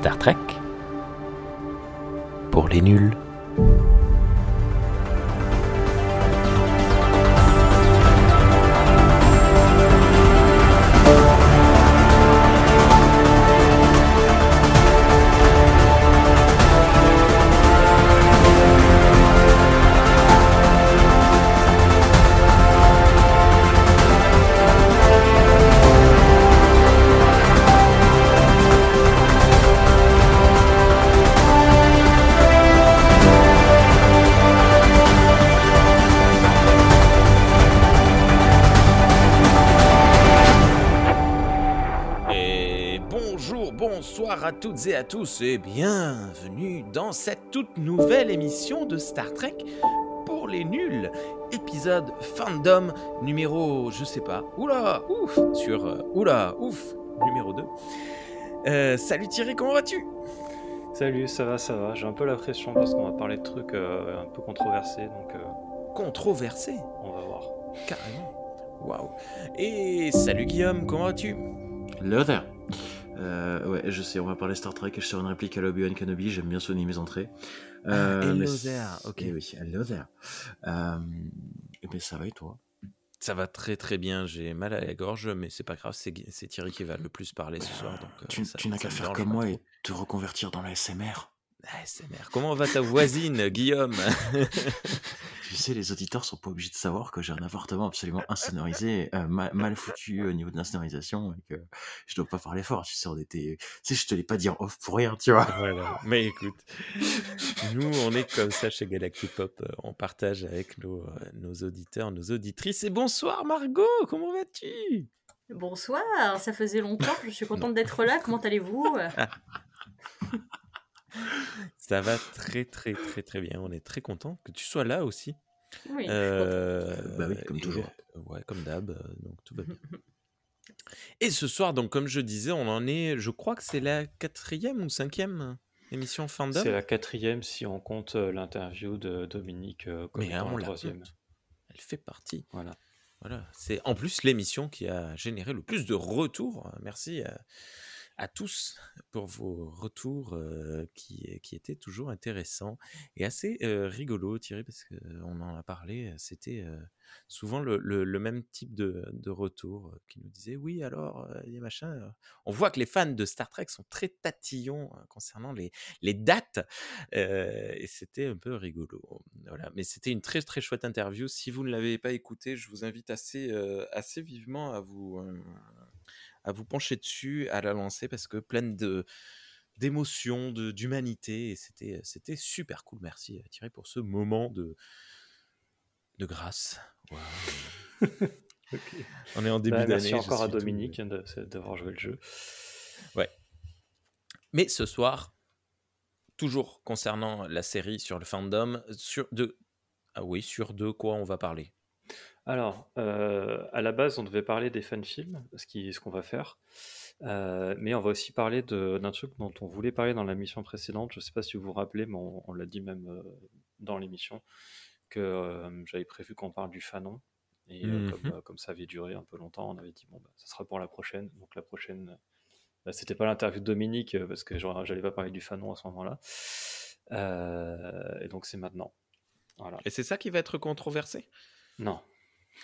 Star Trek pour les nuls. Bonsoir à toutes et à tous et bienvenue dans cette toute nouvelle émission de Star Trek pour les nuls. Épisode fandom numéro, je sais pas, oula, ouf, sur euh, oula, ouf, numéro 2. Euh, salut Thierry, comment vas-tu? Salut, ça va, ça va. J'ai un peu la pression parce qu'on va parler de trucs euh, un peu controversés, donc euh, Controversé, on va voir. carrément. Waouh. Et salut Guillaume, comment vas-tu? There. Euh, ouais, je sais, on va parler Star Trek et je serai une réplique à l'Obi-Wan Kenobi, j'aime bien sonner mes entrées. Euh, Ah, hello mais there, ok. eh oui, hello there. Euh, eh ben, ça va et toi? Ça va très très bien, j'ai mal à la gorge, mais c'est pas grave, c'est Thierry qui va le plus parler ce soir. Donc, euh, Tu, tu n'as qu'à me faire comme moi et te reconvertir dans la SMR. ASMR. Comment va ta voisine, Guillaume? Tu sais, les auditeurs sont pas obligés de savoir que j'ai un appartement absolument insonorisé, euh, ma- mal foutu au niveau de l'insonorisation et que je dois pas parler fort. Tu sais, on était. Tu sais, je te l'ai pas dit en off pour rien, tu vois. Voilà. Mais écoute, nous, on est comme ça chez Galactic Pop. euh, On partage avec nos, euh, nos auditeurs, nos auditrices. Et bonsoir, Margot, comment vas-tu? Bonsoir, ça faisait longtemps, je suis contente d'être là, comment allez-vous? Ça va très, très, très, très bien. On est très content que tu sois là aussi. Oui. Euh, Bah oui, comme et, toujours. euh, ouais, comme d'hab. euh, Donc tout va bien. Et ce soir, donc comme je disais, on en est, je crois que c'est la quatrième ou cinquième émission fandom. C'est la quatrième si on compte l'interview de Dominique euh, comme Mais on la la troisième. compte. Elle fait partie. Voilà. Voilà, c'est en plus l'émission qui a généré le plus de retours. Merci à, à tous pour vos retours euh, qui, qui étaient toujours intéressants et assez euh, rigolos, Thierry, parce qu'on en a parlé. C'était euh, souvent le, même type de, retour euh, qui nous disait oui, alors, euh, il y a machin. euh. On voit que les fans de Star Trek sont très tatillons euh, concernant les, les dates euh, et c'était un peu rigolo. Voilà. Mais c'était une très très chouette interview. Si vous ne l'avez pas écoutée, je vous invite assez, euh, assez vivement à vous, euh, à vous pencher dessus, à la lancer parce que pleine de d'émotions, de d'humanité et c'était c'était super cool. Merci euh, Thierry pour ce moment de de grâce. On est en début Bah, d'année. merci encore à suis tout- Dominique hein, d'avoir joué le jeu. Mais ce soir, toujours concernant la série sur le fandom, sur de ah oui, sur de quoi on va parler? Alors, euh, à la base, on devait parler des fan-films, ce qui- ce qu'on va faire. Euh, mais on va aussi parler de- d'un truc dont on voulait parler dans la mission précédente. Je ne sais pas si vous vous rappelez, mais on, on l'a dit même euh, dans l'émission, que euh, j'avais prévu qu'on parle du Fanon. Et euh, Mhm. comme, euh, comme ça avait duré un peu longtemps, on avait dit, bon, bah, ça sera pour la prochaine. Donc la prochaine, bah, c'était pas l'interview de Dominique, euh, parce que j'allais pas parler du Fanon à ce moment-là. Euh, et donc c'est maintenant. Voilà. Et c'est ça qui va être controversé? Non.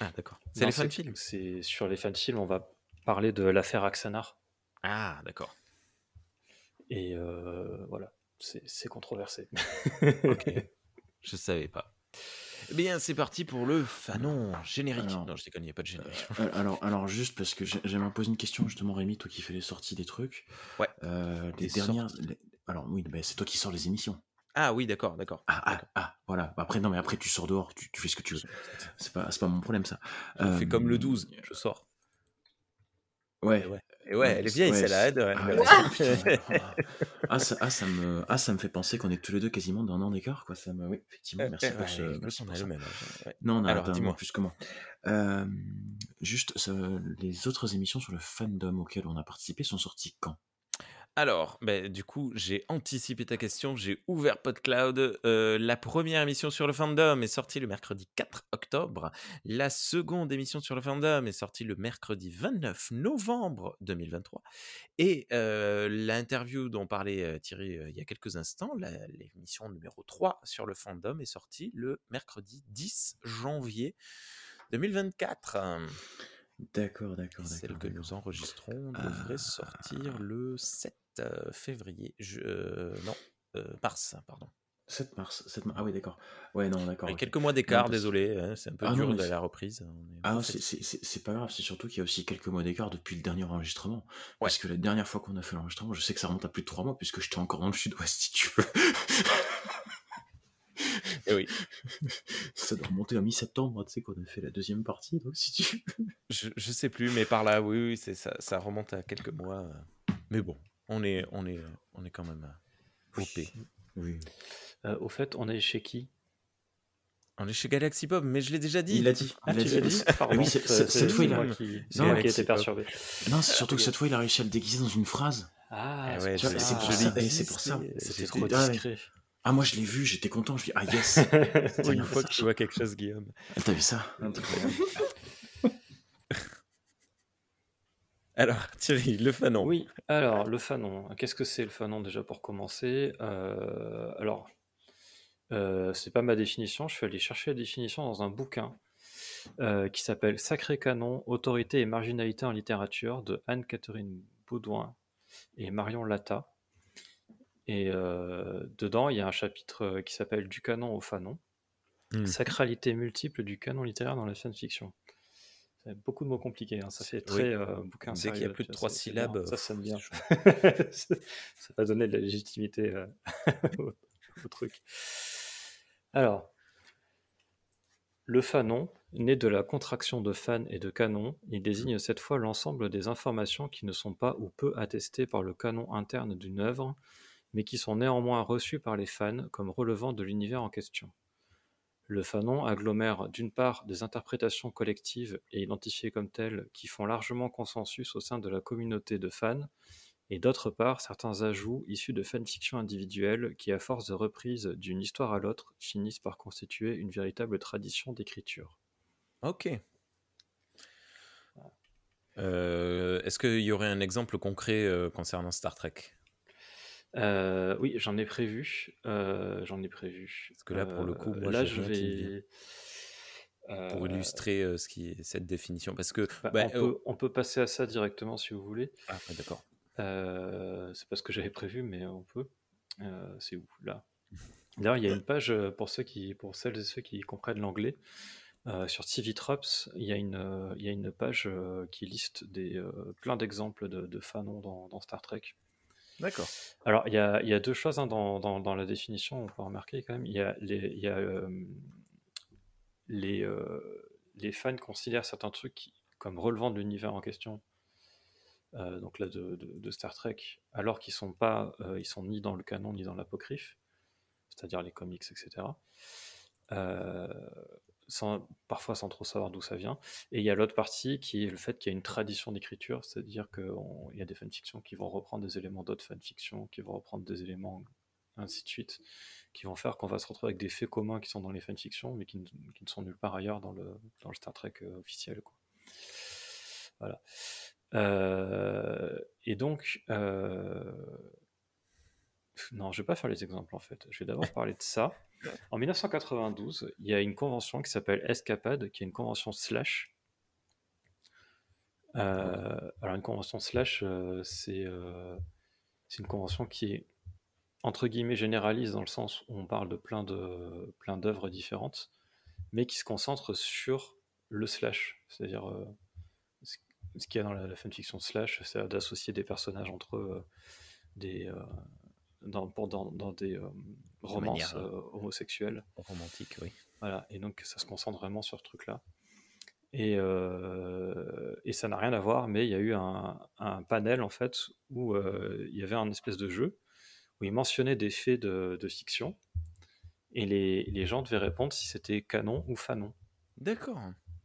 Ah d'accord. C'est les fan films. C'est sur les fan-films, on va parler de l'affaire Axanar. Ah d'accord. Et euh, voilà, c'est c'est controversé. Ok. Je savais pas. Eh bien, c'est parti pour le fanon générique. Alors- non, je déconne, il n'y a pas de générique. Euh, Alors, alors juste parce que j'ai- j'aimerais poser une question justement Rémi, toi qui fais les sorties des trucs. Ouais. Euh, les Des dernières. les- Alors oui, bah, c'est toi qui sors les émissions. Ah oui, d'accord, d'accord. Ah, ah, ah, voilà. Après, non, mais après, tu sors dehors, tu, tu fais ce que tu veux. C'est pas, pas mon problème, ça. Je fais Euh, comme le 12, je sors. Ouais. Et ouais, Et ouais, elle est vieille ouais, celle-là. ah, ouais, c'est- ah, ah, ça, ah, ça me, ah, ça me fait penser qu'on est tous les deux quasiment d'un an d'écart, quoi. Ça me, oui, effectivement, merci pour ce. merci on pour a le même. Non, Alors, dis-moi. plus comment Euh, Juste, ça- les autres émissions sur le fandom auxquelles on a participé sont sorties quand? Alors, ben, du coup, j'ai anticipé ta question, j'ai ouvert PodCloud. Euh, la première émission sur le fandom est sortie le mercredi 4 octobre. La seconde émission sur le fandom est sortie le mercredi 29 novembre 2023. Et euh, l'interview dont parlait euh, Thierry il y a quelques instants, l'émission numéro 3 sur le fandom est sortie le mercredi 10 janvier 2024. D'accord, d'accord, Celle que nous enregistrons devrait sortir le 7 février. Je, non, mars, pardon. 7 mars, 7 Ah oui, d'accord. Ouais, non, d'accord. Quelques mois d'écart, désolé, hein, c'est un peu ah dur de la reprise. ah, c'est pas grave, c'est surtout qu'il y a aussi quelques mois d'écart depuis le dernier enregistrement. Parce que la dernière fois qu'on a fait l'enregistrement, je sais que ça remonte à plus de 3 mois, puisque j'étais encore dans le sud-ouest, si tu veux. Et eh oui. Ça doit remonter à mi-septembre, tu sais, qu'on a fait la deuxième partie, donc si tu je, je sais plus, mais par là, oui, oui, ça, ça remonte à quelques mois. Mais bon, on est, on est, on est quand même euh, OP. Oui. Euh, au fait, on est chez qui? On est chez Galaxy Pop, mais je l'ai déjà dit. Il l'a dit. Ah, il l'a dit. oui, cette fois, il a. Qui... Non, qui était perturbé. Non, c'est surtout que cette fois, il a réussi à le déguiser dans une phrase. Ah, ouais, c'est pour, ça. C'était trop discret. Ah, moi, je l'ai vu, j'étais content. Je dis, ah, yes. une fois que tu vois quelque chose, Guillaume. T'as vu ça? Alors, Thierry, le fanon. Oui, alors, le fanon. Qu'est-ce que c'est le fanon déjà pour commencer? Euh, Alors, euh, c'est pas ma définition. Je suis allé chercher la définition dans un bouquin euh, qui s'appelle Sacré canon, autorité et marginalité en littérature de Anne-Catherine Baudouin et Marion Latta. Et euh, dedans, il y a un chapitre qui s'appelle Du canon au fanon. Hmm. Sacralité multiple du canon littéraire dans la science-fiction beaucoup de mots compliqués, hein. ça fait très euh, bouquin Dès qu'il y a plus de trois syllabes, ça sonne bien. ça va donner de la légitimité euh, au, truc. Alors, le fanon, né de la contraction de fan et de canon, il désigne cette fois l'ensemble des informations qui ne sont pas ou peu attestées par le canon interne d'une œuvre, mais qui sont néanmoins reçues par les fans comme relevant de l'univers en question. Le fanon agglomère d'une part des interprétations collectives et identifiées comme telles qui font largement consensus au sein de la communauté de fans, et d'autre part certains ajouts issus de fanfictions individuelles qui, à force de reprise d'une histoire à l'autre, finissent par constituer une véritable tradition d'écriture. Ok. Euh, est-ce qu'il y aurait un exemple concret euh, concernant Star Trek? Euh, oui, j'en ai prévu. Euh, j'en ai prévu. Parce que là, pour le coup, moi, là, je vais. Pour euh, illustrer ce qui est cette définition. Parce que. Bah, bah, on, peut, on, peut, passer à ça directement si vous voulez. Ah, d'accord. c'est pas ce que j'avais prévu, mais on peut. c'est où Là? D'ailleurs, il y a une page pour, ceux qui, pour celles et ceux qui comprennent l'anglais. sur TV il y a une, il y a une page qui liste des, plein d'exemples de, de fanons dans, dans, Star Trek. D'accord. Alors, il y a, deux choses hein, dans, la définition, on peut remarquer quand même. Il y a les, y a, euh, euh, fans considèrent certains trucs comme relevant de l'univers en question, euh, donc là de, de, Star Trek, alors qu'ils sont pas, ils sont ni dans le canon ni dans l'apocryphe, c'est-à-dire les comics, etc parfois sans trop savoir d'où ça vient. Et il y a l'autre partie qui est le fait qu'il y a une tradition d'écriture, c'est-à-dire qu'il y a des fanfictions qui vont reprendre des éléments d'autres fanfictions, qui vont reprendre des éléments, ainsi de suite, qui vont faire qu'on va se retrouver avec des faits communs qui sont dans les fanfictions, mais qui, ne sont nulle part ailleurs dans le, dans le Star Trek euh, officiel. Quoi. Voilà. Euh, et donc, euh, non, je vais pas faire les exemples en fait. Je vais d'abord parler de ça. En 1992, il y a une convention qui s'appelle Escapade, qui est une convention slash. Euh, alors une convention slash, euh, euh, c'est une convention qui est entre guillemets généraliste dans le sens où on parle de plein de plein d'œuvres différentes, mais qui se concentre sur le slash, c'est-à-dire ce qu'il y a dans la, la fanfiction slash, c'est d'associer des personnages entre eux, des dans, dans, dans des euh, romances euh, homosexuelles. Romantiques, oui. Voilà, et donc ça se concentre vraiment sur ce truc-là. Et, euh, et, ça n'a rien à voir, mais il y a eu un, un panel en fait où il y avait un espèce de jeu où il mentionnait des faits de, de fiction et les, les, gens devaient répondre si c'était canon ou fanon. D'accord.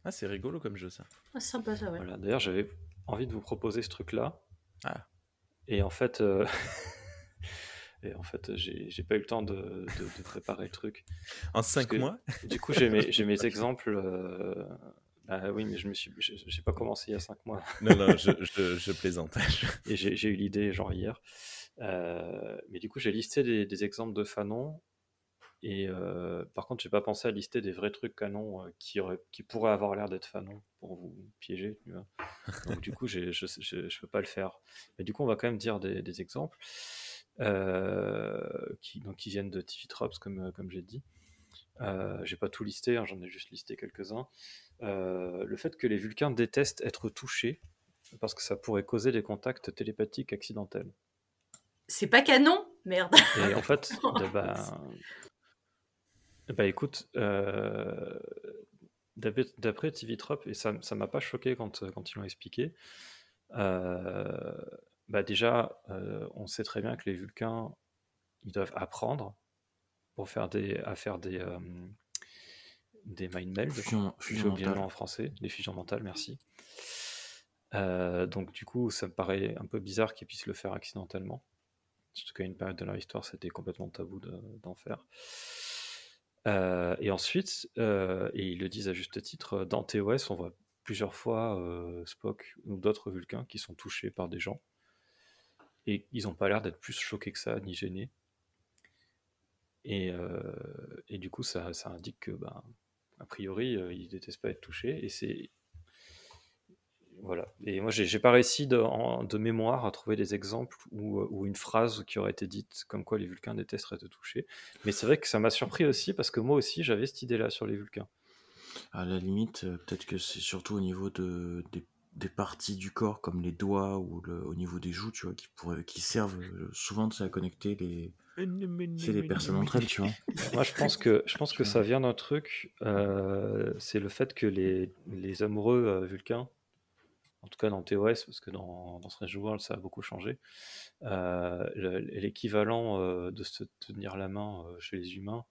Ah, c'est rigolo comme jeu ça. Ah, sympa ça, ouais. Voilà. D'ailleurs, j'avais envie de vous proposer ce truc-là. Ah. et en fait, euh, et en fait, j'ai pas eu le temps de, de- de préparer le truc. En Parce cinq que mois du coup, j'ai mes, exemples. euh, bah oui, mais je me suis, j'ai pas commencé il y a 5 mois Non, non, je, je, je plaisante. et j'ai eu l'idée genre hier. Euh, mais du coup, j'ai listé des, des exemples de Fanon et euh, par contre, j'ai pas pensé à lister des vrais trucs canons euh, qui, auraient, qui pourraient avoir l'air d'être Fanon pour vous piéger. tu vois. Donc du coup, je, je, peux pas le faire. Mais du coup, on va quand même dire des, des exemples qui, donc, qui viennent de TV Tropes, comme, comme j'ai dit. Euh, j'ai pas tout listé, hein, j'en ai juste listé quelques-uns. Euh, le fait que les Vulcains détestent être touchés parce que ça pourrait causer des contacts télépathiques accidentels. C'est pas canon Merde. Et en fait, bah écoute, euh, d'après TV Trop, et ça ça m'a pas choqué quand, quand ils l'ont expliqué, euh, bah déjà, euh, on sait très bien que les Vulcains, ils doivent apprendre pour faire des, à faire des, euh, des mind meld. Fusion, fusion en français, des fusions mentales, merci. Euh, donc du coup, ça me paraît un peu bizarre qu'ils puissent le faire accidentellement. Surtout qu'à une période de leur histoire, c'était complètement tabou de- d'en faire. Euh, et ensuite, euh, et ils le disent à juste titre, dans TOS, on voit plusieurs fois Spock ou d'autres Vulcains qui sont touchés par des gens. Et ils n'ont pas l'air d'être plus choqués que ça, ni gênés. Et, euh, et du coup, ça, ça indique que, ben, a priori, euh, ils détestent pas être touchés. Et c'est. Voilà. Et moi, j'ai pas réussi de, de mémoire à trouver des exemples ou, ou une phrase qui aurait été dite comme quoi les Vulcains détesteraient être touchés. Mais c'est vrai que ça m'a surpris aussi parce que moi aussi, j'avais cette idée-là sur les Vulcains. À la limite, euh, peut-être que c'est surtout au niveau de, des, des parties du corps, comme les doigts ou le- au niveau des joues, tu vois, qui, pourraient, qui servent euh, souvent tu sais, à connecter les, c'est les personnes entre elles, tu vois. Moi, je pense que, je pense que ça vient d'un truc, euh, c'est le fait que les, les amoureux euh, vulcains, en tout cas dans TOS, parce que dans, dans Strange World, ça a beaucoup changé, euh, le- l'équivalent de se tenir la main chez les humains,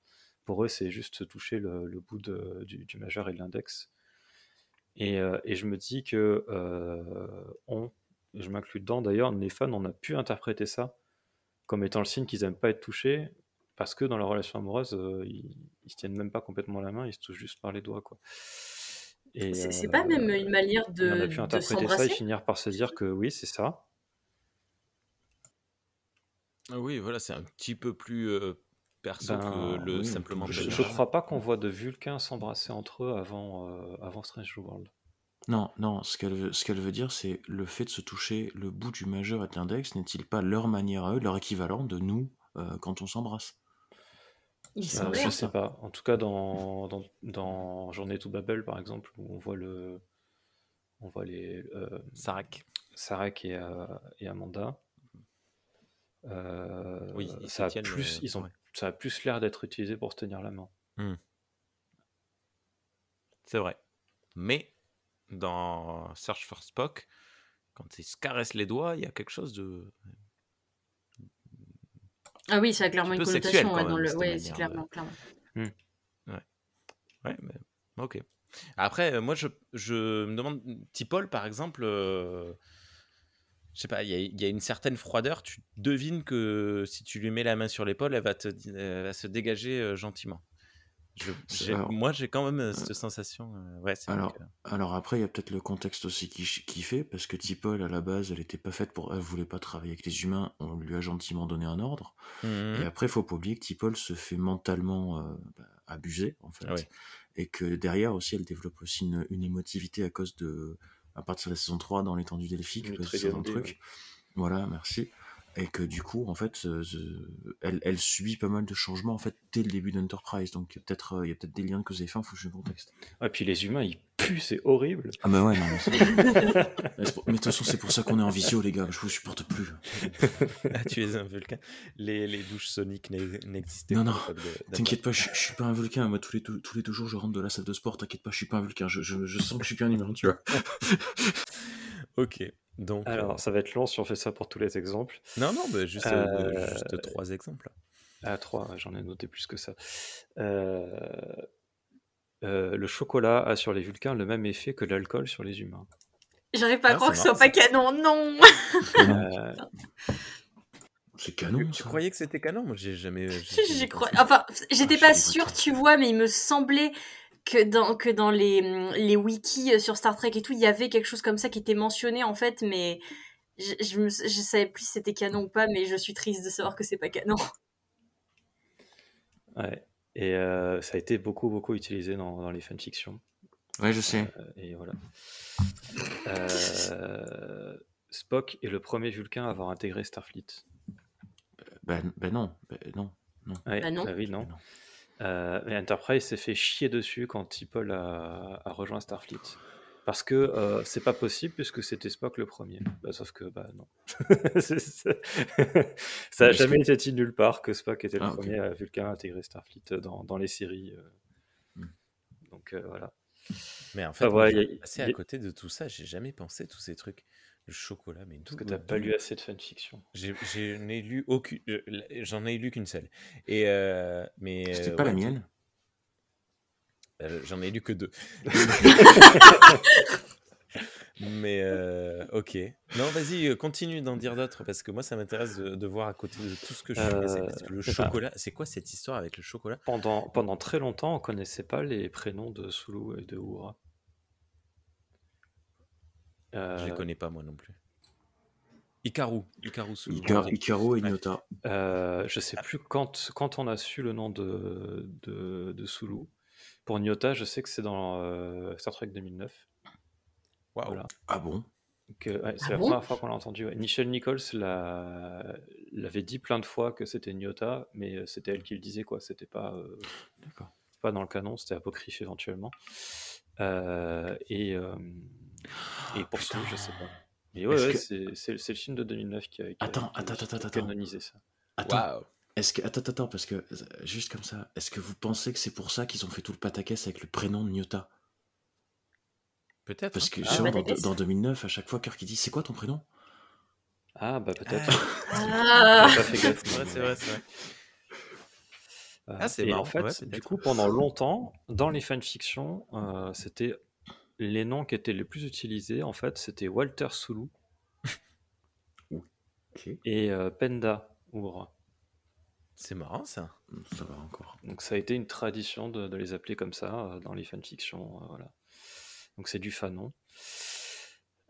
pour eux, c'est juste se toucher le, le bout de- du, du majeur et de l'index. Et, euh, et je me dis que euh, on, je m'inclus dedans d'ailleurs, les fans, on a pu interpréter ça comme étant le signe qu'ils aiment pas être touchés, parce que dans leur relation amoureuse, euh, ils, ils se tiennent même pas complètement la main, ils se touchent juste par les doigts, quoi. C'est euh, pas même une manière de, on a pu interpréter ça et finir par se dire que oui, c'est ça. Ah Oui, voilà, c'est un petit peu plus euh, perso Ben, que le oui, simplement je- Je, crois pas qu'on voit de Vulcains s'embrasser entre eux avant, euh, avant Strange World. Non, non, ce qu'elle veut, ce qu'elle veut dire, c'est le fait de se toucher le bout du majeur et de l'index n'est-il pas leur manière à eux, leur équivalent de nous euh, quand on s'embrasse? Il C'est Euh, je sais pas. En tout cas, dans, dans, dans Journée to Babel, par exemple, où on voit le, on voit les euh, Sarek. Sarek et, euh, et Amanda. Euh, Oui, ils ça, a tiennent, plus, euh, ils ont, ouais. ça a plus l'air d'être utilisé pour se tenir la main. C'est vrai. Mais dans Search for Spock, quand ils se caressent les doigts, il y a quelque chose de. Ah oui, ça a clairement Un une connotation. ouais, le... ouais, c'est de- clairement, clairement. Ouais, mais ok. Après, moi, je, je me demande, Tipol, par exemple, euh, je sais pas, il y, a- il y a une certaine froideur. Tu devines que si tu lui mets la main sur l'épaule, elle va, te, di- elle va se dégager euh, gentiment. Je- j'ai- Alors- moi, j'ai quand même euh, cette sensation. euh, ouais, c'est vrai Alors, que- alors après, il y a peut-être le contexte aussi qui, qui fait, parce que Tipol, à la base, elle était pas faite pour... Elle voulait pas travailler avec les humains, on lui a gentiment donné un ordre. Mhm. Et après, faut pas oublier que Tipol se fait mentalement euh, bah, abuser, en fait. Ah oui. Et que derrière aussi, elle développe aussi une, une émotivité à cause de... À partir de la saison 3, dans l'étendue delphique, le très second grande truc. Voilà, merci. Et que du coup, en fait, elle, elle subit pas mal de changements en fait dès le début d'Enterprise. Donc il y a peut-être euh, il y a peut-être des liens de cause et effet, faut que je le contexte. Et puis les humains, ils puent, c'est horrible. Ah bah ouais, non, mais, de toute façon, c'est pour ça qu'on est en visio, les gars. Je vous supporte plus. Ah, tu es un vulcain. Les, les douches soniques n'e- n'existaient Non, pas. non, de- T'inquiète pas, je, je suis pas un vulcain. Moi, tous les, tous, tous les deux jours, je rentre de la salle de sport. T'inquiète pas, je suis pas un vulcain. Je, je, je sens que je suis qu'un humain, tu vois. Ok. Donc. euh, Alors, ça va être long si on fait ça pour tous les exemples. Non, non, juste, euh, Euh, juste trois exemples. À trois, j'en ai noté plus que ça. Euh, euh, le chocolat a sur les Vulcains le même effet que l'alcool sur les humains. J'arrive pas à Ah, croire que ce soit pas canon, non C'est canon, tu croyais que c'était canon? Moi, j'ai jamais. J'y crois. Enfin, j'étais Ah, pas sûre, tu vois, mais il me semblait que dans, que dans les, les wikis euh, sur Star Trek et tout, il y avait quelque chose comme ça qui était mentionné en fait, mais je, je, me- je savais plus si c'était canon ou pas, mais je suis triste de savoir que c'est pas canon. ouais. Et euh, ça a été beaucoup, beaucoup utilisé dans, dans les fanfictions. Ouais, je sais. Euh, et voilà. Euh, Spock est le premier Vulcain à avoir intégré Starfleet. Ben, ben non, ben non. Ouais, Bah non. oui, non. Non. Euh, mais Enterprise s'est fait chier dessus quand T'Pol a, a rejoint Starfleet. Parce que euh, c'est pas possible puisque c'était Spock le premier. Bah, sauf que, bah non. Ça a Est-ce jamais été dit nulle part que Spock était le Ah, premier à Vulcain à intégrer Starfleet dans, dans les séries. euh. Hmm. Donc euh, voilà. Mais en fait, Ah, moi, a- suis passé à côté de tout ça. J'ai jamais pensé tous ces trucs. Le chocolat, mais Parce que t'as pas lu assez de fanfiction. J'ai- J'en ai lu aucune. J'en ai lu qu'une seule. Et euh, mais C'était euh, pas la mienne. euh, J'en ai lu que deux. mais euh, ok. Non, vas-y, continue d'en dire d'autres parce que moi, ça m'intéresse de, de voir à côté de tout ce que je connaissais. Euh, Parce que le chocolat, c'est quoi cette histoire avec le chocolat? Pendant, pendant très longtemps, on connaissait pas les prénoms de Sulu et de Uhura. Euh, Je les connais pas moi non plus. Ikaru, Ikaru et Ouais. Nyota. Euh, je sais plus quand, quand on a su le nom de, de, de Sulu. Pour Nyota, je sais que c'est dans euh, Star Trek 2009. Waouh. Voilà. Ah bon? Euh, ouais, c'est Ah la bon? première fois qu'on l'a entendu. ouais. Nichelle Nichols l'a- l'avait dit plein de fois que c'était Nyota, mais euh, c'était elle qui le disait, quoi. C'était pas, euh, pas dans le canon, c'était apocryphe éventuellement. Euh, et, euh, et pour Sulu, je sais pas. Mais ouais, que- c'est le film de 2009 qui a, qui a- Attends, qui a- attends, qui a attends, attends. canonisé ça. Attends, Waouh. est-ce que attends, attends, parce que juste comme ça, est-ce que vous pensez que c'est pour ça qu'ils ont fait tout le pataquès avec le prénom de Nyota? Peut-être. Parce que hein. Ah, genre, dans, pataquès. dans 2009, à chaque fois Kirk il dit c'est quoi ton prénom? Ah, bah peut-être. Ah. Gaffe, C'est vrai, c'est vrai, c'est vrai. Ah, c'est et marrant, en fait, ouais, du coup, pendant longtemps, dans les fanfictions, euh, c'était les noms qui étaient les plus utilisés. En fait, c'était Walter Sulu et euh, Penda Uhura. C'est marrant ça. ça va encore. Donc, ça a été une tradition de, de les appeler comme ça euh, dans les fanfictions. euh, voilà. Donc, c'est du fanon.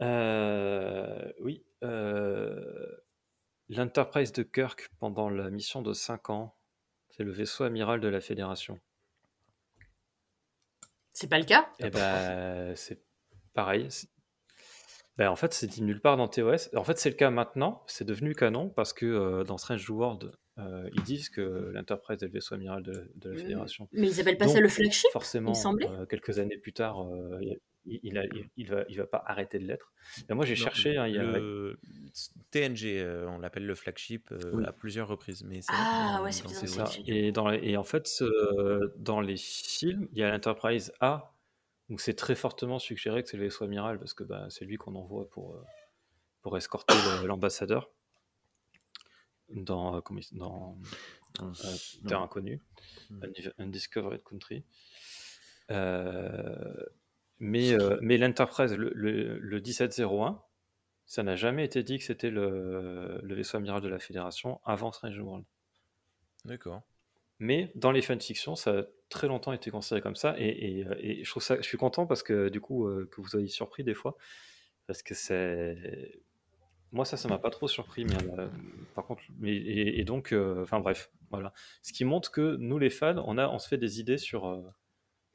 Euh, oui. euh, L'Enterprise de Kirk pendant la mission de 5 ans, c'est le vaisseau amiral de la Fédération. C'est pas le cas Et ben, c'est pareil. Ben, en fait, c'est dit nulle part dans TOS. En fait, c'est le cas maintenant. C'est devenu canon parce que euh, dans Strange New World, euh, ils disent que l'Enterprise est le vaisseau amiral de, de la Mm. Fédération. Mais ils appellent pas ça le flagship Forcément, semblait. euh, quelques années plus tard, euh, il, il, a- il- il va, il va pas arrêter de l'être. Moi, j'ai cherché. hein, il y a- le TNG, euh, on l'appelle le flagship euh, Oui. à plusieurs reprises. Mais Ah, dans- ouais, c'est ça. Et, dans, et en fait, dans les films, il y a l'Enterprise A, où c'est très fortement suggéré que c'est le vaisseau amiral, parce que bah, c'est lui qu'on envoie pour, euh, pour escorter l'ambassadeur dans, euh, comment il- dans euh, Terre. Inconnue, Hmm. Undiscovered Country. Euh, mais euh, mais l'Enterprise, le, le, le 1701, ça n'a jamais été dit que c'était le, le vaisseau amiral de la Fédération avant Strange World. D'accord. Mais dans les fanfictions, ça a très longtemps été considéré comme ça, et, et, euh, et je trouve ça, je suis content parce que du coup euh, que vous soyez surpris des fois, parce que c'est, moi ça, ça m'a pas trop surpris, mais euh, par contre, mais, et, et donc, enfin bref, voilà, ce qui montre que nous les fans, on a, on se fait des idées sur,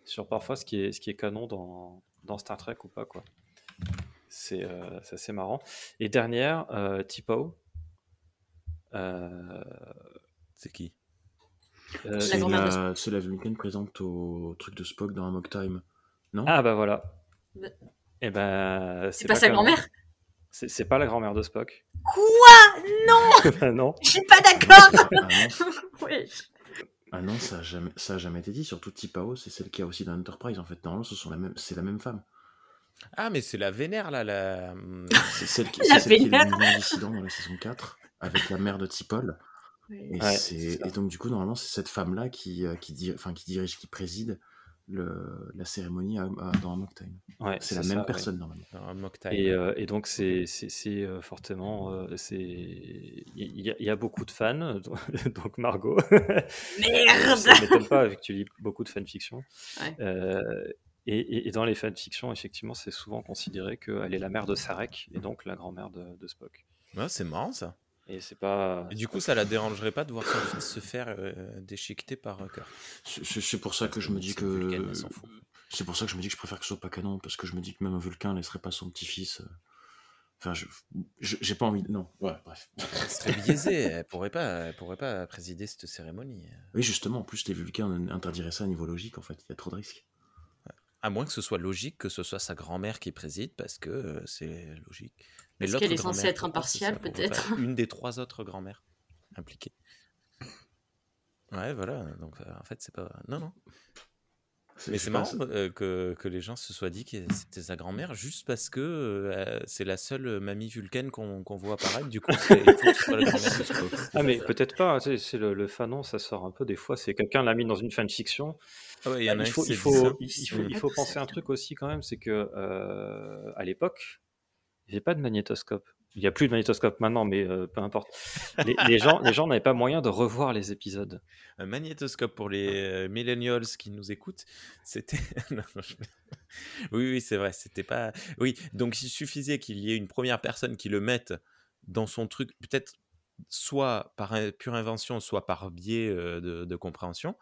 sur parfois ce qui est, ce qui est canon dans, dans Star Trek ou pas quoi. C'est, euh, assez marrant. Et dernière, euh, T'Pau. Euh, C'est qui? euh, C'est grand-mère de la, c'est la Vulcaine présente au truc de Spock dans Amok Time. Non? Ah bah voilà. Bah- Et ben C'est pas sa grand-mère? C'est c'est pas la grand-mère de Spock. Quoi? Non Bah non. Je suis pas d'accord Ah Ouais. Ah non, ça a jamais, ça a jamais été dit. Surtout Tipao, c'est celle qui a aussi dans Enterprise. En fait, normalement, ce sont la même, c'est la même femme. Ah, mais c'est la vénère là, la. hum, C'est celle qui, La c'est celle qui est le dissident dans la saison 4 avec la mère de Tipol. Et, Ouais, donc, du coup, normalement, c'est cette femme-là qui, euh, qui, di- enfin, qui dirige, qui préside le, la cérémonie à- à- dans Amok Time. Ouais, C'est la même ouais. personne normalement. Un mock time. Et, euh, et donc, c'est euh, fortement. euh, c'est Il y, a- il y a beaucoup de fans, donc Margot. Merde Ça ne m'étonne pas, vu que tu lis beaucoup de fanfiction. Ouais. Euh, et, et- et dans les fanfictions, effectivement, c'est souvent considéré qu'elle est la mère de Sarek, et donc la grand-mère de, de Spock. Ouais, c'est marrant ça. Et c'est pas. Et du coup, ça la dérangerait pas de voir son fils se faire euh, déchiqueter par euh, Kirk. C'est- pour ça que je me dis que. C'est pour ça que je me dis que je préfère que ce soit pas canon, parce que je me dis que même un Vulcain laisserait pas son petit-fils. euh, Enfin, je je- j'ai pas envie. de- Non, ouais, bref. Elle serait biaisée. Elle pourrait pas, elle pourrait pas présider cette cérémonie. Oui, justement, en plus, les Vulcains interdiraient ça à niveau logique, en fait. Il y a trop de risques. À moins que ce soit logique que ce soit sa grand-mère qui préside, parce que c'est logique. Parce l'autre qu'elle est censée être impartiale, peut-être Une des trois autres grand-mères impliquées. Ouais, voilà. Donc, euh, en fait, c'est pas. Non, non. Mais c'est marrant euh, que, que les gens se soient dit que c'était sa grand-mère juste parce que euh, c'est la seule mamie vulcaine qu'on qu'on voit apparaître. Du coup, c'est-. Ah, mais peut-être pas, tu sais, c'est le, le fanon, ça sort un peu des fois. C'est quelqu'un l'a mis dans une fanfiction. Ah ouais, il faut, il faut, dit ça. il, il faut, il faut penser un truc aussi quand même, c'est que euh, à l'époque, il n'y avait pas de magnétoscope. Il n'y a plus de magnétoscope maintenant, mais euh, peu importe. Les, les gens, les gens n'avaient pas moyen de revoir les épisodes. Un magnétoscope pour les euh, millennials qui nous écoutent, c'était. Je- Oui, oui, c'est vrai, c'était pas. Oui, donc il suffisait qu'il y ait une première personne qui le mette dans son truc, peut-être soit par pure invention, soit par biais euh, de, de compréhension,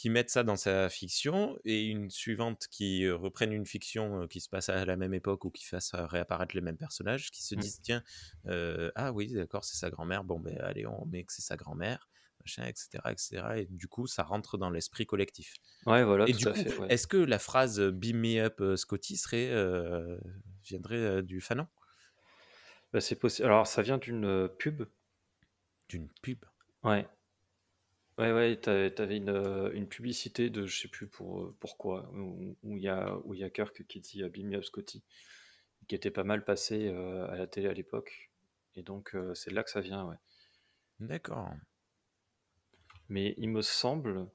qui mette ça dans sa fiction et une suivante qui reprenne une fiction qui se passe à la même époque ou qui fasse réapparaître les mêmes personnages, qui se Mm. disent tiens, euh, ah oui, d'accord, c'est sa grand-mère, bon ben allez, on met que c'est sa grand-mère machin, etc., etc. Et du coup, ça rentre dans l'esprit collectif. Ouais, voilà, et tout du à coup, fait. ouais. est-ce que la phrase "Beam me up, Scotty" serait euh, viendrait du fanon, Bah, c'est possible. Alors, ça vient d'une pub. d'une pub? Ouais. Ouais, ouais, t'a- t'avais une, euh, une publicité de je sais plus pour, euh, pourquoi, où où il y a, où il y a Kirk qui dit euh, Beam me up Scotty, qui était pas mal passé euh, à la télé à l'époque. Et donc, euh, c'est de là que ça vient, ouais. D'accord. Mais il me semble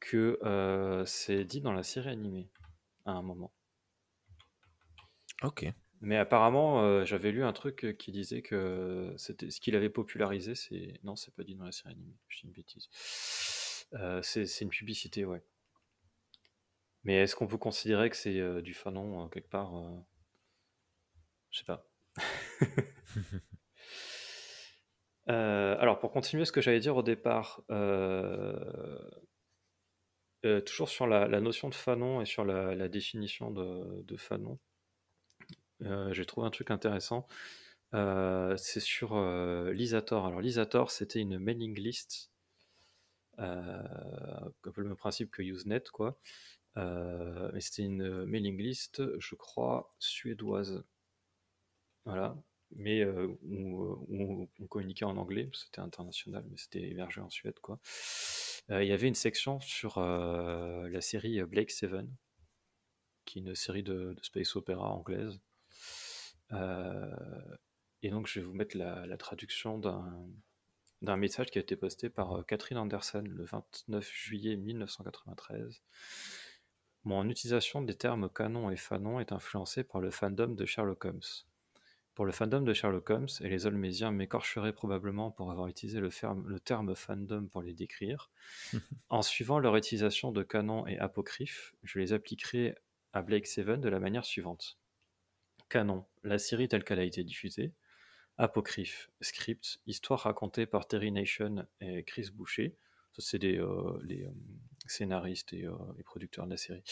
que euh, c'est dit dans la série animée à un moment. Ok. Mais apparemment, euh, j'avais lu un truc euh, qui disait que c'était ce qu'il avait popularisé, c'est non, c'est pas dit dans la série animée. Je dis une bêtise. Euh, c'est c'est une publicité, ouais. Mais est-ce qu'on peut considérer que c'est du fanon quelque part Je sais pas. Alors, pour continuer ce que j'allais dire au départ, toujours sur la, la notion de fanon et sur la, la définition de, de fanon, j'ai trouvé un truc intéressant. Euh, c'est sur euh, Lisator. Alors, Lisator, c'était une mailing list, euh, un peu le même principe que Usenet, quoi. Euh, mais c'était une mailing list, je crois, suédoise. Voilà. Mais euh, où, on communiquait en anglais, c'était international, mais c'était hébergé en Suède, quoi. Euh, il y avait une section sur euh, la série Blake Seven, qui est une série de, de space opéra anglaise. Euh, et donc, je vais vous mettre la, la traduction d'un message qui a été posté par euh, Catherine Anderson le 29 juillet 1993. Mon utilisation des termes canon et fanon est influencée par le fandom de Sherlock Holmes. Pour le fandom de Sherlock Holmes, et les Olmésiens m'écorcheraient probablement pour avoir utilisé le, ferme- le terme fandom pour les décrire, en suivant leur utilisation de canon et apocryphe, je les appliquerai à Blake Seven de la manière suivante. Canon, la série telle qu'elle a été diffusée. Apocryphe, script, histoire racontée par Terry Nation et Chris Boucher. C'est euh, les euh, scénaristes et, euh, et producteurs de la série.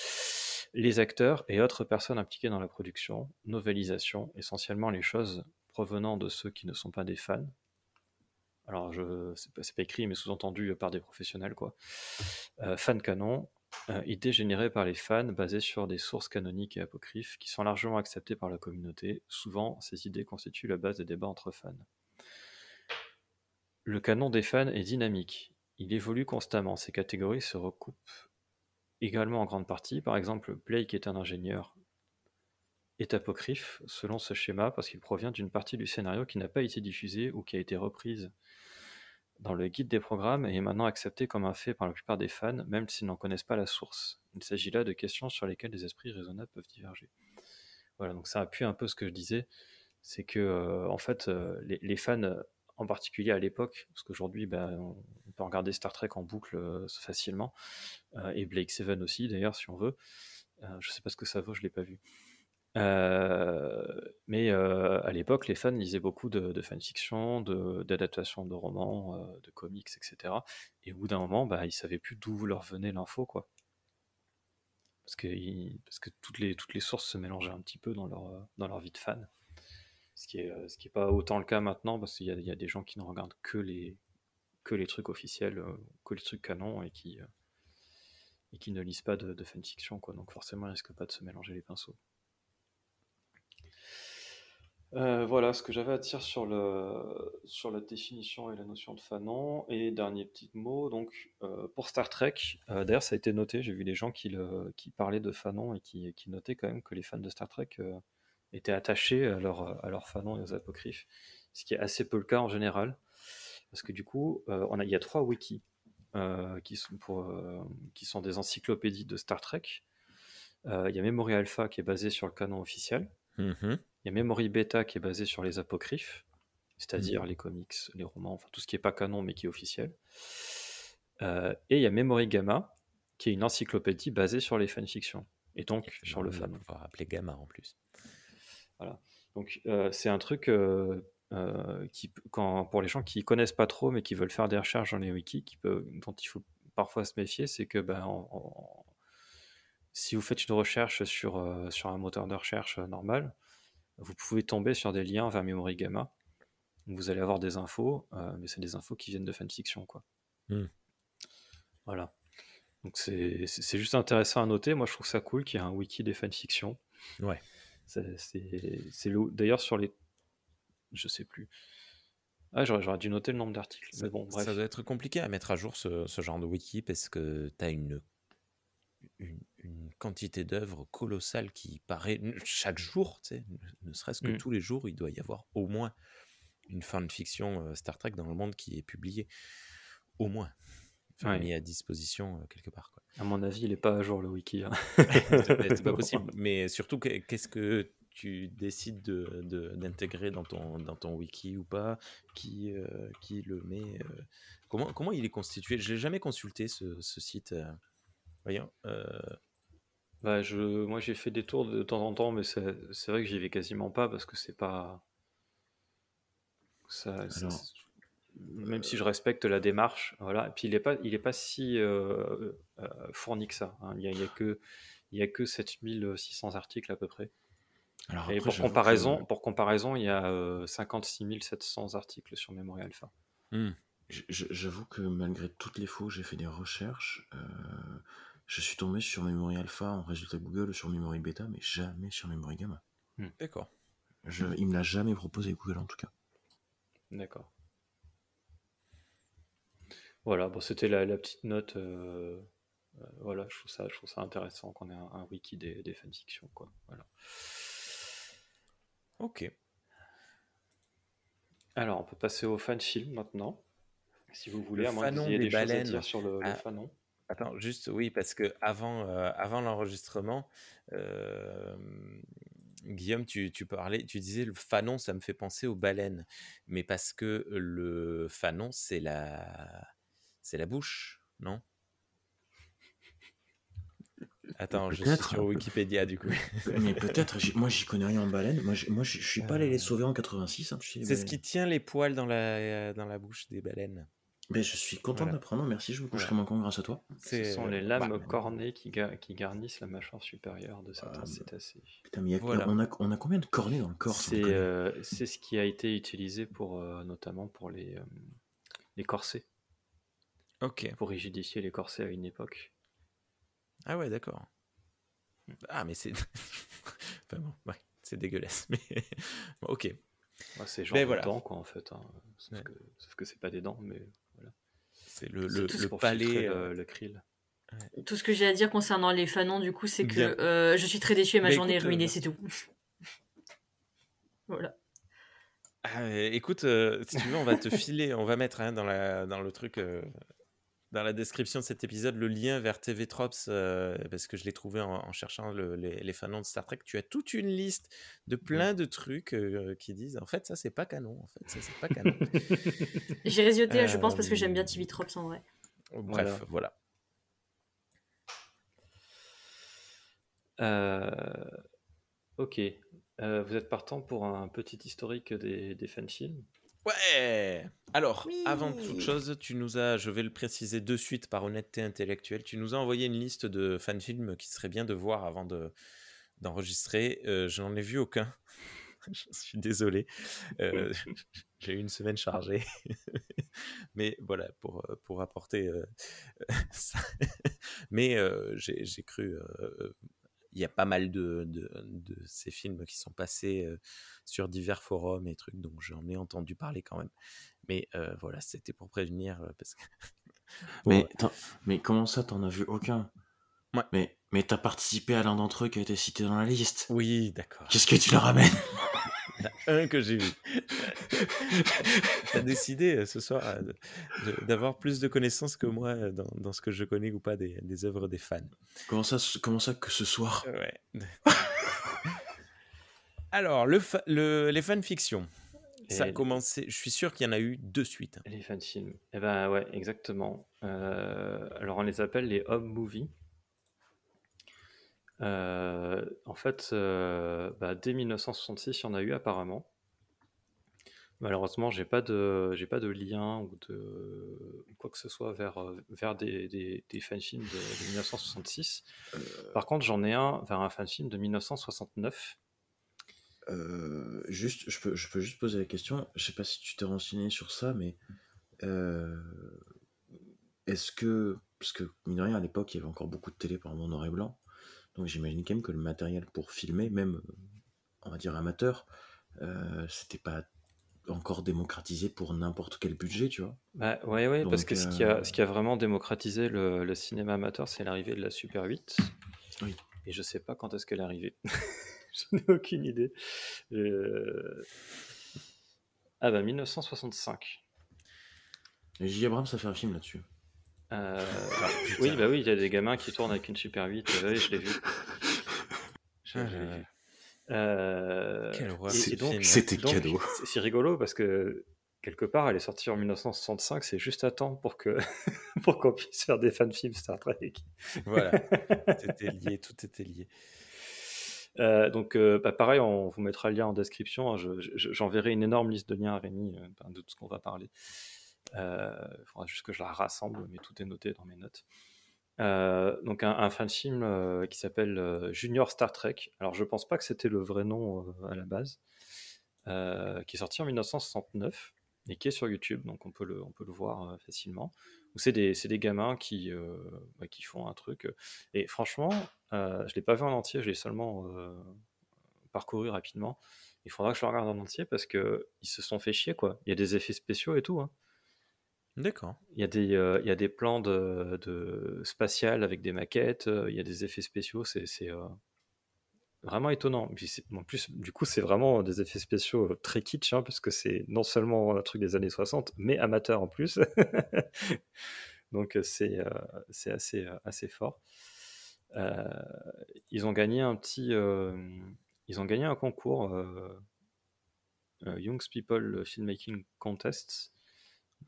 Les acteurs et autres personnes impliquées dans la production. Novélisation, essentiellement les choses provenant de ceux qui ne sont pas des fans. Alors, je, c'est pas, écrit, mais sous-entendu par des professionnels, quoi. Fan canon, euh, idées générées par les fans basées sur des sources canoniques et apocryphes qui sont largement acceptées par la communauté. Souvent, ces idées constituent la base des débats entre fans. Le canon des fans est dynamique. Il évolue constamment. Ces catégories se recoupent également en grande partie. Par exemple, Blake est un ingénieur est apocryphe selon ce schéma parce qu'il provient d'une partie du scénario qui n'a pas été diffusée ou qui a été reprise dans le guide des programmes et est maintenant accepté comme un fait par la plupart des fans, même s'ils n'en connaissent pas la source. Il s'agit là de questions sur lesquelles les esprits raisonnables peuvent diverger. Voilà, donc ça appuie un peu ce que je disais, c'est que euh, en fait, euh, les, fans, en particulier à l'époque, parce qu'aujourd'hui, ben, on peut regarder Star Trek en boucle euh, facilement, et Blake Seven aussi d'ailleurs, si on veut. Je sais pas ce que ça vaut, je l'ai pas vu. Mais à l'époque, les fans lisaient beaucoup de, de fanfiction, de- d'adaptations de, romans, euh, de comics, etc. Et au bout d'un moment, bah, ils savaient plus d'où leur venait l'info, quoi. Parce que, toutes, les, sources se mélangeaient un petit peu dans leur, vie de fan. Ce qui est, euh, ce qui est pas autant le cas maintenant, parce qu'il y a, des gens qui ne regardent que les, trucs officiels, que les trucs canons, et qui, ne lisent pas de, de fanfiction. Donc forcément, ils risquent pas de se mélanger les pinceaux. Euh, voilà ce que j'avais à dire sur, la définition et la notion de fanon. Et dernier petit mot, donc euh, pour Star Trek, euh, d'ailleurs ça a été noté, j'ai vu des gens qui, parlaient de fanon et qui, notaient quand même que les fans de Star Trek étaient attachés à leur, à leur fanon et aux apocryphes, ce qui est assez peu le cas en général. Parce que du coup, on a, il y a trois wikis qui, sont des encyclopédies de Star Trek. Il y a Memory Alpha qui est basé sur le canon officiel. Mhm. Il y a Memory Beta qui est basé sur les apocryphes, c'est-à-dire les comics, les romans, enfin tout ce qui n'est pas canon mais qui est officiel. Euh, et il y a Memory Gamma qui est une encyclopédie basée sur les fanfictions et donc sur le On va fan. appeler Gamma en plus. Donc euh, c'est un truc euh, qui, quand, pour les gens qui connaissent pas trop mais qui veulent faire des recherches dans les wikis, qui peut, dont il faut parfois se méfier, c'est que ben, en- en- si vous faites une recherche sur, sur un moteur de recherche normal, vous pouvez tomber sur des liens vers Memory Gamma. Vous allez avoir des infos, euh, mais c'est des infos qui viennent de fanfiction. Quoi. Hmm. Voilà. Donc c'est juste intéressant à noter. Moi, je trouve ça cool qu'il y ait un wiki des fanfictions. Ouais. D'ailleurs sur les. Je sais plus. Ah, j'aurais dû noter le nombre d'articles. Ça, Mais bon, bref. ça doit être compliqué à mettre à jour ce, ce genre de wiki parce que tu as une, une, une quantité d'œuvres colossale qui paraît chaque jour, tu sais, ne, serait-ce que Mm. tous les jours, il doit y avoir au moins une fanfiction euh, Star Trek dans le monde qui est publiée. Au moins. Enfin, Ouais. mis à disposition euh, quelque part. Quoi. À mon avis, il est pas à jour le wiki. hein. c'est pas possible. Mais surtout, que- qu'est-ce que tu décides de- de- d'intégrer dans, ton, dans ton wiki ou pas? Qui, euh, qui le met euh, comment, comment il est constitué? Je l'ai jamais consulté ce, ce site. euh. Voyons. Bah, je, moi, j'ai fait des tours de temps en temps, mais c'est c'est vrai que j'y vais quasiment pas parce que c'est pas. Ça, ça- Alors, même si je respecte la démarche, voilà. Et puis il est pas, il est pas si euh, euh, fourni que ça. hein. Il y a, il y a que, il y a que 7600 articles à peu près. alors Et après, pour j'avoue comparaison, pour comparaison, il y a euh, 56 700 articles sur Memory Alpha. hmm. J- j- J'avoue que malgré toutes les fois où j'ai fait des recherches, euh, je suis tombé sur Memory Alpha en résultat Google, sur Memory Beta, mais jamais sur Memory Gamma. D'accord. Je, il me l'a jamais proposé Google en tout cas. D'accord. Voilà, bon, c'était la, la petite note. euh, euh, voilà, je trouve ça, je trouve ça intéressant qu'on ait un, un wiki des, des fanfictions, quoi. Voilà. Ok. Alors, on peut passer au fan film maintenant, si vous voulez, Le à moins que vous fanon ayez des des choses à baleines. dire sur le, le Ah. fanon. Attends, juste, oui, parce que avant, euh, avant l'enregistrement, euh, Guillaume, tu, tu parlais, tu disais le fanon, ça me fait penser aux baleines, mais parce que le fanon, c'est la, c'est la bouche, non? Attends, je suis sur Wikipédia du coup. Mais peut-être, moi j'y connais rien en baleine. Moi, moi je suis pas allé les sauver en 86. hein, tu sais, les C'est ce qui tient les poils dans la, dans la bouche des baleines. Mais je suis content Voilà. d'apprendre, merci, je me coucherai Voilà. mon camp grâce à toi. Ce sont euh, les lames bah, cornées qui, ga- qui garnissent la mâchoire supérieure de certains Ah, cétacés. Putain, mais il y a- Voilà. on, a, on a combien de cornets dans le corps C'est euh, c'est ce qui a été utilisé pour, euh, notamment pour les, euh, les corsets, Ok. pour rigidifier les corsets à une époque. Ah ouais, d'accord. Ah, mais c'est. enfin bon, ouais, c'est dégueulasse. Mais bon, ok. Ouais, c'est genre des voilà. dents, quoi, en fait. hein. Sauf, Ouais. que, sauf que c'est pas des dents, mais. C'est le, palais. filtrer euh, le, le krill. Tout ce que j'ai à dire concernant les fanons, du coup, c'est que euh, je suis très déçue et ma Bah, journée est écoute, ruinée, euh, c'est tout. voilà. Ah, écoute, euh, si tu veux, on va te filer, on va mettre hein, dans, la, dans le truc, euh, dans la description de cet épisode, le lien vers TV Trops, euh, parce que je l'ai trouvé en, en cherchant le- les, les fanons de Star Trek. Tu as toute une liste de plein de trucs euh, qui disent, en fait, ça, c'est pas canon. En fait, ça, c'est pas canon. J'ai réseauté, je pense, parce que j'aime bien TV Tropes en vrai. Bref, voilà. Euh, ok. Euh, vous êtes partant pour un petit historique des, des fanfilms? Ouais Alors, avant toute chose, tu nous as, je vais le préciser de suite par honnêteté intellectuelle, tu nous as envoyé une liste de fanfilms qui serait bien de voir avant de d'enregistrer. Euh, je n'en ai vu aucun. je suis désolé. Euh, J'ai eu une semaine chargée. Mais voilà, pour, euh, pour apporter euh, ça. Mais j'ai j'ai cru... il y a pas mal de, de, de ces films qui sont passés euh, sur divers forums et trucs, donc j'en ai entendu parler quand même. Mais euh, voilà, c'était pour prévenir, parce que... Mais, Ouais. mais comment ça, t'en as vu aucun? Ouais. Mais, mais t'as participé à l'un d'entre eux qui a été cité dans la liste. Oui, d'accord. Qu'est-ce que tu leur ramènes? Il y en a un que j'ai vu. T'as décidé euh, ce soir euh, d'avoir plus de connaissances que moi euh, dans, dans ce que je connais ou pas des, des œuvres des fans. comment ça, comment ça que ce soir? Ouais. Alors, le fa- le- les fanfictions. Ça a commencé, je suis sûr qu'il y en a eu de suite. hein. Les fanfilms. Eh ben ouais, exactement. Euh, alors on les appelle les home movies. Euh, en fait, euh, bah, dès 1966, il y en a eu apparemment. Malheureusement, j'ai pas de, j'ai pas de lien ou de quoi que ce soit vers, euh, vers des, des, des fanfilms de, de 1966. Par contre, j'en ai un vers un fanfilm de 1969. Euh, juste, je peux, je peux juste poser la question. Je sais pas si tu t'es renseigné sur ça, mais euh, est-ce que, parce que mine de rien, à l'époque, il y avait encore beaucoup de télé par en noir et blanc, donc j'imagine quand même que le matériel pour filmer, même, euh, on va dire amateur, euh, c'était pas encore démocratisé pour n'importe quel budget, tu vois. Bah, ouais, ouais, parce que ce qui a, euh, ce qui a vraiment démocratisé le, le cinéma amateur, c'est l'arrivée de la Super 8. Oui. Et je sais pas quand est-ce qu'elle est arrivée. je n'ai aucune idée. Euh, Ah bah 1965. Et J. Abrams, ça fait un film là-dessus. Euh, Ah, oui, bah oui, il y a des gamins qui tournent avec une Super 8. euh, oui, je l'ai vu. Je- je l'ai Ah, vu. Euh. C'était cadeau. c'est- rigolo parce que quelque part, elle est sortie en 1965, c'est juste à temps pour que pour qu'on puisse faire des fanfilms Star Trek. Voilà, tout était lié, tout était lié. Euh, donc, euh, bah, pareil, on vous mettra le lien en description. hein. Je- je- J'enverrai une énorme liste de liens à Rémi euh, de tout ce qu'on va parler. Il faudra juste que je la rassemble, mais tout est noté dans mes notes. Euh, donc, un, un fan film euh, qui s'appelle euh, Junior Star Trek. Alors, je pense pas que c'était le vrai nom euh, à la base, euh, qui est sorti en 1969 et qui est sur YouTube, donc on peut le, on peut le voir euh, facilement. C'est des, des gamins qui, euh, bah, qui font un truc. euh, et franchement, euh, je l'ai pas vu en entier, je l'ai seulement euh, parcouru rapidement. Il faudra que je le regarde en entier parce que ils se sont fait chier quoi. Il y a des effets spéciaux et tout. hein. D'accord. Il y a des, euh, il y a des plans de, avec des maquettes. euh, il y a des effets spéciaux. C'est, euh, vraiment étonnant. En plus, du coup, c'est vraiment des effets spéciaux très kitsch hein, parce que c'est non seulement un truc des années 60, mais amateur en plus. Donc c'est, assez, fort. Ils ont gagné un petit, ils ont gagné un concours Young People Filmmaking Contest.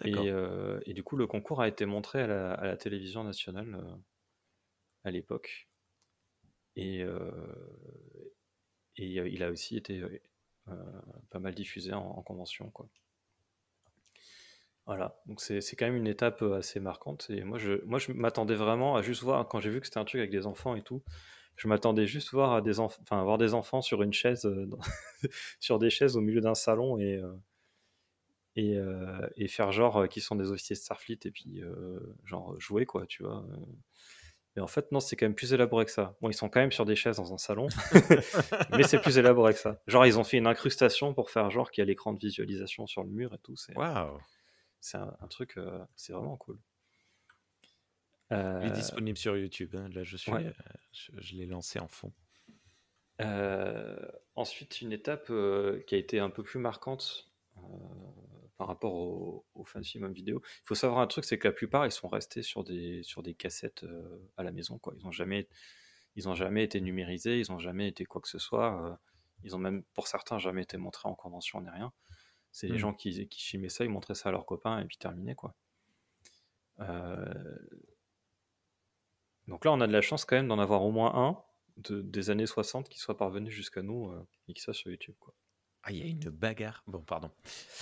Et, euh, et du coup, le concours a été montré à la, à la télévision nationale euh, à l'époque. Et, euh, et il a aussi été pas mal diffusé en, en convention. Quoi. Voilà, donc c'est quand même une étape assez marquante. Et moi, je, moi, je m'attendais vraiment à juste voir, quand j'ai vu que c'était un truc avec des enfants et tout, je m'attendais juste voir à des enfants, enfin, voir des enfants sur une chaise, dans- sur des chaises au milieu d'un salon et, et, euh, et faire genre euh, qu'ils sont des officiers de Starfleet et puis euh, genre jouer quoi, tu vois. Mais en fait, non, c'est quand même plus élaboré que ça. Bon, ils sont quand même sur des chaises dans un salon, mais c'est plus élaboré que ça. Genre, ils ont fait une incrustation pour faire genre qu'il y a l'écran de visualisation sur le mur et tout. C'est c'est un, un truc, c'est vraiment cool. Il est disponible sur YouTube. hein. Là, je suis, ouais. je, je l'ai lancé en fond. Euh, ensuite, une étape euh, qui a été un peu plus marquante, euh, par rapport aux au fanfilms en vidéo. Il faut savoir un truc, c'est que la plupart, ils sont restés sur des, sur des cassettes à la maison. Quoi. Ils n'ont jamais, ils ont jamais été numérisés, ils n'ont jamais été quoi que ce soit. ils ont même, pour certains, jamais été montrés en convention ni rien. C'est les mmh. gens qui, qui filmaient ça, ils montraient ça à leurs copains et puis terminaient. Quoi. Donc là, on a de la chance quand même d'en avoir au moins un de, des années 60 qui soit parvenu jusqu'à nous et qui soit sur YouTube. Quoi. Ah, il y a une bagarre. Bon, pardon.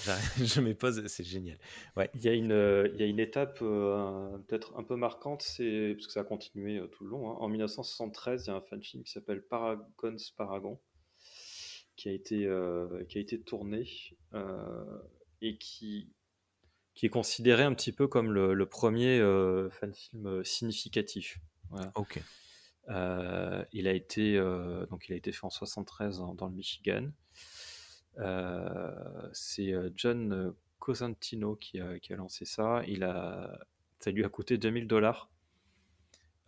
Je m'épose, c'est génial. Ouais. Il, y a une, il y a une étape euh, peut-être un peu marquante, c'est parce que ça a continué euh, tout le long. Hein. En 1973, il y a un fan film qui s'appelle Paragon's Paragon, qui a été, euh, qui a été tourné et qui, qui est considéré un petit peu comme le, le premier fan film significatif. Voilà. Ok. il a été donc il a été fait en 73 dans le Michigan. Euh, c'est euh, John euh, Cosentino qui a, qui a, lancé ça. Il a, ça lui a coûté 2000 dollars.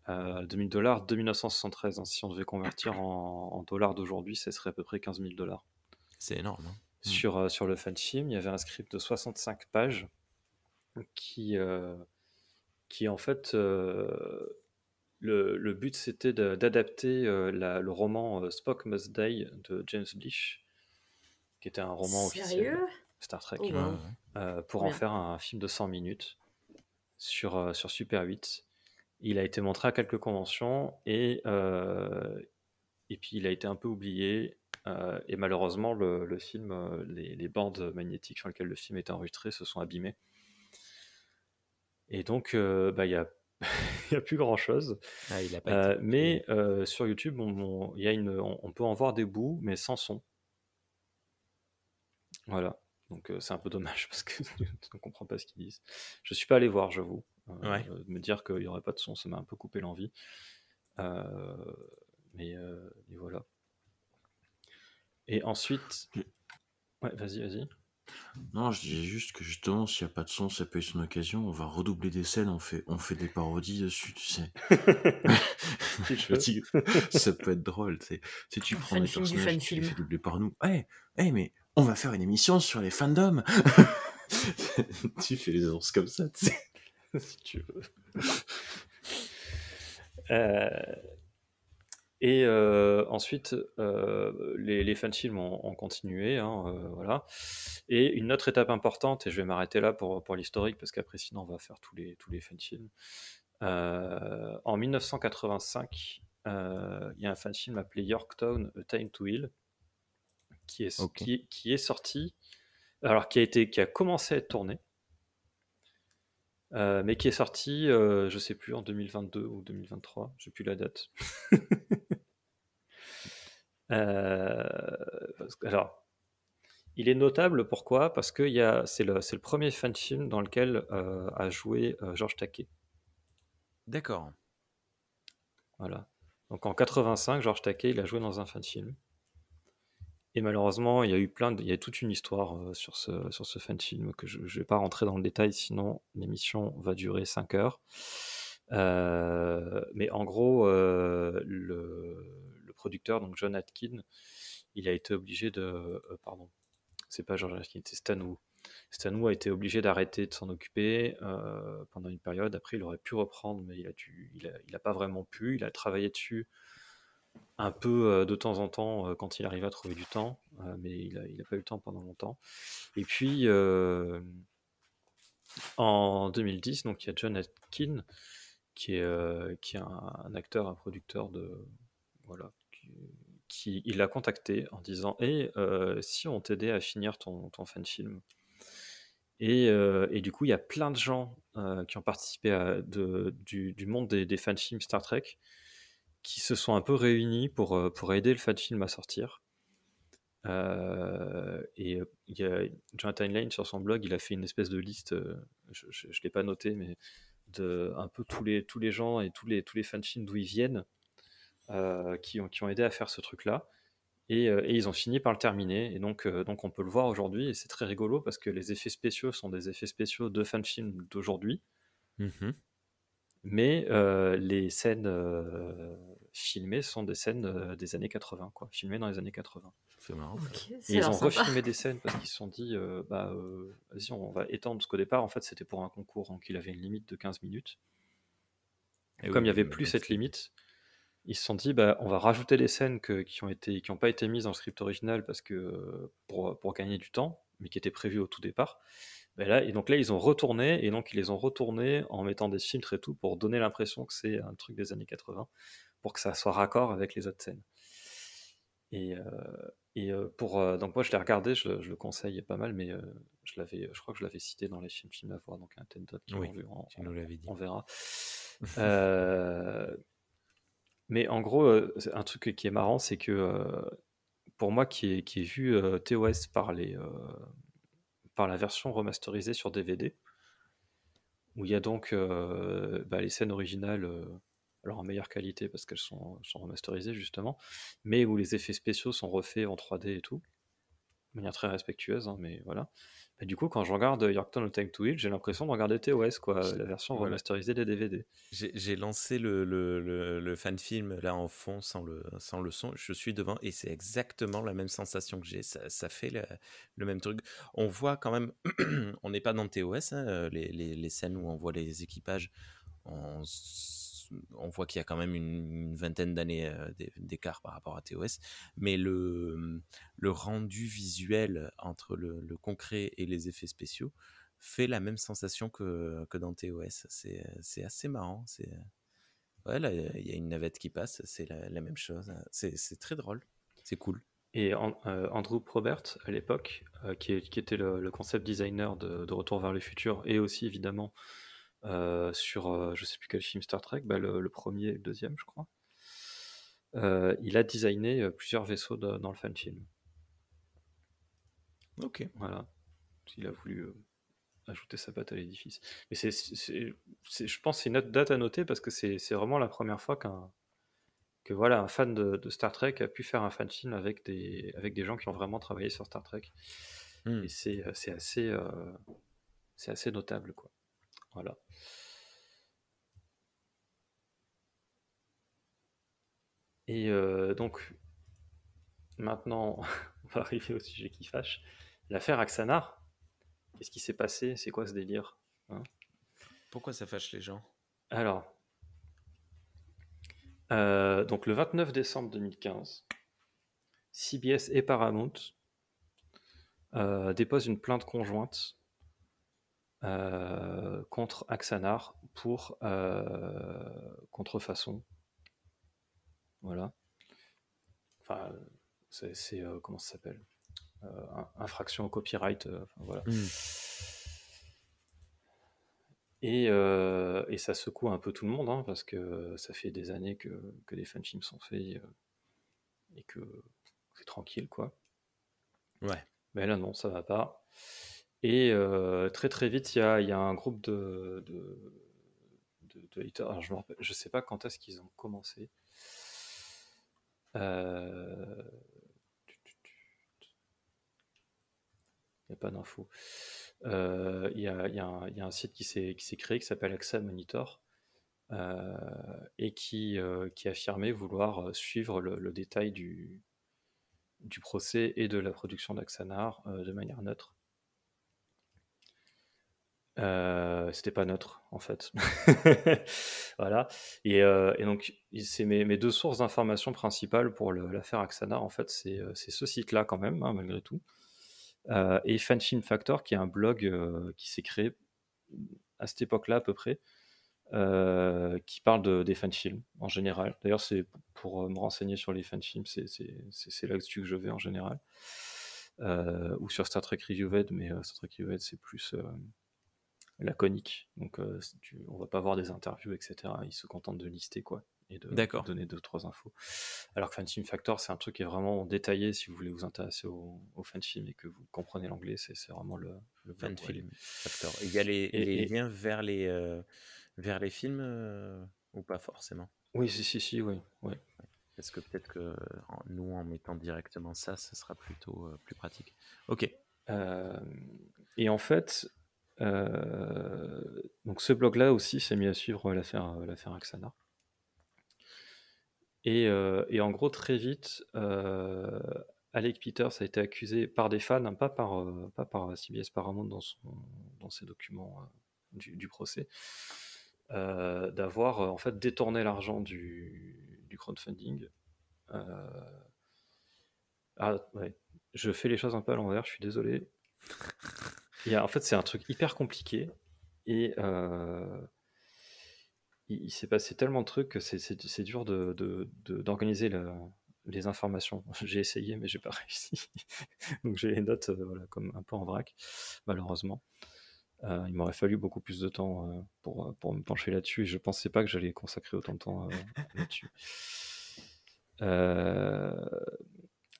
2000 dollars de 1973. Hein. Si on devait convertir en, dollars d'aujourd'hui, ça serait à peu près 15 000 dollars. C'est énorme. Hein. Mm. Sur, sur le fan film, il y avait un script de 65 pages qui, qui en fait, le, le, but c'était d'adapter le roman Spock Must Die de James Blish qui était un roman officiel Star Trek, oh, euh, pour en faire un film de 100 minutes sur, euh, sur Super 8. Il a été montré à quelques conventions et, euh, et puis il a été un peu oublié. et malheureusement, le, le film, les, les, bandes magnétiques sur lesquelles le film était enregistré se sont abîmées. Et donc, bah, il n'y a, a, plus grand chose. Ah, mais sur YouTube, on, y a une, on, peut en voir des bouts, mais sans son. Voilà. Donc c'est un peu dommage parce que on comprend pas ce qu'ils disent. Je suis pas allé voir, j'avoue. Euh, me dire qu'il y aurait pas de son, ça m'a un peu coupé l'envie. mais, voilà. Et ensuite, ouais, vas-y, vas-y. Non, je disais juste que justement, s'il n'y a pas de son, ça peut être une occasion. On va redoubler des scènes, on fait, on fait des parodies dessus, tu sais. ça peut être drôle, tu sais. Si tu prends des personnages qui les fais doubler par nous. Eh, hey, mais on va faire une émission sur les fandoms. tu fais les annonces comme ça, tu sais. si tu veux. Euh, et euh, ensuite, euh, les, les fanfilms ont, continué, hein, voilà. Et une autre étape importante, et je vais m'arrêter là pour, pour l'historique, parce qu'après sinon on va faire tous les, tous les fanfilms. en 1985, il y a un fanfilm appelé Yorktown, A Time to Heal, qui est, qui, est sorti, alors qui a, été, qui a commencé à être tourné, euh, mais qui est sorti, euh, je sais plus, en 2022 ou 2023, je sais plus la date. Euh, alors, il est notable pourquoi? Parce que c'est le, le, premier fan film dans lequel a joué Georges Taquet. D'accord. Voilà. Donc en 85, Georges Taquet, il a joué dans un fan film. Et malheureusement, il y a eu plein, il y a toute une histoire euh, sur ce, sur ce fan film que je ne vais pas rentrer dans le détail, sinon l'émission va durer 5 heures. Euh, mais en gros, euh, le, producteur, donc John Atkin, il a été obligé de. pardon, c'est pas George Atkin, c'est Stan Wu. Stan a été obligé d'arrêter de s'en occuper pendant une période. Après, il aurait pu reprendre, mais il a, dû, il a, il pas vraiment pu. Il a travaillé dessus un peu euh, de temps en temps euh, quand il arrive à trouver du temps, euh, mais il n'a pas eu le temps pendant longtemps. Et puis en 2010, donc il y a John Atkin qui est, qui est un, acteur, un producteur de voilà, qui, il l'a contacté en disant et si on t'aidait à finir ton, ton fan film et, et, du coup, il y a plein de gens qui ont participé à, du, monde des, des fan films Star Trek qui se sont un peu réunis pour, euh, pour aider le fan film à sortir. Euh, et euh, il y a Jonathan Lane sur son blog, il a fait une espèce de liste, je ne l'ai pas noté, mais de un peu tous les, tous les gens et tous les, tous les films d'où ils viennent qui, ont, qui ont aidé à faire ce truc-là. Et, et, ils ont fini par le terminer. Et donc, donc on peut le voir aujourd'hui. Et c'est très rigolo parce que les effets spéciaux sont des effets spéciaux de fan films d'aujourd'hui. Mmh Mais les scènes filmées sont des scènes des années 80, quoi, filmées dans les années 80. C'est marrant. Et ils ont refilmé des scènes parce qu'ils se sont dit, bah, vas-y, on va étendre, parce qu'au départ, en fait, c'était pour un concours, donc il avait une limite de 15 minutes. Et comme il n'y avait plus cette limite, ils se sont dit, bah, on va rajouter les scènes qui ont été, qui n'ont pas été mises dans le script original parce que pour, pour gagner du temps, mais qui étaient prévues au tout départ. Là, et donc là, ils ont retourné, et donc ils les ont retournés en mettant des filtres et tout pour donner l'impression que c'est un truc des années 80, pour que ça soit raccord avec les autres scènes. Et, et pour donc moi je l'ai regardé, je, le conseille pas mal, mais je l'avais, je crois que je l'avais cité dans les films films à voir, donc un ten qui oui, vu, on, tu nous l'avais dit. on verra. mais en gros, un truc qui est marrant, c'est que pour moi qui ai, qui ai vu TOS par les par la version remasterisée sur DVD, où il y a donc bah, les scènes originales alors en meilleure qualité parce qu'elles sont, sont, remasterisées justement, mais où les effets spéciaux sont refaits en 3D et tout, de manière très respectueuse, hein, mais voilà. Et du coup, quand je regarde Yorktown Time to Heal, j'ai l'impression de regarder TOS, quoi, la version remasterisée des DVD. J'ai lancé le, le, le, fan film là en fond sans le, sans le son, je suis devant et c'est exactement la même sensation que j'ai. Ça, ça, fait le, même truc. On voit quand même, on n'est pas dans TOS, hein, les, les, les, scènes où on voit les équipages en on voit qu'il y a quand même une, vingtaine d'années euh, d'écart par rapport à TOS, mais le, rendu visuel entre le, concret et les effets spéciaux fait la même sensation que, dans TOS. C'est assez marrant. C'est il y a une navette qui passe, c'est la, même chose. C'est très drôle, c'est cool. Et euh, Andrew Probert, à l'époque, euh, qui, était le, concept designer de, de, Retour vers le futur, et aussi évidemment euh, sur euh, je sais plus quel film Star Trek, bah, le, premier et le deuxième, je crois. Euh, il a designé plusieurs vaisseaux dans le fan film. Ok. Voilà. Il a voulu ajouter sa patte à l'édifice. Mais c'est, je pense que c'est une date à noter parce que c'est, vraiment la première fois qu'un que voilà, un fan de, Star Trek a pu faire un fan film avec des, avec des gens qui ont vraiment travaillé sur Star Trek. Hmm. Et c'est, assez, c'est assez notable. Quoi. Voilà. Et euh, donc, maintenant, on va arriver au sujet qui fâche. L'affaire Axanar, qu'est-ce qui s'est passé? C'est quoi ce délire hein? Pourquoi ça fâche les gens? Alors, euh, donc le 29 décembre 2015, CBS et Paramount euh, déposent une plainte conjointe contre Axanar pour contrefaçon voilà. Enfin, c'est, euh, comment ça s'appelle? Euh, Infraction au copyright. Euh, voilà. Mmh. Et, et, ça secoue un peu tout le monde, hein, parce que ça fait des années que, que des fanfilms sont faits et que c'est tranquille, quoi. Ouais. Mais là, non, ça va pas. Et très très vite, il y a, un groupe de, de. Alors, je ne sais pas quand est-ce qu'ils ont commencé. Euh, il n'y a pas d'infos. Euh, il y, a, un site qui s'est créé qui s'appelle AXA Monitor euh, et qui, qui affirmait vouloir suivre le, détail du procès et de la production d'Axanar de manière neutre. Euh, c'était pas neutre en fait. voilà. Et, euh, donc, c'est mes, deux sources d'information principales pour l'affaire Axana. En fait, c'est euh, ce site-là quand même, hein, malgré tout. et Fanfilm Factor, qui est un blog qui s'est créé à cette époque-là à peu près, qui parle de, des fanfilms en général. D'ailleurs, c'est pour me renseigner sur les fanfilms, c'est là-dessus que je vais en général. ou sur Star Trek Reviewed, mais Star Trek Reviewed, c'est plus laconique. Donc, euh, on va pas voir des interviews, etc. Ils se contentent de lister, quoi, et de, donner deux, trois infos. Alors que Fanfilm Factor, c'est un truc qui est vraiment détaillé si vous voulez vous intéresser au, au fanfilm et que vous comprenez l'anglais, c'est vraiment le, le Fanfilm Factor. Il y a les, liens vers les, euh, vers les films euh, ou pas forcément? Oui, si, si, si, oui. oui. Est-ce que peut-être que nous, en mettant directement ça, ce sera plutôt plus pratique? Ok. et en fait, donc ce blog-là aussi s'est mis à suivre l'affaire l'affaire Axana. Et, en gros, très vite, Alec Peters a été accusé par des fans, hein, pas, par, pas par CBS Paramount dans, ses documents du, procès, d'avoir en fait détourné l'argent du, crowdfunding. Ah je fais les choses un peu à l'envers, je suis désolé. A, en fait, c'est un truc hyper compliqué et il, s'est passé tellement de trucs que c'est dur d'organiser de, de, les informations. J'ai essayé, mais j'ai pas réussi. Donc j'ai les notes voilà, comme un peu en vrac, malheureusement. Euh, il m'aurait fallu beaucoup plus de temps euh, pour, pour, me pencher là-dessus et je pensais pas que j'allais consacrer autant de temps euh, là-dessus.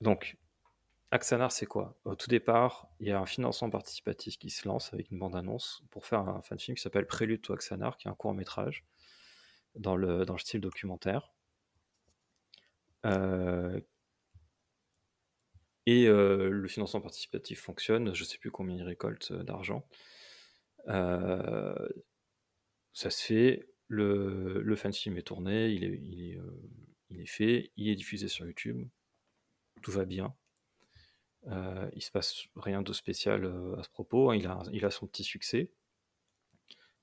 donc, Axanar, c'est quoi? Au tout départ, il y a un financement participatif qui se lance avec une bande-annonce pour faire un fan film qui s'appelle Prélude to Axanar, qui est un court métrage dans le, dans le style documentaire. et le financement participatif fonctionne, je ne sais plus combien il récolte d'argent. Euh, ça se fait, le, le film est tourné, euh, il est, fait, il est diffusé sur YouTube, tout va bien. Euh, il se passe rien de spécial euh, à ce propos, hein. il, a, il a son petit succès,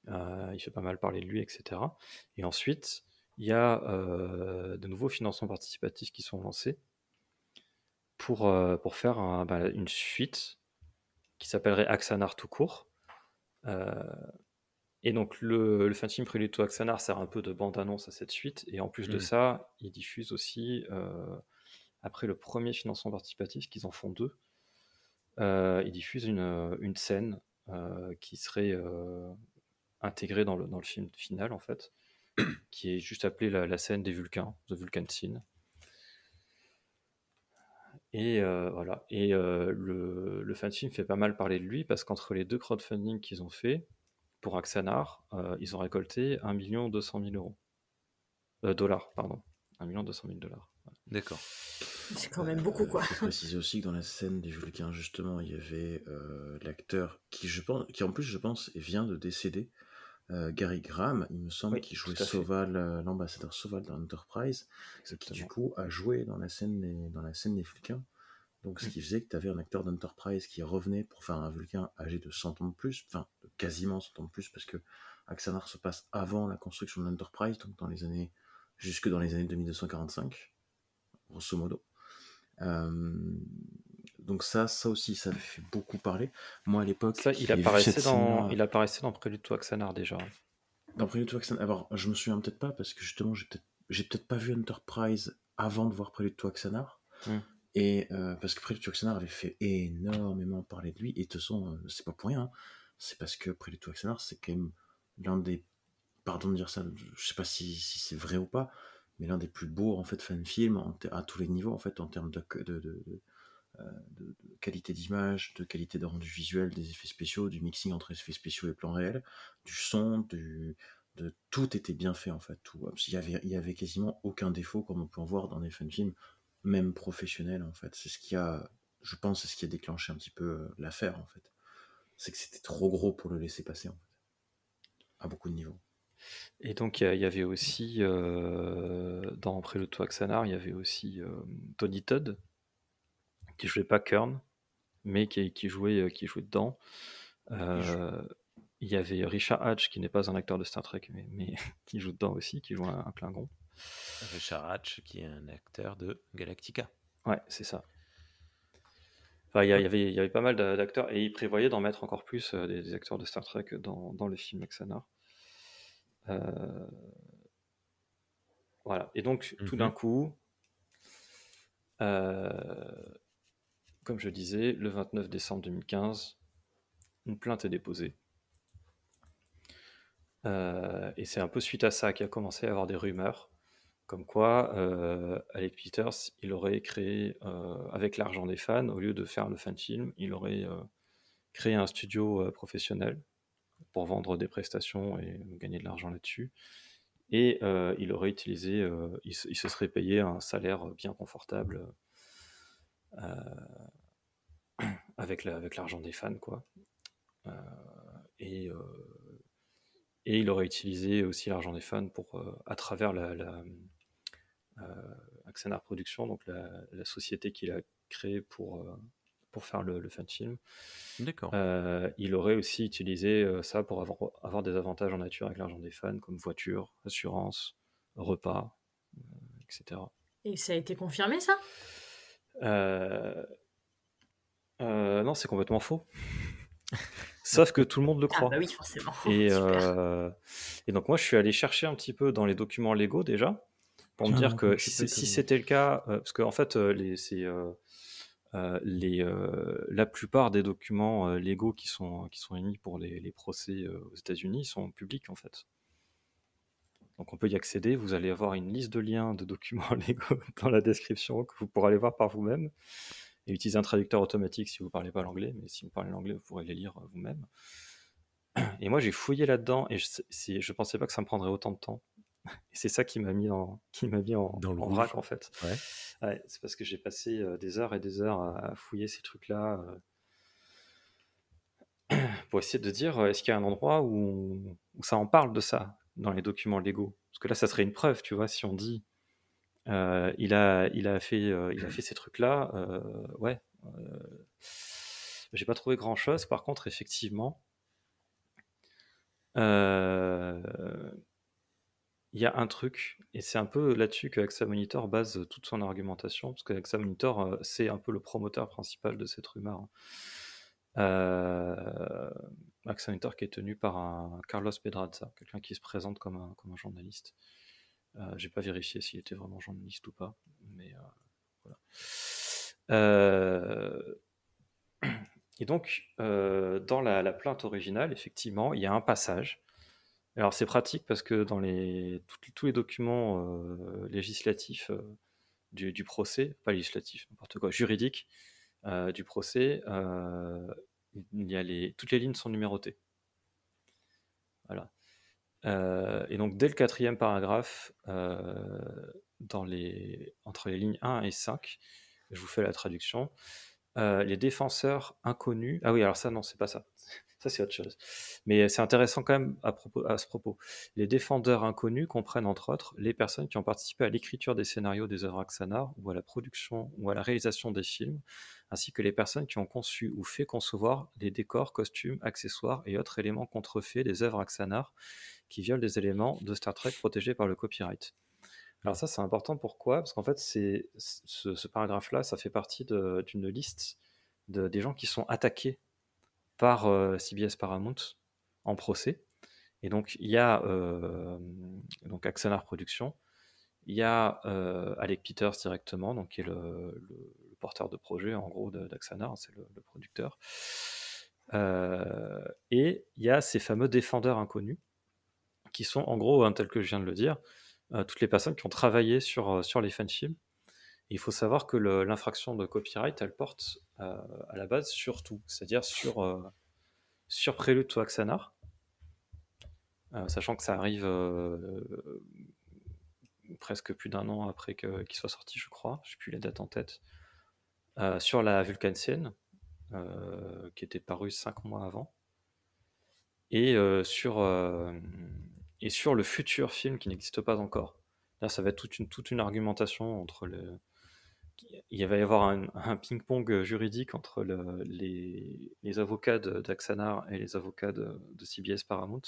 il fait pas mal parler de lui, etc. Et ensuite, il y a de nouveaux financements participatifs qui sont lancés pour, pour faire un, bah, une suite qui s'appellerait Axanar tout court, euh, et donc le, le film Prélude to Axanar sert un peu de bande-annonce à cette suite. Et en plus de mm. ça, il diffuse aussi, euh, après le premier financement participatif, qu'ils en font deux, euh, il diffuse une, une scène qui serait intégrée dans le, dans le film final, en fait, qui est juste appelée la, scène des Vulcains, The Vulcan Scene. Et euh, voilà. Et euh, le, le film fait pas mal parler de lui parce qu'entre les deux crowdfunding qu'ils ont fait pour Axanar, euh, ils ont récolté 1 200 000 euros. dollars, pardon. 1 200 000 dollars. D'accord. C'est quand même beaucoup, quoi. Je préciser aussi que dans la scène des Vulcains, justement, il y avait l'acteur qui, je pense, qui, en plus, je pense, vient de décéder. Gary Graham, il me semble, qui jouait Soval, l'ambassadeur Soval dans Enterprise, qui du coup a joué dans la scène des, dans la scène des Vulcains. Donc, ce qui faisait que tu avais un acteur d'Enterprise qui revenait pour faire un Vulcain âgé de 100 ans de plus, enfin, quasiment 100 ans de plus, parce que Axanar se passe avant la construction de l'Enterprise, donc dans les années, jusque dans les années 2245, grosso modo. Donc ça, ça aussi, ça fait beaucoup parler. Moi, à l'époque, il apparaissait dans, il apparaissait dans Prélude to Axanar déjà. Dans Prélude to Axanar, alors je me souviens peut-être pas parce que justement, j'ai peut-être, j'ai peut-être pas vu Enterprise avant de voir Prélude to Axanar. Mmh. Et euh, parce que Prélude to avait fait énormément parler de lui, et de toute façon, euh, c'est pas pour rien, hein. c'est parce que Prélude to c'est quand même l'un des, pardon de dire ça, je sais pas si, si c'est vrai ou pas, mais l'un des plus beaux en fait fan films à tous les niveaux en fait en termes euh, de qualité d'image, de qualité de rendu visuel, des effets spéciaux, du mixing entre effets spéciaux et plans réels, du son, de tout était bien fait en fait. Il y avait, il y avait quasiment aucun défaut comme on peut en voir dans des fan films même professionnel en fait. C'est ce qui a, je pense, c'est ce qui a déclenché un petit peu euh, l'affaire en fait. C'est que c'était trop gros pour le laisser passer en fait, à beaucoup de niveaux. Et donc il y, avait aussi euh, dans le Toit Xanar, il y avait aussi euh, Tony Todd qui jouait pas Kern, mais qui, qui jouait euh, qui jouait dedans. il y avait Richard Hatch qui n'est pas un acteur de Star Trek, mais, mais qui joue dedans aussi, qui joue un, un Klingon. Richard Hatch, qui est un acteur de Galactica. Ouais, c'est ça. Enfin, il y, avait, y avait pas mal d'acteurs et il prévoyait d'en mettre encore plus des, acteurs de Star Trek dans, dans le film Axanar. Euh... Voilà. Et donc, tout d'un mhm. coup, euh, comme je disais, le 29 décembre 2015, une plainte est déposée. Euh, et c'est un peu suite à ça qu'il a commencé à avoir des rumeurs comme quoi, euh, Alec Peters, il aurait créé, euh, avec l'argent des fans, au lieu de faire le fan film, il aurait créé un studio professionnel pour vendre des prestations et gagner de l'argent là-dessus. Et il aurait utilisé, il, se serait payé un salaire bien confortable avec l'argent des fans, quoi. et, et il aurait utilisé aussi l'argent des fans pour, à travers la, la Axanar Productions, donc la, la société qu'il a créée pour, pour faire le, le fan film. D'accord. il aurait aussi utilisé ça pour avoir, avoir des avantages en nature avec l'argent des fans, comme voiture, assurance, repas, etc. Et ça a été confirmé, ça? Non, c'est complètement faux. Sauf que tout le monde le Ah croit. bah oui, forcément. Et, euh, donc moi, je suis allé chercher un petit peu dans les documents légaux déjà, pour me Tiens, dire que si, c'était le cas, euh, parce qu'en fait, euh, les, c'est, euh, euh, les, euh, la plupart des documents euh, légaux qui sont, qui émis pour les, les procès euh, aux États-Unis sont publics en fait. Donc on peut y accéder, vous allez avoir une liste de liens de documents légaux dans la description que vous pourrez aller voir par vous-même et utiliser un traducteur automatique si vous ne parlez pas l'anglais, mais si vous parlez l'anglais, vous pourrez les lire euh, vous-même. Et moi j'ai fouillé là-dedans et je, je pensais pas que ça me prendrait autant de temps. Et c'est ça qui m'a mis en, qui m'a mis en, Dans le en rouge. vrac en fait. Ouais. Ouais, c'est parce que j'ai passé euh, des heures et des heures à, fouiller ces trucs-là euh, pour essayer de dire euh, est-ce qu'il y a un endroit où, où ça en parle de ça dans les documents légaux? Parce que là, ça serait une preuve, tu vois, si on dit euh, il, a, il, a fait, euh, il a fait ces trucs-là, euh, ouais. j'ai pas trouvé grand-chose. Par contre, effectivement, il y a un truc, et c'est un peu là-dessus que AXA Monitor base toute son argumentation, parce que AXA Monitor, euh, c'est un peu le promoteur principal de cette rumeur. hein. Euh, AXA Monitor qui est tenu par un Carlos Pedraza, quelqu'un qui se présente comme un, comme un journaliste. Euh, J'ai pas vérifié s'il était vraiment journaliste ou pas, mais euh, voilà. Euh, et donc, euh, dans la plainte originale, effectivement, il y a un passage. Alors, c'est pratique parce que dans les, tous- les documents euh, législatifs euh, du, procès, pas législatif, n'importe quoi, juridique euh, du procès, euh, toutes les lignes sont numérotées. Voilà. Et donc, dès le quatrième paragraphe, entre les lignes 1 et 5, je vous fais la traduction. Les défenseurs inconnus. Ah oui, alors ça, non, c'est pas ça. Ça, c'est autre chose. Mais c'est intéressant quand même à, ce propos. Les défendeurs inconnus comprennent entre autres les personnes qui ont participé à l'écriture des scénarios des œuvres Axanar ou à la production ou à la réalisation des films, ainsi que les personnes qui ont conçu ou fait concevoir les décors, costumes, accessoires et autres éléments contrefaits des œuvres Axanar qui violent des éléments de Star Trek protégés par le copyright. Alors ça, c'est important. Pourquoi? Parce qu'en fait, c'est ce, paragraphe-là, ça fait partie d'une liste de, des gens qui sont attaqués par euh, CBS Paramount en procès. Et donc, il y a euh, Axanar Productions, il y a euh, Alec Peters directement, donc qui est le, porteur de projet en gros d'Axanar, c'est le, producteur. Et il y a ces fameux défendeurs inconnus, qui sont en gros, hein, tel que je viens de le dire, toutes les personnes qui ont travaillé sur, sur les fanfilms. Il faut savoir que l'infraction de copyright, elle porte euh, à la base sur tout, c'est-à-dire sur, euh, sur Prélude to Axanar, euh, sachant que ça arrive presque plus d'un an après qu'il soit sorti, je crois, je n'ai plus les dates en tête, sur la Vulcansienne, qui était parue cinq mois avant, et, sur, et sur le futur film qui n'existe pas encore. Là, ça va être toute une, toute une argumentation entre le. Il va y avoir un, ping-pong juridique entre le- les, avocats d'Axanar et les avocats de, CBS Paramount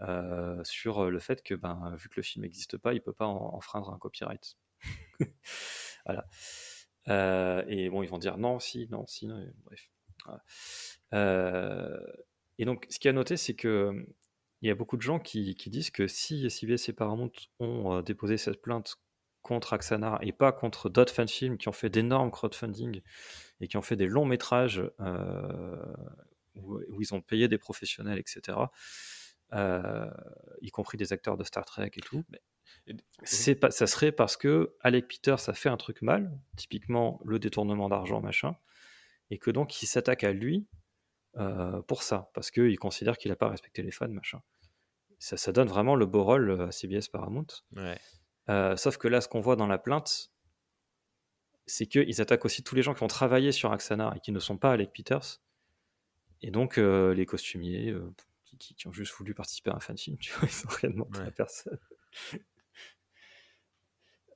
euh, sur le fait que, ben, vu que le film n'existe pas, il ne peut pas en- enfreindre un copyright. voilà. Euh, et bon, ils vont dire non, si, non, si, bref. Euh, et donc, ce qu'il y a à noter, c'est que il y a beaucoup de gens qui, qui disent que si CBS et Paramount ont déposé cette plainte contre Axanar et pas contre d'autres fanfilms qui ont fait d'énormes crowdfunding et qui ont fait des longs métrages euh, où, où ils ont payé des professionnels, etc., euh, y compris des acteurs de Star Trek et tout, mais c'est pas, ça serait parce que Alec Peters a fait un truc mal, typiquement le détournement d'argent, machin, et que donc il s'attaque à lui euh, pour ça, parce qu'il considère qu'il n'a pas respecté les fans, machin. Ça, ça donne vraiment le beau rôle à CBS Paramount. Ouais. Euh, sauf que là, ce qu'on voit dans la plainte, c'est qu'ils attaquent aussi tous les gens qui ont travaillé sur Axanar et qui ne sont pas Alec Peters. Et donc, euh, les costumiers euh, qui, ont juste voulu participer à un fan film, tu vois, ils ont rien demandé à personne.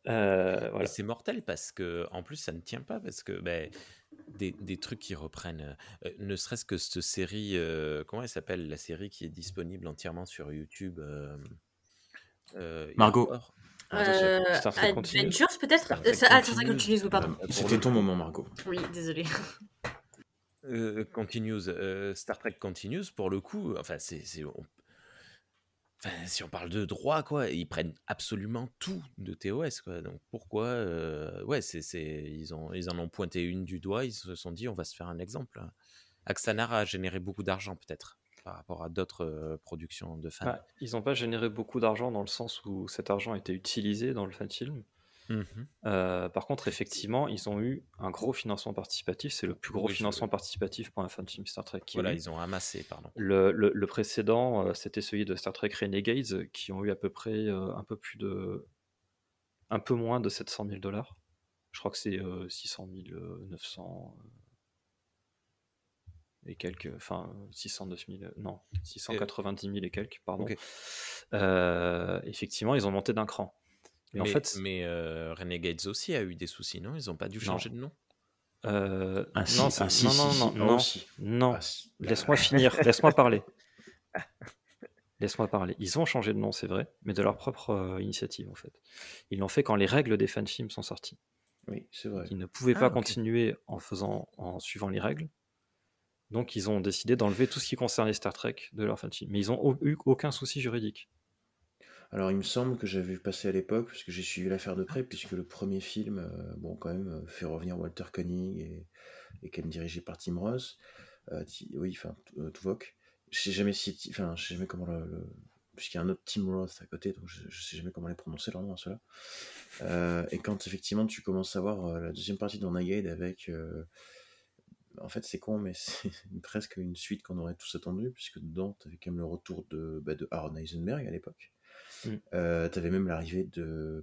Euh, voilà. c'est mortel parce que, en plus, ça ne tient pas parce que ben, des, des trucs qui reprennent, euh, ne serait-ce que cette série, euh, comment elle s'appelle La série qui est disponible entièrement sur YouTube. euh, euh, Margot. Euh, Star Trek Continues. Adventures peut-être Star Trek Euh, Ah, Star Trek Continues. Pardon. Euh, pour C'était le ton coup. moment, Margot. Oui, désolé. Euh, Continues, euh, Star Trek Continues, pour le coup, enfin, c'est. c'est- on- Enfin, si on parle de droit, quoi, ils prennent absolument tout de TOS, quoi. Donc pourquoi, euh, ouais, c'est, c'est, ils ont, ils en ont pointé une du doigt, ils se sont dit, on va se faire un exemple. Axanar a généré beaucoup d'argent peut-être par rapport à d'autres euh, productions de fans. Bah, ils n'ont pas généré beaucoup d'argent dans le sens où cet argent a été utilisé dans le fan film. Mhm. Euh, par contre, effectivement, ils ont eu un gros financement participatif. C'est le plus gros Oui, financement participatif pour un fan film Star Trek. qui Voilà, eu. ils ont amassé, pardon. Le, le- le précédent, euh, c'était celui de Star Trek Renegades, qui ont eu à peu près euh, un peu plus de, un peu moins de 700 000 dollars. Je crois que c'est euh, 600 000, euh, 900 euh, et quelques, enfin 609 000, euh, non, 690 000 et quelques, pardon. Euh, effectivement, ils ont monté d'un cran. Mais, en fait, mais euh, Renegades aussi a eu des soucis, non? Ils n'ont pas dû Non. changer de nom? Euh, Ah, si, non, ah, c'est- si, non, si, non, si. non, non, aussi. non. Ah. Laisse-moi finir, laisse-moi parler. Laisse-moi parler. Ils ont changé de nom, c'est vrai, mais de leur propre euh, initiative en fait. Ils l'ont fait quand les règles des fanfilms sont sorties. Oui, c'est vrai. Ils ne pouvaient Ah, pas continuer en faisant, en suivant les règles. Donc ils ont décidé d'enlever tout ce qui concernait Star Trek de leur fanfilm. Mais ils n'ont eu aucun souci juridique. Alors, il me semble que j'avais vu passer à l'époque, puisque j'ai suivi l'affaire de près, puisque le premier film, euh, bon, quand même, euh, fait revenir Walter Koenig et, et quand même dirigé par Tim Ross. Euh, oui, enfin, Tuvok. Je sais jamais si, enfin, je sais jamais comment le, puisqu'il y a un autre Tim Roth à côté, donc je, je sais jamais comment les prononcer leur nom à ceux-là. Euh, et quand effectivement tu commences à voir la deuxième partie de Renegade avec, en fait, c'est con, mais c'est presque une suite qu'on aurait tous attendu, puisque dedans, tu avais quand même le retour de, bah, de Aaron Eisenberg à l'époque. Mm. Euh, t'avais même l'arrivée de.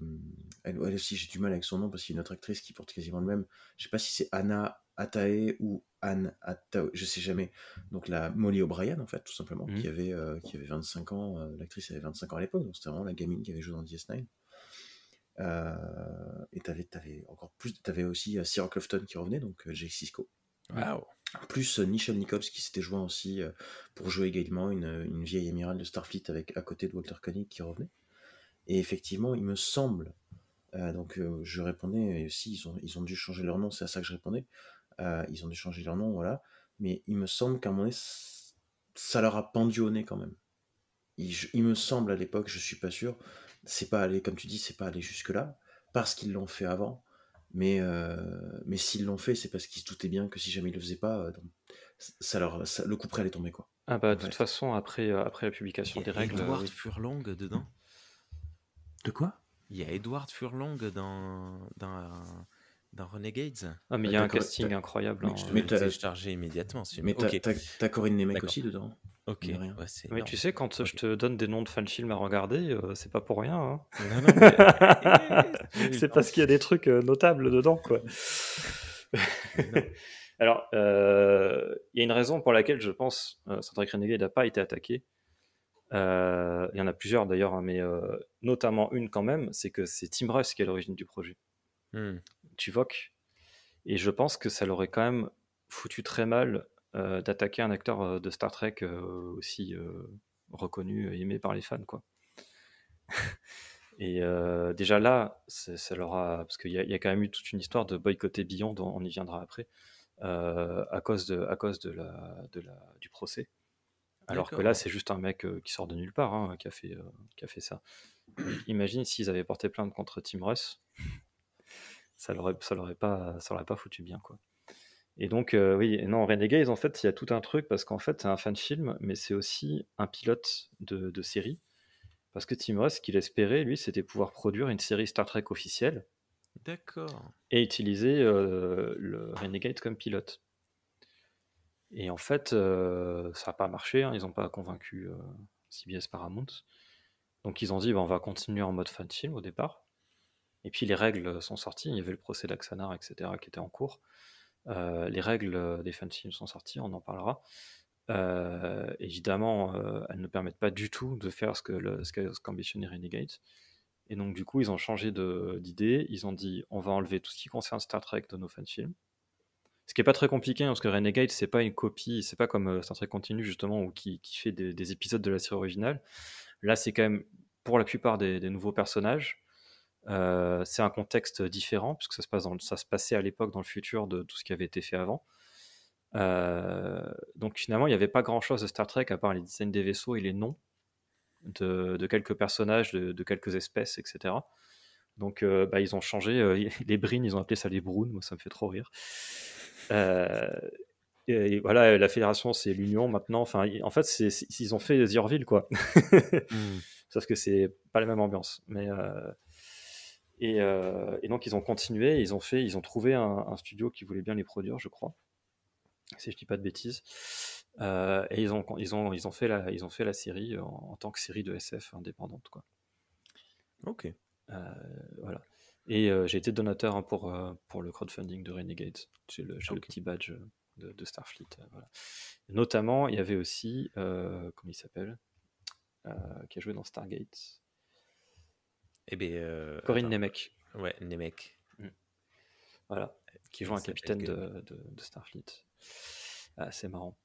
Elle, elle aussi, j'ai du mal avec son nom parce qu'il y a une autre actrice qui porte quasiment le même. Je sais pas si c'est Anna Atae ou Anne Atae, je sais jamais. Donc la Molly O'Brien, en fait, tout simplement, Mm. qui, avait, euh, qui avait 25 ans. euh, L'actrice avait 25 ans à l'époque, donc c'était vraiment la gamine qui avait joué dans DS9. Euh, et t'avais, t'avais encore plus. T'avais aussi Sarah Clofton qui revenait, donc euh, Jake Waouh. Plus euh, Nichelle Nichols qui s'était joint aussi euh, pour jouer également une, une vieille amirale de Starfleet avec à côté de Walter Koenig qui revenait. Et effectivement, il me semble, euh, donc euh, je répondais, aussi ils ont, ils ont dû changer leur nom, c'est à ça que je répondais, euh, ils ont dû changer leur nom, voilà, mais il me semble qu'à un moment donné, ça leur a pendu au nez quand même. Il, je- il me semble à l'époque, je suis pas sûr, c'est pas allé, comme tu dis, c'est pas allé jusque-là, parce qu'ils l'ont fait avant, mais, euh, mais s'ils l'ont fait, c'est parce qu'ils se doutaient bien que si jamais ils le faisaient pas, euh, donc, ça leur, ça- le coup près allait tomber quoi. Ah bah de toute façon, après, euh, après la publication Il y des a règles, Edward euh, oui. Furlong dedans. De quoi? Il y a Edward Furlong dans, dans, dans Renegades. Ah, mais il y Ah, a un d'accord, casting incroyable. mais hein. je te Je Mais vais télécharger immédiatement. Mais t'as Corinne Nemec aussi dedans ok. Ouais, énorme. tu sais, quand je te donne des noms de fan-films à regarder, euh, c'est pas pour rien. hein. Non, non, mais- c'est parce qu'il y a des trucs euh, notables dedans, quoi. Alors, euh, il y a une raison pour laquelle je pense euh, Star Trek Renegade n'a pas été attaqué. Euh, il y en a plusieurs d'ailleurs, hein, mais euh, notamment une quand même, c'est que c'est Tim Russ qui est à l'origine du projet. Hmm. Tuvok. Et je pense que ça l'aurait quand même foutu très mal euh, d'attaquer un acteur euh, de Star Trek euh, aussi euh, reconnu et aimé par les fans, quoi. et euh, déjà là, ça leur a... Parce qu'il y, a- il y a quand même eu toute une histoire de boycotter Beyond, dont on y viendra après, euh, à cause, de, à cause de la, de la, du procès. Alors que là, c'est juste un mec euh, qui sort de nulle part hein, qui, a fait, euh, qui a fait ça. Imagine s'ils avaient porté plainte contre Tim Russ ça l'aurait ça l'aurait pas ça l'aurait pas foutu bien quoi et donc euh, oui non Renegades en fait il y a tout un truc parce qu'en fait c'est un fan film mais c'est aussi un pilote de, de série parce que Tim Russ ce qu'il espérait lui c'était pouvoir produire une série Star Trek officielle D'accord. et utiliser euh, le Renegade comme pilote et en fait euh, ça n'a pas marché hein, ils n'ont pas convaincu CBS Paramount donc ils ont dit bah, on va continuer en mode fan film au départ et puis les règles sont sorties, il y avait le procès d'Axanar, etc., qui était en cours. Euh, les règles des fanfilms sont sorties, on en parlera. Euh, évidemment, euh, elles ne permettent pas du tout de faire ce que ce qu'ambitionnait Renegade. Et donc, du coup, ils ont changé d'idée. Ils ont dit on va enlever tout ce qui concerne Star Trek de nos fanfilms. Ce qui n'est pas très compliqué, hein, parce que Renegade, c'est pas une copie, c'est pas comme euh, Star Trek Continue, justement, ou qui fait des, épisodes de la série originale. Là, c'est quand même, pour la plupart des, nouveaux personnages, c'est un contexte différent, puisque ça se, passe ça se passait à l'époque dans le futur de tout ce qui avait été fait avant. Euh, donc finalement, il n'y avait pas grand-chose de Star Trek à part les designs des vaisseaux et les noms de, quelques personnages, de, quelques espèces, etc. Donc euh, bah, ils ont changé. Euh, les Brins, ils ont appelé ça les Browns. Moi, ça me fait trop rire. et, voilà, la fédération, c'est l'Union maintenant. Enfin, en fait, ils ont fait Zierville, quoi. Hmm. Sauf que c'est pas la même ambiance. Mais et, donc ils ont continué. Ils ont fait, ils ont trouvé un studio qui voulait bien les produire, je crois si je dis pas de bêtises. Euh, et ils ont, ils, ont, ils, ont fait la, ils ont fait la série en, tant que série de SF indépendante. Quoi. Ok. Euh, voilà. Et euh, j'ai été donateur hein, pour, pour le crowdfunding de Renegades. J'ai le, le, petit badge de, Starfleet. voilà. Notamment, il y avait aussi, comment il s'appelle Qui a joué dans Stargate eh bien, Corinne Nemec. Ouais, Nemec. Mm. Voilà. Qui joue un capitaine de, de Starfleet. Ah, c'est marrant.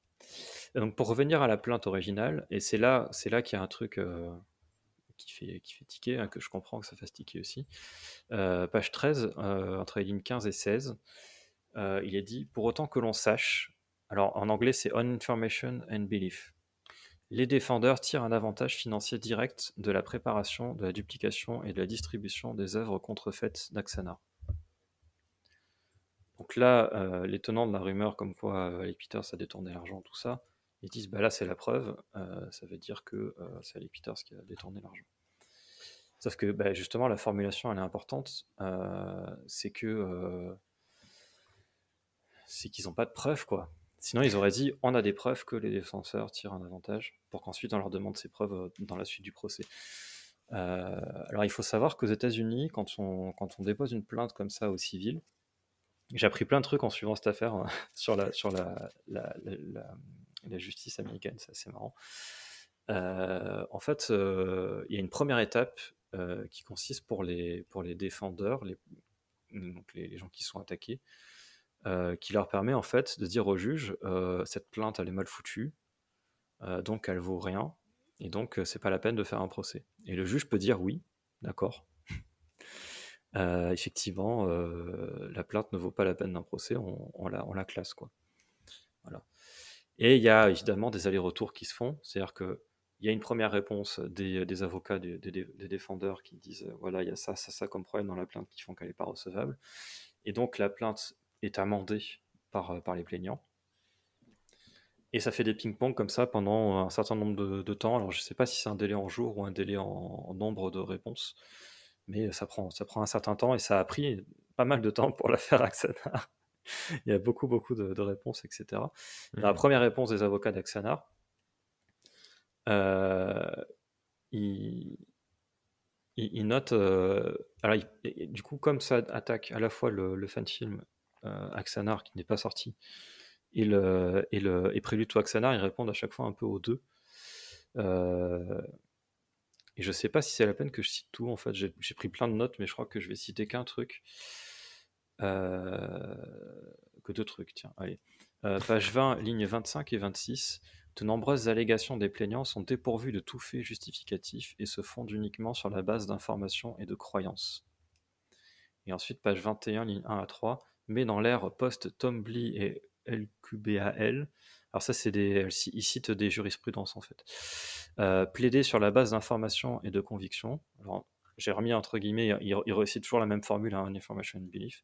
donc pour revenir à la plainte originale, et c'est là, c'est là qu'il y a un truc euh, qui fait qui fait tiquer, hein, que je comprends que ça fasse tiquer aussi. Euh, page 13, euh, entre les lignes 15 et 16, il est dit pour autant que l'on sache. Alors en anglais c'est on information and belief. Les défendeurs tirent un avantage financier direct de la préparation, de la duplication et de la distribution des œuvres contrefaites d'Axana. Donc là, euh, les tenants de la rumeur comme quoi euh, Alec Peters a détourné l'argent, tout ça, ils disent bah là c'est la preuve, euh, ça veut dire que c'est Alec Peters qui a détourné l'argent. Sauf que bah, justement la formulation elle est importante, c'est que c'est qu'ils n'ont pas de preuves quoi. Sinon ils auraient dit on a des preuves que les défenseurs tirent un avantage pour qu'ensuite on leur demande ces preuves dans la suite du procès. alors il faut savoir qu'aux États-Unis, quand on, dépose une plainte comme ça au civil, j'ai appris plein de trucs en suivant cette affaire hein, sur, la, justice américaine, c'est assez marrant. Euh, en fait, euh, il y a une première étape euh, qui consiste pour les, pour défendeurs, donc les, gens qui sont attaqués, qui leur permet en fait de dire au juge cette plainte elle est mal foutue, donc elle vaut rien, et donc c'est pas la peine de faire un procès. Et le juge peut dire oui, d'accord, euh, effectivement, euh, la plainte ne vaut pas la peine d'un procès, on, la, classe. Quoi. Voilà. Et il y a évidemment des allers-retours qui se font, c'est-à-dire qu'il y a une première réponse des, avocats, des, défendeurs qui disent euh, voilà, il y a ça, ça, ça comme problème dans la plainte qui font qu'elle n'est pas recevable. Et donc la plainte est amendée par, par les plaignants. Et ça fait des ping-pong comme ça pendant un certain nombre de, de temps. Alors je ne sais pas si c'est un délai en jour ou un délai en, en nombre de réponses mais ça prend, ça prend un certain temps et ça a pris pas mal de temps pour l'affaire Axanar. Il y a beaucoup, beaucoup de, réponses, etc. la mmh. première réponse des avocats d'Axanar, euh, il, il, note. Euh, alors, du coup, comme ça attaque à la fois le, le fan film euh, Axanar qui n'est pas sorti et, le, et, le, Axanar, ils répondent à chaque fois un peu aux deux. Euh, et je sais pas si c'est la peine que je cite tout, en fait. J'ai pris plein de notes, mais je crois que je vais citer qu'un truc. Euh, que deux trucs, tiens, allez. Euh, page 20, lignes 25 et 26. De nombreuses allégations des plaignants sont dépourvues de tout fait justificatif et se fondent uniquement sur la base d'informations et de croyances. Et ensuite, page 21, ligne 1 à 3. Mais dans l'ère post-Tom et LQBAL, alors ça, c'est des, ils citent des jurisprudences en fait. Euh, plaider sur la base d'informations et de convictions. J'ai remis entre guillemets, il, il récite toujours la même formule, hein, information and belief,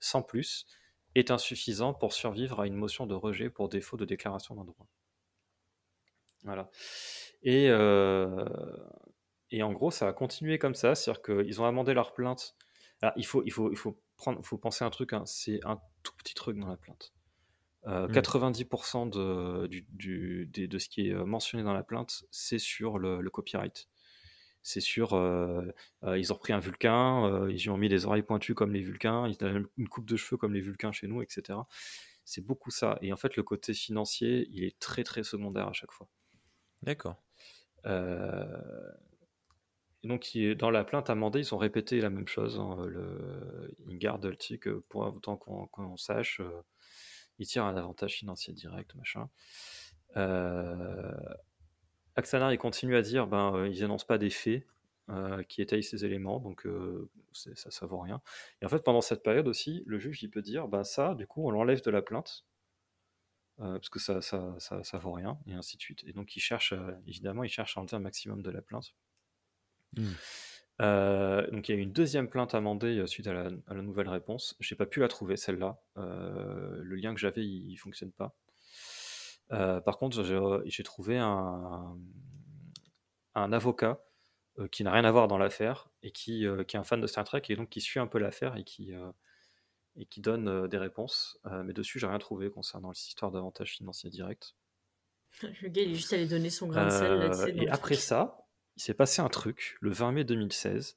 sans plus, est insuffisant pour survivre à une motion de rejet pour défaut de déclaration d'un droit. Voilà. Et, euh, et en gros, ça a continué comme ça, c'est-à-dire qu'ils ont amendé leur plainte. Alors, il faut, il faut, il faut, prendre, faut penser à un truc, hein, c'est un tout petit truc dans la plainte. 90% euh, mmh. de, du, de, ce qui est mentionné dans la plainte, c'est sur le, copyright. C'est sur. Euh, euh, ils ont repris un vulcain, ils y ont mis des oreilles pointues comme les vulcains, ils ont une coupe de cheveux comme les vulcains chez nous, etc. C'est beaucoup ça. Et en fait, le côté financier, il est très très secondaire à chaque fois. D'accord. Euh, et donc, dans la plainte amendée, ils ont répété la même chose. hein, le, ils gardent le euh, pour autant qu'on sache. euh, ils tirent un avantage financier direct, machin. Euh, Axanar, il continue à dire ben, euh, ils énoncent pas des faits euh, qui étayent ces éléments, donc ça, ça vaut rien. Et en fait, pendant cette période aussi, le juge, il peut dire ben, ça, du coup, on l'enlève de la plainte. parce que ça, ça, ça, vaut rien, et ainsi de suite. Et donc, il cherche, évidemment, il cherche à enlever un maximum de la plainte. Hmm. Euh, donc il y a eu une deuxième plainte amendée euh, suite à la, à la nouvelle réponse. J'ai pas pu la trouver celle-là. Euh, le lien que j'avais, il, il fonctionne pas. Euh, par contre, j'ai trouvé un, un avocat euh, qui n'a rien à voir dans l'affaire et qui, euh, qui est un fan de Star Trek et donc qui suit un peu l'affaire et qui euh, et qui donne euh, des réponses. Euh, mais dessus, j'ai rien trouvé concernant cette histoire d'avantage financier direct. Le gars, il est juste allé donner son grain de sel. Là, tu sais, dans et après ça, il s'est passé un truc. Le 20 mai 2016,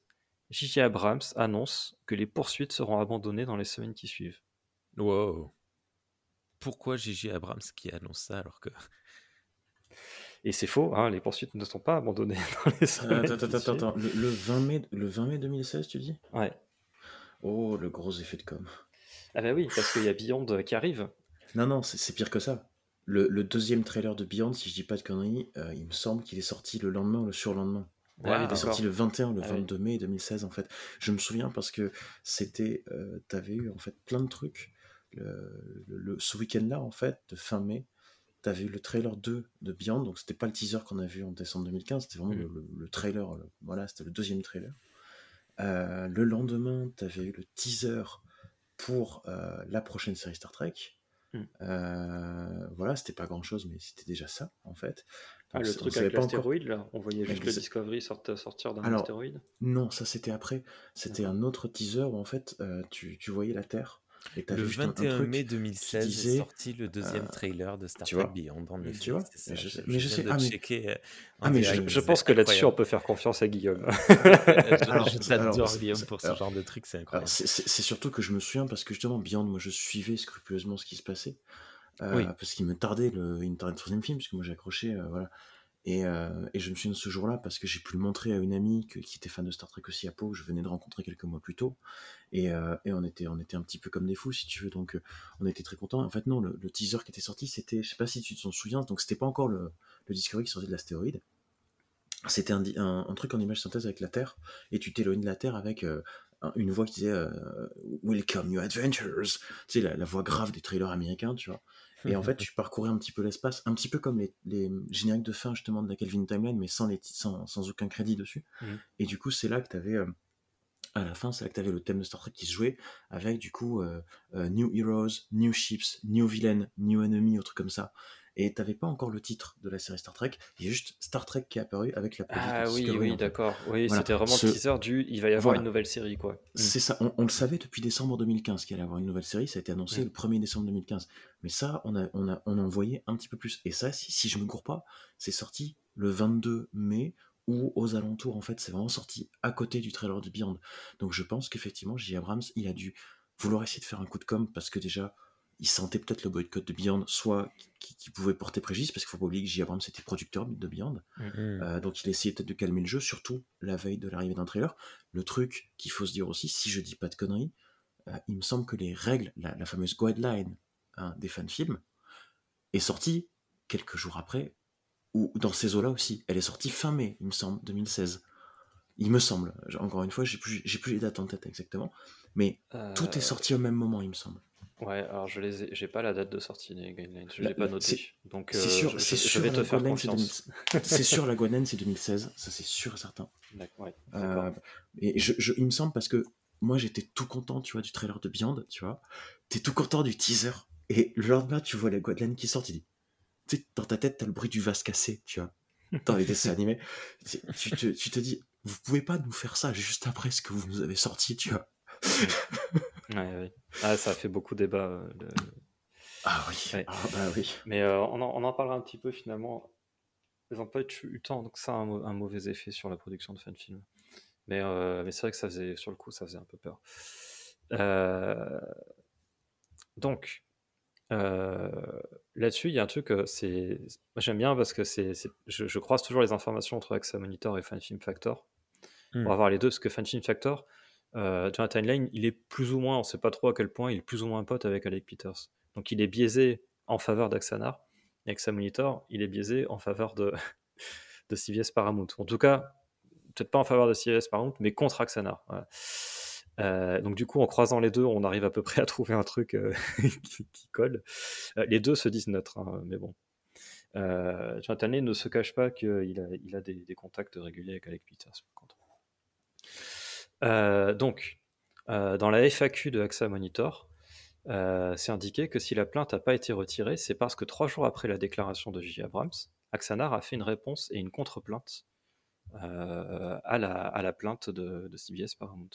J.J. Abrams annonce que les poursuites seront abandonnées dans les semaines qui suivent. Wow. Pourquoi Gigi Abrams qui annonce ça alors que. Et c'est faux, hein, les poursuites ne sont pas abandonnées dans les semaines Attends, qui attends, suivent. attends, le, le 20 mai, le 20 mai 2016, tu dis? Ouais. Oh, le gros effet de com. Ah bah oui, parce qu'il y a Beyond qui arrive. Non, non, c'est pire que ça. Le, le deuxième trailer de Beyond, si je dis pas de conneries, euh, il me semble qu'il est sorti le lendemain ou le surlendemain. Ah, il est sorti le 21 ou le Ah oui. 22 mai 2016 en fait. Je me souviens parce que c'était, euh, t'avais eu en fait plein de trucs. Le, ce week-end-là en fait, de fin mai, t'avais eu le trailer 2 de Beyond, donc c'était pas le teaser qu'on a vu en décembre 2015, c'était vraiment Mhm. le, le- le trailer, voilà, c'était le deuxième trailer. Euh, le lendemain, t'avais eu le teaser pour la prochaine série Star Trek. Mhm. Euh, voilà, c'était pas grand chose, mais c'était déjà ça en fait. Ah, le truc avec pas encore- l'astéroïde, là, on voyait juste le Discovery sortir, d'un astéroïde. Non, ça c'était après. C'était un autre teaser où en fait euh, tu, tu voyais la Terre et Le juste un- un 21 truc mai 2016 disait, est sorti le deuxième euh, trailer de Star Trek Beyond. En effet, Tu vois. Mais je sais- Je, sais- de ah, mais- checker euh, Ah, mais je- pense que là-dessus, on peut faire confiance à Guillaume. J'adore Guillaume c'est- pour ce alors- genre de truc, c'est incroyable. c'est surtout que je me souviens parce que justement Beyond, moi je suivais scrupuleusement ce qui se passait euh, Oui. parce qu'il me tardait le, il me tardait le troisième film puisque moi j'ai accroché, euh, voilà. Et, euh, et je me souviens de ce jour-là parce que j'ai pu le montrer à une amie qui était fan de Star Trek aussi à Pau, que je venais de rencontrer quelques mois plus tôt. Et, euh, on, était, on était un petit peu comme des fous, si tu veux, donc euh, on était très contents. En fait, non, le, teaser qui était sorti, c'était, je sais pas si tu t'en souviens, donc c'était pas encore le, Discovery qui sortait de l'astéroïde. C'était un, truc en image synthèse avec la Terre, et tu t'éloignes de la Terre avec un- une voix qui disait Welcome, new adventures. Tu sais, la voix grave des trailers américains, tu vois. Et en fait, tu parcourais un petit peu l'espace, un petit peu comme les, les génériques de fin justement de la Kelvin Timeline, mais sans, les, sans, sans aucun crédit dessus. Mhm. Et du coup, c'est là que tu avais, à la fin, c'est là que tu avais le thème de Star Trek qui se jouait, avec du coup euh, euh, New Heroes, New Ships, New Villain, New Enemy, autre comme ça. Et t'avais pas encore le titre de la série Star Trek, il y a juste Star Trek qui est apparu avec la Ah oui, oui, d'accord. Oui, Voilà. c'était vraiment Ce- le teaser du il va y avoir Voilà. une nouvelle série, quoi. Mm. C'est ça, on, on le savait depuis décembre 2015 qu'il allait y avoir une nouvelle série, ça a été annoncé Mm. le 1er décembre 2015. Mais ça, on a, on a, on a envoyé un petit peu plus. Et ça, si, si je me cours pas, c'est sorti le 22 mai ou aux alentours, en fait, c'est vraiment sorti à côté du trailer de Beyond. Donc je pense qu'effectivement, J. Abrams, il a dû vouloir essayer de faire un coup de com parce que déjà, il sentait peut-être le boycott de Beyond, soit qui, qui pouvait porter préjudice, parce qu'il faut pas oublier que J. Abrams était producteur de Beyond. Mm. Euh, donc il essayait peut-être de calmer le jeu, surtout la veille de l'arrivée d'un trailer. Le truc qu'il faut se dire aussi, si je dis pas de conneries, euh, il me semble que les règles, la, la fameuse guideline hein, des fan-films, est sortie quelques jours après, ou dans ces eaux-là aussi. Elle est sortie fin mai, il me semble, 2016. Il me semble. Encore une fois, j'ai plus, j'ai plus les dates en tête exactement, mais tout Euh, est sorti au même moment, il me semble. Ouais, alors je les ai- j'ai pas la date de sortie des guidelines, je La- l'ai pas la- noté. c'est- Donc C'est euh, sûr, je, c'est sûr, vais la te faire guideline, c'est confiance. 2000 c'est sûr, la guideline, c'est 2016, ça c'est sûr et certain. D'accord, ouais, Euh, et je, je- il me semble parce que moi j'étais tout content, tu vois, du trailer de Beyond, tu vois. T'es tout content du teaser. Et le lendemain, tu vois la guideline qui sort, tu dis, tu sais, dans ta tête, t'as le bruit du vase cassé, tu vois. Dans les dessins animés, tu, tu te, tu te dis, vous pouvez pas nous faire ça juste après ce que vous nous avez sorti, tu vois. Ouais, ouais. Ah, ça a fait beaucoup débat. euh, le- Ah oui, Ouais. ah bah oui. Mais euh, on, en, on en parlera un petit peu finalement. Ils n'ont pas eu tant que ça un, un mauvais effet sur la production de fan-film. Mais, euh, mais c'est vrai que ça faisait, sur le coup, ça faisait un peu peur. Donc, là-dessus, il y a un truc, c'est, j'aime bien parce que c'est, je, je croise toujours les informations entre AXA Monitor et FanFilm Factor Hmm. pour avoir les deux, parce que FanFilm Factor, euh, dans la timeline, il est plus ou moins, on sait pas trop à quel point, il est plus ou moins pote avec Alec Peters. Donc il est biaisé en faveur d'Axanar, et AXA Monitor, il est biaisé en faveur de, de CVS Paramount. En tout cas, peut-être pas en faveur de CVS Paramount, mais contre Axanar. Euh, donc du coup, en croisant les deux, on arrive à peu près à trouver un truc euh, qui, colle. Euh, les deux se disent neutres, hein, mais bon. Euh, Jonathan Lane ne se cache pas qu'il a, il a des, des contacts réguliers avec Alec Peters. Euh, donc, euh, dans la FAQ de AXA Monitor, euh, c'est indiqué que si la plainte n'a pas été retirée, c'est parce que trois jours après la déclaration de J. Abrams, Axanar a fait une réponse et une contre-plainte à, la, plainte de, CBS Paramount.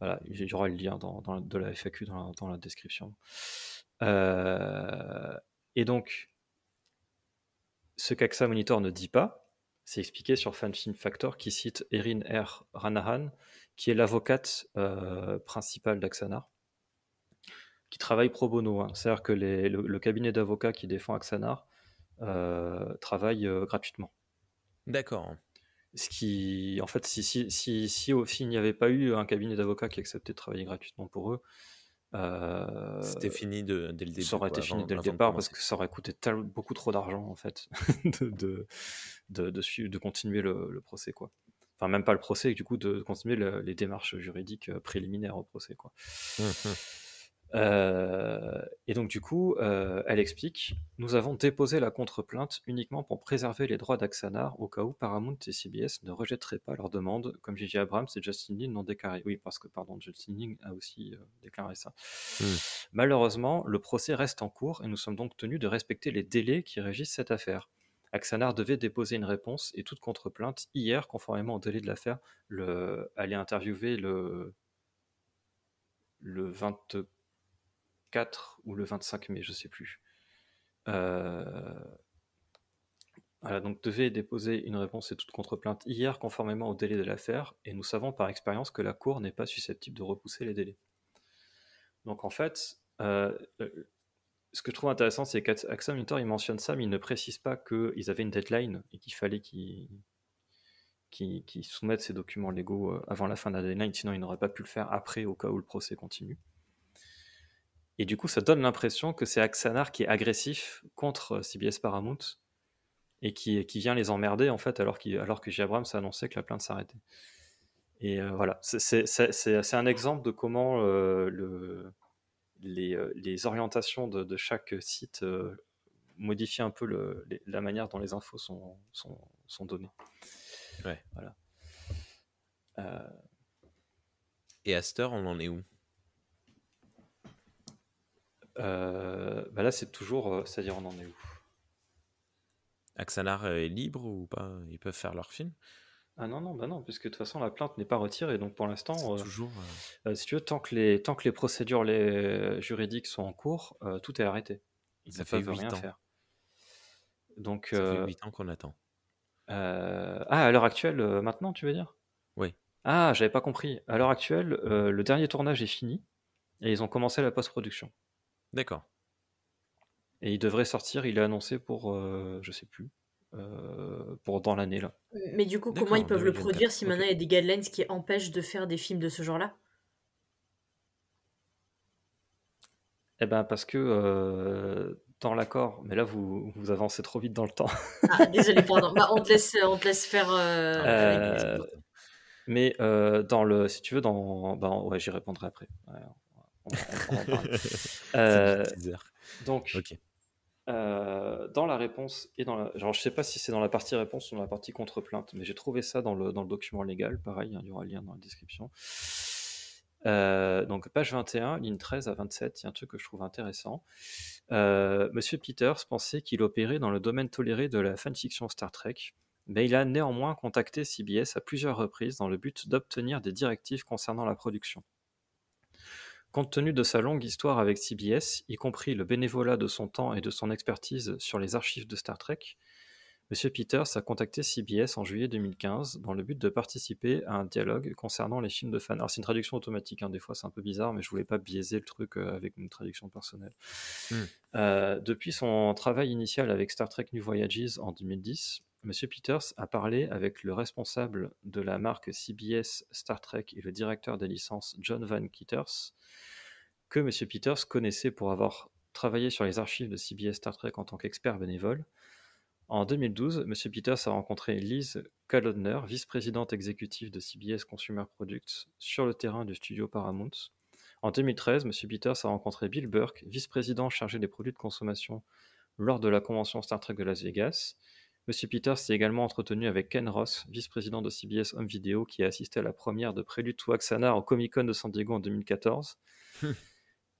Voilà, il y le lien de la FAQ dans la, dans la description. Et donc, ce qu'AXA Monitor ne dit pas, c'est expliqué sur FanFilm Factor qui cite Erin R. Ranahan, qui est l'avocate euh, principale d'Axanar, qui travaille pro bono. hein. C'est-à-dire que les- le, le cabinet d'avocats qui défend Axanar euh, travaille euh, gratuitement. D'accord. Ce qui, en fait, si, si, si, si au- s'il n'y avait pas eu un cabinet d'avocats qui acceptait de travailler gratuitement pour eux, C'était fini de- dès le début. ça aurait quoi, été fini avant- dès le départ parce que ça aurait coûté tel- beaucoup trop d'argent en fait de, de, de, de continuer le, le procès quoi. Enfin même pas le procès, du coup de continuer le- les démarches juridiques euh, préliminaires au procès quoi. Hum, hum. Euh, et donc du coup, euh, elle explique, nous avons déposé la contre-plainte uniquement pour préserver les droits d'Axanar au cas où Paramount et CBS ne rejetteraient pas leur demande, comme J.J. Abrams et Justin Lin l'ont déclaré. Oui, parce que pardon, Justin Lin a aussi euh, déclaré ça. Hmm. Malheureusement, le procès reste en cours et nous sommes donc tenus de respecter les délais qui régissent cette affaire. Axanar devait déposer une réponse et toute contre-plainte hier, conformément au délai de l'affaire. Le, elle est interviewée le, le 24 ou le 25 mai, je sais plus. Euh, voilà, donc devait déposer une réponse et toute contre-plainte hier, conformément au délai de l'affaire, et nous savons par expérience que la Cour n'est pas susceptible de repousser les délais. Donc en fait, euh, ce que je trouve intéressant, c'est qu'Axa Monitor, il mentionne ça, mais il ne précise pas qu'ils avaient une deadline et qu'il fallait qu'ils soumettent ces documents légaux euh, avant la fin de la deadline, sinon ils n'auraient pas pu le faire après au cas où le procès continue. Et du coup, ça donne l'impression que c'est Axanar qui est agressif contre euh, CBS Paramount et qui, vient les emmerder en fait alors, que J. Abrams a annoncé que la plainte s'arrêtait. Et euh, voilà, c'est- un exemple de comment le, les, euh, les orientations de, de chaque site euh, modifient un peu le- les- la manière dont les infos sont, sont, sont données. Ouais. Voilà. Euh, Et à cette heure, on en est où? Euh, bah là, c'est toujours, c'est-à-dire on en est où? Axanar est libre ou pas? Ils peuvent faire leur film? Ah non, non, bah non, puisque de toute façon, la plainte n'est pas retirée. Donc pour l'instant, euh, toujours. euh, euh, si tu veux, tant que les, tant que les procédures les, juridiques sont en cours, tout est arrêté. Ils ne peuvent rien ans. faire. Donc, Ça fait 8 ans qu'on attend. ah, à l'heure actuelle, maintenant, tu veux dire? Oui. Ah, j'avais pas compris. À l'heure actuelle, le dernier tournage est fini et ils ont commencé la post-production. D'accord. Et il devrait sortir, il est annoncé pour, je sais plus, euh, pour dans l'année là. Mais du coup, comment ils peuvent le 2024, produire si maintenant il y a des guidelines qui empêchent de faire des films de ce genre-là? Eh ben parce que euh, dans l'accord, mais là vous, vous avancez trop vite dans le temps. Ah, désolé, pardon. Bah, on, te laisse, on te laisse faire. euh, Euh. Mais euh, dans le, si tu veux, dans, ben, ouais, j'y répondrai après. Ouais, on, on- on en parle. C'est Euh, du teaser. donc, Ok. Euh, dans la réponse et dans la, genre, je sais pas si c'est dans la partie réponse ou dans la partie contre-plainte, mais j'ai trouvé ça dans le, document légal. Pareil, hein, il y aura le lien dans la description. Euh, donc, page 21, ligne 13 à 27, il y a un truc que je trouve intéressant. Euh, Monsieur Peters pensait qu'il opérait dans le domaine toléré de la fanfiction Star Trek, mais il a néanmoins contacté CBS à plusieurs reprises dans le but d'obtenir des directives concernant la production. Compte tenu de sa longue histoire avec CBS, y compris le bénévolat de son temps et de son expertise sur les archives de Star Trek, M. Peters a contacté CBS en juillet 2015 dans le but de participer à un dialogue concernant les films de fans. Alors c'est une traduction automatique, hein, des fois c'est un peu bizarre, mais je voulais pas biaiser le truc euh, avec une traduction personnelle. Hmm. Euh, depuis son travail initial avec Star Trek New Voyages en 2010, M. Peters a parlé avec le responsable de la marque CBS Star Trek et le directeur des licences John Van Kitters, que M. Peters connaissait pour avoir travaillé sur les archives de CBS Star Trek en tant qu'expert bénévole. En 2012, M. Peters a rencontré Liz Kalodner, vice-présidente exécutive de CBS Consumer Products, sur le terrain du studio Paramount. En 2013, M. Peters a rencontré Bill Burke, vice-président chargé des produits de consommation lors de la convention Star Trek de Las Vegas. M. Peters s'est également entretenu avec Ken Ross, vice-président de CBS Home Video, qui a assisté à la première de Prélude to Axanar au Comic Con de San Diego en 2014.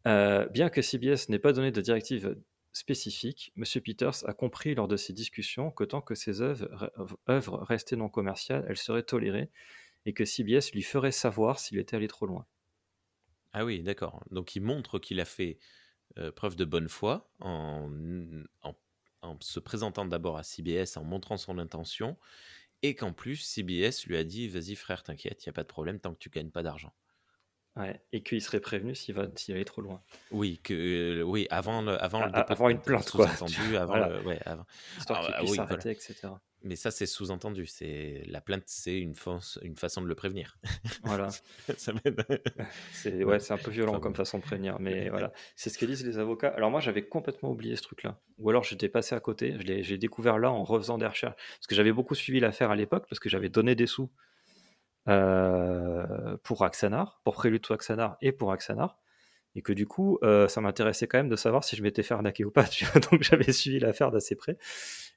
Euh, bien que CBS n'ait pas donné de directive spécifique, M. Peters a compris lors de ces discussions que tant que ses œuvres, œuvres restaient non commerciales, elles seraient tolérées et que CBS lui ferait savoir s'il était allé trop loin. Ah oui, d'accord. Donc il montre qu'il a fait euh, preuve de bonne foi en, en, en se présentant d'abord à CBS, en montrant son intention, et qu'en plus CBS lui a dit Vas-y frère, t'inquiète, il n'y a pas de problème tant que tu gagnes pas d'argent. Ouais, et qu'il serait prévenu s'il va s'il allait trop loin. Oui, que euh, oui, avant le, avant le A- dépôt avant une plainte, quoi. sous-entendu, avant Voilà. le- ouais, avant. Histoire Ah, ah, puisse oui, s'arrêter, etc. Mais ça c'est sous-entendu, c'est la plainte, c'est une, fa- une façon de le prévenir. Voilà. Ça. C'est ouais, c'est un peu violent Enfin, comme façon de prévenir, mais voilà. C'est ce que disent les avocats. Alors moi, j'avais complètement oublié ce truc-là. Ou alors j'étais passé à côté. Je l'ai j'ai découvert là en refaisant des recherches. Parce que j'avais beaucoup suivi l'affaire à l'époque, parce que j'avais donné des sous euh, pour Axanar, pour Prélude to Axanar et pour Axanar. Et que du coup, euh, ça m'intéressait quand même de savoir si je m'étais fait arnaquer ou pas. tu vois. Donc j'avais suivi l'affaire d'assez près.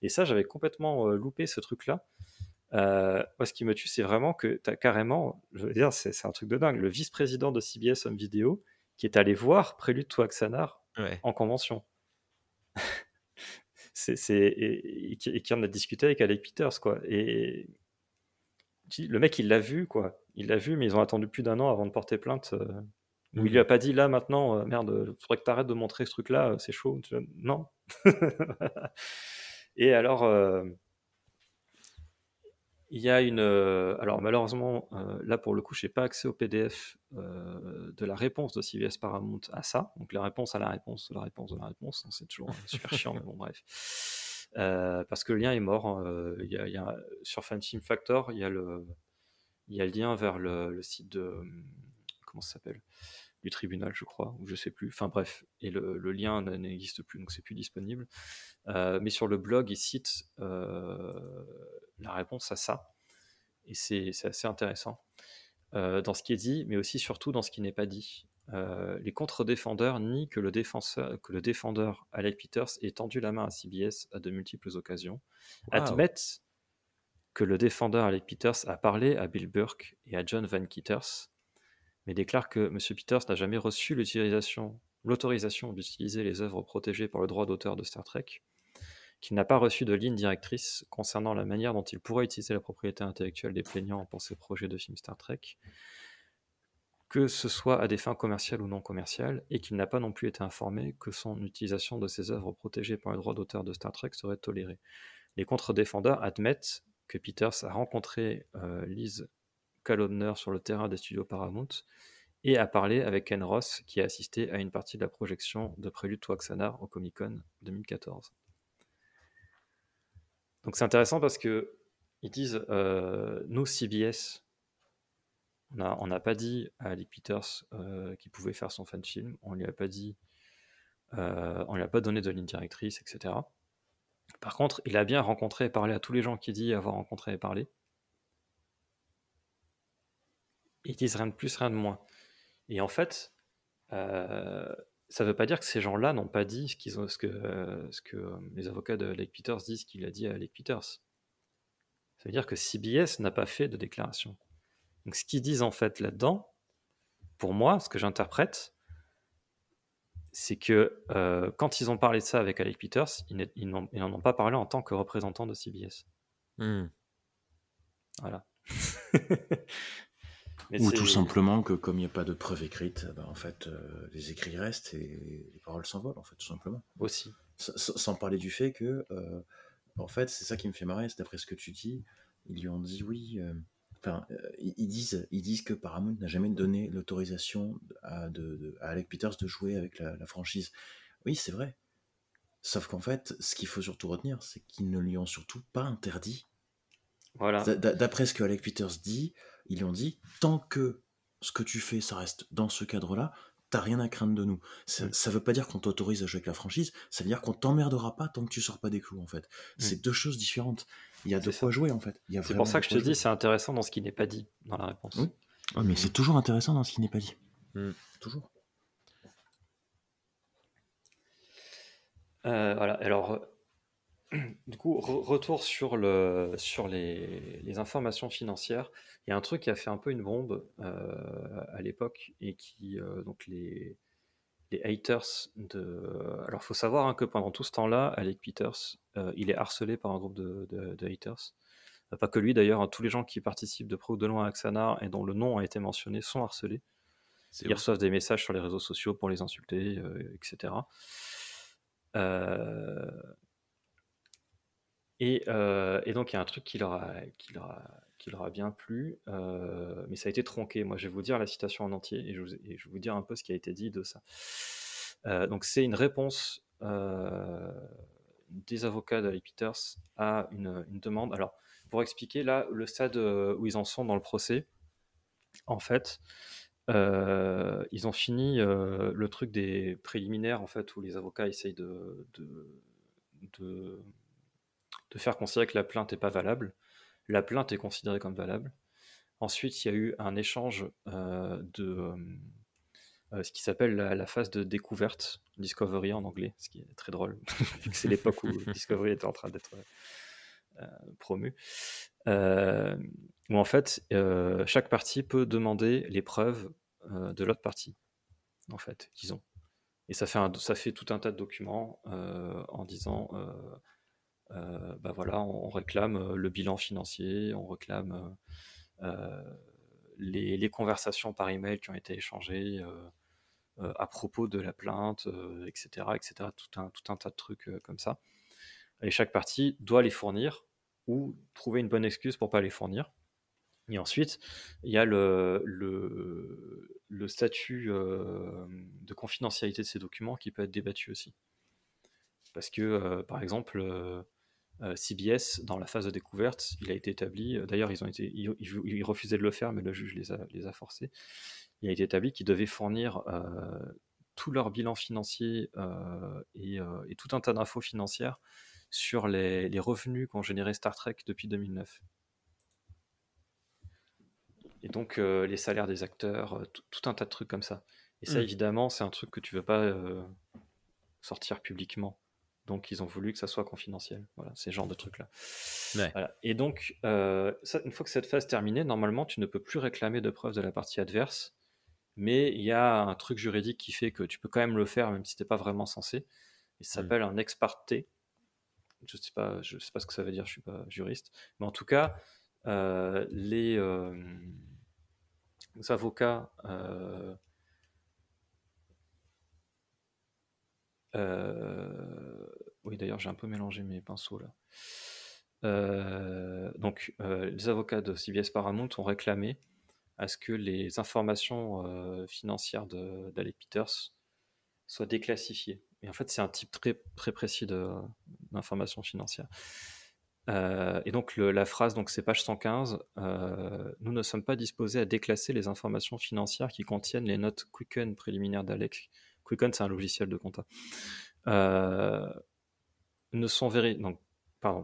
Et ça, j'avais complètement euh, loupé ce truc-là. Euh, moi, ce qui me tue, c'est vraiment que tu as carrément, je veux dire, c'est un truc de dingue, le vice-président de CBS Home Video qui est allé voir Prélude to Axanar Ouais. en convention. c'est, et, et qui, et qui en a discuté avec Alec Peters, quoi. Et dis, le mec, il l'a vu, quoi. Il l'a vu, mais ils ont attendu plus d'un an avant de porter plainte. Euh, où il lui a pas dit, là, maintenant, euh, merde, il faudrait que tu arrêtes de montrer ce truc-là, euh, c'est chaud. Non. et alors, euh, il y a une. euh, alors, malheureusement, euh, là, pour le coup, je n'ai pas accès au PDF euh, de la réponse de CVS Paramount à ça. Donc, la réponse à la réponse la réponse de la réponse. Donc, C'est toujours super chiant, mais bon, bref. Euh, parce que le lien est mort. hein. Euh, il y a, sur Fanfilm Factor, il y a le, y a lien vers le site de. Comment ça s'appelle? Du tribunal, je crois, ou je sais plus. Enfin, bref. Et le, le lien n'existe plus, donc c'est plus disponible. Euh, mais sur le blog, il cite euh, la réponse à ça. Et c'est assez intéressant euh, dans ce qui est dit, mais aussi surtout dans ce qui n'est pas dit. Les contre-défendeurs nient que le défenseur, que le défendeur Alec Peters ait tendu la main à CBS à de multiples occasions, Wow. admettent que le défendeur Alec Peters a parlé à Bill Burke et à John Van Kitters, mais déclare que M. Peters n'a jamais reçu l'autorisation d'utiliser les œuvres protégées par le droit d'auteur de Star Trek, qu'il n'a pas reçu de ligne directrice concernant la manière dont il pourrait utiliser la propriété intellectuelle des plaignants pour ses projets de films Star Trek, que ce soit à des fins commerciales ou non commerciales, et qu'il n'a pas non plus été informé que son utilisation de ces œuvres protégées par le droit d'auteur de Star Trek serait tolérée. Les contre-défendeurs admettent que Peters a rencontré euh, Liz Kalodner sur le terrain des studios Paramount et a parlé avec Ken Ross qui a assisté à une partie de la projection de Prélude to Axanar au Comic Con 2014. Donc c'est intéressant parce que ils disent euh, nous CBS on n'a pas dit à Alec Peters euh, qu'il pouvait faire son fan film, on lui a pas dit, euh, on lui a pas donné de ligne directrice, etc. Par contre, il a bien rencontré et parlé à tous les gens qu'il dit avoir rencontré et parlé. Ils disent rien de plus, rien de moins. Et en fait, euh, ça ne veut pas dire que ces gens-là n'ont pas dit ce, qu'ils ont, ce que, euh, ce que euh, les avocats de Alec Peters disent qu'il a dit à Alec Peters. Ça veut dire que CBS n'a pas fait de déclaration. Donc ce qu'ils disent en fait là-dedans, pour moi, ce que j'interprète, c'est que quand ils ont parlé de ça avec Alec Peters, ils n'est- ils n'en ils n'en ont pas parlé en tant que représentant de CBS. Hmm. Voilà. Mais Ou tout simplement que comme il n'y a pas de preuve écrite, ben, en fait, euh, les écrits restent et les paroles s'envolent, en fait, tout simplement. Aussi. S- Sans parler du fait que euh, en fait, c'est ça qui me fait marrer, c'est d'après ce que tu dis, ils lui ont dit oui. euh, Enfin, ils disent, ils disent que Paramount n'a jamais donné l'autorisation à, Alec Peters de jouer avec la, la franchise. Oui, c'est vrai. Sauf qu'en fait, ce qu'il faut surtout retenir, c'est qu'ils ne lui ont surtout pas interdit. Voilà. D'après ce que Alec Peters dit, ils lui ont dit tant que ce que tu fais, ça reste dans ce cadre-là, t'as rien à craindre de nous. Ça, ça veut pas dire qu'on t'autorise à jouer avec la franchise, ça veut dire qu'on t'emmerdera pas tant que tu sors pas des clous, en fait. C'est deux choses différentes. Il y a de. C'est quoi jouer, en fait. C'est pour ça que je te dis, c'est intéressant dans ce qui n'est pas dit dans la réponse. Oui. Ouais, mais c'est toujours intéressant dans ce qui n'est pas dit. Mm. Toujours. Euh, voilà, alors, du coup, re- retour sur, le, sur les, les informations financières. Il y a un truc qui a fait un peu une bombe euh, à l'époque et qui, euh, donc, les, les haters de. Alors, il faut savoir hein, que pendant tout ce temps-là, Alec Peters, euh, il est harcelé par un groupe de, de- de haters. Pas que lui d'ailleurs, hein, tous les gens qui participent de près ou de loin à Axanar et dont le nom a été mentionné sont harcelés. Ils reçoivent des messages sur les réseaux sociaux pour les insulter, etc. Euh, et, donc il y a un truc qui leur a, qui leur a, qui leur a bien plu, mais ça a été tronqué. Moi, je vais vous dire la citation en entier et je, vais vous dire un peu ce qui a été dit de ça. Donc c'est une réponse des avocats d'Ali Peters à une, demande. Alors, pour expliquer là le stade où ils en sont dans le procès, en fait, ils ont fini le truc des préliminaires, en fait, où les avocats essayent de, de, de, de faire considérer que la plainte n'est pas valable. La plainte est considérée comme valable. Ensuite, il y a eu un échange euh, de euh, ce qui s'appelle la, la phase de découverte, Discovery en anglais, ce qui est très drôle, vu que c'est l'époque où Discovery était en train d'être euh, promu. Où en fait, chaque partie peut demander les preuves de l'autre partie, en fait, qu'ils ont. Et ça fait, un, ça fait tout un tas de documents en disant, euh, bah voilà, on, réclame euh, le bilan financier, on réclame euh, euh, les, conversations par email qui ont été échangées à propos de la plainte, etc., etc., tout un, tout un tas de trucs comme ça. Et chaque partie doit les fournir ou trouver une bonne excuse pour pas les fournir. Et ensuite, il y a le, le, statut de confidentialité de ces documents qui peut être débattu aussi. Parce que, par exemple, CBS, dans la phase de découverte, il a été établi, euh, d'ailleurs, ils, ont été, ils, ils- ils refusaient de le faire, mais le juge les a, les a forcés. Il a été établi qu'ils devaient fournir euh, tout leur bilan financier euh, et, euh, et tout un tas d'infos financières sur les, les revenus qu'ont généré Star Trek depuis 2009. Et donc euh, les salaires des acteurs, euh, tout, un tas de trucs comme ça. Et ça, Mm. évidemment, c'est un truc que tu veux pas euh, sortir publiquement. Donc ils ont voulu que ça soit confidentiel. Voilà, ces genres de trucs-là. Ouais. Voilà. Et donc, euh, ça, une fois que cette phase terminée, normalement, tu ne peux plus réclamer de preuves de la partie adverse. Mais il y a un truc juridique qui fait que tu peux quand même le faire, même si tu n'es pas vraiment censé. Il s'appelle un ex parte. Je ne sais, pas, je sais pas ce que ça veut dire, je ne suis pas juriste. Mais en tout cas, euh, les, euh, les avocats euh, oui, d'ailleurs, j'ai un peu mélangé mes pinceaux là. Euh, donc, euh, les avocats de CBS Paramount ont réclamé à ce que les informations euh, financières d'Alec Peters soient déclassifiées. Et en fait, c'est un type très, très précis d'informations financières. Et donc, la phrase, donc c'est page 115, euh, nous ne sommes pas disposés à déclasser les informations financières qui contiennent les notes Quicken préliminaires d'Alec. Quicken, c'est un logiciel de compta.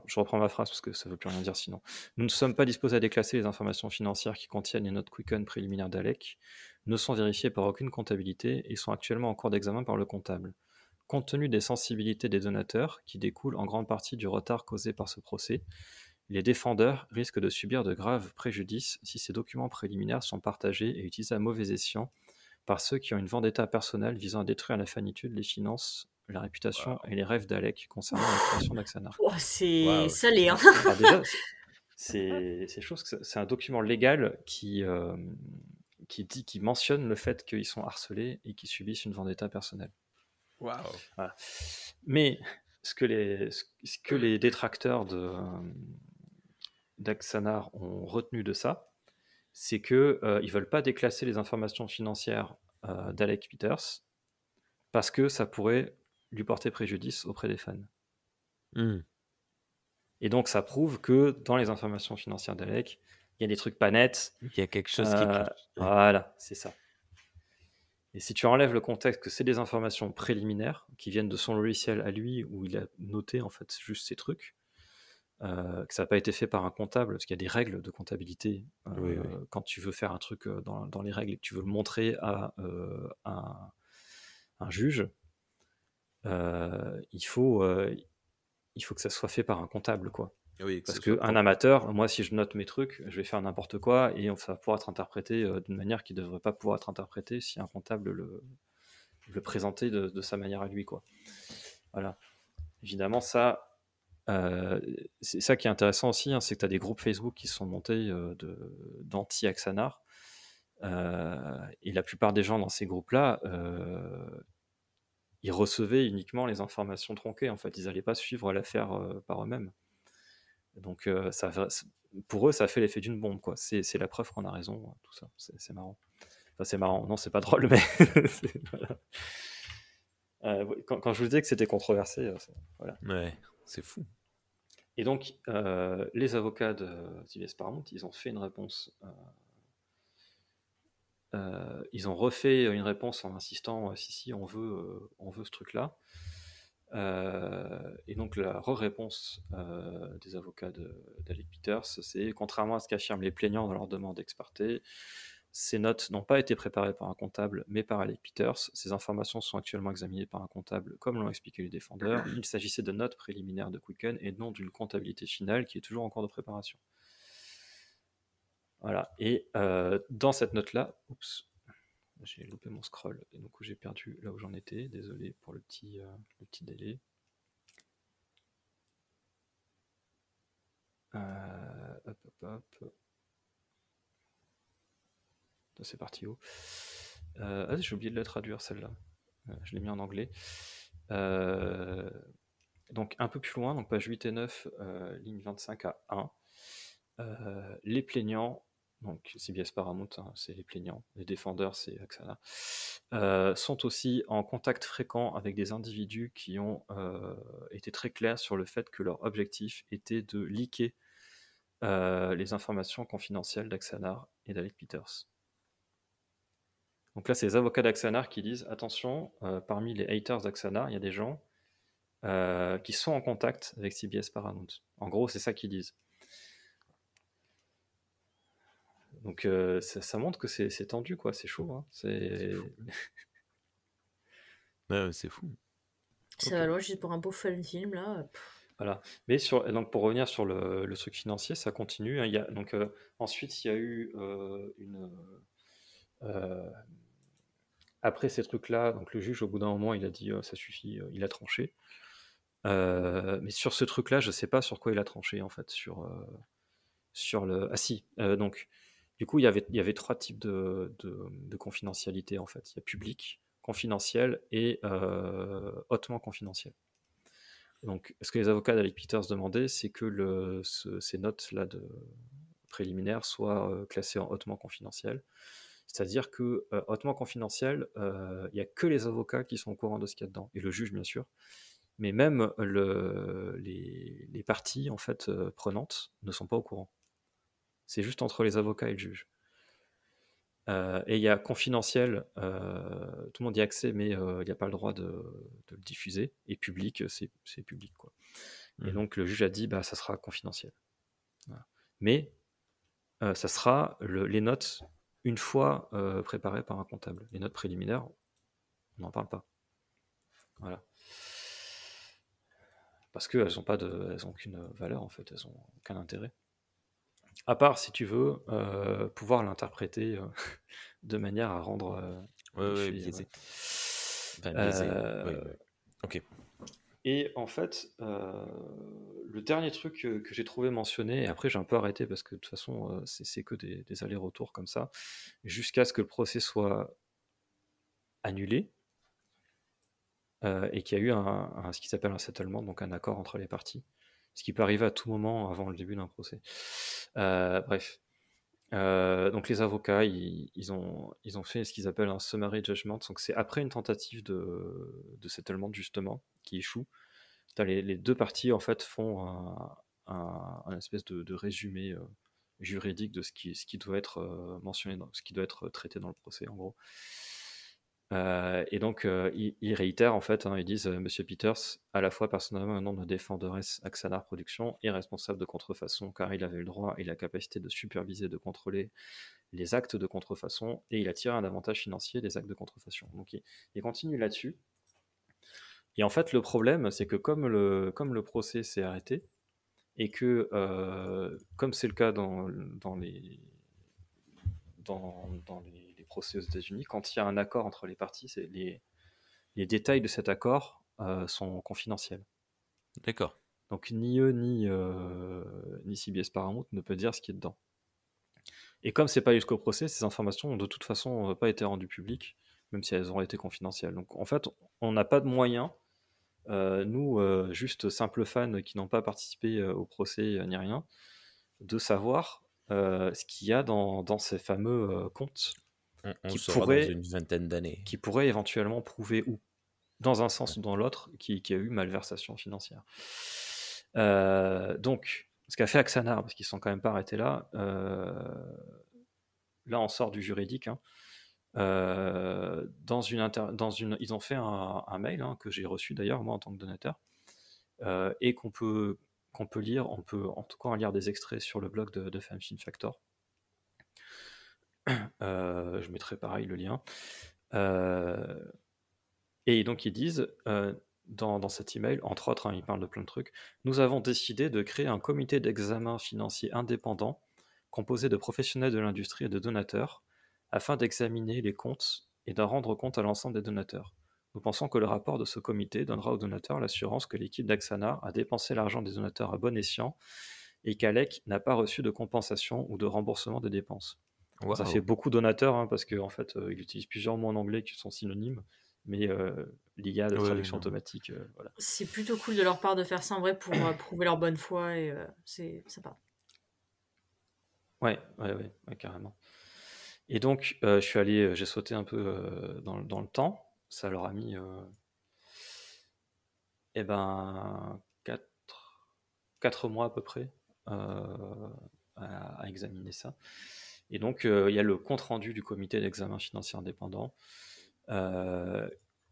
Je reprends ma phrase parce que ça ne veut plus rien dire sinon. Nous ne sommes pas disposés à déclasser les informations financières qui contiennent les notes Quicken préliminaires d'Alec, ne sont vérifiées par aucune comptabilité et sont actuellement en cours d'examen par le comptable. Compte tenu des sensibilités des donateurs, qui découlent en grande partie du retard causé par ce procès, les défendeurs risquent de subir de graves préjudices si ces documents préliminaires sont partagés et utilisés à mauvais escient par ceux qui ont une vendetta personnelle visant à détruire la fanitude, les finances, la réputation et les rêves d'Alec concernant la création d'Axanar. Oh, c'est salé, hein. Alors déjà, c'est c'est chose que c'est- c'est un document légal qui, euh, qui, dit, qui mentionne le fait qu'ils sont harcelés et qu'ils subissent une vendetta personnelle. Voilà. Mais ce que les, ce que les détracteurs de, d'Axanar ont retenu de ça, c'est qu'ils euh, ne veulent pas déclasser les informations financières euh, d'Alec Peters parce que ça pourrait lui porter préjudice auprès des fans. Hmm. Et donc ça prouve que dans les informations financières d'Alec, il y a des trucs pas nets. Il y a quelque chose qui Euh. Ouais. Voilà, c'est ça. Et si tu enlèves le contexte que c'est des informations préliminaires qui viennent de son logiciel à lui, où il a noté en fait juste ces trucs, euh, que ça n'a pas été fait par un comptable, parce qu'il y a des règles de comptabilité. euh, Oui, oui. Quand tu veux faire un truc euh, dans, dans les règles et que tu veux le montrer à un, un juge, il, faut, il faut que ça soit fait par un comptable, quoi. Oui, que Parce soit qu'un amateur, moi, si je note mes trucs, je vais faire n'importe quoi et ça va pouvoir être interprété d'une manière qui ne devrait pas pouvoir être interprétée si un comptable le, le présentait de, de sa manière à lui. Quoi. Voilà. Évidemment, ça, euh, c'est ça qui est intéressant aussi, hein, c'est que tu as des groupes Facebook qui sont montés euh, d'anti-Axanar. Euh, et la plupart des gens dans ces groupes-là, ils recevaient uniquement les informations tronquées. En fait, ils n'allaient pas suivre l'affaire euh, par eux-mêmes. Donc, euh, ça, pour eux, ça a fait l'effet d'une bombe. quoi. C'est la preuve qu'on a raison, euh, tout ça. C'est marrant. Enfin, c'est marrant. Non, c'est pas drôle, mais. voilà. Euh, quand, quand je vous disais que c'était controversé, c'est- voilà. Ouais, c'est fou. Et donc, les avocats de TVS Paramount, ils ont fait une réponse. Euh, ils ont refait une réponse en insistant si, si, on veut, euh, on veut ce truc-là. Euh, et donc, la re-réponse euh, des avocats d'Alec Peters, c'est contrairement à ce qu'affirment les plaignants dans leur demande d'experté, ces notes n'ont pas été préparées par un comptable, mais par Alec Peters. Ces informations sont actuellement examinées par un comptable, comme l'ont expliqué les défendeurs. Il s'agissait de notes préliminaires de Quicken et non d'une comptabilité finale qui est toujours en cours de préparation. Voilà. Et euh, dans cette note-là, oups, j'ai loupé mon scroll et donc j'ai perdu là où j'en étais. Désolé pour le petit, euh, délai. Euh, hop, hop, hop. C'est parti Euh, ah, J'ai oublié de la traduire celle-là. Je l'ai mis en anglais. Donc un peu plus loin, donc page 8 et 9, euh, ligne 25 à 1. Euh, les plaignants, donc CBS Paramount, hein, c'est les plaignants, les défendeurs, c'est Axana, euh, sont aussi en contact fréquent avec des individus qui ont euh, été très clairs sur le fait que leur objectif était de leaker euh, les informations confidentielles d'Axanar et d'Alec Peters. Donc là, c'est les avocats d'Axanar qui disent attention, parmi les haters d'Axanar, il y a des gens qui sont en contact avec CBS Paramount. En gros, c'est ça qu'ils disent. Donc euh, ça, ça montre que c'est tendu, quoi. C'est chaud. hein. C'est Ouais, c'est fou. Ça va loin juste pour un beau fun film là. Voilà. Mais sur, donc pour revenir sur le, le truc financier, ça continue. hein. Il y a, donc, euh, ensuite, il y a eu euh, une. euh, après ces trucs-là, donc le juge, au bout d'un moment, il a dit euh, ça suffit, euh, il a tranché. Euh, mais sur ce truc-là, je sais pas sur quoi il a tranché en fait. Sur, euh, sur le. Ah si, euh, donc. Du coup, il y avait, trois types de, de, de confidentialité en fait. Il y a public, confidentiel et euh, hautement confidentiel. Donc, ce que les avocats d'Alec Peters demandaient, c'est que ces notes-là de préliminaires soient euh, classées en hautement confidentiel. C'est-à-dire que euh, hautement confidentiel, il n'y a que les avocats qui sont au courant de ce qu'il y a dedans, et le juge bien sûr. Mais même le, les, parties en fait prenantes ne sont pas au courant. C'est juste entre les avocats et le juge. Euh, et il y a confidentiel, euh, tout le monde y a accès, mais euh, il n'y a pas le droit de, de le diffuser. Et public, c'est public. Quoi. Et Mhm. donc le juge a dit, bah, ça sera confidentiel. Voilà. Mais ça sera le- les notes une fois euh, préparées par un comptable. Les notes préliminaires, on n'en parle pas. Voilà. Parce qu'elles n'ont pas de, elles ont aucune valeur en fait, elles n'ont aucun intérêt. À part, si tu veux, euh, pouvoir l'interpréter euh, de manière à rendre euh, Ouais, ouais, biaisé. Enfin, biaisé. Euh, ouais. Ok. Et en fait, le dernier truc que, que j'ai trouvé mentionné, et après j'ai un peu arrêté parce que de toute façon, c'est que des, des allers-retours comme ça, jusqu'à ce que le procès soit annulé. et qu'il y a eu un, ce qui s'appelle un settlement, donc un accord entre les parties, ce qui peut arriver à tout moment avant le début d'un procès. Euh, bref. donc les avocats, ils, ont, ils ont fait ce qu'ils appellent un summary judgment. Donc c'est après une tentative de, de settlement justement qui échoue. Les, deux parties en fait font un, un, espèce de, de résumé juridique de ce qui, ce qui doit être mentionné, dans, ce qui doit être traité dans le procès en gros. Euh, et donc, euh, ils, réitèrent en fait, hein, ils disent euh, Monsieur Peters, à la fois personnellement un nom de défenderesse Axanar Production et responsable de contrefaçon, car il avait le droit et la capacité de superviser, de contrôler les actes de contrefaçon, et il a tiré un avantage financier des actes de contrefaçon. Donc, il, continue là-dessus. Et en fait, le problème, c'est que comme le, comme le procès s'est arrêté, et que, comme c'est le cas dans, dans les, dans, dans les procès aux États-Unis, quand il y a un accord entre les parties, les, les détails de cet accord euh, sont confidentiels. D'accord. Donc ni eux ni, euh, ni CBS Paramount ne peut dire ce qui est dedans. Et comme c'est pas jusqu'au procès, ces informations ont de toute façon pas été rendues publiques, même si elles ont été confidentielles. Donc en fait, on n'a pas de moyens, euh, nous, juste simples fans qui n'ont pas participé au procès ni rien, de savoir ce qu'il y a dans, dans ces fameux comptes qui pourrait, dans une vingtaine d'années. Qui pourrait éventuellement prouver où, dans un sens ou dans l'autre, qu'il y a eu malversation financière. Euh, donc, ce qu'a fait Axanar, parce qu'ils sont quand même pas arrêtés là, euh, là on sort du juridique. Hein. Euh, dans une dans une, ils ont fait un, mail hein, que j'ai reçu d'ailleurs moi en tant que donateur et qu'on peut qu'on peut lire, on peut en tout cas en lire des extraits sur le blog de, de Factor. Euh, je mettrai pareil le lien. Euh, et donc ils disent euh, dans, cet email, entre autres, hein, ils parlent de plein de trucs, nous avons décidé de créer un comité d'examen financier indépendant composé de professionnels de l'industrie et de donateurs afin d'examiner les comptes et d'en rendre compte à l'ensemble des donateurs. Nous pensons que le rapport de ce comité donnera aux donateurs l'assurance que l'équipe d'Axana a dépensé l'argent des donateurs à bon escient et qu'Alec n'a pas reçu de compensation ou de remboursement des dépenses. Ça fait beaucoup donateurs hein, parce qu'en en fait, euh, ils utilisent plusieurs mots en anglais qui sont synonymes, mais euh, l'IA de traduction automatique, euh, voilà. C'est plutôt cool de leur part de faire ça en vrai pour prouver leur bonne foi et c'est sympa. Ouais, ouais, ouais, carrément. Et donc, je suis allé, j'ai sauté un peu dans, dans, le temps. Ça leur a mis, eh ben, 4, 4 mois à peu près à, à, examiner ça. Et donc, euh, il y a le compte-rendu du comité d'examen financier indépendant, euh,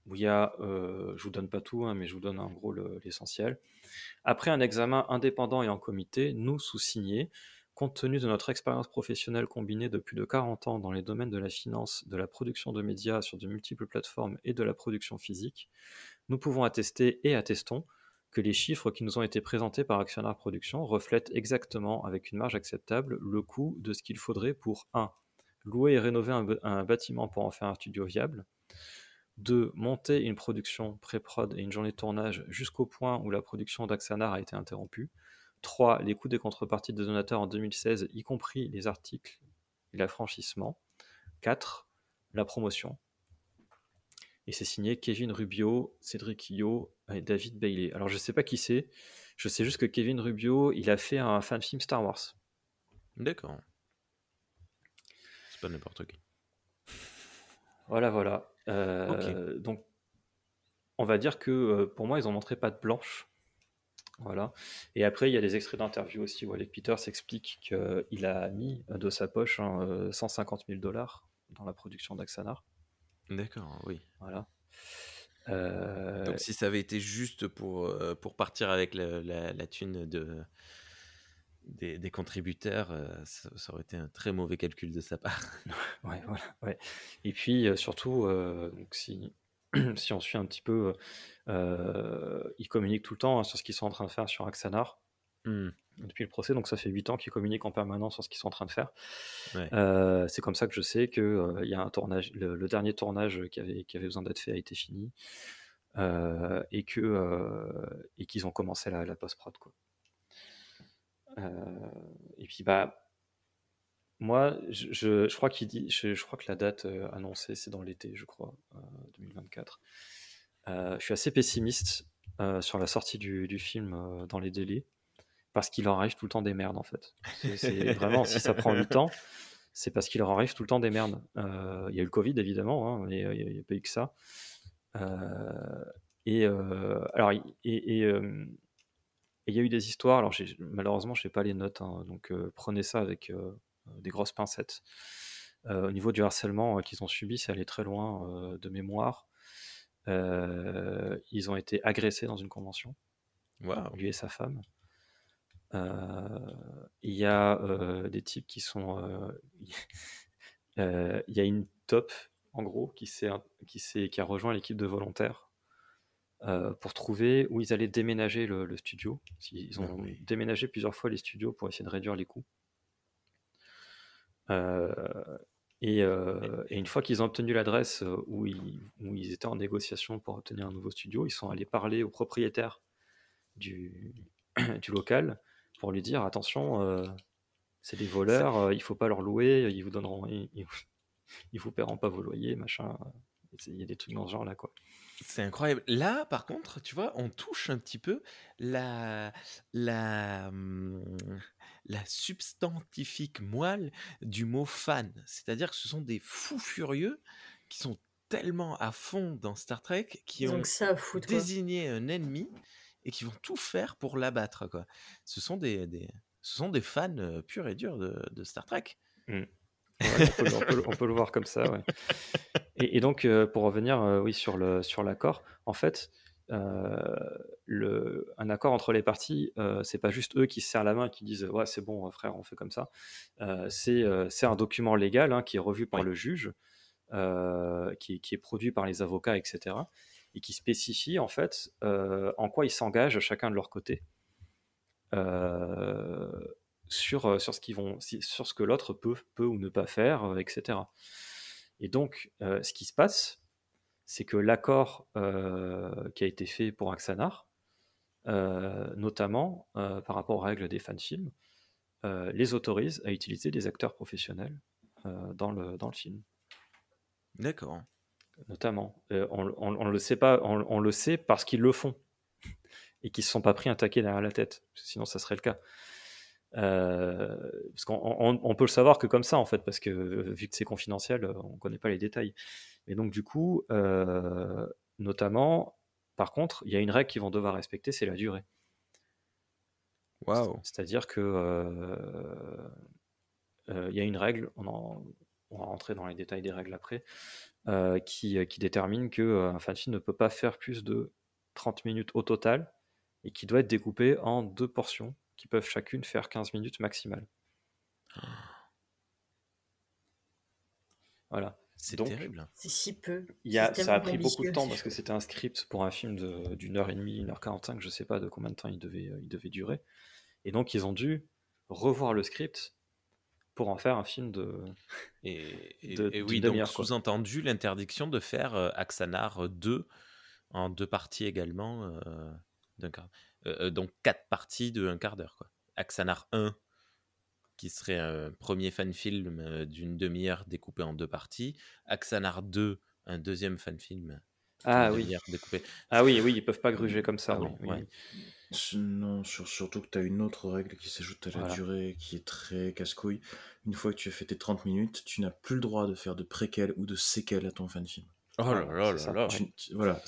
où il y a, euh, je vous donne pas tout, hein, mais je vous donne en gros l'essentiel. Après un examen indépendant et en comité, nous, sous-signés, compte tenu de notre expérience professionnelle combinée de plus de 40 ans dans les domaines de la finance, de la production de médias sur de multiples plateformes et de la production physique, nous pouvons attester et attestons que les chiffres qui nous ont été présentés par Actionnaire Production reflètent exactement, avec une marge acceptable, le coût de ce qu'il faudrait pour 1. Louer et rénover un, bâtiment pour en faire un studio viable. 2. Monter une production pré-prod et une journée de tournage jusqu'au point où la production d'Axanar a été interrompue. 3. Les coûts des contreparties des donateurs en 2016, y compris les articles et l'affranchissement. 4. La promotion. Et c'est signé Kevin Rubio, Cédric Io et David Bailey. Alors je sais pas qui c'est, je sais juste que Kevin Rubio, il a fait un fan film Star Wars. D'accord. C'est pas n'importe qui. Voilà, voilà. Euh, donc, on va dire que euh, pour moi, ils ont montré pas de blanche. Voilà. Et après, il y a des extraits d'interview aussi où Alec Peters explique qu'il a mis de sa poche 150 000 dollars dans la production d'Axanar. D'accord, oui. Voilà. Euh, Donc si ça avait été juste pour, euh, pour partir avec la, la, thune de, des, des contributeurs, euh, ça, aurait été un très mauvais calcul de sa part. ouais, voilà, ouais. Et puis surtout, donc si, si on suit un petit peu, ils communiquent tout le temps hein, sur ce qu'ils sont en train de faire sur Axanar. Mmh depuis le procès, donc ça fait 8 ans qu'ils communiquent en permanence sur ce qu'ils sont en train de faire. Euh, c'est comme ça que je sais que euh, y a un tournage, le, dernier tournage qui avait, qui avait besoin d'être fait a été fini euh, et que et qu'ils ont commencé la, la post prod quoi. et puis bah moi je, je, crois qu'il dit je, je, crois que la date annoncée c'est dans l'été je crois 2024. je suis assez pessimiste sur la sortie du, du film dans les délais parce qu'il en arrive tout le temps des merdes en fait. C'est vraiment, si ça prend du temps, c'est parce qu'il leur arrive tout le temps des merdes. Euh, il y a eu le Covid évidemment, hein, mais il n'y a, pas eu que ça. Euh, et euh, alors, et, il y a eu des histoires. Alors, malheureusement, je n'ai pas les notes, hein, donc prenez ça avec des grosses pincettes. au niveau du harcèlement qu'ils ont subi, ça allait très loin de mémoire. ils ont été agressés dans une convention, lui et sa femme. Il y a des types qui sont. Il y a une top, en gros, qui, qui, qui a rejoint l'équipe de volontaires pour trouver où ils allaient déménager le, studio. Ils ont ah déménagé plusieurs fois les studios pour essayer de réduire les coûts. et, une fois qu'ils ont obtenu l'adresse où ils, où ils, étaient en négociation pour obtenir un nouveau studio, ils sont allés parler au propriétaire du, du local pour lui dire attention, euh, c'est des voleurs, euh, il faut pas leur louer, ils vous donneront, ils, vous paieront pas vos loyers, machin. Il y a des trucs dans ce genre là quoi. C'est incroyable. Là, par contre, tu vois, on touche un petit peu la, la, la substantifique moelle du mot fan. C'est-à-dire que ce sont des fous furieux qui sont tellement à fond dans Star Trek qui ont désigné un ennemi et qui vont tout faire pour l'abattre. Quoi. Ce, sont des, ce sont des fans purs et durs de, Star Trek. Mmh. on, peut, le voir comme ça. Et, donc, pour revenir oui, sur, le, sur l'accord, en fait, le, un accord entre les parties, c'est pas juste eux qui se serrent la main et qui disent Ouais, c'est bon, frère, on fait comme ça. c'est, c'est un document légal hein, qui est revu par le juge, qui, qui, est produit par les avocats, etc et qui spécifie en fait euh, en quoi ils s'engagent chacun de leur côté euh, sur, euh, sur, ce qu'ils vont, sur ce que l'autre peut, peut ou ne pas faire, etc. Et donc, ce qui se passe, c'est que l'accord qui a été fait pour Axanar, notamment par rapport aux règles des fanfilms, les autorise à utiliser des acteurs professionnels dans, le, dans le film. D'accord notamment. Euh, on, le sait pas, on, le sait parce qu'ils le font et qu'ils se sont pas pris un taquet derrière la tête. Sinon, ça serait le cas. Euh, parce qu'on peut le savoir que comme ça en fait, parce que euh, vu que c'est confidentiel, on connaît pas les détails. Et donc du coup, notamment, par contre, il y a une règle qu'ils vont devoir respecter, c'est la durée. Waouh. C'est-à-dire que il y a une règle, on, on va rentrer dans les détails des règles après, euh, qui, euh, qui, détermine qu'un euh, fanfilm ne peut pas faire plus de 30 minutes au total et qui doit être découpé en deux portions qui peuvent chacune faire 15 minutes maximal. Voilà. C'est terrible. C'est si peu. Y a, ça a pris beaucoup de temps parce que c'était un script pour un film d'une heure et demie, une heure quarante-cinq, je sais pas de combien de temps il devait, il devait durer. Et donc ils ont dû revoir le script pour en faire un film de. Et, et, oui, donc sous-entendu l'interdiction de faire euh, Axanar 2 euh, en deux parties également. Euh, euh, donc quatre parties de un quart d'heure. Quoi. Axanar 1, qui serait un premier fan film d'une demi-heure découpé en deux parties. Axanar 2, un deuxième fan film. Ah oui. Découpé. Ah oui, oui, ils peuvent pas gruger comme ça. oui. Non, surtout que tu as une autre règle qui s'ajoute à la durée qui est très casse-couille. Une fois que tu as fait tes 30 minutes, tu n'as plus le droit de faire de préquel ou de séquel à ton fan film. Oh là là là là. voilà.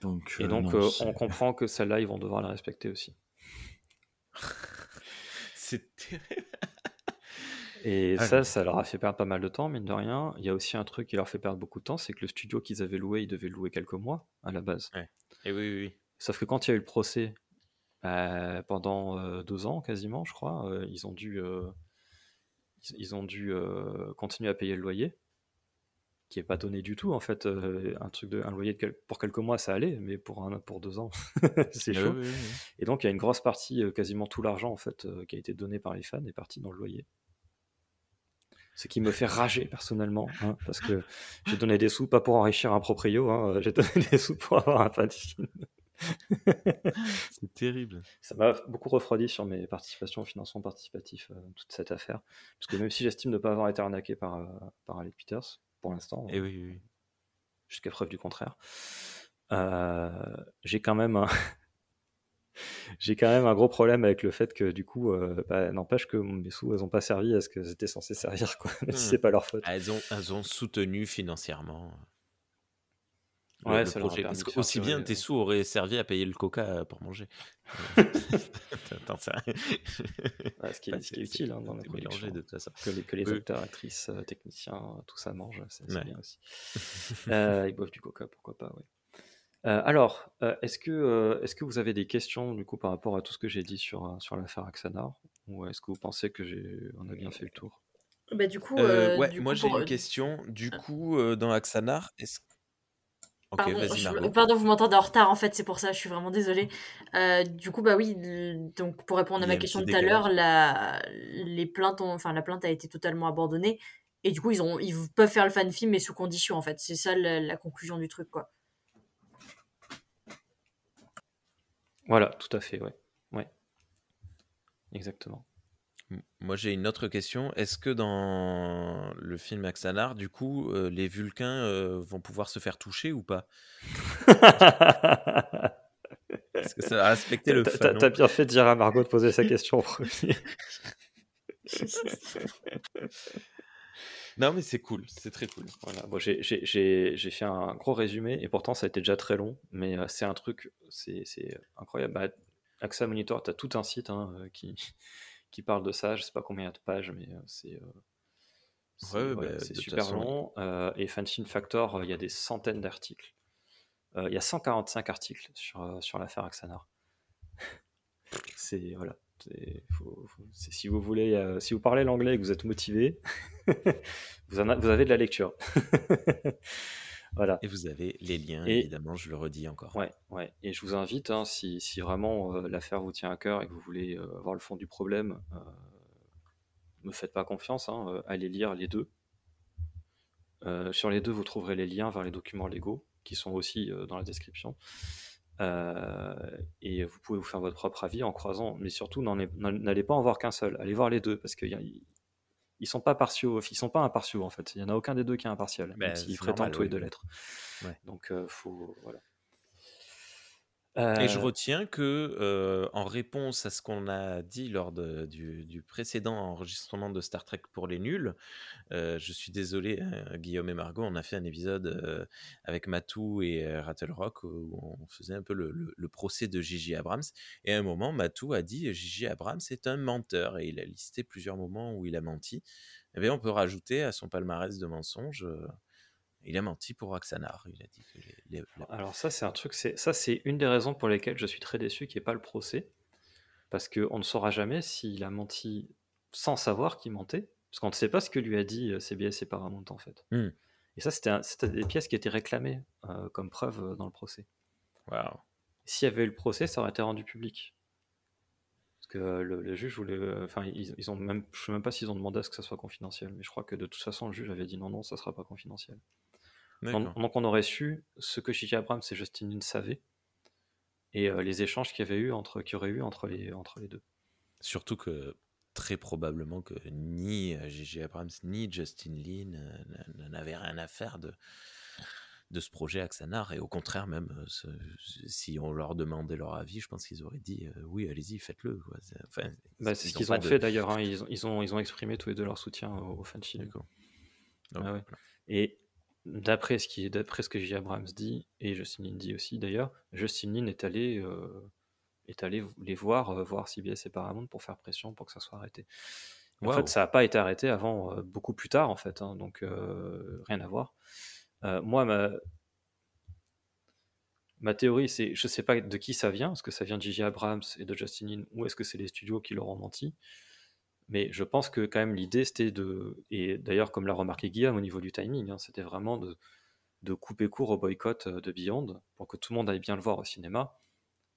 Donc, Et euh, donc, euh, on comprend que celle-là, ils vont devoir la respecter aussi. c'est terrible. Et ah, ça, ça leur a fait perdre pas mal de temps, mine de rien. Il y a aussi un truc qui leur fait perdre beaucoup de temps, c'est que le studio qu'ils avaient loué, ils devaient louer quelques mois à la base. Et oui, oui, oui. Sauf que quand il y a eu le procès bah, pendant deux ans quasiment, je crois. ils ont dû, ils, ont dû continuer à payer le loyer, qui est pas donné du tout en fait. un truc de, un loyer pour quelques mois ça allait, mais pour un, pour deux ans c'est chaud. Et donc il y a une grosse partie, quasiment tout l'argent en fait, qui a été donné par les fans est parti dans le loyer. Ce qui me fait rager personnellement, hein, parce que j'ai donné des sous pas pour enrichir un proprio, hein, j'ai donné des sous pour avoir un fan. c'est terrible. Ça m'a beaucoup refroidi sur mes participations au financement participatif, euh, toute cette affaire. Parce que même si j'estime ne pas avoir été arnaqué par, euh, par Alec Peters, pour l'instant, Et eh oui, jusqu'à preuve du contraire, euh, j'ai quand même un... j'ai quand même un gros problème avec le fait que du coup, euh, bah, n'empêche que mes sous, elles n'ont pas servi à ce que étaient censées servir, quoi, même si Hmm. c'est pas leur faute. Ah, Elles ont, elles ont soutenu financièrement le, Ouais, le ça projet. Parce que aussi bien tes euh, sous auraient servi à payer le coca pour manger. Attends, ça... ouais, ce qui est, Enfin, ce qui est c'est- utile hein, dans la mélangé production. de toute façon. Que les, que les Oui. acteurs, actrices, euh, techniciens, euh, tout ça mange, c'est c'est Ouais. bien aussi. Euh, ils boivent du coca, pourquoi pas. Euh, alors, euh, est-ce que, euh, est-ce que vous avez des questions du coup par rapport à tout ce que j'ai dit sur, euh, sur l'affaire Axanar Ou est-ce que vous pensez que j'ai, on a bien fait le tour? Bah, du coup, Euh, euh, ouais, du moi coup, j'ai pour- une question. Du Ah. coup, euh, dans Axanar, est-ce. Pardon, je- vous m'entendez en retard en fait, c'est pour ça, je suis vraiment désolée. Euh, du coup, bah oui, donc pour répondre à ma question petit tout à l'heure, la, les plaintes ont, enfin, la plainte a été totalement abandonnée et du coup, ils, ont, ils peuvent faire le fan film mais sous condition en fait. C'est ça la, la conclusion du truc quoi. Voilà, tout à fait, ouais. Ouais. Exactement. Moi j'ai une autre question. Est-ce que dans le film Axanar, du coup, euh, les Vulcains euh, vont pouvoir se faire toucher ou pas? Est-ce que ça va respecter le T'as- T'as bien fait de dire à Margot de poser sa question en premier. Non, mais c'est cool, c'est très cool. Voilà, bon, j'ai- j'ai j'ai- j'ai fait un gros résumé et pourtant ça a été déjà très long, mais euh, c'est un truc, c'est c'est incroyable. Bah, AXA Monitor, tu as tout un site hein, euh, qui, qui parle de ça, je sais pas combien il y a de pages, mais euh, c'est euh, Ouais, bah, super façon, long. euh, et Fanfilm Factor, il y a des centaines d'articles. Il y a 145 articles sur, sur l'affaire Axanar. c'est voilà. faut- si vous voulez, euh, si vous parlez l'anglais et que vous êtes motivé, vous, en a- vous avez de la lecture. voilà. Et vous avez les liens, Et- évidemment, je le redis encore. Ouais, ouais. Et je vous invite, hein, si, si vraiment euh, l'affaire vous tient à cœur et que vous voulez euh, voir le fond du problème, euh, me faites pas confiance, hein, euh, allez lire les deux. Sur les deux, vous trouverez les liens vers les documents légaux qui sont aussi dans la description. Et vous pouvez vous faire votre propre avis en croisant, mais surtout n'allez pas en voir qu'un seul, allez voir les deux parce qu'ils ils sont pas partiaux, ils sont pas impartiaux en fait. Il y en a aucun des deux qui est impartial, même s'ils prétendent tous les deux l'être. Ouais. Donc euh, faut voilà. Et je Euh, retiens que, euh, en réponse à ce qu'on a dit lors de- du, du précédent enregistrement de Star Trek pour les nuls, euh, je suis désolé, hein, Guillaume et Margot, on a fait un épisode euh, avec Matou et Rattle Rock où on faisait un peu le, le- le procès de Gigi Abrams. Et à un moment, Matou a dit Gigi Abrams est un menteur et il a listé plusieurs moments où il a menti. Eh bien, on peut rajouter à son palmarès de mensonges. Euh, il a menti pour Axanar. Il a dit que les- les- la- Alors ça, c'est un truc, c'est ça, c'est une des raisons pour lesquelles je suis très déçu qu'il n'y ait pas le procès, parce qu'on ne saura jamais s'il a menti sans savoir qu'il mentait, parce qu'on ne sait pas ce que lui a dit euh, CBS et Paramount en fait. Hmm. Et ça, c'était des pièces qui étaient réclamées euh, comme preuve euh, dans le procès. Waouh. S'il y avait eu le procès, ça aurait été rendu public. Parce que euh, le, le juge voulait, euh, enfin, ils, ils ont même, je sais même pas s'ils ont demandé à ce que ça soit confidentiel, mais je crois que de toute façon, le juge avait dit non, non, ça sera pas confidentiel. Donc, on aurait su ce que J.J. Abrams et Justin Lin savaient et euh, les échanges qu'il y avait eu entre, qu'il y aurait eu entre les, entre les deux. Surtout que très probablement que ni euh, J.J. Abrams ni Justin Lin euh, n'avaient rien à faire de, de ce projet Axanar. Et au contraire, même euh, ce- si on leur demandait leur avis, je pense qu'ils auraient dit euh, oui, allez-y, faites-le. Enfin, Bah, c'est ce qu'ils ont de- fait d'ailleurs. hein. Ils, ont, ils, ont, ils ont exprimé tous les deux leur soutien au, au. D'accord. Donc, Ah ouais. voilà. Et d'après ce, qui, d'après ce que J. Abrams dit, et Justin Lin dit aussi d'ailleurs, Justin Lin est allé, euh, est allé les voir, euh, voir CBS et Paramount pour faire pression pour que ça soit arrêté. En fait, ça n'a pas été arrêté avant, euh, beaucoup plus tard en fait, hein, donc rien à voir. Moi, ma, ma théorie, c'est, je sais pas de qui ça vient, est-ce que ça vient de J.J. Abrams et de Justin Lin, ou est-ce que c'est les studios qui leur ont menti mais je pense que quand même l'idée c'était de, et d'ailleurs comme l'a remarqué Guillaume au niveau du timing, hein, c'était vraiment de, de couper court au boycott euh, de Beyond pour que tout le monde aille bien le voir au cinéma.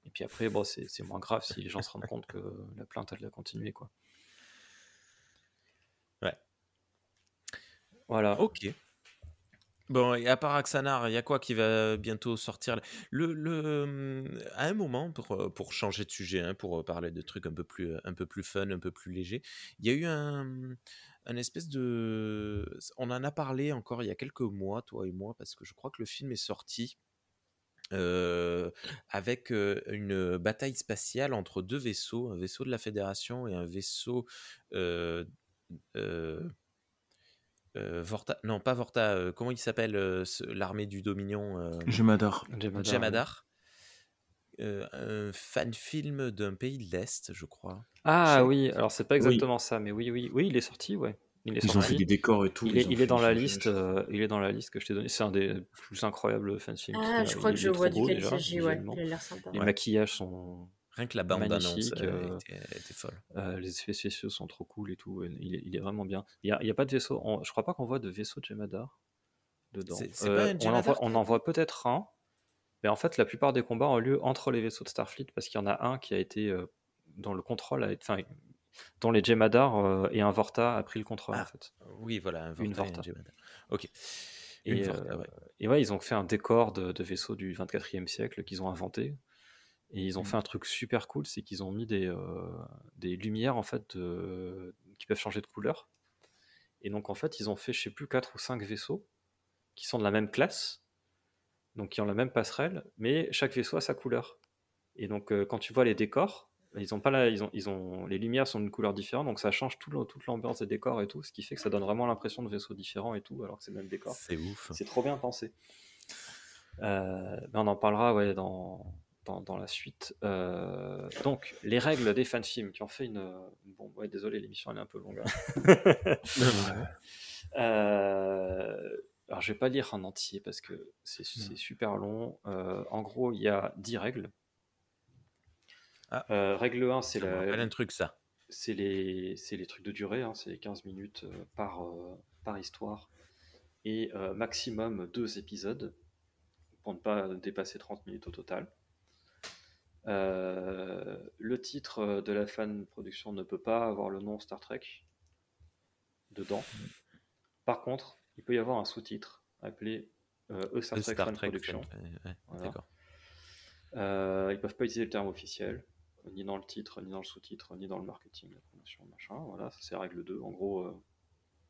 Et puis après, bon, c'est c'est moins grave si les gens se rendent compte que la plainte elle a continué quoi. Ouais. Voilà. Ok. Bon, et à part Axanar, il y a quoi qui va bientôt sortir? Le, le, À un moment, pour, euh, pour changer de sujet, hein, pour parler de trucs un peu plus, un peu plus fun, un peu plus léger, il y a eu un, espèce de... On en a parlé encore il y a quelques mois, toi et moi, parce que je crois que le film est sorti euh, avec euh, une bataille spatiale entre deux vaisseaux, un vaisseau de la Fédération et un vaisseau euh, euh, euh, Vorta, non pas Vorta, euh, comment il s'appelle euh, l'armée du Dominion euh. Jemadar, Jemadar. Euh, un fan film d'un pays de l'Est, je crois. Ah Je- oui, alors c'est pas Oui. exactement ça, mais oui, oui, oui, il est sorti, ouais. Il est Ils ont sorti. fait des décors et tout. Il est, il est dans la liste, euh, il est dans la liste que je t'ai donnée. C'est un des plus incroyables fan films. Ah, je crois que je vois duquel il s'agit, ouais. Il a l'air sympa. Les ouais. maquillages sont, Rien que la bande annonce Magnifique, euh, était, était folle. euh, les effets spéciaux sont trop cool et tout. Il est, il est vraiment bien. Il y a, pas de vaisseau. on- je crois pas qu'on voit de vaisseau de Jemadar dedans. Euh, pas on, en voit, qui on est en voit peut-être un, mais en fait, la plupart des combats ont lieu entre les vaisseaux de Starfleet parce qu'il y en a un qui a été dont le contrôle a été, enfin, dont les Jemadar et un Vorta a pris le contrôle Ah, en fait. Oui, voilà, un Une Vorta et un Vorta. Ok. Une Et, Vorta, ouais. et ouais, ils ont fait un décor de, de vaisseau du 24e siècle qu'ils ont inventé. Et ils ont Mm. fait un truc super cool, c'est qu'ils ont mis des, euh, des lumières en fait de- qui peuvent changer de couleur. Et donc en fait, ils ont fait, je sais plus, 4 ou 5 vaisseaux qui sont de la même classe, donc qui ont la même passerelle, mais chaque vaisseau a sa couleur. Et donc euh, quand tu vois les décors, ils ont pas la, ils ont, ils ont, les lumières sont d'une couleur différente, donc ça change tout le- toute l'ambiance des décors et tout, ce qui fait que ça donne vraiment l'impression de vaisseaux différents et tout, alors que c'est le même décor. C'est ouf. C'est trop bien pensé. Euh, mais on en parlera ouais, dans, dans, dans la suite. Euh, donc, les règles des fanfilms qui ont fait une. Bon, ouais, désolé, l'émission elle est un peu longue. hein. Euh, alors, je vais pas lire en entier parce que c'est super long. Euh, en gros, il y a 10 règles. Ah. Règle 1, c'est la, rappelle un truc, ça. c'est les, trucs de durée, hein, c'est 15 minutes par, par histoire et maximum deux épisodes pour ne pas dépasser 30 minutes au total. Euh, le titre de la fan production ne peut pas avoir le nom Star Trek dedans. Par contre, il peut y avoir un sous-titre appelé euh, E Star Trek Star Fan Trek Production. fan- ouais, Voilà. Euh, ils peuvent pas utiliser le terme officiel, ni dans le titre, ni dans le sous-titre, ni dans le marketing, la promotion, machin. Voilà, c'est règle 2. En gros, euh,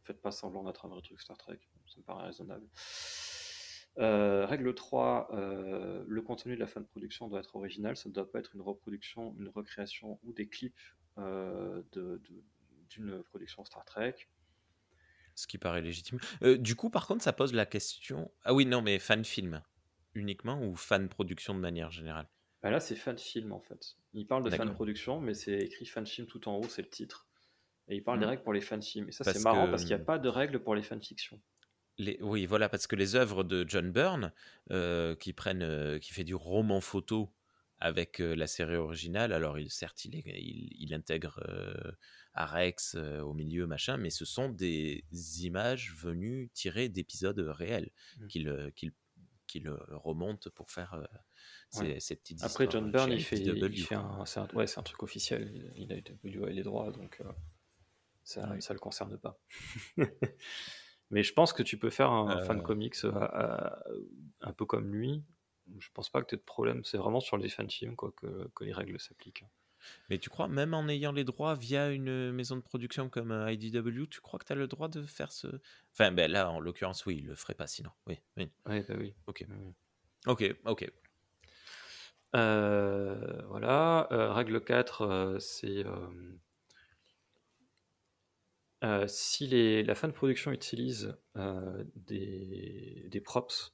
faites pas semblant d'être un vrai truc Star Trek, ça me paraît raisonnable. Euh, règle 3, euh, le contenu de la fin de production doit être original, ça ne doit pas être une reproduction, une recréation ou des clips euh, de- de- d'une production Star Trek. Ce qui paraît légitime. Du coup, par contre, ça pose la question. Ah oui, non, mais fan film uniquement ou fan production de manière générale? Bah là, c'est fan film en fait. Il parle de fan production, mais c'est écrit fan film tout en haut, c'est le titre. Et il parle des Mm. règles pour les fan films. Et ça, c'est marrant que, parce qu'il n'y a pas de règles pour les fanfictions. Les, oui, voilà, parce que les œuvres de John Byrne, euh, qui prennent, euh, qui fait du roman photo avec euh, la série originale, alors il, certes, il, est- il, il intègre Arex au milieu, machin, mais ce sont des images venues tirées d'épisodes réels Mm. qu'il euh, remonte pour faire ces, Ouais. ces petites Après, histoires John Byrne, il fait, il fait un, c'est un, ouais, un truc officiel. Il, a été les droits, donc ça Ouais. ne le concerne pas. mais je pense que tu peux faire un Euh. fan comics euh, à- à- un peu comme lui. Je pense pas que tu aies de problème. C'est vraiment sur les fan films quoi, que, que les règles s'appliquent. Mais tu crois, même en ayant les droits via une maison de production comme euh, IDW, tu crois que tu as le droit de faire ce... Enfin, ben là, en l'occurrence, oui, il le ferait pas sinon. Oui, oui. Ouais, bah oui. Ok. Oui. Ok, ok. Euh, voilà. Euh, règle 4, euh, c'est euh, si les, la fin de production utilise euh, des, des props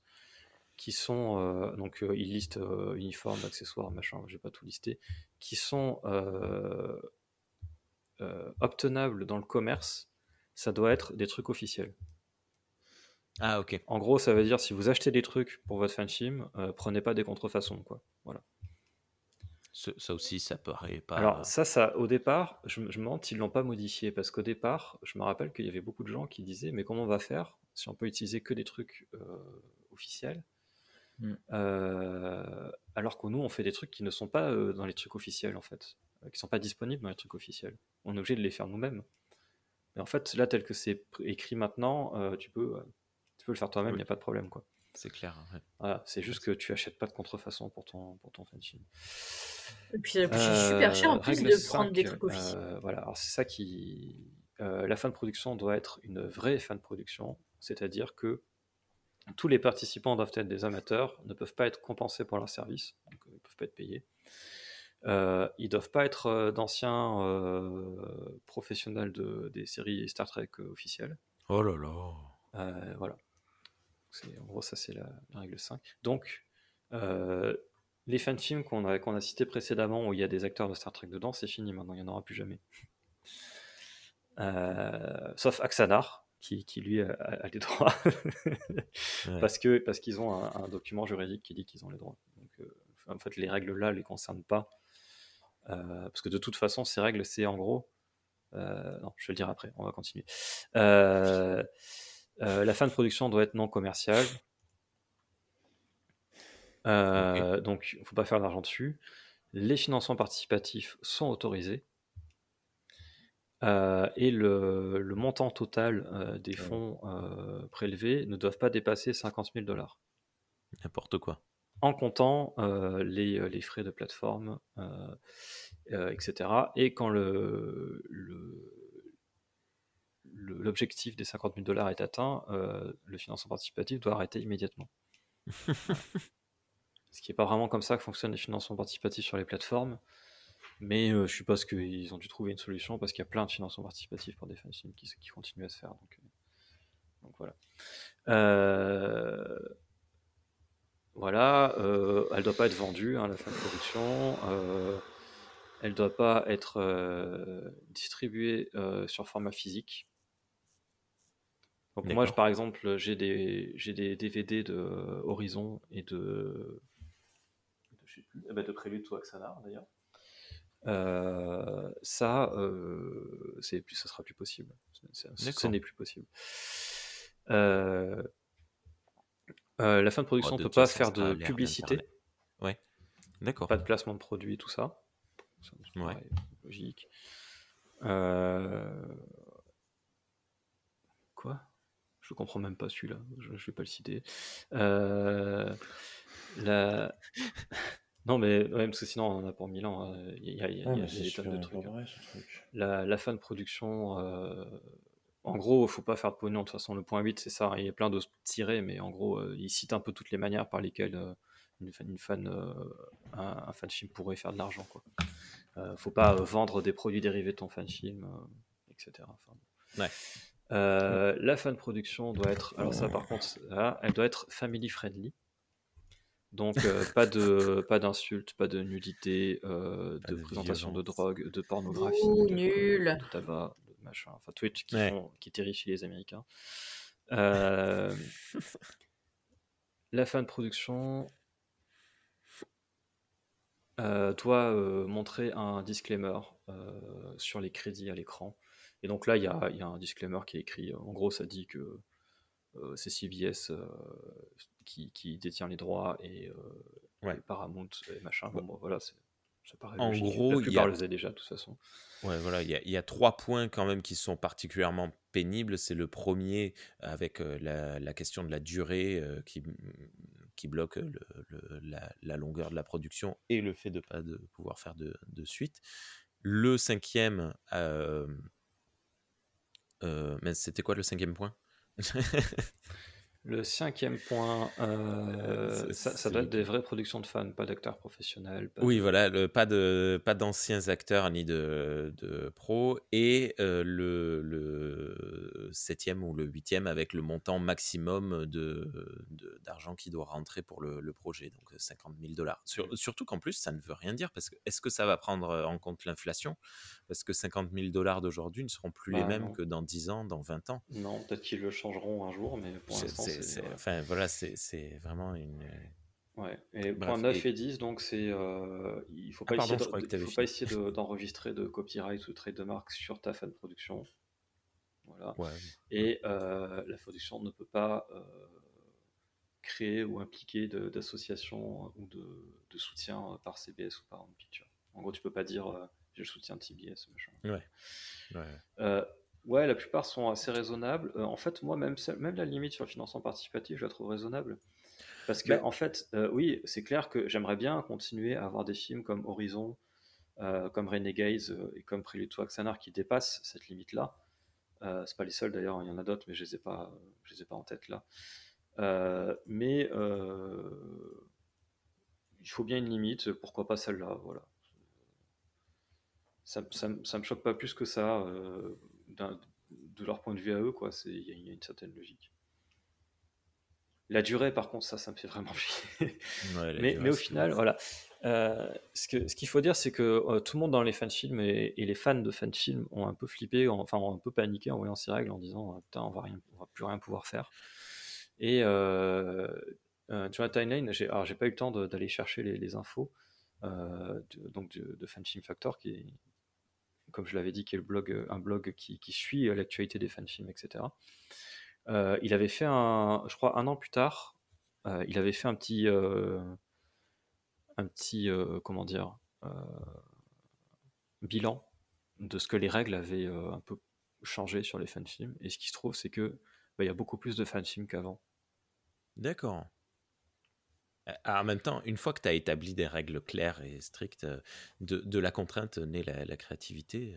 qui sont, euh, donc ils listent uniformes, accessoires, machin, je vais pas tout lister, qui sont obtenables dans le commerce, ça doit être des trucs officiels. Ah, ok. En gros, ça veut dire si vous achetez des trucs pour votre euh, prenez pas des contrefaçons, quoi. Voilà. Ce- ça aussi, ça paraît pas... Alors ça, ça, au départ, je, me- je me demande s'ils l'ont pas modifié, parce qu'au départ, je me rappelle qu'il y avait beaucoup de gens qui disaient, mais comment on va faire si on peut utiliser que des trucs euh, officiels, Mm. Euh, alors que nous, on fait des trucs qui ne sont pas euh, dans les trucs officiels, en fait, euh, qui sont pas disponibles dans les trucs officiels. On est obligé de les faire nous-mêmes. Mais en fait, là, tel que c'est pr- écrit maintenant, euh, tu peux, euh, tu peux le faire toi-même, il Oui. n'y a pas de problème, quoi. C'est clair. ouais. Voilà, c'est juste que tu achètes pas de contrefaçon pour ton, pour ton fanfilm. Et puis ça coûte super cher en Euh, plus de prendre des 5, trucs officiels. euh, voilà, alors c'est ça qui. euh, la fin de production doit être une vraie fin de production, c'est-à-dire que tous les participants doivent être des amateurs, ne peuvent pas être compensés pour leur service, donc ils ne peuvent pas être payés. Euh, ils ne doivent pas être euh, d'anciens euh, professionnels de, des séries Star Trek officielles. Oh là là. voilà. En gros, ça, c'est la, règle 5. Donc, les fanfilms qu'on a, qu'on a cités précédemment, où il y a des acteurs de Star Trek dedans, c'est fini maintenant, il n'y en aura plus jamais. sauf Axanar, qui, qui, lui a, les droits. parce, que, parce qu'ils ont un, document juridique qui dit qu'ils ont les droits. Donc, en fait, les règles là ne les concernent pas. Euh, parce que de toute façon, ces règles, c'est en gros. Euh, non, je vais le dire après, on va continuer. Euh, la fin de production doit être non commerciale. Donc, il ne faut pas faire d'argent dessus. Les financements participatifs sont autorisés. et le, le, montant total des fonds prélevés ne doivent pas dépasser 50 000 dollars. N'importe quoi en comptant euh, les, euh, les, frais de plateforme, euh, etc. Et quand le, l'objectif des 50 000 dollars est atteint, le financement participatif doit arrêter immédiatement. Ce qui n'est pas vraiment comme ça que fonctionnent les financements participatifs sur les plateformes. Mais je suppose qu'ils ont dû trouver une solution parce qu'il y a plein de financements participatifs pour des fanzines qui, qui continuent à se faire. Donc, donc voilà. Voilà, euh, elle ne doit pas être vendue, hein, la fin de production. Euh, elle ne doit pas être euh, distribuée sur format physique. Donc moi, je, par exemple, j'ai des, j'ai des DVD de Horizon et de, de, je sais plus, eh ben, de Prélude ou Axanar d'ailleurs. ça, c'est plus, ça sera plus possible. Ce n'est plus possible. Euh, la fin de production ne peut pas faire de publicité. Ouais. D'accord. Pas de placement de produits, tout ça. ouais. logique. Euh... Je comprends même pas celui-là. Je, ne vais pas le citer. Euh... La... non, mais ouais, parce que sinon on en a pour mille ans. Hein. Il y a, il y a, il y a des tonnes de trucs. Hein. La, la, fin de production euh, en gros, il faut pas faire de pognon. De toute façon, le point 8, c'est ça. Il y a plein de tirés, mais en gros, euh, il cite un peu toutes les manières par lesquelles euh, une, une, fan, euh, un, fan film pourrait faire de l'argent. Quoi. faut pas vendre des produits dérivés de ton fan film, etc. la fan production doit être, alors ça par contre, elle doit être family friendly. Donc pas de pas d'insultes, pas de nudité, de, présentation de drogue, de pornographie, nul. de tabac, enfin Twitch qui, qui terrifie les Américains. Euh, la fin de production euh, doit euh, montrer un disclaimer sur les crédits à l'écran. Et donc là, il y a, y a, un disclaimer qui est écrit. En gros, ça dit que c'est CBS qui, qui, détient les droits et, Paramount et machin. Bon, voilà, c'est en gros, il y a... déjà de toute façon. Ouais, voilà, il y, a, trois points quand même qui sont particulièrement pénibles. C'est le premier avec euh, la, question de la durée euh, qui, qui bloque le, la, longueur de la production et le fait de ne pas de pouvoir faire de, de suite. Le cinquième, euh, mais c'était quoi le cinquième point? Le cinquième point, euh, ça, doit être des vraies productions de fans, pas d'acteurs professionnels. oui, voilà, le, pas de pas d'anciens acteurs ni de, de pros. Et euh, le, le, septième ou le huitième avec le montant maximum de, d'argent qui doit rentrer pour le, le, projet, donc 50 000 dollars. surtout qu'en plus, ça ne veut rien dire, parce que est-ce que ça va prendre en compte l'inflation? Parce que 50 000 dollars d'aujourd'hui ne seront plus les bah, mêmes que dans 10 ans, dans 20 ans. Non, peut-être qu'ils le changeront un jour, mais pour l'instant, enfin, voilà, c'est vraiment une. Ouais, et point 9 et... 10, donc c'est. Euh, il ne faut pas ah, essayer, faut pas essayer d'enregistrer de, copyright ou de trade de marque sur ta fan production. Voilà. Et euh, la production ne peut pas euh, créer ou impliquer d'associations ou de, de, soutien par CBS ou par Home Picture. En gros, tu peux pas dire je soutiens TBS, machin. Ouais. ouais. Ouais, la plupart sont assez raisonnables. Euh, en fait, moi, même, même la limite sur le financement participatif, je la trouve raisonnable. Parce que, en fait, euh, oui, c'est clair que j'aimerais bien continuer à avoir des films comme Horizon, euh, comme Renegades et comme Prelude to Axanar qui dépassent cette limite-là. c'est pas les seuls d'ailleurs, il y en a d'autres, mais je les ai pas, je les ai pas en tête là. Euh, mais il faut bien une limite, pourquoi pas celle-là, voilà. Ça, ça, me choque pas plus que ça, de leur point de vue à eux, quoi. Il y, a une certaine logique. La durée, par contre, ça, ça me fait vraiment chier. mais, mais, au final, voilà. Euh, ce qu'il ce faut dire, c'est que euh, tout le monde dans les fans films et, les fans de fans films ont un peu flippé, enfin ont un peu paniqué en voyant ces règles en disant ah, putain on va rien, on va plus rien pouvoir faire. Et euh, euh tu vois timeline, j'ai alors j'ai pas eu le temps d'aller chercher les, les infos de, donc de, de Fan Film Factor qui est, comme je l'avais dit, qui est le blog, un blog qui, suit l'actualité des fan films, etc. il avait fait un, je crois un an plus tard, il avait fait un petit un petit, euh, comment dire, euh, bilan de ce que les règles avaient euh, un peu changé sur les fanfilms. Et ce qui se trouve, c'est que bah, il y a beaucoup plus de fanfilms qu'avant. D'accord. En même temps, une fois que tu as établi des règles claires et strictes, de, de la contrainte naît la, la créativité.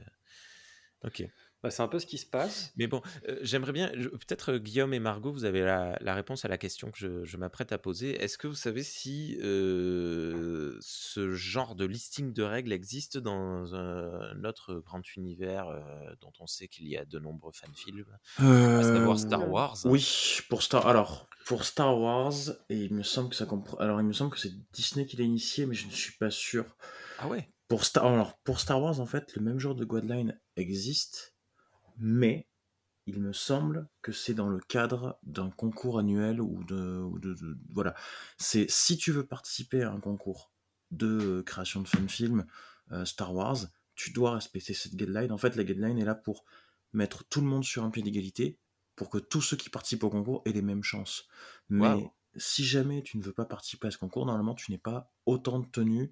Ok. Bah, c'est un peu ce qui se passe. Mais bon, euh, j'aimerais bien, peut-être euh, Guillaume et Margot, vous avez la, réponse à la question que je, m'apprête à poser. Est-ce que vous savez si euh, ce genre de listing de règles existe dans un autre grand univers dont on sait qu'il y a de nombreux fan-films, à savoir Star Wars Oui, pour Star, alors pour Star Wars, et il me semble que ça comprend. Alors il me semble que c'est Disney qui l'a initié, mais je ne suis pas sûr. Ah ouais. Pour Star, alors, pour Star Wars, en fait, le même genre de guideline existe mais il me semble que c'est dans le cadre d'un concours annuel ou de, voilà. C'est si tu veux participer à un concours de création de fan film euh, Star Wars, tu dois respecter cette guideline. En fait, la guideline est là pour mettre tout le monde sur un pied d'égalité, pour que tous ceux qui participent au concours aient les mêmes chances. Mais si jamais tu ne veux pas participer à ce concours, normalement tu n'es pas autant tenu,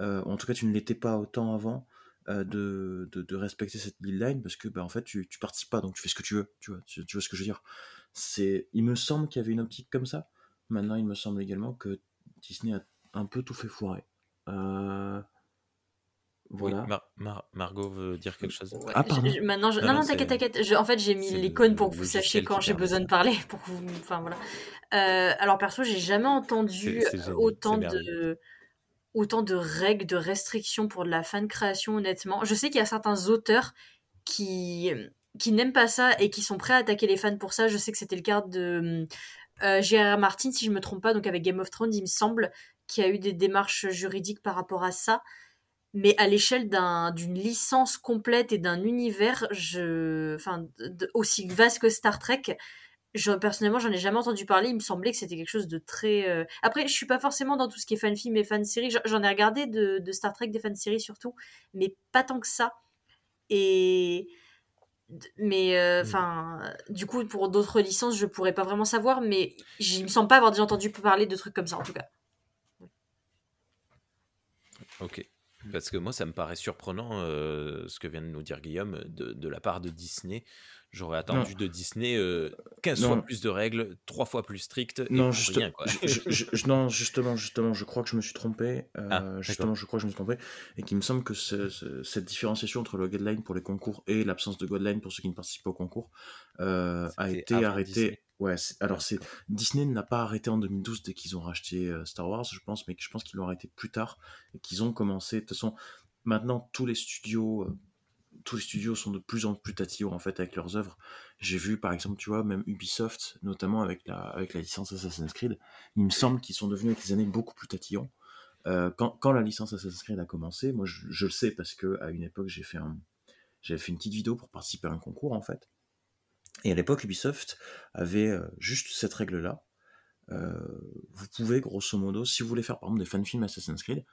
euh, en tout cas tu ne l'étais pas autant avant euh, de, de, respecter cette guideline parce que bah, en fait tu, tu participes pas donc tu fais ce que tu veux tu vois tu, vois ce que je veux dire c'est il me semble qu'il y avait une optique comme ça maintenant il me semble également que Disney a un peu tout fait foirer euh, voilà. Margot veut dire quelque chose? Ah, maintenant, non, non, t'inquiète, t'inquiète. En fait, j'ai mis l'icône pour que vous sachiez quand j'ai besoin de parler. Pour vous... Enfin, voilà. Euh, alors, perso, j'ai jamais entendu autant de autant de règles, de restrictions pour de la fan création, honnêtement. Je sais qu'il y a certains auteurs qui, qui n'aiment pas ça et qui sont prêts à attaquer les fans pour ça. Je sais que c'était le cas de euh, Gérard Martin, si je me trompe pas, donc avec Game of Thrones, il me semble, qu'il y a eu des démarches juridiques par rapport à ça. Mais à l'échelle d'une licence complète et d'un univers je, enfin, aussi vaste que Star Trek, je, personnellement, j'en ai jamais entendu parler. Il me semblait que c'était quelque chose de très. Euh, après, je suis pas forcément dans tout ce qui est fan film et fan série. J'en ai regardé de, Star Trek, des fan séries surtout, mais pas tant que ça. Et mais euh, mm. enfin, du coup, pour d'autres licences, je pourrais pas vraiment savoir, mais il me semble pas avoir déjà entendu parler de trucs comme ça en tout cas. Ok. Parce que moi, ça me paraît surprenant ce que vient de nous dire Guillaume de la part de Disney J'aurais attendu de Disney 15 euh, fois plus de règles, 3 fois plus strictes. Non, non, justement, justement, je crois que je me suis trompé. Euh, ah, justement, je crois que je me suis trompé. Et qu'il me semble que cette différenciation entre le guideline pour les concours et l'absence de guideline pour ceux qui ne participent pas au concours euh, a été arrêtée. Ouais, alors c'est Disney n'a pas arrêté en 2012 dès qu'ils ont racheté Star Wars, je pense, mais je pense qu'ils l'ont arrêté plus tard et qu'ils ont commencé. De toute façon, maintenant tous les studios tous les studios sont de plus en plus tatillons en fait avec leurs œuvres. J'ai vu par exemple, tu vois, même Ubisoft, notamment avec la, avec la licence Assassin's Creed, il me semble qu'ils sont devenus avec les années beaucoup plus tatillons. Euh, quand, quand, la licence Assassin's Creed a commencé, moi je, le sais parce que à une époque j'ai fait un, j'avais fait une petite vidéo pour participer à un concours en fait. Et à l'époque Ubisoft avait euh, juste cette règle là. Euh, vous pouvez grosso modo, si vous voulez faire par exemple des fanfilms Assassin's Creed,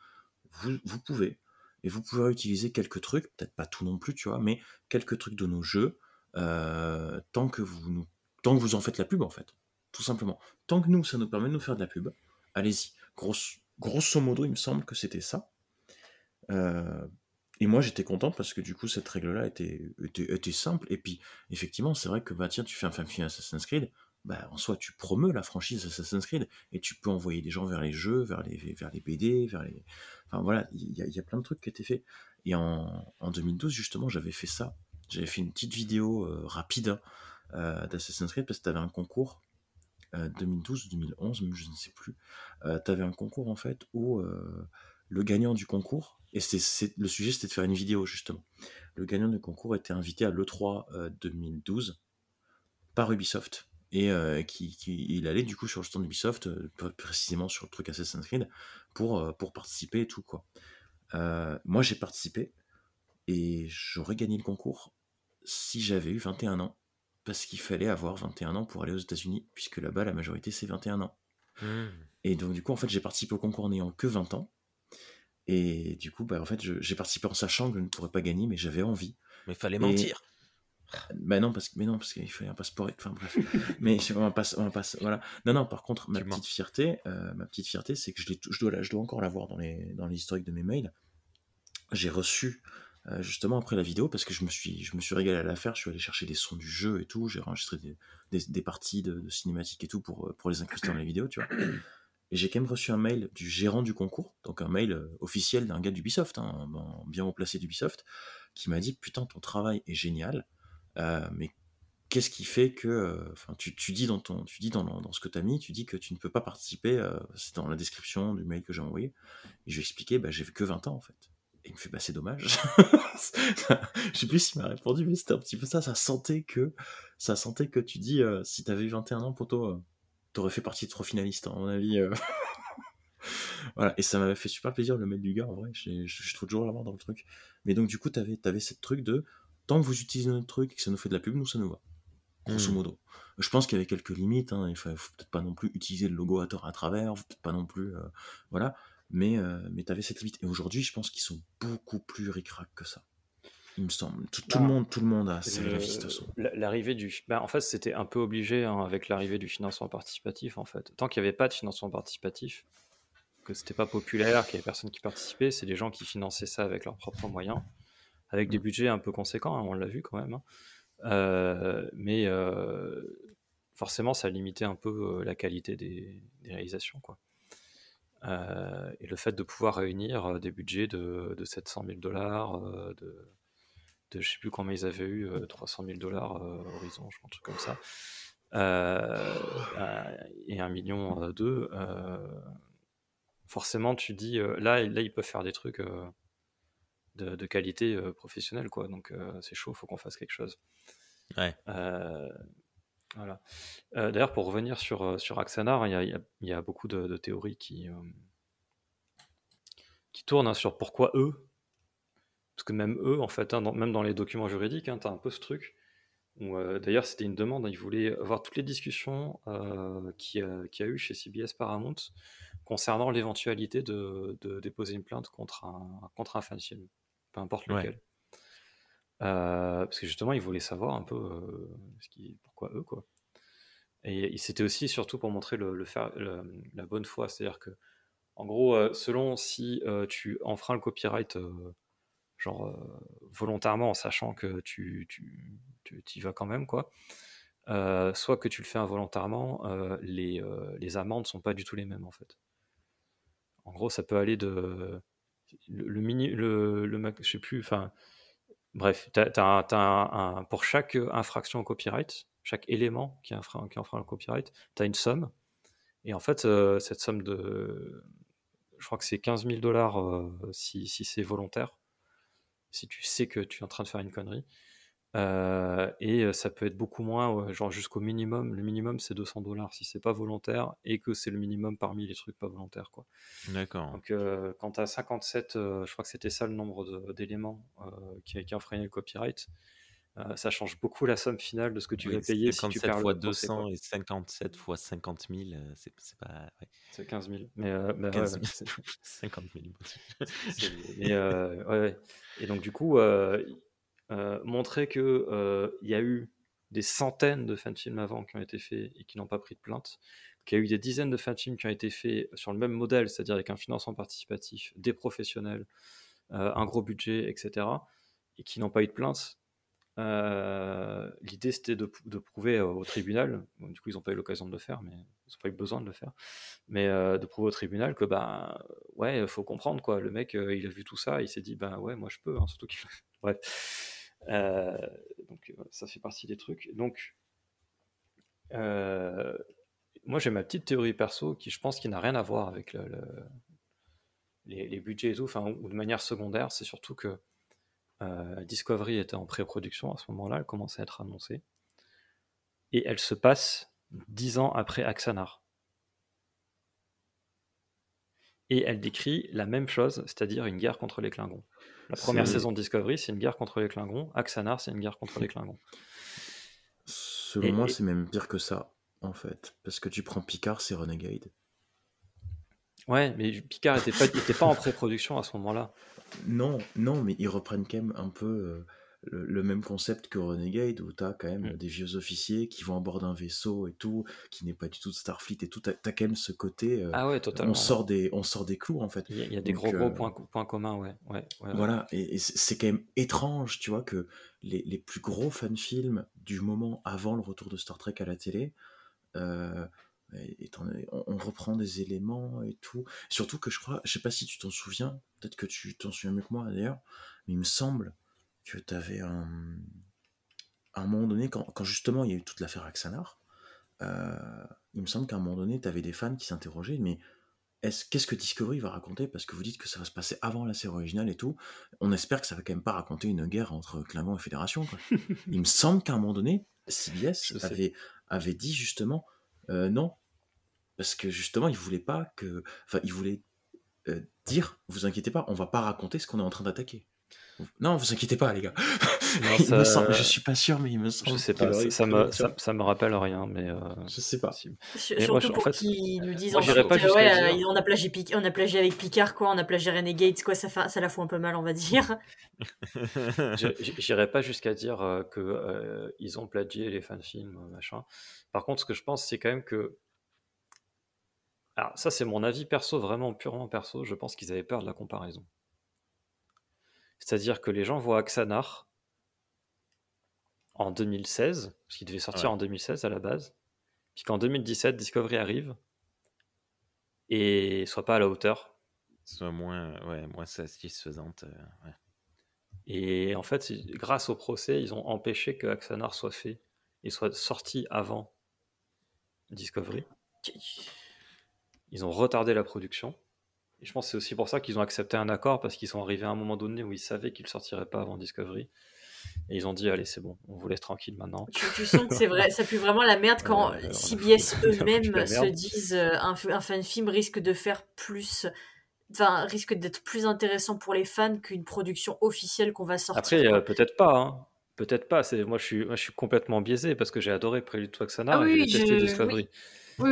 vous, vous pouvez et vous pouvez utiliser quelques trucs, peut-être pas tout non plus, tu vois, mais quelques trucs de nos jeux, euh, tant que vous nous, tant que vous en faites la pub en fait, tout simplement. Tant que nous, ça nous permet de nous faire de la pub, allez-y. grosso modo, il me semble que c'était ça. Euh, et moi, j'étais content parce que du coup, cette règle-là était, était, simple. Et puis, effectivement, c'est vrai que bah tiens, tu fais un film Assassin's Creed, bah, en soi, tu promeus la franchise Assassin's Creed et tu peux envoyer des gens vers les jeux, vers les, BD, vers les. Enfin voilà, il y, a plein de trucs qui étaient faits. Et en, en 2012, justement, j'avais fait ça. J'avais fait une petite vidéo euh, rapide euh, d'Assassin's Creed parce que tu avais un concours 2012 ou 2011, même je ne sais plus, tu avais un concours en fait où le gagnant du concours, et c'est, le sujet c'était de faire une vidéo justement, le gagnant du concours était invité à l'E3 2012 par Ubisoft. Et qui, il allait du coup sur le stand Ubisoft, précisément sur le truc Assassin's Creed, pour, pour participer et tout quoi. moi j'ai participé et j'aurais gagné le concours si j'avais eu 21 ans parce qu'il fallait avoir 21 ans pour aller aux États-Unis, puisque là-bas, la majorité, c'est 21 ans. Mmh. Et donc, du coup, en fait, j'ai participé au concours n'ayant que 20 ans. Et du coup, bah, en fait, j'ai participé en sachant que je ne pourrais pas gagner, mais j'avais envie. Mais il fallait mentir. Bah non, parce mais non, parce qu'il fallait un passeport. Enfin bref. mais on va pas, on va voilà. Non, non. Par contre, ma petite fierté, euh, ma petite fierté, c'est que je, je dois, je dois encore l'avoir dans les, dans l'historique de mes mails. J'ai reçu euh, justement après la vidéo parce que je me suis, je me suis régalé à la faire. Je suis allé chercher des sons du jeu et tout. J'ai enregistré des, des, parties de, de cinématiques et tout pour, euh, pour les incruster dans la vidéo, tu vois. Et j'ai quand même reçu un mail du gérant du concours, donc un mail officiel d'un gars d'Ubisoft, hein, bien haut placé d'Ubisoft, qui m'a dit Putain, ton travail est génial, mais qu'est-ce qui fait que. Enfin, tu, dis dans, ton, tu dis dans, ce que tu as mis, tu dis que tu ne peux pas participer, c'est dans la description du mail que j'ai envoyé. Et je lui ai expliqué Bah, j'ai que 20 ans en fait il me fait bah c'est dommage. je sais plus s'il m'a répondu, mais c'était un petit peu ça. Ça sentait que, ça sentait que tu dis, euh, si t'avais eu 21 ans, poto, euh, t'aurais fait partie de trois finalistes, à mon avis. Euh. voilà, et ça m'avait fait super plaisir le mail du gars, en vrai. Je, je trouve toujours l'avoir dans le truc. Mais donc, du coup, t'avais avais cette truc de, tant que vous utilisez notre truc et que ça nous fait de la pub, nous, ça nous va. Grosso hmm. modo. Je pense qu'il y avait quelques limites. Hein. Il faut, faut peut-être pas non plus utiliser le logo à tort à travers. Peut-être pas non plus. voilà mais, euh, mais tu avais cette limite. Et aujourd'hui, je pense qu'ils sont beaucoup plus ric que ça. Il me semble. Tout, le, bah, monde, tout le monde a L'arrivée du. Bah, en fait, c'était un peu obligé hein, avec l'arrivée du financement participatif. En fait, tant qu'il n'y avait pas de financement participatif, que c'était pas populaire, qu'il n'y avait personne qui participait, c'est des gens qui finançaient ça avec leurs propres moyens, avec des mm. budgets un peu conséquents. Hein, on l'a vu quand même. Hein. Euh, mais euh, forcément, ça limitait un peu la qualité des, des réalisations, quoi. Euh, et le fait de pouvoir réunir euh, des budgets de, de 700 000 dollars, euh, de, de je sais plus combien ils avaient eu, 300 000 dollars Horizon, je crois, un truc comme ça, et un million d'eux, forcément tu dis, là, là ils peuvent faire des trucs de, de, qualité professionnelle, quoi, donc c'est chaud, faut qu'on fasse quelque chose. Ouais. Voilà. Euh, d'ailleurs, pour revenir sur, euh, sur Axanar, il y a, beaucoup de, théories qui, euh, qui tournent hein, sur pourquoi eux. Parce que même eux, en fait, hein, même dans les documents juridiques, hein, tu as un peu ce truc. D'ailleurs, c'était une demande. ils voulaient voir toutes les discussions qu'il y, a eu chez CBS Paramount concernant l'éventualité de, déposer une plainte contre un, contre un fan film, peu importe lequel. Euh, parce que justement, ils voulaient savoir un peu euh, ce qui, pourquoi eux, quoi. Et c'était aussi surtout pour montrer le, faire, la bonne foi, c'est-à-dire que, en gros, euh, selon si tu enfreins le copyright, genre volontairement, en sachant que tu, tu, tu y vas quand même, quoi. soit que tu le fais involontairement, les, les amendes sont pas du tout les mêmes en fait. En gros, ça peut aller de le, mini, le, le, je sais plus, enfin, Bref, pour chaque infraction au copyright, chaque élément qui, enfreint, qui le copyright, tu as une somme. Et en fait, euh, cette somme de. Je crois que c'est 15 000 dollars euh, si, si c'est volontaire. Si tu sais que tu es en train de faire une connerie. Euh, et euh, ça peut être beaucoup moins, genre jusqu'au minimum. Le minimum, c'est 200 dollars si c'est pas volontaire et que c'est le minimum parmi les trucs pas volontaires. Quoi. D'accord. Donc, euh, quand tu as 57, je crois que c'était ça le nombre d'éléments qui, qui enfreignaient le copyright, ça change beaucoup la somme finale de ce que tu vas payer si tu perds fois 200 et 57 fois 50 000, c'est pas. C'est 15 000. Mais, 50 000. et, ouais, et donc, du coup, euh, montrer qu'il euh, y a eu des centaines de fanfilms avant qui ont été faits et qui n'ont pas pris de plainte, qu'il y a eu des dizaines de fanfilms qui ont été faits sur le même modèle, c'est-à-dire avec un financement participatif, des professionnels, euh, un gros budget, etc., et qui n'ont pas eu de plainte. L'idée c'était de, prouver au tribunal, du coup ils n'ont pas eu l'occasion de le faire, mais ils n'ont pas eu besoin de le faire, mais de prouver au tribunal que bah ouais, faut comprendre quoi. Le mec il a vu tout ça, il s'est dit bah ouais, moi je peux, hein, surtout qu'il. Bref. Euh, donc euh, ça fait partie des trucs. Donc, euh, moi j'ai ma petite théorie perso qui je pense qui n'a rien à voir avec le, les, budgets et tout, enfin, ou de manière secondaire, c'est surtout que Discovery était en pré-production à ce moment-là, elle commençait à être annoncée, et elle se passe dix ans après Axanar. Et elle décrit la même chose, c'est-à-dire une guerre contre les Klingons. La première saison de Discovery, c'est une guerre contre les Klingons. Axanar, c'est une guerre contre les Klingons. Selon moi, c'est même pire que ça, en fait. Parce que tu prends Picard, c'est Renegade. Ouais, mais Picard n'était pas, était pas en pré-production à ce moment-là. Non, non, mais ils reprennent quand même un peu euh, le, même concept que Renegade, où tu as quand même mm. des vieux officiers qui vont à bord d'un vaisseau et tout, qui n'est pas du tout de Starfleet et tout. Tu as, quand même ce côté. Euh, ah ouais, totalement. On sort, des, on sort des clous, en fait. Il y a, des gros, gros euh, points, points communs, ouais. ouais, voilà, et, c'est quand même étrange, tu vois, que les, les plus gros fan-films du moment avant le retour de Star Trek à la télé on, reprend des éléments et tout. Surtout que je crois, je sais pas si tu t'en souviens, peut-être que tu t'en souviens mieux que moi d'ailleurs, mais il me semble que tu avais un. À un moment donné, quand, justement il y a eu toute l'affaire Axanar, euh, il me semble qu'à un moment donné, tu avais des fans qui s'interrogeaient, mais est-ce, qu'est-ce que Discovery va raconter? Parce que vous dites que ça va se passer avant la série originale et tout. On espère que ça va quand même pas raconter une guerre entre Klingon et Fédération. il me semble qu'à un moment donné, CBS avait, avait dit justement euh, non, parce que justement, il voulait pas que. Enfin, il voulait euh, dire vous inquiétez pas, on va pas raconter ce qu'on est en train d'attaquer. Non, vous inquiétez pas, les gars. Non, ça... je suis pas sûr, mais il me semble. Je sais pas, ça, me, ça, me rappelle rien, mais. Euh... Je sais pas. Surtout moi, pour en fait, qu'ils nous disent en pas ouais, dire... on, a plagié, on a plagié avec Picard, quoi, on a plagié Renegades, quoi, ça, fait, ça la fout un peu mal, on va dire. J'irai pas jusqu'à dire euh, que euh, ils ont plagié les fanfilms, machin. Par contre, ce que je pense, c'est quand même que. Alors, ça, c'est mon avis perso, vraiment purement perso. Je pense qu'ils avaient peur de la comparaison. C'est-à-dire que les gens voient Axanar en 2016, parce qu'il devait sortir en 2016 à la base, puis qu'en 2017, Discovery arrive et soit pas à la hauteur. Soit moins, ouais, moins satisfaisante. Euh, et en fait, grâce au procès, ils ont empêché que Axanar soit fait et soit sorti avant Discovery. Ils ont retardé la production. Et je pense que c'est aussi pour ça qu'ils ont accepté un accord, parce qu'ils sont arrivés à un moment donné où ils savaient qu'ils ne sortiraient pas avant Discovery. Et ils ont dit, allez, c'est bon, on vous laisse tranquille maintenant. Tu, sens que c'est vrai, ça pue vraiment la merde quand CBS eux-mêmes se disent euh, un, un fan film risque de faire plus. Enfin, risque d'être plus intéressant pour les fans qu'une production officielle qu'on va sortir. Après, euh, peut-être pas. Hein. Peut-être pas. C'est moi, je suis, moi, je suis complètement biaisé parce que j'ai adoré Prélude Toxana ah, oui, et j'ai détesté Discovery. Oui,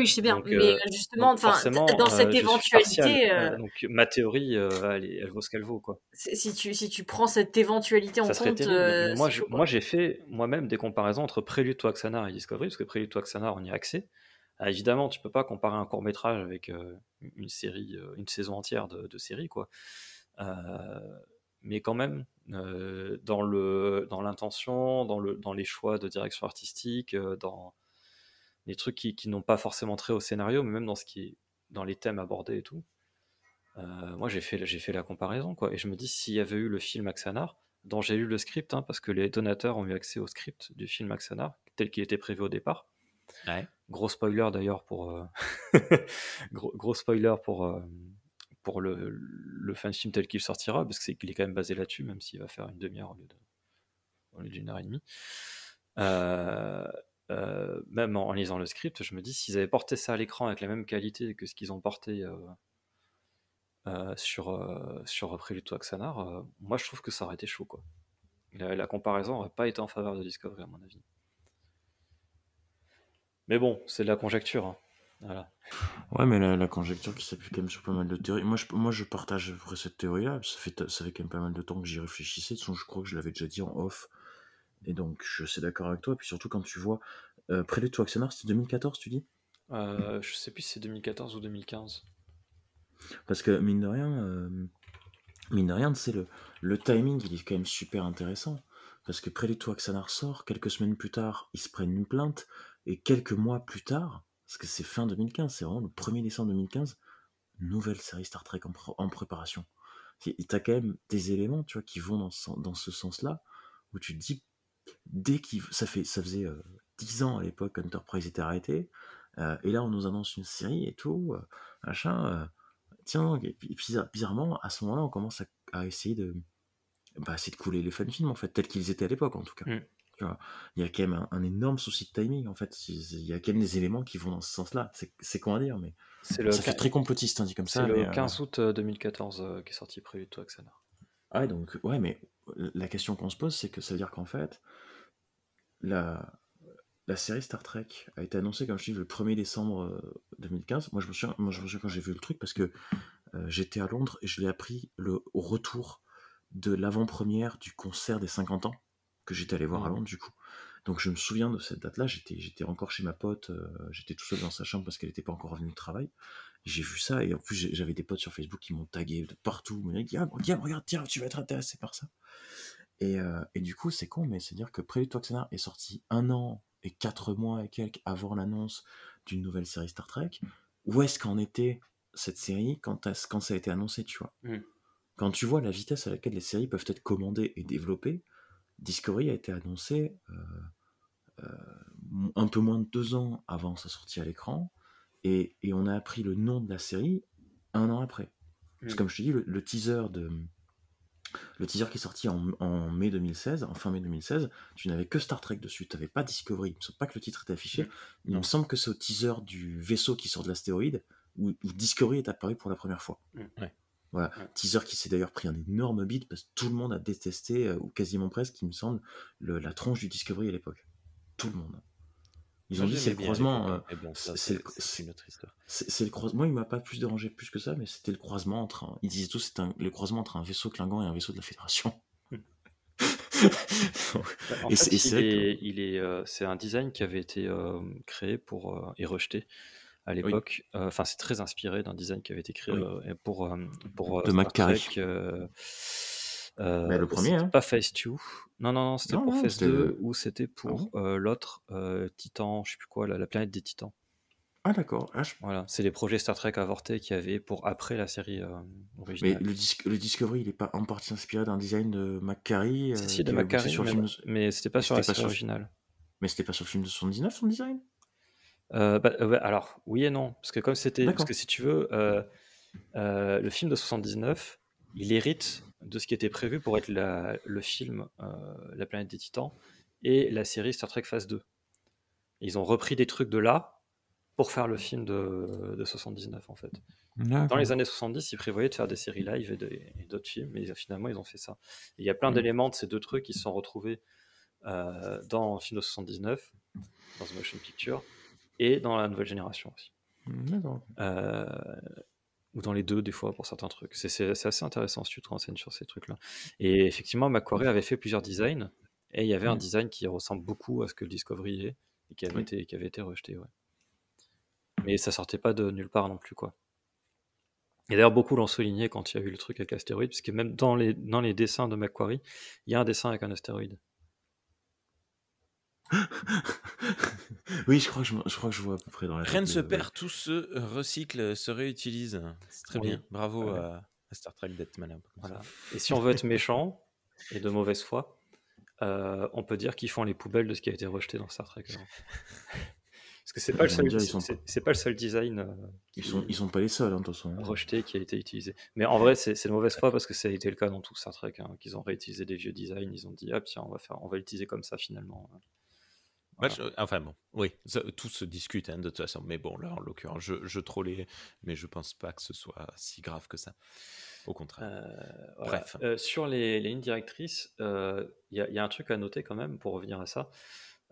je sais bien, mais euh, justement, dans cette euh, éventualité. Euh, donc ma théorie, elle, elle, vaut ce qu'elle vaut, quoi. Si tu, si tu prends cette éventualité en compte. moi, moi, j'ai fait moi-même des comparaisons entre Prélude to Axanar et Discovery, parce que Prélude to Axanar, on y a accès. Ah, évidemment, tu peux pas comparer un court métrage avec une série, une saison entière de, de série, quoi. mais quand même, dans le, dans l'intention, dans le, dans les choix de direction artistique, dans des trucs qui, n'ont pas forcément trait au scénario, mais même dans ce qui est, dans les thèmes abordés et tout. Euh, moi, j'ai fait, j'ai fait la comparaison, quoi. Et je me dis, s'il y avait eu le film Axanar, dont j'ai lu le script, hein, parce que les donateurs ont eu accès au script du film Axanar, tel qu'il était prévu au départ. Gros spoiler d'ailleurs pour euh, gros, spoiler pour euh, pour le, le fan film tel qu'il sortira, parce qu'il est quand même basé là-dessus, même s'il va faire une demi-heure au lieu d'une heure et demie. Euh, même en, lisant le script, je me dis s'ils avaient porté ça à l'écran avec la même qualité que ce qu'ils ont porté euh, euh, sur, sur to Axanar, moi je trouve que ça aurait été chaud. Quoi. La, comparaison n'aurait pas été en faveur de Discovery, à mon avis. Mais bon, c'est de la conjecture. Hein. Voilà. Ouais, mais la, conjecture qui s'appuie quand même sur pas mal de théories. Moi, je, moi, je partage cette théorie-là. Ça fait, ça fait quand même pas mal de temps que j'y réfléchissais. De toute je crois que je l'avais déjà dit en off. Et donc, je suis d'accord avec toi. Et puis surtout, quand tu vois euh, Prélude to Axanar, c'était 2014, tu dis? Euh, Je sais plus si c'est 2014 ou 2015. Parce que, mine de rien, euh, mine de rien, c'est le, le timing, il est quand même super intéressant. Parce que Prélude to Axanar sort, quelques semaines plus tard, ils se prennent une plainte, et quelques mois plus tard, parce que c'est fin 2015, c'est vraiment le 1er décembre 2015, nouvelle série Star Trek en, en préparation. T'as quand même des éléments, tu vois, qui vont dans ce, dans ce sens-là, où tu te dis, dès qu'il ça fait ça faisait euh, dix ans à l'époque qu'Enterprise était arrêté Euh, et là, on nous annonce une série et tout, euh, machin. euh, tiens, et puis bizarre- bizarrement, à ce moment-là, on commence à, à essayer de, bah, essayer de couler les fan films en fait, tels qu'ils étaient à l'époque en tout cas. Mm. Tu vois, il y a quand même un, un énorme souci de timing en fait. Il y a quand même des éléments qui vont dans ce sens-là. C'est à dire, mais C'est le, ça fait très complotiste hein, dit comme c'est ça. le mais, euh, 15 août euh, 2014 euh, qui est sorti Prélude to Axana. Ah ouais, donc, ouais, mais la question qu'on se pose, c'est que ça veut dire qu'en fait, la, la série Star Trek a été annoncée, comme je dis, le 1er décembre euh, 2015. Moi, je me souviens, moi, je me souviens quand j'ai vu le truc, parce que euh, j'étais à Londres et je l'ai appris le, au retour de l'avant-première du concert des 50 ans que j'étais allé voir à Mhm. Londres, du coup. Donc, je me souviens de cette date-là. J'étais, j'étais encore chez ma pote, euh, j'étais tout seul dans sa chambre parce qu'elle n'était pas encore revenue de travail. J'ai vu ça et en plus j'avais des potes sur Facebook qui m'ont tagué de partout. Ils m'ont dit Guillaume, regarde, tiens, tu vas être intéressé par ça. Et, euh, et du coup, c'est con, mais c'est-à-dire que Prélude to est sorti un an et quatre mois et quelques avant l'annonce d'une nouvelle série Star Trek. Où est-ce qu'en était cette série quand, quand ça a été annoncé, tu vois? Mm. Quand tu vois la vitesse à laquelle les séries peuvent être commandées et développées, Discovery a été annoncé euh, euh, un peu moins de deux ans avant sa sortie à l'écran, et, et on a appris le nom de la série un an après. Parce que Mm. comme je te dis, le, le teaser de le teaser qui est sorti en, en mai 2016, en fin mai 2016, tu n'avais que Star Trek dessus, tu n'avais pas Discovery. Il me semble pas que le titre était affiché. Mm. Il me semble que c'est au teaser du vaisseau qui sort de l'astéroïde où, où Discovery est apparu pour la première fois. Mm. Voilà. Teaser qui s'est d'ailleurs pris un énorme beat parce que tout le monde a détesté, euh, ou quasiment presque, il me semble, le- la tronche du Discovery à l'époque. Tout le monde. Ils ont dit c'est le croisement. euh, bon, c'est- une autre histoire. c'est le croisement. Moi, il m'a pas plus dérangé plus que ça, mais c'était le croisement entre. Un... Ils disaient tous c'était un- le croisement entre un vaisseau Klingon et un vaisseau de la Fédération. Bah, en Et fait, il que- est, il est, euh, c'est un design qui avait été euh, créé pour euh, et rejeté à l'époque. Enfin, c'est très inspiré d'un design qui avait été créé Oui. euh, pour euh, pour De Star. Trek, Mais le premier, c'était hein. pas Phase 2. Non, non, non, c'était pour non, Phase c'était 2 le- ou c'était pour Ah euh, l'autre euh, Titan, je sais plus quoi, la, la planète des Titans. Ah d'accord. Ah, je- Voilà, c'est les projets Star Trek avortés qu'il y avait pour après la série euh, Mais originale. le, dis- le Discovery, il est pas en partie inspiré d'un design de McCarry. euh, Si, de McCarry, sur mais, film mais c'était pas mais sur la pas série sur- originale. Mais c'était pas sur le film de 79 son design? Euh, bah, euh, ouais, alors, oui et non. Parce que comme c'était. Parce que si tu veux, euh, euh, le film de 79, il hérite de ce qui était prévu pour être la- le film euh, La planète des Titans et la série Star Trek Phase 2. Ils ont repris des trucs de là pour faire le film de, de 79, en fait. Dans les années 70, ils prévoyaient de faire des séries live et, d'autres films, mais finalement, ils ont fait ça. Et il y a plein Mhm. d'éléments de ces deux trucs qui se sont retrouvés euh, dans le film de 79, dans The Motion Picture, et dans la nouvelle génération aussi. Euh, ou dans les deux, des fois, pour certains trucs. C'est- assez intéressant si tu te renseignes sur ces trucs-là. Et effectivement, Macquarie avait fait plusieurs designs, et il y avait un design qui ressemble beaucoup à ce que le Discovery est, et qui avait, Oui. été, qui avait été rejeté. Ouais. Mais ça sortait pas de nulle part non plus, quoi. Et d'ailleurs, beaucoup l'ont souligné quand il y a eu le truc avec l'astéroïde, parce que même dans les, dans les dessins de Macquarie, il y a un dessin avec un astéroïde. oui, je crois, que je, me- je crois que je vois à peu près dans la Rien ne se perd, tout se recycle, se réutilise. C'est très Oui. bien. Bravo Ouais. à, à Star Trek d'être malin. Voilà. Et si on veut être méchant et de mauvaise foi, euh, on peut dire qu'ils font les poubelles de ce qui a été rejeté dans Star Trek. Parce que c'est pas, le seul- sont c'est- pas le seul design euh, Ils sont, ils sont pas les seuls, hein, de toute façon. rejeté qui a été utilisé. Mais en vrai, c'est de mauvaise foi parce que ça a été le cas dans tout Star Trek, hein, qu'ils ont réutilisé des vieux designs, ils ont dit ah tiens on va faire, on va l'utiliser comme ça finalement. Voilà. je- enfin bon, oui, ça- tout se discute hein, de toute façon. Mais bon, là, en l'occurrence, je, je trollais, mais je pense pas que ce soit si grave que ça. Au contraire. Euh, voilà. Bref. Euh, sur les, les lignes directrices, euh, il y, a- il y a un truc à noter quand même pour revenir à ça.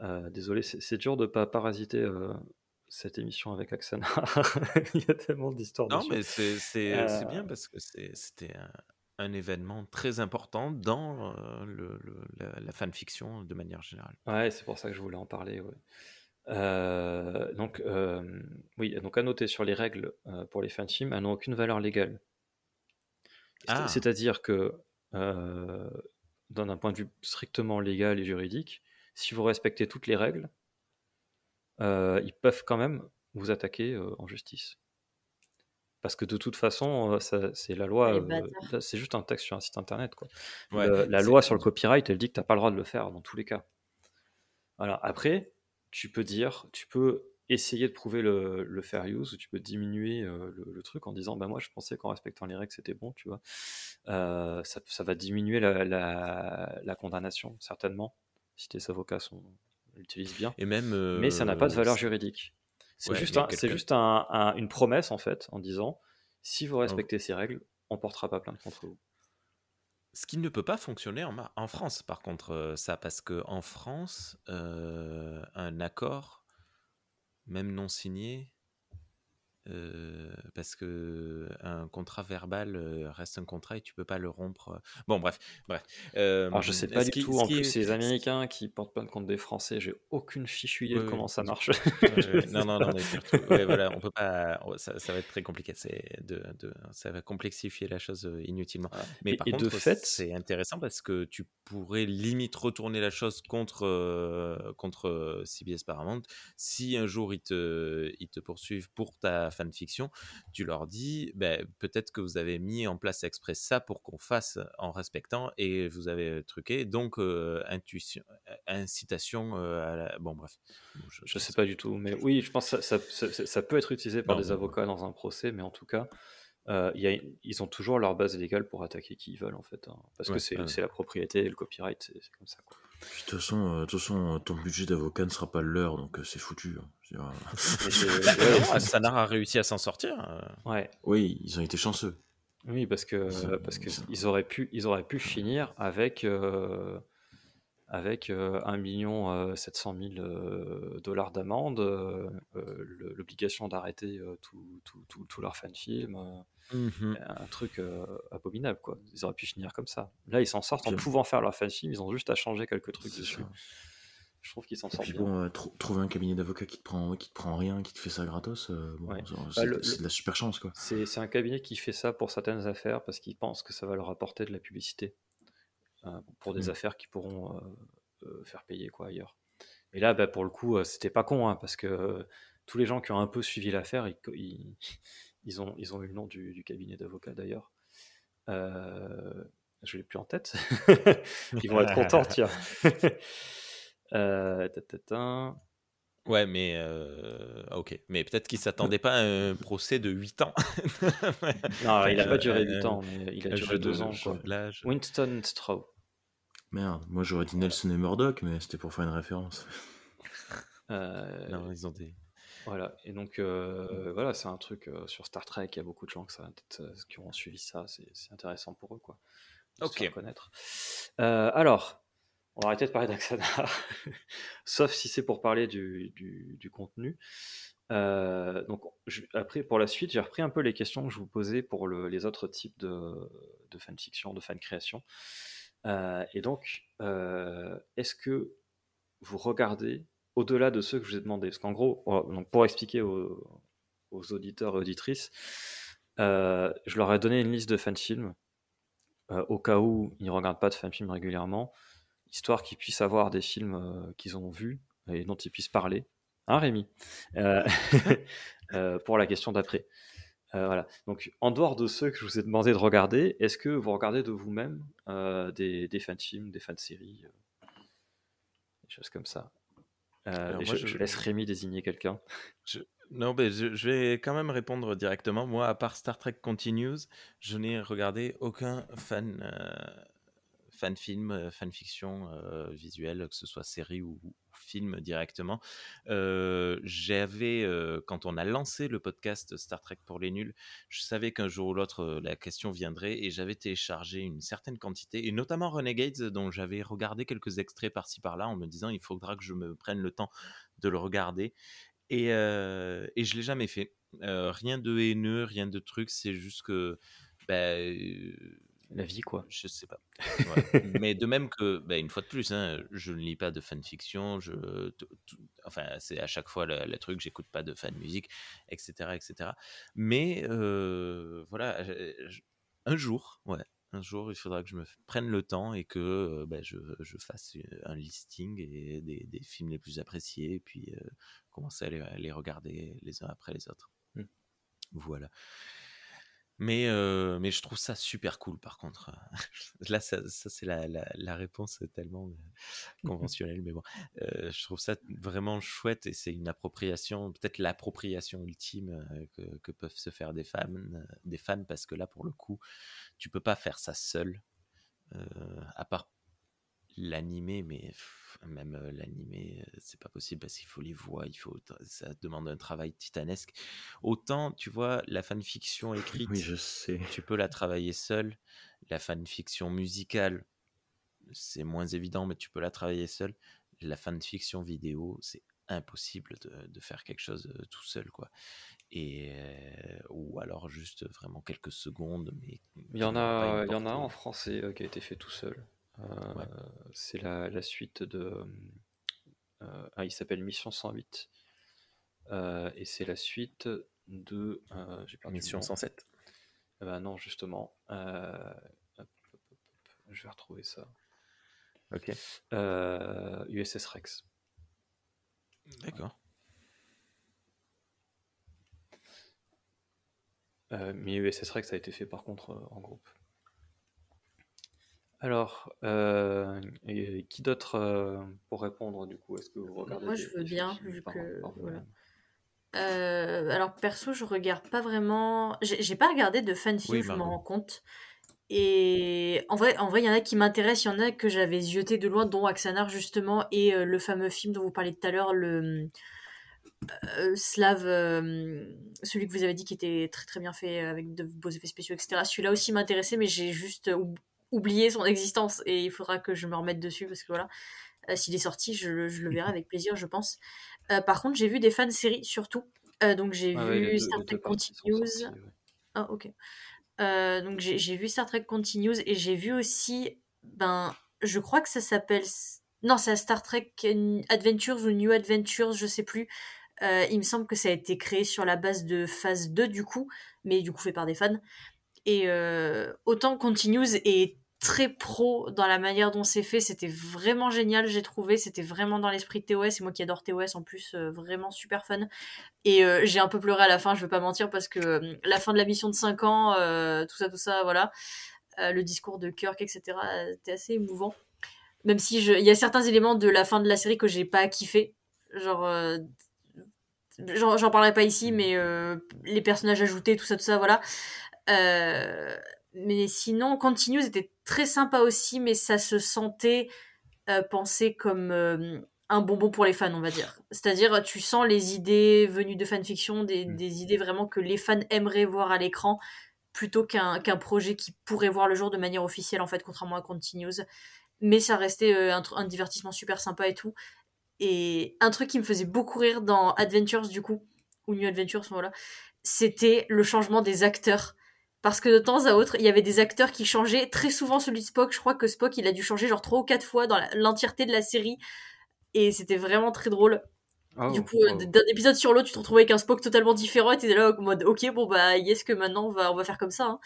Euh, désolé, c'est dur de pas parasiter euh, cette émission avec Axana. il y a tellement d'histoires non, dessus. mais c'est Euh, bien parce que c'était un, un événement très important dans euh, le, le- la, la fanfiction de manière générale. Ouais, c'est pour ça que je voulais en parler. ouais. Euh, donc, euh, oui, donc à noter sur les règles pour les fanfilms, elles n'ont aucune valeur légale. Ah. C'est-à-dire que, d'un point de vue strictement légal et juridique, si vous respectez toutes les règles, ils peuvent quand même vous attaquer en justice. Parce que de toute façon, c'est la loi, euh, c'est juste un texte sur un site internet. Quoi. Ouais, Le- la loi sur le copyright, elle dit que tu n'as pas le droit de le faire dans tous les cas. Voilà. Après, tu peux dire, tu peux essayer de prouver le, le fair use, où tu peux diminuer euh, le, le truc en disant bah moi je pensais qu'en respectant les règles c'était bon, tu vois. Euh, ça, ça va diminuer la, la- la condamnation, certainement, si tes avocats sont, l'utilisent bien. Et même. Mais ça n'a pas de valeur juridique. C'est Ouais, juste, un- un- un- une promesse en fait, en disant si vous respectez ces règles, on portera pas plainte contre vous. Ce qui ne peut pas fonctionner en France, par contre, euh, ça, parce que en France, euh, un accord, même non signé, euh, parce que un contrat verbal euh, reste un contrat et tu peux pas le rompre. Bon, bref, bref. Euh, Alors je sais pas ce du tout, en plus c'est les Américains qui portent plainte contre des Français, j'ai aucune fichue idée de comment ça marche. Non, non, non, mais surtout, ouais, voilà, on peut pas, ça, ça va être très compliqué, c'est de, de- ça va complexifier la chose euh, inutilement. Voilà. Mais Et- par et de contre, fait- c'est intéressant parce que tu pourrais limite retourner la chose contre, euh, contre euh, CBS Paramount. Si un jour ils te, ils te poursuivent pour ta fanfiction, tu leur dis, ben, peut-être que vous avez mis en place exprès ça pour qu'on fasse en respectant et vous avez truqué, donc euh, intuition, incitation euh, à la... Bon, bref. Bon, Je sais pas du tout, mais oui, je pense que ça, ça- ça- ça peut être utilisé par Non, des avocats dans un procès, mais en tout cas, euh, il y a- ils ont toujours leur base légale pour attaquer qui ils veulent en fait, hein, parce Ouais, que c'est ouais. la propriété et le copyright, c'est c'est comme ça. quoi. Puis, De toute façon, euh, de toute façon, euh, ton budget d'avocat ne sera pas le leur, donc euh, c'est foutu. hein. Je veux dire, euh, Mais c'est- Sanar a réussi à s'en sortir. euh. ouais, oui, ils ont été chanceux. oui, parce que Ça- parce que ça- ils auraient pu ils auraient pu finir avec euh, avec euh, 1 million euh, 700 000 euh, dollars d'amende, euh, euh, l'obligation d'arrêter euh, tout, tout, tout, tout leur fan film. euh, un truc euh, abominable quoi. Ils auraient pu finir comme ça. Là, ils s'en sortent en pouvant faire leur fan film, ils ont juste à changer quelques trucs dessus. ça. Je trouve qu'ils s'en sortent puis bien. bon, euh, trouver un cabinet d'avocat qui te prend, qui te prend rien, qui te fait ça gratos, euh, bon, Ouais. c'est- Bah, c'est de la super chance quoi. C'est un cabinet qui fait ça pour certaines affaires parce qu'ils pensent que ça va leur apporter de la publicité euh, pour des Mm. affaires qui pourront euh, euh, faire payer quoi ailleurs. Et là, bah, pour le coup, euh, c'était pas con hein, parce que euh, tous les gens qui ont un peu suivi l'affaire, ils, ils, ils ont, ils ont eu le nom du, du cabinet d'avocats d'ailleurs. Euh, je l'ai plus en tête. ils vont être contents, tiens. Euh, tatatin. Ouais, mais euh, ok. Mais peut-être qu'il s'attendait pas à un procès de 8 ans. Non, il a Euh, pas duré euh, 8 ans, mais il a duré jeu 2 de ans. quoi. Winston Straw. Merde, moi j'aurais dit Nelson et Murdoch, mais c'était pour faire une référence. Euh, Non, ils ont des. Voilà, et donc euh, voilà, c'est un truc euh, sur Star Trek, il y a beaucoup de gens que ça, peut-être, qui ont suivi ça, c'est intéressant pour eux, quoi. de se Ok. faire connaître. Euh, alors, on va arrêter de parler d'Axanar, sauf si c'est pour parler du, du- du contenu. Euh, donc, je- après, pour la suite, j'ai repris un peu les questions que je vous posais pour le- les autres types de, de fanfiction, de fan-création. Euh, et donc, euh, est-ce que vous regardez au-delà de ceux que je vous ai demandé Parce qu'en gros, on- donc pour expliquer aux, auditeurs et auditrices, euh, je leur ai donné une liste de fanfilms euh, au cas où ils ne regardent pas de fanfilms régulièrement, histoire qu'ils puissent avoir des films qu'ils ont vus et dont ils puissent parler. Hein, Rémi? Pour la question d'après. Euh, voilà. Donc, en dehors de ceux que je vous ai demandé de regarder, est-ce que vous regardez de vous-même euh, des, des fan-films, des fan-séries, euh, des choses comme ça? Alors et moi, je, je- je laisse Rémi désigner quelqu'un. Non, mais je vais quand même répondre directement. Moi, à part Star Trek Continues, je n'ai regardé aucun fan, euh, fan film, euh, fan fiction euh, que ce soit série ou, film directement. Euh, J'avais, euh, quand on a lancé le podcast Star Trek pour les nuls, je savais qu'un jour ou l'autre la question viendrait et j'avais téléchargé une certaine quantité, et notamment Renegades, dont j'avais regardé quelques extraits par-ci par-là en me disant il faudra que je me prenne le temps de le regarder. Et, et je l'ai jamais fait. Rien de haineux, rien de truc, c'est juste que. euh, La vie, quoi. je sais pas. Ouais. Mais de même que, bah, une fois de plus, hein, je ne lis pas de fanfiction. Je, tout- tout- enfin, c'est à chaque fois le, le truc, j'écoute pas de fan musique, etc., etc. Mais euh, voilà, je- un jour, ouais, un jour, il faudra que je me prenne le temps et que euh, bah, je, je fasse un listing et des, des films les plus appréciés, et puis euh, commencer à les, à les regarder les uns après les autres. Mm. Voilà. Mais, euh, mais je trouve ça super cool, par contre. Là, ça, ça, c'est la, la, la, réponse tellement conventionnelle, mais bon. Euh, je trouve ça vraiment chouette et c'est une appropriation, peut-être l'appropriation ultime que, que, peuvent se faire des fans, des fans, parce que là, pour le coup, tu peux pas faire ça seul, euh, à part l'animer, mais même l'animer, c'est pas possible parce qu'il faut les voix, il faut, ça demande un travail titanesque. Autant, tu vois, la fanfiction écrite, oui, je sais. tu peux la travailler seule. La fanfiction musicale, c'est moins évident, mais tu peux la travailler seule. La fanfiction vidéo, c'est impossible de, de, faire quelque chose tout seul, quoi. Et euh, ou alors juste vraiment quelques secondes, mais il y en a, il y en a un en français qui a été fait tout seul. Euh, c'est la, la, suite de. Euh, ah, il s'appelle Mission 108. Euh, et c'est la suite de. Mission 107. Eh ben non, justement. Je vais retrouver ça. Ok. USS Rex. D'accord. mais USS Rex a été fait par contre en groupe. Alors, euh, et qui d'autre euh, pour répondre du coup? Est-ce que vous regardez Moi, je veux bien, vu que voilà. Euh, alors perso, je regarde pas vraiment. J'ai pas regardé de fanfic, je m'en rends compte. Et en vrai, en vrai, il y en a qui m'intéressent, il y en a que j'avais zioté de loin, dont Axanar justement et le fameux film dont vous parliez tout à l'heure, le Slave, celui que vous avez dit qui était très très bien fait avec de beaux effets spéciaux, etc. Celui-là aussi m'intéressait, mais j'ai juste oublié son existence et il faudra que je me remette dessus parce que voilà, euh, s'il est sorti, je, le verrai avec plaisir, je pense. Euh, par contre, j'ai vu des fans séries surtout. Euh, donc j'ai vu Star Trek Continues. Ah, ok. donc j'ai vu Star Trek Continues et j'ai vu aussi, ben, je crois que ça s'appelle. Non, c'est Star Trek Adventures ou New Adventures, je sais plus. il me semble que ça a été créé sur la base de phase 2 du coup, mais du coup fait par des fans. Et autant Continues est très pro dans la manière dont c'est fait. C'était vraiment génial, j'ai trouvé. C'était vraiment dans l'esprit de TOS. Et moi qui adore TOS en plus, euh, vraiment super fun. Et euh, j'ai un peu pleuré à la fin, je vais pas mentir, parce que euh, la fin de la mission de 5 ans, tout ça, tout ça, voilà. le discours de Kirk, etc., c'était assez émouvant. Même si il y a certains éléments de la fin de la série que j'ai pas kiffé. Genre. J'en parlerai pas ici, mais les personnages ajoutés, tout ça, tout ça, voilà. Mais sinon, Continues était très sympa aussi, mais ça se sentait euh, pensé comme euh, un bonbon pour les fans, on va dire. C'est-à-dire, tu sens les idées venues de fanfiction, des, mm. des idées vraiment que les fans aimeraient voir à l'écran, plutôt qu'un projet qui pourrait voir le jour de manière officielle, en fait, contrairement à Continues. Mais ça restait euh, un, un, divertissement super sympa et tout. Et un truc qui me faisait beaucoup rire dans Adventures, du coup, ou New Adventures, voilà, c'était le changement des acteurs parce que de temps à autre, il y avait des acteurs qui changeaient. Très souvent, celui de Spock, je crois que Spock, il a dû changer genre trois ou quatre fois dans l'entièreté de la série. Et c'était vraiment très drôle. Oh, du coup, oh. d'un épisode sur l'autre, tu te retrouvais avec un Spock totalement différent et t'étais là en mode, ok, bon bah, est-ce que maintenant on va, on va faire comme ça hein.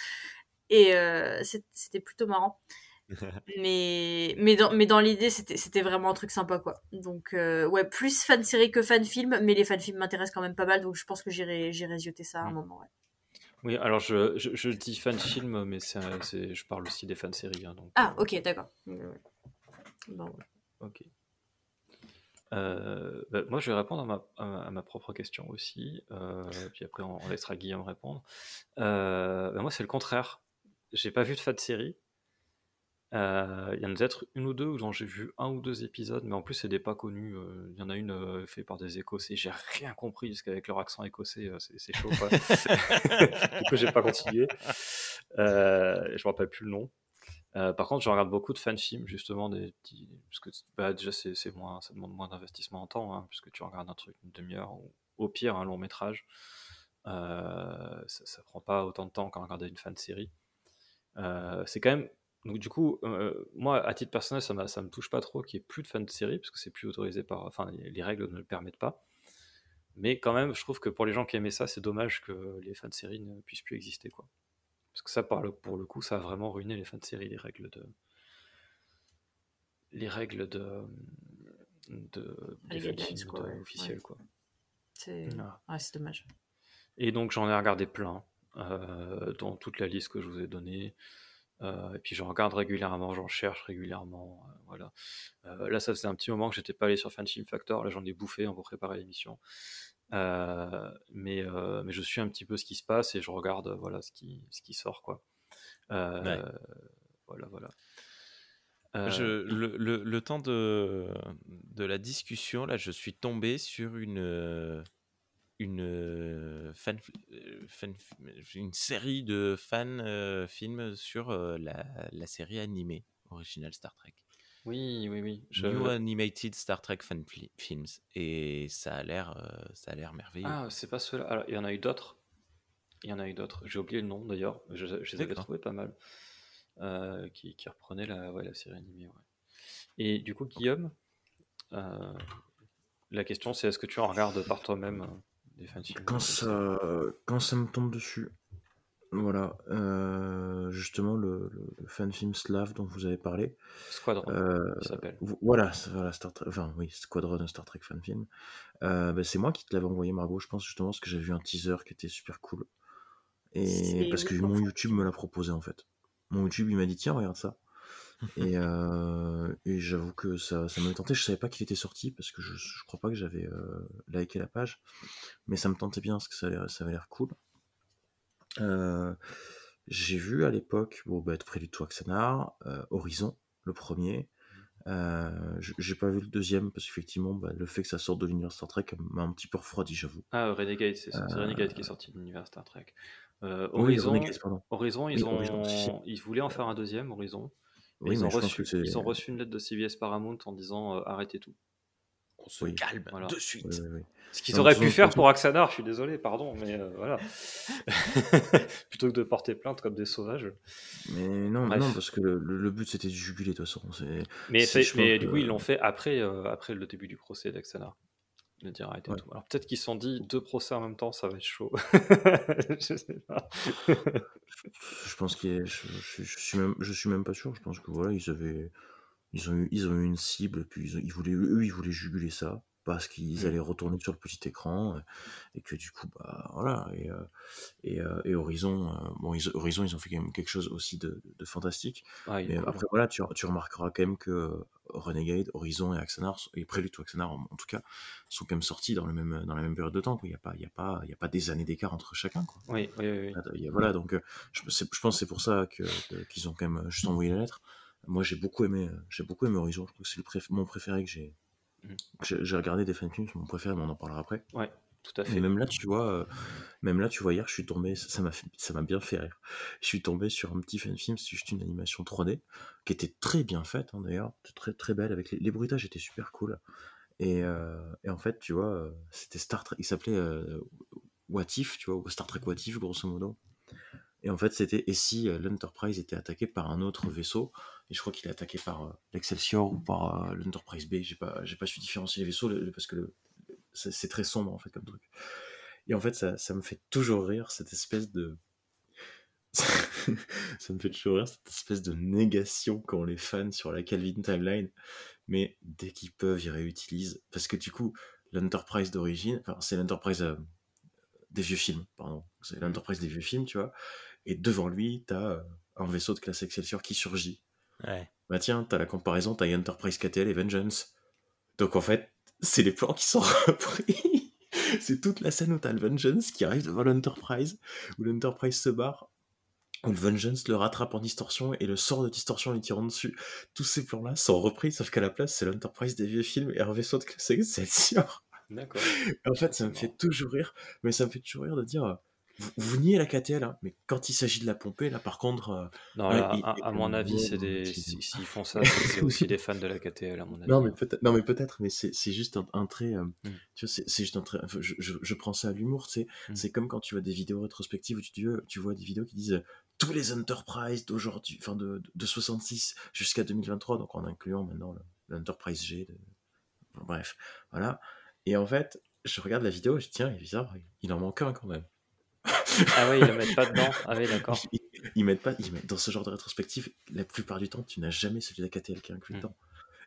Et euh, c'était plutôt marrant. mais, mais dans, mais dans l'idée, c'était vraiment un truc sympa, quoi. Donc, euh, ouais, plus fan série que fan film, mais les fan films m'intéressent quand même pas mal, donc je pense que j'irai zioter ça à un mm. moment, ouais. Oui, alors je, je, je dis fan film, mais c'est, je parle aussi des fan séries. Hein, donc, ah, euh, ok, d'accord. Bon. Ok. Euh, bah, moi, je vais répondre à ma, à ma, propre question aussi, euh, puis après on, laissera Guillaume répondre. Bah, moi, c'est le contraire. J'ai pas vu de fan série, euh, il y en a peut-être une ou deux dont j'ai vu un ou deux épisodes, mais en plus c'est des pas connus. Euh, il y en a une euh, fait par des Écossais, j'ai rien compris parce qu'avec leur accent écossais c'est chaud. du coup j'ai pas continué. je me rappelle plus le nom. par contre, je regarde beaucoup de fan-films, justement, des petits... parce que bah, déjà c'est moins, ça demande moins d'investissement en temps, hein, puisque tu regardes un truc une demi-heure ou au pire un long métrage. ça, ça prend pas autant de temps qu'à regarder une fan série. c'est quand même donc du coup, euh, moi, à titre personnel, ça, ça me touche pas trop qu'il n'y ait plus de fans de série, parce que c'est plus autorisé par... Enfin, les règles ne le permettent pas. Mais quand même, je trouve que pour les gens qui aimaient ça, c'est dommage que les fans de série ne puissent plus exister, quoi. Parce que ça, pour le coup, ça a vraiment ruiné les fans de série, les règles de... Les règles de... de... des officiels, quoi. C'est... c'est dommage. Et donc, j'en ai regardé plein. euh, dans toute la liste que je vous ai donnée. Euh, et puis j'en regarde régulièrement, j'en cherche régulièrement. euh, voilà. Euh, là, ça faisait un petit moment que j'étais pas allé sur Fanfilm Factor. Là, j'en ai bouffé en pour préparer l'émission. Mais, mais je suis un petit peu ce qui se passe et je regarde voilà ce qui, ce qui sort quoi. Ouais. Voilà, voilà. Je, le, le- le temps de, de la discussion, là, je suis tombé sur une, une, euh, fan, euh, fan- une série de fan euh, films sur euh, la, la série animée originale Star Trek. oui, oui, oui. Je... New Animated Star Trek Fan Films. Et ça a l'air euh, ça a l'air merveilleux. Ah, c'est pas cela. Alors, il y en a eu d'autres. Il y en a eu d'autres. J'ai oublié le nom d'ailleurs. Je, je les avais trouvés pas mal. Euh, qui, qui reprenaient la, ouais, la série animée. ouais. Et du coup, Guillaume, euh, la question c'est est-ce que tu en regardes par toi-même Quand ça, quand ça me tombe dessus, voilà, euh, justement le, le, le fan film slave dont vous avez parlé, Squadron, euh, il s'appelle. vo- voilà, c'est- voilà Star Trek, enfin oui, Squadron Star Trek fan film. Euh, ben, c'est moi qui te l'avais envoyé Margot, je pense justement parce que j'avais vu un teaser qui était super cool et parce que mon. YouTube me l'a proposé en fait. Mon YouTube il m'a dit tiens regarde ça et, euh, et j'avoue que ça, ça m'avait tenté. Je savais pas qu'il était sorti parce que je, je crois pas que j'avais euh, liké la page, mais ça me tentait bien parce que ça, ça avait l'air cool. Euh, j'ai vu à l'époque, bon, bah, près du Toaxanar, euh, Horizon, le premier. J'ai pas vu le deuxième parce qu'effectivement, bah, le fait que ça sorte de l'univers Star Trek m'a un petit peu refroidi, j'avoue. Ah, Renegade, c'est Renegade qui est sorti de l'univers Star Trek. Euh, Oui, Horizon, Renegade. Horizon, ils, Oui, ont, Horizon, si, si. ils voulaient en faire un deuxième, Horizon. Mais Oui, ils, mais ont reçu, que c'est. ils ont reçu une lettre de CBS Paramount en disant euh, arrêtez tout. On se Oui. calme Voilà. de suite. oui, oui. Ce qu'ils auraient pu faire pour Axanar, je suis désolé, pardon, mais euh, voilà. Plutôt que de porter plainte comme des sauvages. Mais non, Bref. non, parce que le, but c'était de juguler de toute façon. Mais, mais du coup, ils l'ont fait après, euh, après le début du procès d'Axanar. De dire arrêtez Ouais. tout. Alors peut-être qu'ils se sont dit deux procès en même temps, ça va être chaud. je sais pas. Je pense qu'il est- je, je- je suis même, je suis même pas sûr. Je pense que voilà, ils avaient, ils ont eu, ils ont eu une cible, puis ils, ont- ils voulaient, eux, ils voulaient juguler ça parce qu'ils Mm. allaient retourner sur le petit écran euh, et que du coup, bah voilà. Et, euh, et, euh, et Horizon, bon, ils, Horizon, ils ont fait quand même quelque chose aussi de, de fantastique. Ah, Mais après, voilà, tu, tu remarqueras quand même que Renegade, Horizon et Axanar, et Prélude ou Axanar en, en tout cas, sont quand même sortis dans, le même, dans la même période de temps. quoi. Il n'y a, pas- il y a, pas- il y a pas des années d'écart entre chacun. Quoi. Oui, oui, oui. oui. Il y a- Voilà, donc je, je pense que c'est pour ça que- qu'ils ont quand même juste envoyé la lettre. Moi, j'ai beaucoup aimé, j'ai beaucoup aimé Horizon. Je crois que c'est mon préféré que j'ai. Que J'ai regardé des fan films, c'est mon préféré, mais on en parlera après. Ouais, tout à fait. même là, tu vois, euh, même là, tu vois, hier, je suis tombé, ça m'a fait- ça m'a bien fait rire. Je suis tombé sur un petit fan film, c'est juste une animation 3D qui était très bien faite, hein, d'ailleurs, très très belle, avec les, les bruitages étaient super cool. Et, euh, et en fait, tu vois, euh, c'était Star Trek, il s'appelait euh, What If, tu vois, ou Star Trek What If, grosso modo. Et en fait, c'était et si euh, l'Enterprise était attaqué par un autre vaisseau, et je crois qu'il est attaqué par euh, l'Excelsior ou par euh, l'Enterprise B, j'ai pas, j'ai pas su différencier les vaisseaux parce que c'est très sombre en fait comme truc. Et en fait, ça, me fait toujours rire cette espèce de. ça me fait toujours rire cette espèce de négation qu'ont les fans sur la Calvin Timeline. Mais dès qu'ils peuvent, ils réutilisent. Parce que du coup, l'Enterprise d'origine, enfin, c'est l'Enterprise des vieux films, pardon. C'est l'Enterprise des vieux films, tu vois. Et devant lui, t'as euh, un vaisseau de classe Excelsior qui surgit. Ouais. Bah tiens, t'as la comparaison, t'as Enterprise KTL et Vengeance. Donc en fait, c'est les plans qui sont repris. c'est toute la scène où t'as le Vengeance qui arrive devant l'Enterprise, où l'Enterprise se barre, où le Vengeance le rattrape en distorsion et le sort de distorsion lui tirant dessus. Tous ces plans-là sont repris, sauf qu'à la place, c'est l'Enterprise des vieux films et un vaisseau de classe Excelsior. D'accord. En fait, ça me fait toujours rire, mais ça me fait toujours rire de dire... euh, Vous, vous niez la KTL, hein, mais quand il s'agit de la pomper, là par contre, euh, Non, Ouais, là, il- à, il- à mon avis, c'est des. il- si- S'ils font ça, c'est aussi des fans de la KTL, à mon avis. Non, mais peut-être, non, mais peut-être, mais c'est, c'est juste un, un trait. euh, Mm. Tu vois, c'est, c'est juste un trait. enfin, Je, je, je prends ça à l'humour, tu sais. Mm. C'est comme quand tu vois des vidéos rétrospectives où tu, tu, vois- tu vois des vidéos qui disent euh, tous les Enterprise d'aujourd'hui, enfin de, de 66 jusqu'à 2023, donc en incluant maintenant le- l'Enterprise G. de- enfin, bref, voilà. Et en fait, je regarde la vidéo et je dis, tiens, il est bizarre, il en manque un quand même. Ah ouais, ils le mettent pas dedans. Ah oui, d'accord. Ils, ils mettent pas, ils mettent, dans ce genre de rétrospective, la plupart du temps, tu n'as jamais celui de la KTL qui est inclus Mm. dedans.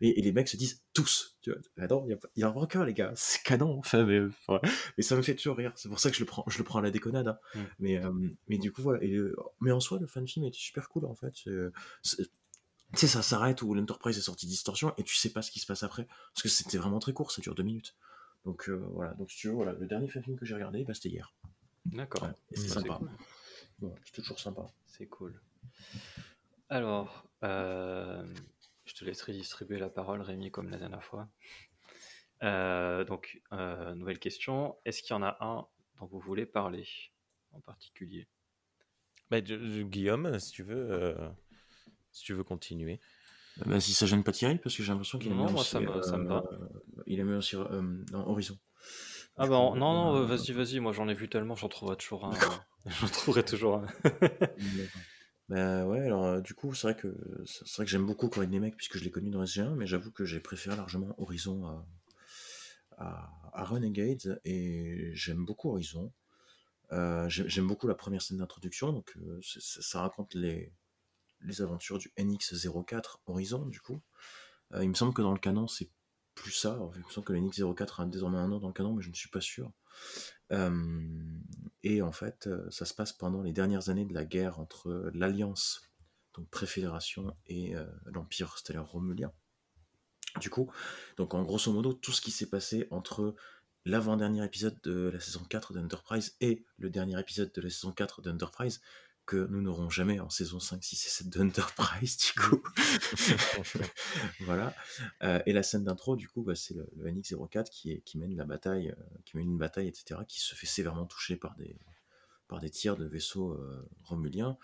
Et, et les mecs se disent tous, tu vois. Non, il y a, y a un vainqueur, les gars, c'est canon, enfin, mais, enfin, mais ça me fait toujours rire. C'est pour ça que je le prends, je le prends à la déconnade. hein. Mm. Mais, euh, mais du coup, voilà. Et, euh, mais en soi, le fan film était super cool, en fait. C'est- Tu sais, ça s'arrête où l'Enterprise est sorti Distorsion et tu sais pas ce qui se passe après. Parce que c'était vraiment très court, ça dure deux minutes. Donc euh, voilà, donc si tu veux, voilà, le dernier film que j'ai regardé, bah, c'était hier. D'accord. Ouais, et c'est Bah, sympa. cool. Ouais, c'est toujours sympa. C'est cool. Alors, euh, je te laisserai distribuer la parole, Rémi, comme la dernière fois. Euh, donc, euh, nouvelle question. Est-ce qu'il y en a un dont vous voulez parler en particulier? Bah, je- je- Guillaume, si tu veux, euh, si tu veux continuer. Bah, si ça gêne pas Thierry, parce que j'ai l'impression qu'il aime Non, bien moi, aussi, ça me- ça me va. euh, il aime aussi euh, Horizon. Ah bah non, non, euh, euh, vas-y, vas-y, moi j'en ai vu tellement, j'en trouverai toujours un. J'en trouverai toujours un. Bah ouais, alors euh, du coup, c'est vrai que c'est vrai que j'aime beaucoup Corinne Nemec puisque je l'ai connu dans SG1, mais j'avoue que j'ai préféré largement Horizon à, à, à Renegade et j'aime beaucoup Horizon. Euh, j'ai- j'aime beaucoup la première scène d'introduction, donc euh, ça raconte les, les aventures du NX04 Horizon, du coup. Euh, il me semble que dans le canon, c'est plus ça. Il me que le NX04 a désormais un nom dans le canon, mais je ne suis pas sûr. Euh, et en fait, euh, ça se passe pendant les dernières années de la guerre entre l'Alliance, donc Préfédération, et euh, l'Empire stellaire romulien. Du coup, donc en grosso modo, tout ce qui s'est passé entre l'avant-dernier épisode de la saison 4 d'Enterprise et le dernier épisode de la saison 4 d'Enterprise, que nous n'aurons jamais en saison 5, 6 et 7 d'Enterprise, du coup. voilà. Euh, et la scène d'intro, du coup, bah, c'est le, le NX-04 qui, est- qui mène la bataille, euh, qui mène une bataille, etc., qui se fait sévèrement toucher par des, par des tirs de vaisseaux euh, romuliens.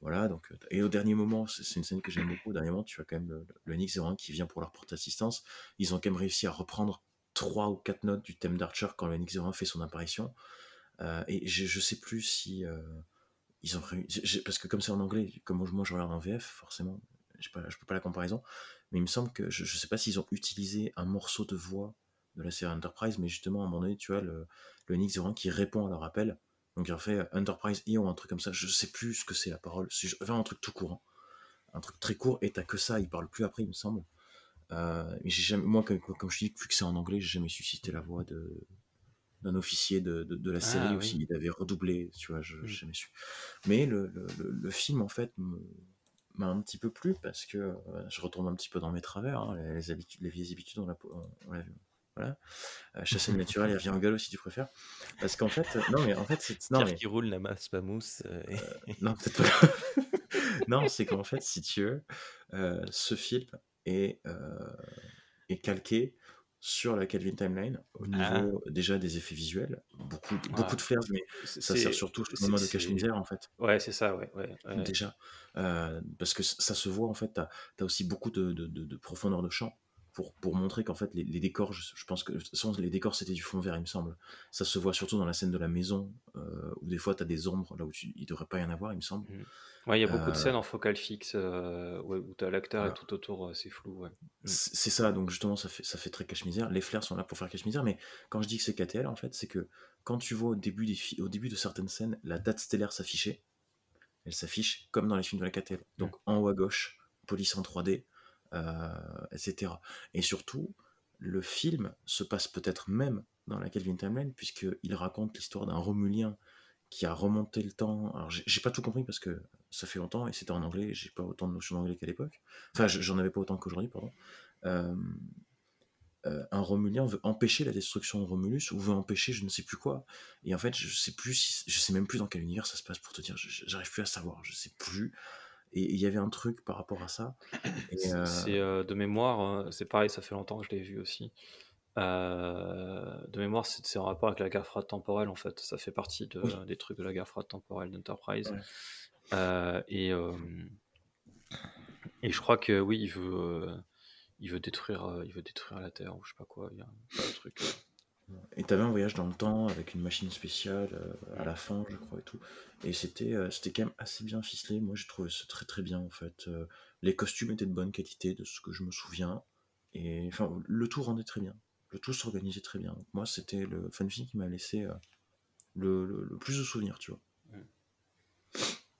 Voilà, donc, et au dernier moment, c'est une scène que j'aime beaucoup, au dernier moment, tu as quand même le, le NX-01 qui vient pour leur porter assistance. Ils ont quand même réussi à reprendre trois ou quatre notes du thème d'Archer quand le NX-01 fait son apparition. Et je, je sais plus si ils ont parce que comme c'est en anglais, comme moi, je regarde en VF, forcément, pas, je peux pas la comparaison, mais il me semble que je, je sais pas s'ils ont utilisé un morceau de voix de la série Enterprise, mais justement à un moment donné, tu vois, le, le NX-01 qui répond à leur appel. Donc il a fait euh, Enterprise E ou un truc comme ça, je sais plus ce que c'est la parole, vraiment un truc tout courant, un truc très court, et t'as que ça, il parle plus après, il me semble. Euh, mais jamais, moi, comme, comme je dis, vu que c'est en anglais, j'ai jamais suscité la voix de d'un officier de, de, de la série Ah, ou oui. s'il avait redoublé, tu vois, je Mm. j'ai jamais su. Mais le, le, le- le film, en fait, m'a un petit peu plu parce que euh, je retombe un petit peu dans mes travers, hein, les, les habitudes, les vieilles habitudes, on l'a, on, on l'a vu. Voilà. Euh, chasse naturelle et revient au galop si tu préfères. Parce qu'en fait, euh, non, mais en fait, c'est. Non, mais, qui roule pas mousse. euh, et- non, peut-être pas. non, c'est qu'en fait, si tu veux, euh, ce film est, euh, est calqué sur la Calvin Timeline au niveau déjà des effets visuels, beaucoup, beaucoup de flares, mais ça sert surtout au moment de cache-misère en fait. Ouais, c'est ça, ouais. ouais, ouais. Déjà, Euh, parce que ça se voit en fait, t'as as aussi beaucoup de, de- de- de profondeur de champ pour, pour montrer qu'en fait les, les décors, je, pense que façon, les décors c'était du fond vert il me semble. Ça se voit surtout dans la scène de la maison euh, où des fois t'as des ombres là où tu, il devrait pas y en avoir il me semble. Ouais, il y a beaucoup de Euh, scènes en focal fixe euh, où t'as l'acteur Voilà. et tout autour, euh, c'est flou. Ouais. Mm. C'est ça, donc justement, ça fait, ça fait très cache-misère. Les flares sont là pour faire cache-misère, mais quand je dis que c'est KTL, en fait, c'est que quand tu vois au début, des au début de certaines scènes la date stellaire s'afficher, elle s'affiche comme dans les films de la KTL. Donc en haut à gauche, police en 3D, euh, etc. Et surtout, le film se passe peut-être même dans la Kelvin Timeline, puisqu'il raconte l'histoire d'un Romulien qui a remonté le temps. Alors, j'ai pas tout compris parce que ça fait longtemps et c'était en anglais, j'ai pas autant de notions d'anglais qu'à l'époque. Enfin, je- j'en avais pas autant qu'aujourd'hui, pardon. Euh, euh, un Romulien veut empêcher la destruction de Romulus ou veut empêcher je ne sais plus quoi. Et en fait, je sais plus, si- je sais même plus dans quel univers ça se passe pour te dire. J'arrive plus à savoir, je sais plus. Et il y avait un truc par rapport à ça. C'est euh, euh, de mémoire, euh, c'est pareil, ça fait longtemps que je l'ai vu aussi. Euh, de mémoire, c'est en rapport avec la guerre froide temporelle en fait. Ça fait partie de- Oui. des trucs de la guerre froide temporelle d'Enterprise. Ouais. Euh, et, euh, et je crois que oui, il veut, il veut détruire, il veut détruire la Terre ou je sais pas quoi. Il y a un truc. Et t'avais un voyage dans le temps avec une machine spéciale euh, à la fin, je crois, et tout. Et c'était euh, c'était quand même assez bien ficelé. Moi, j'ai trouvé ça très très bien, en fait. Euh, les costumes étaient de bonne qualité, de ce que je me souviens. Et le tout rendait très bien. Le tout s'organisait très bien. Moi, c'était le fanfic qui m'a laissé le, le- plus de souvenirs, tu vois.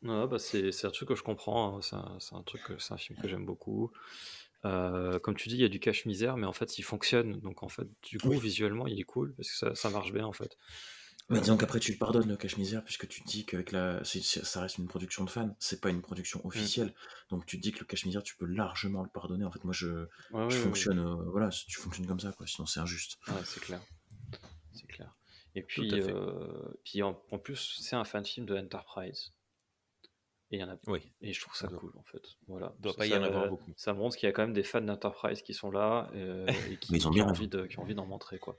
Non, bah c'est un truc que je comprends. hein. C'est un, un c'est un film que j'aime beaucoup. Euh, comme tu dis, il y a du cache-misère, mais en fait, il fonctionne. Donc, en fait, du coup, Oui. visuellement, il est cool parce que ça, ça marche bien, en fait. Mais disons qu'après tu le pardonnes le cache-misère puisque tu te dis qu'avec la ça reste une production de fans, c'est pas une production officielle. Donc tu te dis que le cache-misère tu peux largement le pardonner. En fait moi je, Ouais, fonctionne euh, voilà, tu fonctionnes comme ça quoi, sinon c'est injuste. c'est clair. C'est clair. Et puis, euh, puis en, en plus, c'est un fan film de Enterprise. Et il y en a Oui. Et je trouve ça cool en fait. Voilà. doit Ça- pas y ça- en avoir beaucoup. Ça montre qu'il y a quand même des fans d'Enterprise qui sont là euh, et qui, Mais ils ont qui bien ont envie de- qui ont envie d'en montrer quoi.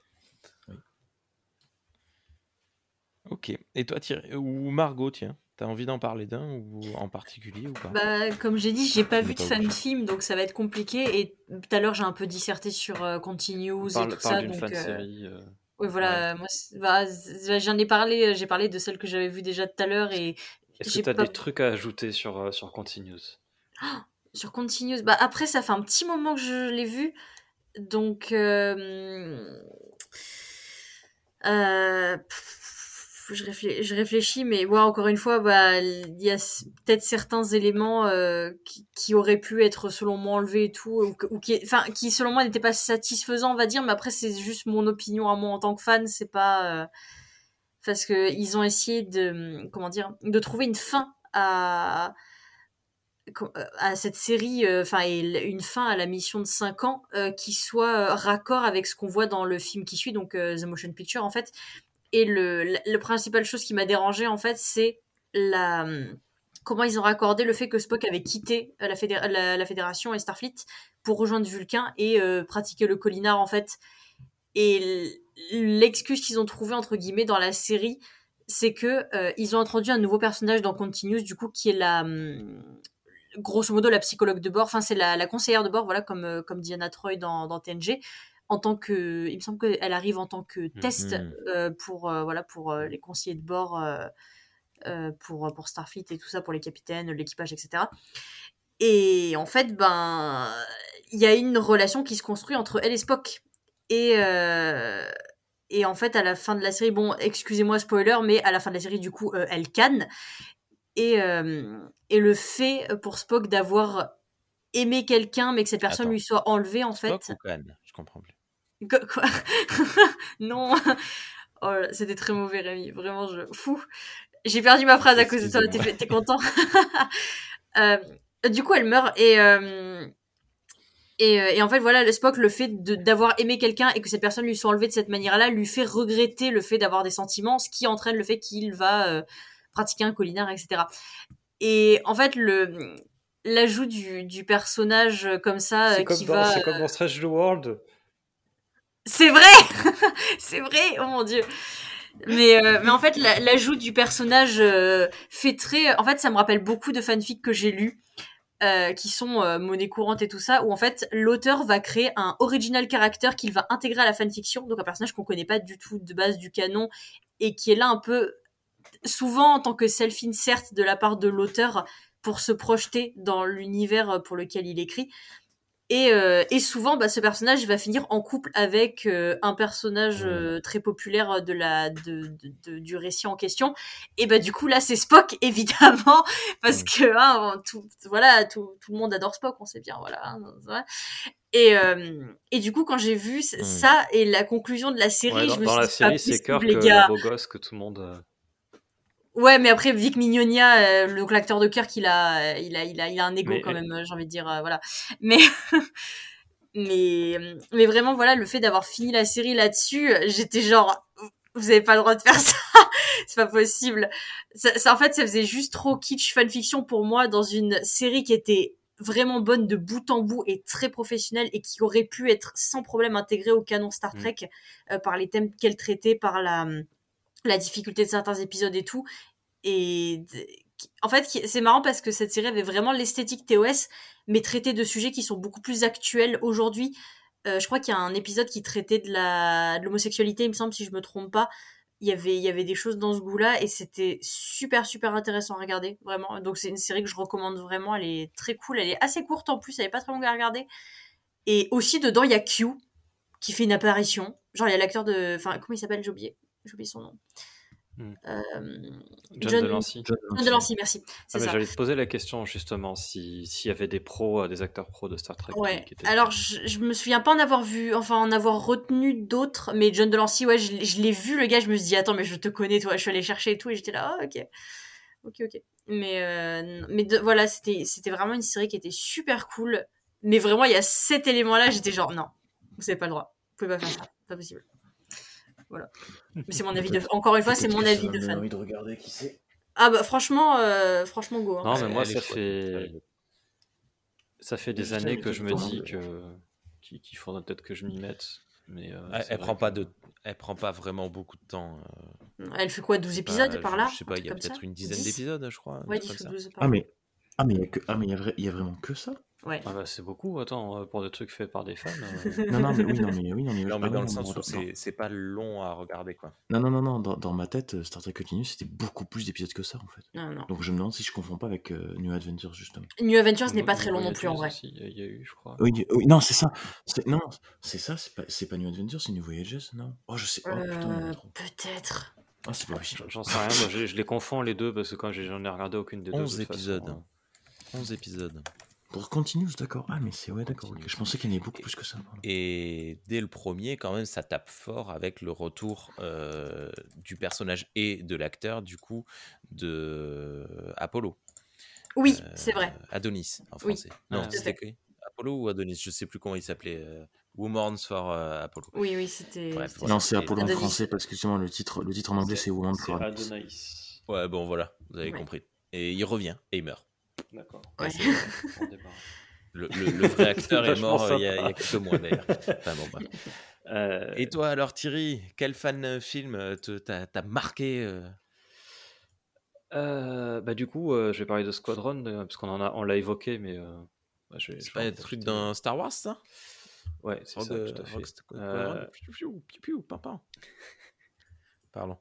Ok. Et toi, Thierry, ou Margot, tiens, t'as envie d'en parler d'un ou en particulier ou pas? Bah, comme j'ai dit, j'ai pas vu de fan film, donc ça va être compliqué. Et tout à l'heure, j'ai un peu disserté sur euh, Continues On et tout parle ça. Donc, fan euh, série. euh, oui, voilà. Moi, bah, j'en ai parlé. J'ai parlé de celle que j'avais vue déjà tout à l'heure et Est-ce que tu as pas- des trucs à ajouter sur, euh, sur Continuous? Sur Continues. Bah, après, ça fait un petit moment que je l'ai vue, donc. euh, euh, je, réfléchis, je réfléchis, mais ouais, encore une fois, bah, il y a peut-être certains éléments euh, qui, qui auraient pu être selon moi enlevés et tout, ou, ou qui, enfin, qui selon moi n'étaient pas satisfaisants, on va dire. Mais après, c'est juste mon opinion à moi en tant que fan, c'est pas parce que ils ont essayé de, comment dire, de trouver une fin à à cette série, euh, enfin, une fin à la mission de 5 ans euh, qui soit euh, raccord avec ce qu'on voit dans le film qui suit, donc The Motion Picture en fait. Et le, la, principale chose qui m'a dérangé en fait, c'est la hum, comment ils ont raccordé le fait que Spock avait quitté la, fédé- la, la fédération et Starfleet pour rejoindre Vulcain et pratiquer le collinard en fait. Et l'excuse qu'ils ont trouvée entre guillemets dans la série, c'est que euh, ils ont introduit un nouveau personnage dans Continuous du coup qui est la hum, grosso modo la psychologue de bord, enfin c'est la, la conseillère de bord, voilà comme euh, comme Diana Troy dans, dans TNG, en tant que, il me semble qu'elle arrive en tant que test Mhm. euh, pour euh, voilà pour euh, les conseillers de bord, pour pour Starfleet et tout ça, pour les capitaines, l'équipage, etc. Et en fait, ben il y a une relation qui se construit entre elle et Spock et euh, et en fait, à la fin de la série, bon, excusez-moi spoiler, mais à la fin de la série, du coup, euh, elle canne. Et, euh, et le fait pour Spock d'avoir aimé quelqu'un, mais que cette personne Attends. lui soit enlevée, en Spock fait. ou Khan? Je comprends plus. Quoi, quoi Non Oh C'était très mauvais, Rémi. Vraiment, je. Fou J'ai perdu ma phrase à cause de toi. T'es content Du coup, elle meurt et. Euh, Et, euh, et en fait, voilà, le Spock, le fait d'avoir aimé quelqu'un et que cette personne lui soit enlevée de cette manière-là, lui fait regretter le fait d'avoir des sentiments, ce qui entraîne le fait qu'il va euh, pratiquer un collinard, etc. Et en fait, le l'ajout du, du personnage comme ça euh, C'est comme, qui dans- va... c'est comme dans Strange New World. C'est vrai C'est vrai Oh mon dieu mais, euh, mais en fait, la- l'ajout du personnage euh, fait très... En fait, ça me rappelle beaucoup de fanfics que j'ai lus, euh, qui sont euh, monnaie courante et tout ça, où en fait, l'auteur va créer un original character qu'il va intégrer à la fanfiction, donc un personnage qu'on connaît pas du tout de base du canon, et qui est là un peu, souvent en tant que self-insert de la part de l'auteur, pour se projeter dans l'univers pour lequel il écrit. Et, euh, et souvent, bah, ce personnage va finir en couple avec euh, un personnage Mmh. euh, très populaire de la, de, de- de- du récit en question. Et bah du coup là, c'est Spock évidemment parce Mmh. que hein, tout, voilà, tout, tout le monde adore Spock, on sait bien, voilà. hein, voilà. Et, euh, et du coup, quand j'ai vu Mmh. ça et la conclusion de la série, Ouais, dans je me dans suis la dit, série, pas c'est possible, Kirk, les euh, gars. beau gosse que tout le monde. Euh, Ouais, mais après Vic Mignonia, euh, le l'acteur de Kirk, il a, il a, il a, il a un ego Mais- quand même. euh, J'ai envie de dire, euh, voilà. Mais, mais, mais vraiment, voilà, le fait d'avoir fini la série là-dessus, euh, j'étais genre, vous avez pas le droit de faire ça, c'est pas possible. Ça, ça, en fait, ça faisait juste trop kitsch fanfiction pour moi dans une série qui était vraiment bonne de bout en bout et très professionnelle et qui aurait pu être sans problème intégrée au canon Star Mm. Trek euh, par les thèmes qu'elle traitait, par la la difficulté de certains épisodes et tout. Et en fait, c'est marrant parce que cette série avait vraiment l'esthétique TOS, mais traitait de sujets qui sont beaucoup plus actuels aujourd'hui. Euh, je crois qu'il y a un épisode qui traitait de la l'homosexualité, il me semble, si je me trompe pas. Il y avait, il y avait des choses dans ce goût-là et c'était super, super intéressant à regarder, vraiment. Donc c'est une série que je recommande vraiment. Elle est très cool. Elle est assez courte en plus, elle est pas très longue à regarder. Et aussi, dedans, il y a Q qui fait une apparition. Genre, il y a l'acteur de. Enfin, comment il s'appelle? J'ai oublié. J'ai oublié son nom. Hmm. Euh, John, John- Delancey. John John Delancey, merci. Ah. J'allais te poser la question justement si- s'il y avait des pros, euh, des acteurs pros de Star Trek. Ouais. qui étaient- Alors, je, je me souviens pas en avoir vu, enfin en avoir retenu d'autres, mais John Delancey, ouais, je, l'ai- je l'ai vu, le gars, je me suis dit, attends, mais je te connais, toi, je suis allée chercher et tout, et j'étais là, ah, ok. Ok, ok. Mais, euh, mais de- voilà, c'était c'était vraiment une série qui était super cool, mais vraiment, il y a cet élément-là, j'étais genre, non, vous avez pas le droit, vous pouvez pas faire ça, pas possible. Voilà. Mais c'est mon avis de. Encore une fois, c'est mon avis de fan. envie de regarder qui c'est. Ah bah franchement, euh, franchement go. hein. Non, mais moi, ça fait, ça fait des années que je me dis euh, que qu'il qu'il faudrait peut-être que je m'y mette. Mais euh, Elle, prend pas de, elle prend pas vraiment beaucoup de temps. euh, Elle fait quoi 12 épisodes bah, par là Je sais pas, il y a Comme ça peut-être une dizaine 10? d'épisodes, je crois. un Ouais, truc 10 comme ou ça. 12 par Ah mais ah mais il y a que ah mais il y a, vrai- il y a vraiment que ça Ouais. Ah bah c'est beaucoup, attends, euh, pour des trucs faits par des fans. euh, Non non mais oui non mais oui non mais, Non, mais dans le sens où non, c'est pas long à regarder, quoi. non non non non dans, dans ma tête euh, Star Trek Continuous c'était beaucoup plus d'épisodes que ça en fait. Non, non. Donc je me demande si je confonds pas avec euh, New Adventures justement. New Adventures n'est pas très long non plus en vrai. Il y, a- il y a eu, je crois. Oui, oui non c'est ça. C'est- Non c'est ça c'est pas New Adventures c'est New Voyages non? Oh je sais oh, Euh. Peut-être. Ah c'est pas possible. J'en sais rien, moi je, je les confonds les deux parce que quand j'en ai regardé aucune des deux. de 11 toute façon, épisodes. euh, 11 épisodes. Pour Continuous d'accord ah mais c'est ouais d'accord. Je pensais qu'il y en avait beaucoup plus que ça. pardon. Et dès le premier, quand même, ça tape fort avec le retour euh, du personnage et de l'acteur, du coup, de Apollo. Oui, Euh, c'est vrai. Adonis, en Oui. français. Ah, Non, c'était Apollo ou Adonis Je sais plus comment il s'appelait. euh, Woman's for euh, Apollo. Oui, oui, c'était. Voilà. Non c'est. Apollo en Adonis. français parce que justement le titre le titre en anglais c'est Woman for Adonis. Adonis. Ouais, bon, voilà, vous avez Ouais. compris. Et il revient et il meurt. D'accord. Ouais. Le, le- le vrai acteur est mort euh, il y, a- il y a quelques mois d'ailleurs. Enfin, bon, bref. Euh, Et toi alors Thierry, quel fan euh, film euh, t'a marqué euh euh, bah du coup, euh, je vais parler de Squadron euh, parce qu'on en a, on l'a évoqué, mais euh, bah, C'est pas un truc dans Star Wars ça Ouais, c'est ça, euh, tout à fait. Rogue Squadron Euh, Piou, piou, piou, piou, pam, pam. Pardon.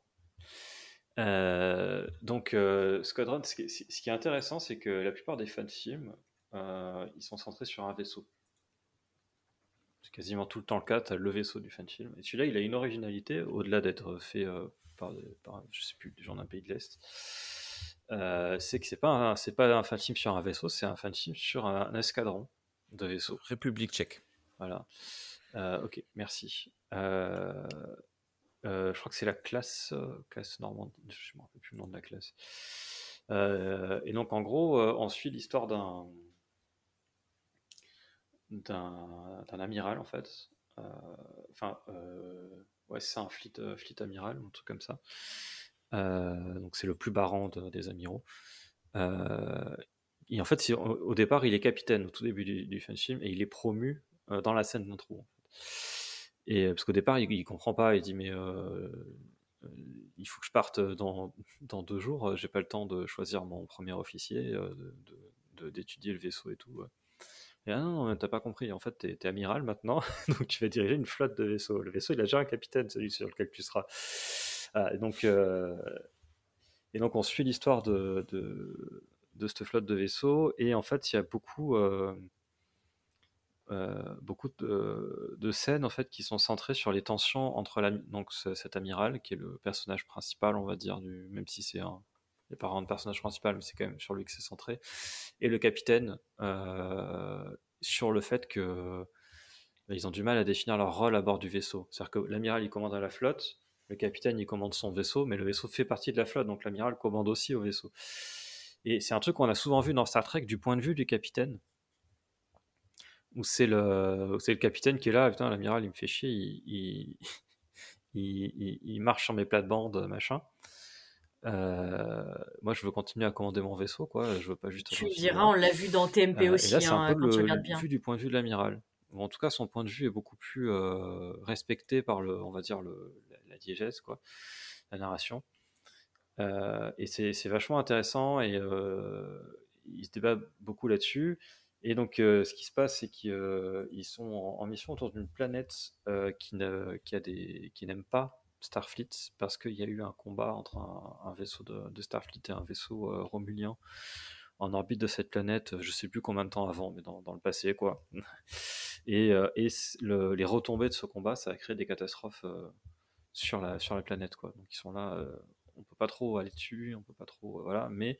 Euh, donc, euh, Squadron, ce qui, est, ce qui est intéressant, c'est que la plupart des fan films, euh, ils sont centrés sur un vaisseau. C'est quasiment tout le temps le cas, tu as le vaisseau du fan film. Et celui-là, il a une originalité, au-delà d'être fait par, par, je sais plus, des gens d'un pays de l'Est. C'est que c'est pas un, c'est pas un fan film sur un vaisseau, c'est un fan film sur un, un escadron de vaisseaux. République tchèque. Voilà. Ok, merci. Euh, je crois que c'est la classe, euh, classe normande. Je ne me rappelle plus le nom de la classe. Euh, et donc, en gros, on suit l'histoire d'un d'un amiral, en fait. Enfin, ouais, c'est un fleet, fleet amiral, un truc comme ça. Donc, c'est le plus barrant de- des amiraux. Et en fait, au, départ, il est capitaine au tout début du, du film et il est promu dans la scène d'intro. en fait. Et euh, parce qu'au départ, il, il comprend pas, il dit mais euh, euh, il faut que je parte dans, dans deux jours, j'ai pas le temps de choisir mon premier officier, d'étudier le vaisseau et tout. Et ah non, non, t'as pas compris, en fait, t'es es amiral maintenant, donc tu vas diriger une flotte de vaisseaux. Le vaisseau, il a déjà un capitaine, celui sur lequel tu seras. Ah, et donc, on suit l'histoire de, de, cette flotte de vaisseaux, et en fait, il y a beaucoup, beaucoup de, de scènes en fait, qui sont centrées sur les tensions entre donc, ce- cet amiral, qui est le personnage principal, on va dire, du, même si c'est un. Il n'est pas vraiment le personnage principal, mais c'est quand même sur lui que c'est centré, et le capitaine, euh, sur le fait que bah, ils ont du mal à définir leur rôle à bord du vaisseau. C'est-à-dire que l'amiral il commande à la flotte, le capitaine il commande son vaisseau, mais le vaisseau fait partie de la flotte, donc l'amiral commande aussi au vaisseau. Et c'est un truc qu'on a souvent vu dans Star Trek du point de vue du capitaine, où c'est le, où c'est le capitaine qui est là, putain, l'amiral il me fait chier, il, il, il- il- il marche sur mes plates-bandes, machin. Euh, moi je veux continuer à commander mon vaisseau, quoi. Je veux pas juste. Tu diras, on l'a vu dans TMP Euh, et aussi, là, c'est un hein, peu le, vu du point de vue de l'amiral. En tout cas, son point de vue est beaucoup plus euh, respecté par le, on va dire le, la, la diégèse, quoi, la narration. Et c'est c'est vachement intéressant et il se débat beaucoup là-dessus. Et donc, euh, ce qui se passe, c'est qu'ils sont en, mission autour d'une planète euh, qui ne- n'aime pas Starfleet parce qu'il y a eu un combat entre un, vaisseau de, Starfleet et un vaisseau euh, romulien en orbite de cette planète, je sais plus combien de temps avant, mais dans, le passé, quoi. Et, euh, les retombées de ce combat, ça a créé des catastrophes euh, sur, la, sur la planète, quoi. Donc ils sont là, euh, on peut pas trop aller dessus, on peut pas trop, voilà, mais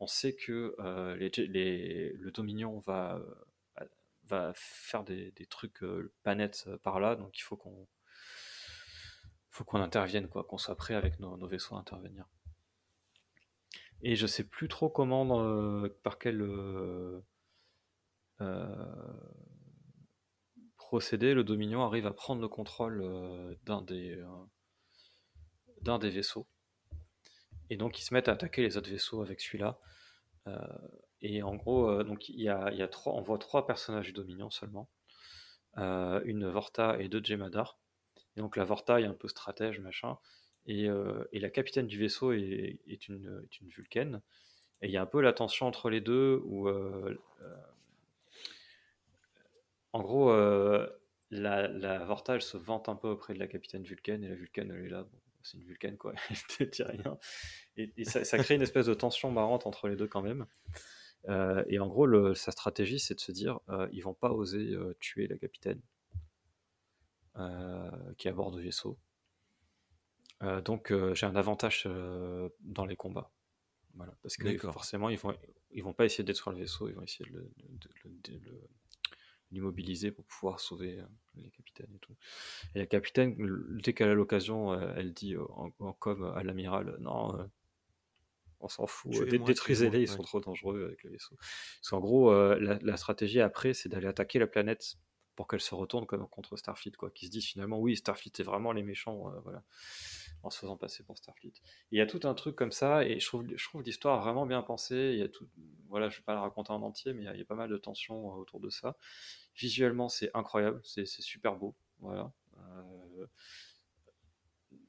on sait que les, le Dominion va, va faire des, trucs pas nets par là, donc il faut qu'on intervienne, quoi, qu'on soit prêt avec nos, vaisseaux à intervenir. Et je sais plus trop comment, par quel procédé le Dominion arrive à prendre le contrôle d'un des vaisseaux. Et donc ils se mettent à attaquer les autres vaisseaux avec celui-là. Euh, et en gros, euh, donc y a, y a, trois, on voit trois personnages Dominion seulement. Euh, une Vorta et deux Jemadar. Et donc la Vorta est un peu stratège, machin. Et, et la capitaine du vaisseau est, une, est Vulcaine. Et il y a un peu la tension entre les deux où, en gros, la, la Vorta elle se vante un peu auprès de la capitaine Vulcaine et la Vulcaine elle est là c'est une Vulcaine, quoi, elle te dit rien. Et, ça, crée une espèce de tension marrante entre les deux quand même. Euh, et en gros, sa stratégie, c'est de se dire, euh, ils vont pas oser euh, tuer la capitaine qui est à bord du vaisseau. donc j'ai un avantage dans les combats. Voilà, parce que forcément, ils vont, ils vont pas essayer de détruire le vaisseau, ils vont essayer de le l'immobiliser pour pouvoir sauver euh, les capitaines et tout. Et la capitaine, dès qu'elle a l'occasion, euh, elle dit en, com à l'amiral Non, euh, on s'en fout, détruisez-les, ils sont trop dangereux avec le vaisseau. Parce qu'en gros, la, stratégie après, c'est d'aller attaquer la planète pour qu'elle se retourne comme contre Starfleet, quoi. Qui se dit finalement, oui, Starfleet est vraiment les méchants, voilà en se faisant passer pour Starfleet. Il y a tout un truc comme ça, et je trouve, je trouve l'histoire vraiment bien pensée. Il y a tout, voilà, je ne vais pas la raconter en entier, mais il y, a, pas mal de tensions euh, autour de ça. Visuellement, c'est incroyable, c'est super beau. Voilà. Euh,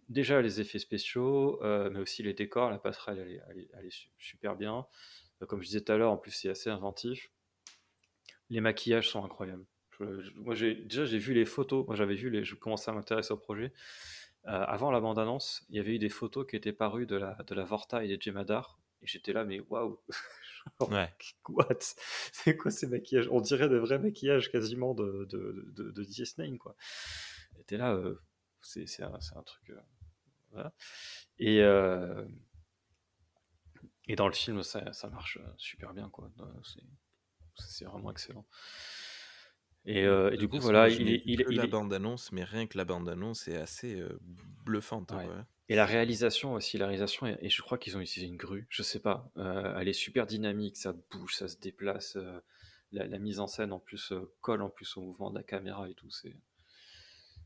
déjà les effets spéciaux, euh, mais aussi les décors, la passerelle, elle est, super bien. comme je disais tout à l'heure, en plus, c'est assez inventif. Les maquillages sont incroyables. moi, déjà, j'ai vu les photos. Moi, j'avais vu les. Je commençais à m'intéresser au projet. Euh, avant la bande-annonce, il y avait eu des photos qui étaient parues de la, de la Vorta et des Jemadar. Et j'étais là, mais waouh! ouais. What? C'est quoi ces maquillages? On dirait de vrais maquillages quasiment de, de, de, de Disney, quoi. J'étais là, euh, c'est un, un, truc. Euh, voilà. Et, et dans le film, ça, ça marche super bien, quoi. C'est vraiment excellent. Et, euh, du coup, voilà, il est. Il, la bande-annonce, mais rien que la bande-annonce est assez euh, bluffante. Et la réalisation aussi, la réalisation, et, je crois qu'ils ont utilisé une grue, je sais pas. Euh, elle est super dynamique, ça bouge, ça se déplace. La, mise en scène en plus colle en plus au mouvement de la caméra et tout.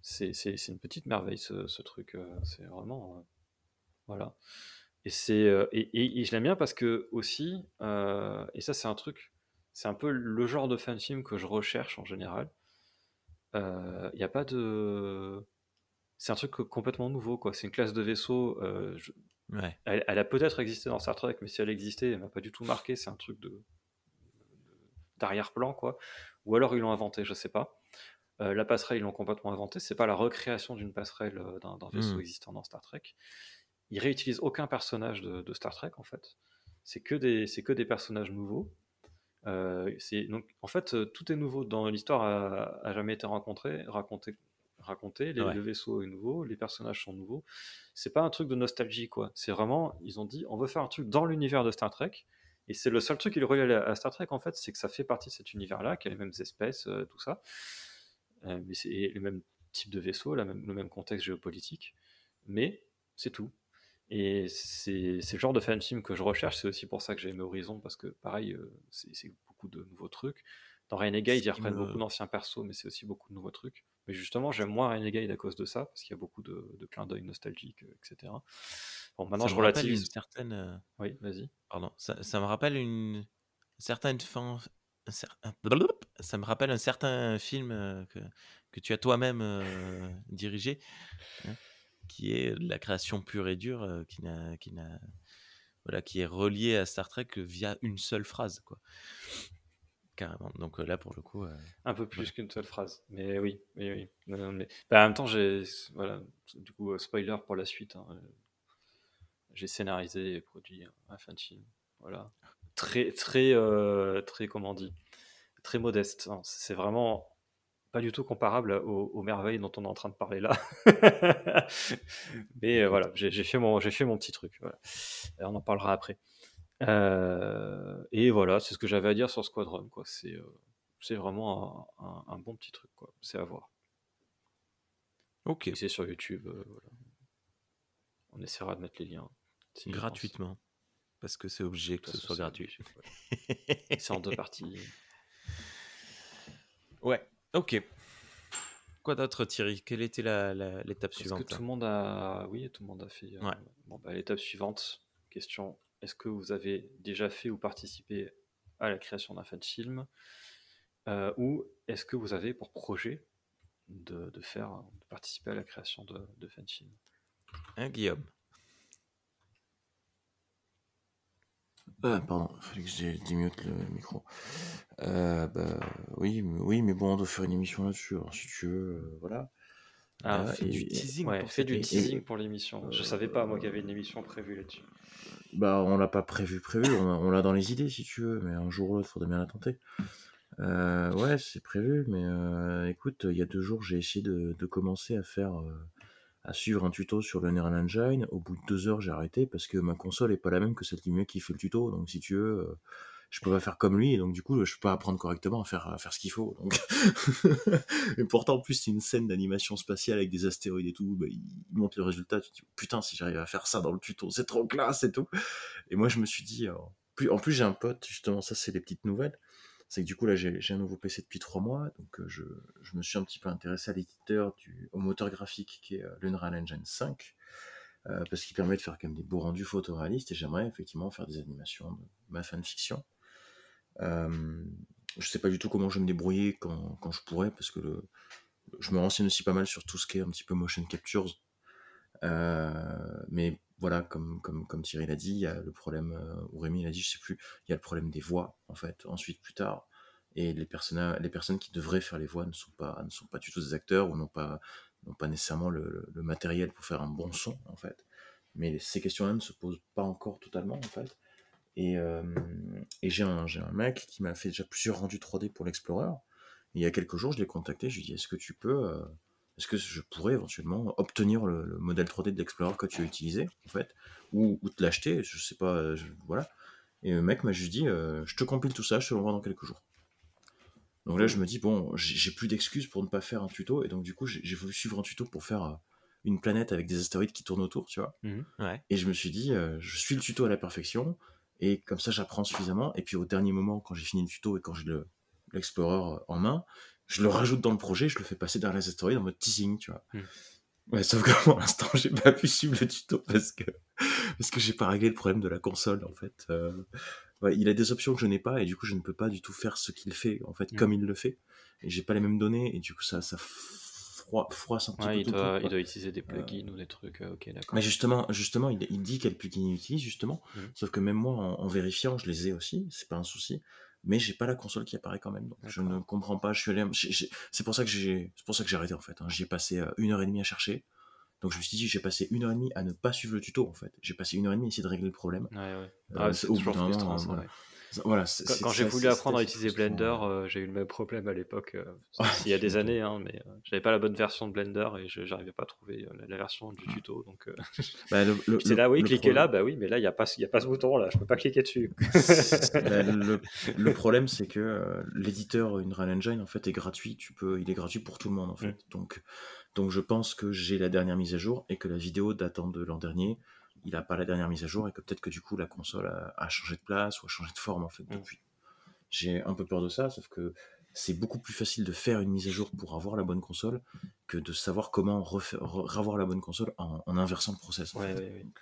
C'est, c'est, une petite merveille ce, ce truc. c'est vraiment. voilà. Et, c'est, et, et, je l'aime bien parce que aussi, et ça c'est un truc c'est un peu le genre de fan film que je recherche en général. Il euh, n'y a pas de. C'est un truc complètement nouveau, quoi. C'est une classe de vaisseau. Euh, elle, a peut-être existé dans Star Trek, mais si elle existait, elle m'a pas du tout marqué. C'est un truc de d'arrière-plan, quoi. Ou alors ils l'ont inventé, je sais pas. Euh, la passerelle, ils l'ont complètement inventé. C'est pas la recréation d'une passerelle d'un vaisseau hmm. existant dans Star Trek. Ils réutilisent aucun personnage de, Star Trek, en fait. C'est que des, c'est que des personnages nouveaux. Euh, c'est donc en fait euh, tout est nouveau dans l'histoire a, jamais été rencontré, raconté, raconté. Le vaisseau est nouveau, les personnages sont nouveaux. C'est pas un truc de nostalgie quoi. C'est vraiment ils ont dit on veut faire un truc dans l'univers de Star Trek. Et c'est le seul truc qui le relie à, Star Trek en fait, c'est que ça fait partie de cet univers-là, qu'il y a les mêmes espèces, euh, tout ça, mais c'est le même type de vaisseau, la même, le même contexte géopolitique, mais c'est tout. Et c'est le genre de fan film que je recherche, c'est aussi pour ça que j'ai aimé Horizon, parce que pareil, euh, c'est beaucoup de nouveaux trucs. Dans Renegade, ils reprennent beaucoup d'anciens persos, mais c'est aussi beaucoup de nouveaux trucs. Mais justement, j'aime moins Renegade à cause de ça, parce qu'il y a beaucoup de, de clins d'œil nostalgiques, euh, etc. Bon, maintenant je relativise. Certaine... Euh, oui, vas-y. Pardon, ça, ça, me rappelle une certaine fin. Ça me rappelle un certain film que, que tu as toi-même dirigé. Hein qui est la création pure et dure, euh, qui n'a, qui n'a, voilà, qui est reliée à Star Trek via une seule phrase, quoi. Carrément. Donc euh, là, pour le coup, euh, un peu plus qu'une seule phrase, mais oui, oui, oui. mais... Bah, en même temps, j'ai, voilà, du coup, spoiler pour la suite. Hein, j'ai scénarisé et produit un fan film, voilà, très, très, très, comment on dit, très modeste. Hein. C'est vraiment pas du tout comparable aux, aux, merveilles dont on est en train de parler là. Mais euh, voilà, j'ai fait, mon, fait mon petit truc. Voilà. on en parlera après. Euh, et voilà, c'est ce que j'avais à dire sur Squadron. C'est c'est vraiment un, un, bon petit truc. C'est à voir. Ok. C'est sur YouTube. voilà. On essaiera de mettre les liens. Gratuitement. Parce que c'est obligé que ce soit gratuit. c'est en deux parties. Ouais, ok. Quoi d'autre, Thierry? Quelle était l'étape suivante que tout le monde a, oui, tout le monde a fait. Euh, bon, bah, l'étape suivante, question. Est-ce que vous avez déjà fait ou participé à la création d'un fan film euh, ou est-ce que vous avez pour projet de, faire, de participer à la création de, de fan film Hein, Guillaume? Ah, pardon, il fallait que je dimute le micro. Euh, bah, oui, mais, oui, mais bon, on doit faire une émission là-dessus. si tu veux, euh, voilà. Ah, fait du teasing, pour, fait du teasing pour l'émission. Je savais pas, moi, qu'il y avait une émission prévue là-dessus. Bah, on l'a pas prévu, prévu. on, l'a dans les idées, si tu veux, mais un jour ou l'autre, faudrait bien la tenter. Euh, ouais, c'est prévu, mais écoute, il y a deux jours, j'ai essayé de, de commencer à faire à suivre un tuto sur le Unreal Engine. Au bout de deux heures, j'ai arrêté parce que ma console est pas la même que celle du mec qui fait le tuto. Donc, si tu veux, euh, je peux pas faire comme lui. Et donc, du coup, je peux pas apprendre correctement à faire, faire ce qu'il faut. Donc... et pourtant, en plus, c'est une scène d'animation spatiale avec des astéroïdes et tout. Bah, il montre le résultat. Tu te dis, putain, si j'arrive à faire ça dans le tuto, c'est trop classe et tout. Et moi, je me suis dit, en plus, j'ai un pote, justement, ça, c'est les petites nouvelles c'est que du coup là j'ai un nouveau PC depuis trois mois, donc euh, je, je, me suis un petit peu intéressé à l'éditeur du au moteur graphique qui est euh, l'Unreal Engine 5, euh, parce qu'il permet de faire quand même des beaux rendus photoréalistes et j'aimerais effectivement faire des animations de ma fanfiction. Euh, je sais pas du tout comment je vais me débrouiller quand, quand je pourrais, parce que le, je me renseigne aussi pas mal sur tout ce qui est un petit peu motion captures. mais voilà, comme, comme, comme Thierry l'a dit, il y a le problème, euh, ou Rémi l'a dit, je sais plus, il y a le problème des voix, en fait, ensuite, plus tard. Et les, personnes, les personnes qui devraient faire les voix ne sont pas, ne sont pas du tout des acteurs ou n'ont pas, n'ont pas nécessairement le, matériel pour faire un bon son, en fait. Mais ces questions-là ne se posent pas encore totalement, en fait. Et, euh, et j'ai un, un mec qui m'a fait déjà plusieurs rendus 3D pour l'Explorer. Il y a quelques jours, je l'ai contacté, je lui ai dit, est-ce que tu peux... Euh, est-ce que je pourrais éventuellement obtenir le, modèle 3D de l'Explorer que tu as utilisé, en fait, ou, te l'acheter, je sais pas, voilà. Et le mec m'a juste dit, euh, je te compile tout ça, je te l'envoie dans quelques jours. Donc là, je me dis, bon, j'ai plus d'excuses pour ne pas faire un tuto, et donc du coup, j'ai voulu suivre un tuto pour faire euh, une planète avec des astéroïdes qui tournent autour, tu vois. Mmh et je me suis dit, euh, je suis le tuto à la perfection, et comme ça, j'apprends suffisamment, et puis au dernier moment, quand j'ai fini le tuto et quand j'ai l'Explorer en main, je le rajoute dans le projet, je le fais passer derrière les astéroïdes en mode teasing, tu vois. Hmm. Ouais, sauf que pour l'instant, j'ai pas pu suivre le tuto parce que parce que j'ai pas réglé le problème de la console en fait. Euh, ouais, il a des options que je n'ai pas et du coup je ne peux pas du tout faire ce qu'il fait en fait hmm. comme il le fait et j'ai pas les mêmes données et du coup ça ça froisse un petit peu il, doit, il doit utiliser des plugins ou des trucs euh, ok d'accord mais justement justement il, il dit quel plugin il utilise justement hmm. sauf que même moi en, en, vérifiant je les ai aussi c'est pas un souci mais j'ai pas la console qui apparaît quand même. Donc je ne comprends pas. Je suis allé, c'est pour ça que j'ai, c'est pour ça que j'ai arrêté en fait. Hein. J'y ai passé euh, une heure et demie à chercher. Donc je me suis dit, j'ai passé une heure et demie à ne pas suivre le tuto en fait. J'ai passé une heure et demie à essayer de régler le problème. Ouais, ouais. Euh, ah, c'est. Voilà, quand, j'ai voulu apprendre à utiliser Blender, euh, j'ai eu le même problème à l'époque, euh, il y a des années, hein, mais euh, j'avais pas la bonne version de Blender et je n'arrivais pas à trouver la, version du tuto. Donc, bah, c'est là, oui, cliquez là, bah oui, mais là, il n'y a, pas, y a pas ce bouton là, je peux pas cliquer dessus. Bah, le, problème, c'est que l'éditeur Unreal Engine, en fait, est gratuit, tu peux, il est gratuit pour tout le monde, en fait. Mm. Donc, donc, je pense que j'ai la dernière mise à jour et que la vidéo datant de l'an dernier il n'a pas la dernière mise à jour et que peut-être que du coup la console a, changé de place ou a changé de forme en fait mm. depuis. J'ai un peu peur de ça, sauf que c'est beaucoup plus facile de faire une mise à jour pour avoir la bonne console que de savoir comment refaire, avoir la bonne console en, inversant le process. Donc,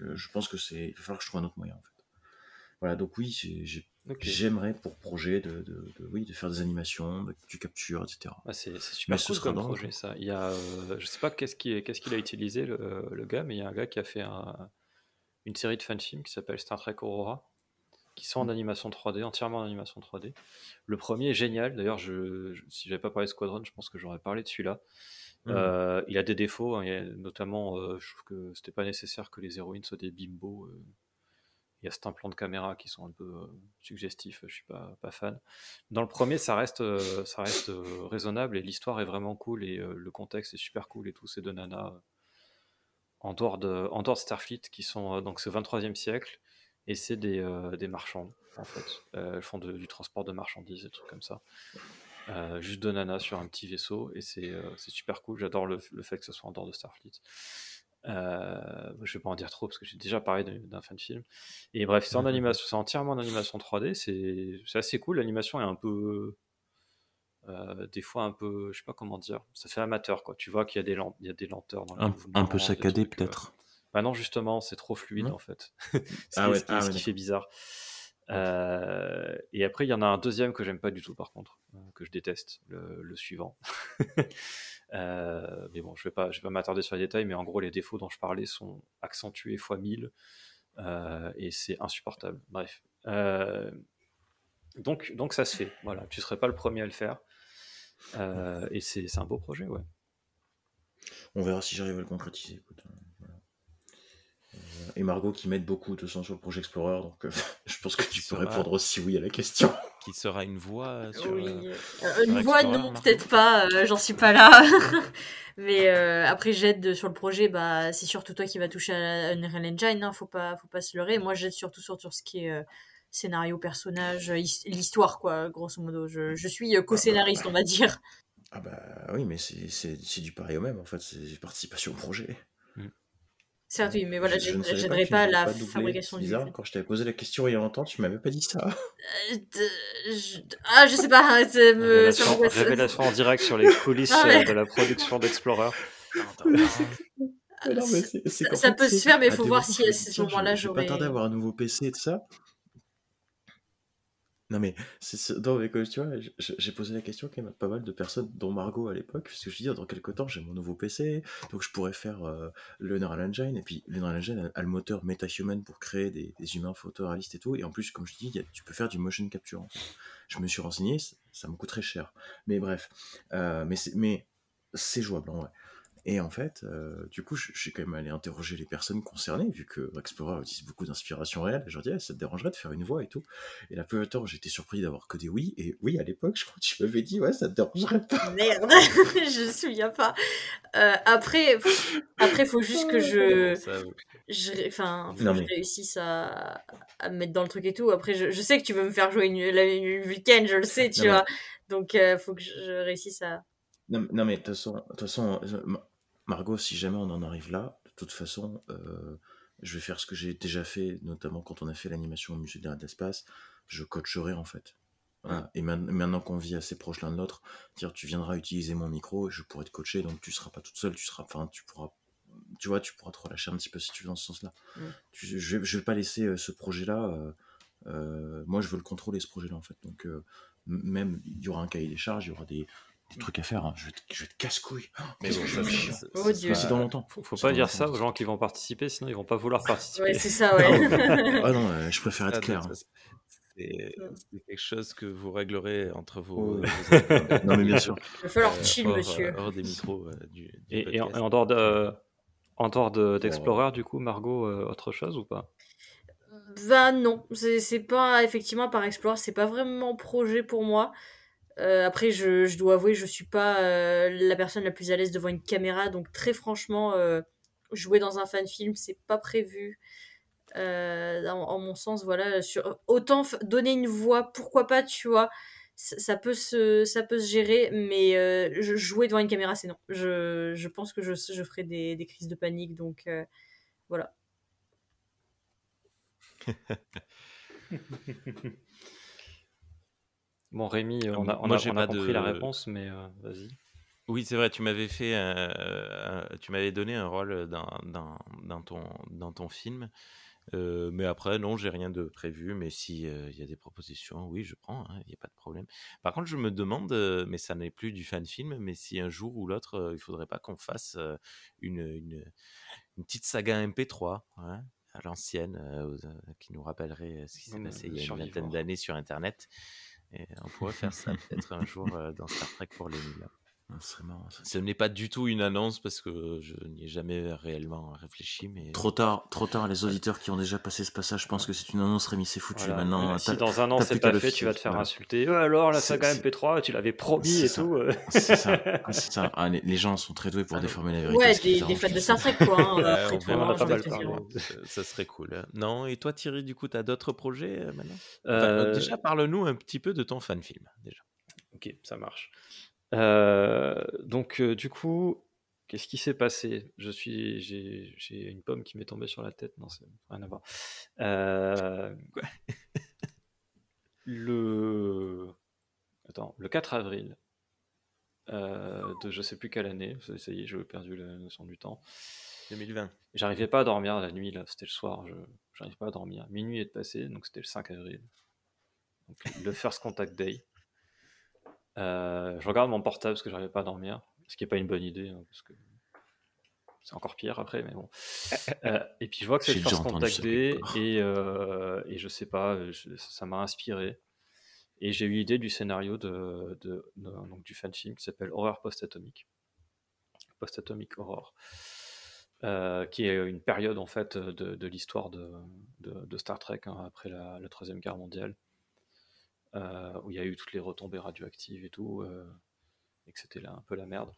euh, je pense que c'est, il va falloir que je trouve un autre moyen en fait. Voilà, donc oui, j'aimerais pour projet de, oui, de faire des animations, du capture, etc. Ah, c'est super cool comme projet ça. Il y a, euh, je sais pas qu'est-ce qu'il qu'est-ce qu'il a utilisé le, le, gars, mais il y a un gars qui a fait un, une série de fanfilms qui s'appelle Star Trek Aurora, qui sont en mm. animation 3D, entièrement en animation 3D. Le premier est génial, d'ailleurs, je, je, si j'avais pas parlé de Squadron, je pense que j'aurais parlé de celui-là. Mm. Euh, il a des défauts, hein, notamment, euh, je trouve que c'était pas nécessaire que les héroïnes soient des bimbos. Euh, il y a certains plans de caméra qui sont un peu suggestifs, je suis pas, pas fan. Dans le premier, ça reste, ça reste raisonnable et l'histoire est vraiment cool et le contexte est super cool et tout. Ces deux nanas en dehors de, en dehors de Starfleet qui sont donc c'est au 23e siècle et c'est des, des marchands en fait. elles font du transport de marchandises, des trucs comme ça. juste deux nanas sur un petit vaisseau et c'est super cool. J'adore le, le, fait que ce soit en dehors de Starfleet. Euh, je vais pas en dire trop parce que j'ai déjà parlé d'un fan film. Et bref, c'est en animation, c'est entièrement en animation 3D. C'est assez cool. L'animation est un peu, euh, des fois un peu, je sais pas comment dire. Ça fait amateur quoi. Tu vois qu'il y a des il y a des lenteurs dans un, un peu saccadé euh, peut-être. Bah non justement, c'est trop fluide en fait. ah ouais, ah ce qui fait bizarre. Euh, et après, il y en a un deuxième que j'aime pas du tout, par contre, que je déteste, le, suivant. Euh, mais bon, je vais pas, je vais pas m'attarder sur les détails, mais en gros, les défauts dont je parlais sont accentués fois 1000 et c'est insupportable. Bref. donc, donc ça se fait. Voilà, tu serais pas le premier à le faire. Et c'est un beau projet, ouais. On verra si j'arrive à le concrétiser. Écoute et Margot qui m'aide beaucoup de son sur le projet Explorer, donc euh, je pense que tu peux répondre aussi oui à la question. Qui sera une voix sur. Oui. Euh, euh, une voix, non, peut-être pas, j'en suis pas là. Mais après, j'aide sur le projet, bah, c'est surtout toi qui vas toucher à Unreal Engine, hein, faut, pas, faut pas se leurrer. Moi, j'aide surtout sur, sur ce qui est scénario, personnage, l'histoire, quoi, grosso modo. Je, je suis co-scénariste, on va dire. Ah bah oui, mais c'est du pareil au même, en fait, c'est participation au projet. Certes, oui, mais voilà, j'aiderai pas, la fabrication du bizarre. Quand je t'avais posé la question il y a longtemps, tu m'avais pas dit ça. Euh, je... Ah, je sais pas. Hein, me... révélation, révélation en direct sur les coulisses ah euh, de la production d'Explorer. ça, ça peut se faire, mais il faut voir si à ce moment-là j'aurai. Je vais pas tarder à avoir un nouveau PC et tout ça. Non, mais, c'est dans tu vois, j'ai posé la question quand même à pas mal de personnes, dont Margot à l'époque, parce que je dis, dans quelques temps, j'ai mon nouveau PC, donc je pourrais faire euh, le Neural Engine, et puis le Neural Engine a, le moteur MetaHuman pour créer des, humains photoréalistes et tout, et en plus, comme je dis, tu peux faire du motion capture. Je me suis renseigné, ça, me coûterait cher. Mais bref, euh, mais c'est jouable en vrai. Et en fait, euh, du coup, je, suis quand même allé interroger les personnes concernées, vu que Explorer utilise beaucoup d'inspiration réelle. Je leur dis, ça te dérangerait de faire une voix et tout? Et la peu de temps, j'étais surpris d'avoir que des oui. Et oui, à l'époque, je crois que tu m'avais dit, ouais, ça te dérangerait pas. Merde, je me souviens pas. Euh, après, après, faut juste que je, je enfin, que je réussisse à, à, me mettre dans le truc et tout. Après, je, je sais que tu veux me faire jouer une, une, week-end, je le sais, tu vois. Donc, euh, faut que je réussisse à. Non, non mais de toute façon, de toute façon Margot, si jamais on en arrive là, de toute façon, euh, je vais faire ce que j'ai déjà fait, notamment quand on a fait l'animation au musée de l'espace, je coacherai en fait. Et maintenant qu'on vit assez proche l'un de l'autre, dire tu viendras utiliser mon micro et je pourrai te coacher, donc tu seras pas toute seule, tu seras, enfin tu pourras, tu vois, tu pourras te relâcher un petit peu si tu veux dans ce sens-là. je, je vais pas laisser euh, ce projet-là. Euh, moi, je veux le contrôler ce projet-là en fait. Donc même il y aura un cahier des charges, il y aura des, des trucs à faire. Hein. Je, vais te, je casse-couille. mais bon, oh, Dieu. C'est dans longtemps. Faut, faut pas dire ça aux gens qui vont participer, sinon ils vont pas vouloir participer. Ouais, c'est ça, ouais. ah non, euh, je préfère être ah, clair. Hein. C'est quelque chose que vous réglerez entre vos. non, mais bien sûr. Il va falloir euh, chill, monsieur. Hors des micros. Euh, du, du et, et, en, en, dehors de. En dehors d'Explorer, du coup, Margot, autre chose ou pas? Bah non, c'est pas effectivement par Explorer, c'est pas vraiment projet pour moi. Euh, après, je, dois avouer, je suis pas euh, la personne la plus à l'aise devant une caméra, donc très franchement, euh, jouer dans un fan film, c'est pas prévu. En, mon sens, voilà, sur, autant donner une voix, pourquoi pas, tu vois, ça, peut se, ça peut se gérer, mais jouer devant une caméra, c'est non. Je, pense que je, je ferai des, des crises de panique, donc voilà. Bon, Rémi, on a, on a, on a compris la réponse, mais euh, vas-y. Oui, c'est vrai, tu m'avais fait, euh, tu m'avais donné un rôle dans, dans, dans, ton, dans ton film. Euh, mais après, non, j'ai rien de prévu. Mais si il y a des propositions, oui, je prends. Il hein, n'y a pas de problème. Par contre, je me demande, mais ça n'est plus du fan film, mais si un jour ou l'autre, il faudrait pas qu'on fasse une, une, une, petite saga MP3 hein, à l'ancienne, qui nous rappellerait ce qui s'est passé il y a une vingtaine d'années sur Internet. Et on pourrait faire ça peut-être un jour euh, dans Star Trek pour les nuls. Marrant. ça. Ce n'est pas du tout une annonce parce que je n'y ai jamais réellement réfléchi, mais Trop tard, trop tard, les auditeurs qui ont déjà passé ce passage, je pense que c'est une annonce, Rémi, c'est foutu. Voilà. Maintenant, si t'as- dans un an c'est pas le fait, tu vas te faire, voilà. insulter. Alors la C'est- saga c'est- MP3, tu l'avais promis C'est et ça. tout. euh. c'est ça. c'est ça. Ah, les, les gens sont très doués pour Ah déformer la vérité. Ouais, des, fans de Star. Trek, quoi. hein, on verra hein, on pas mal dire. parlé. ça, serait cool. hein. Non, et toi Thierry, du coup, tu as d'autres projets euh, maintenant? Euh, Déjà, parle-nous un petit peu de ton fan film. Déjà. Ok, ça marche. Euh, donc, euh, du coup, qu'est-ce qui s'est passé? Je suis, j'ai, j'ai une pomme qui m'est tombée sur la tête. Non, c'est rien à voir. Euh, le, attends, le 4 avril de je sais plus quelle année. Ça, ça y est, j'ai perdu la notion du temps. 2020. J'arrivais pas à dormir la nuit là. C'était le soir. Je, j'arrivais pas à dormir. Minuit est passé, donc c'était le 5 avril. Donc, le First Contact Day. Euh, je regarde mon portable parce que j'arrivais pas à dormir, ce qui est pas une bonne idée, hein, parce que c'est encore pire après, mais bon. Euh, et puis je vois que c'est J'ai le déjà First entendu Contact ça Day, quelque part. et, euh, et je sais pas, je- ça m'a inspiré. Et j'ai eu l'idée du scénario de, de- de- donc du fan film qui s'appelle Horror Post-Atomique. Post-Atomic Horror. euh, qui est une période en fait de, de l'histoire de, Star Trek hein, après la, la Troisième Guerre mondiale euh, où il y a eu toutes les retombées radioactives et tout, euh, et que c'était là un peu la merde.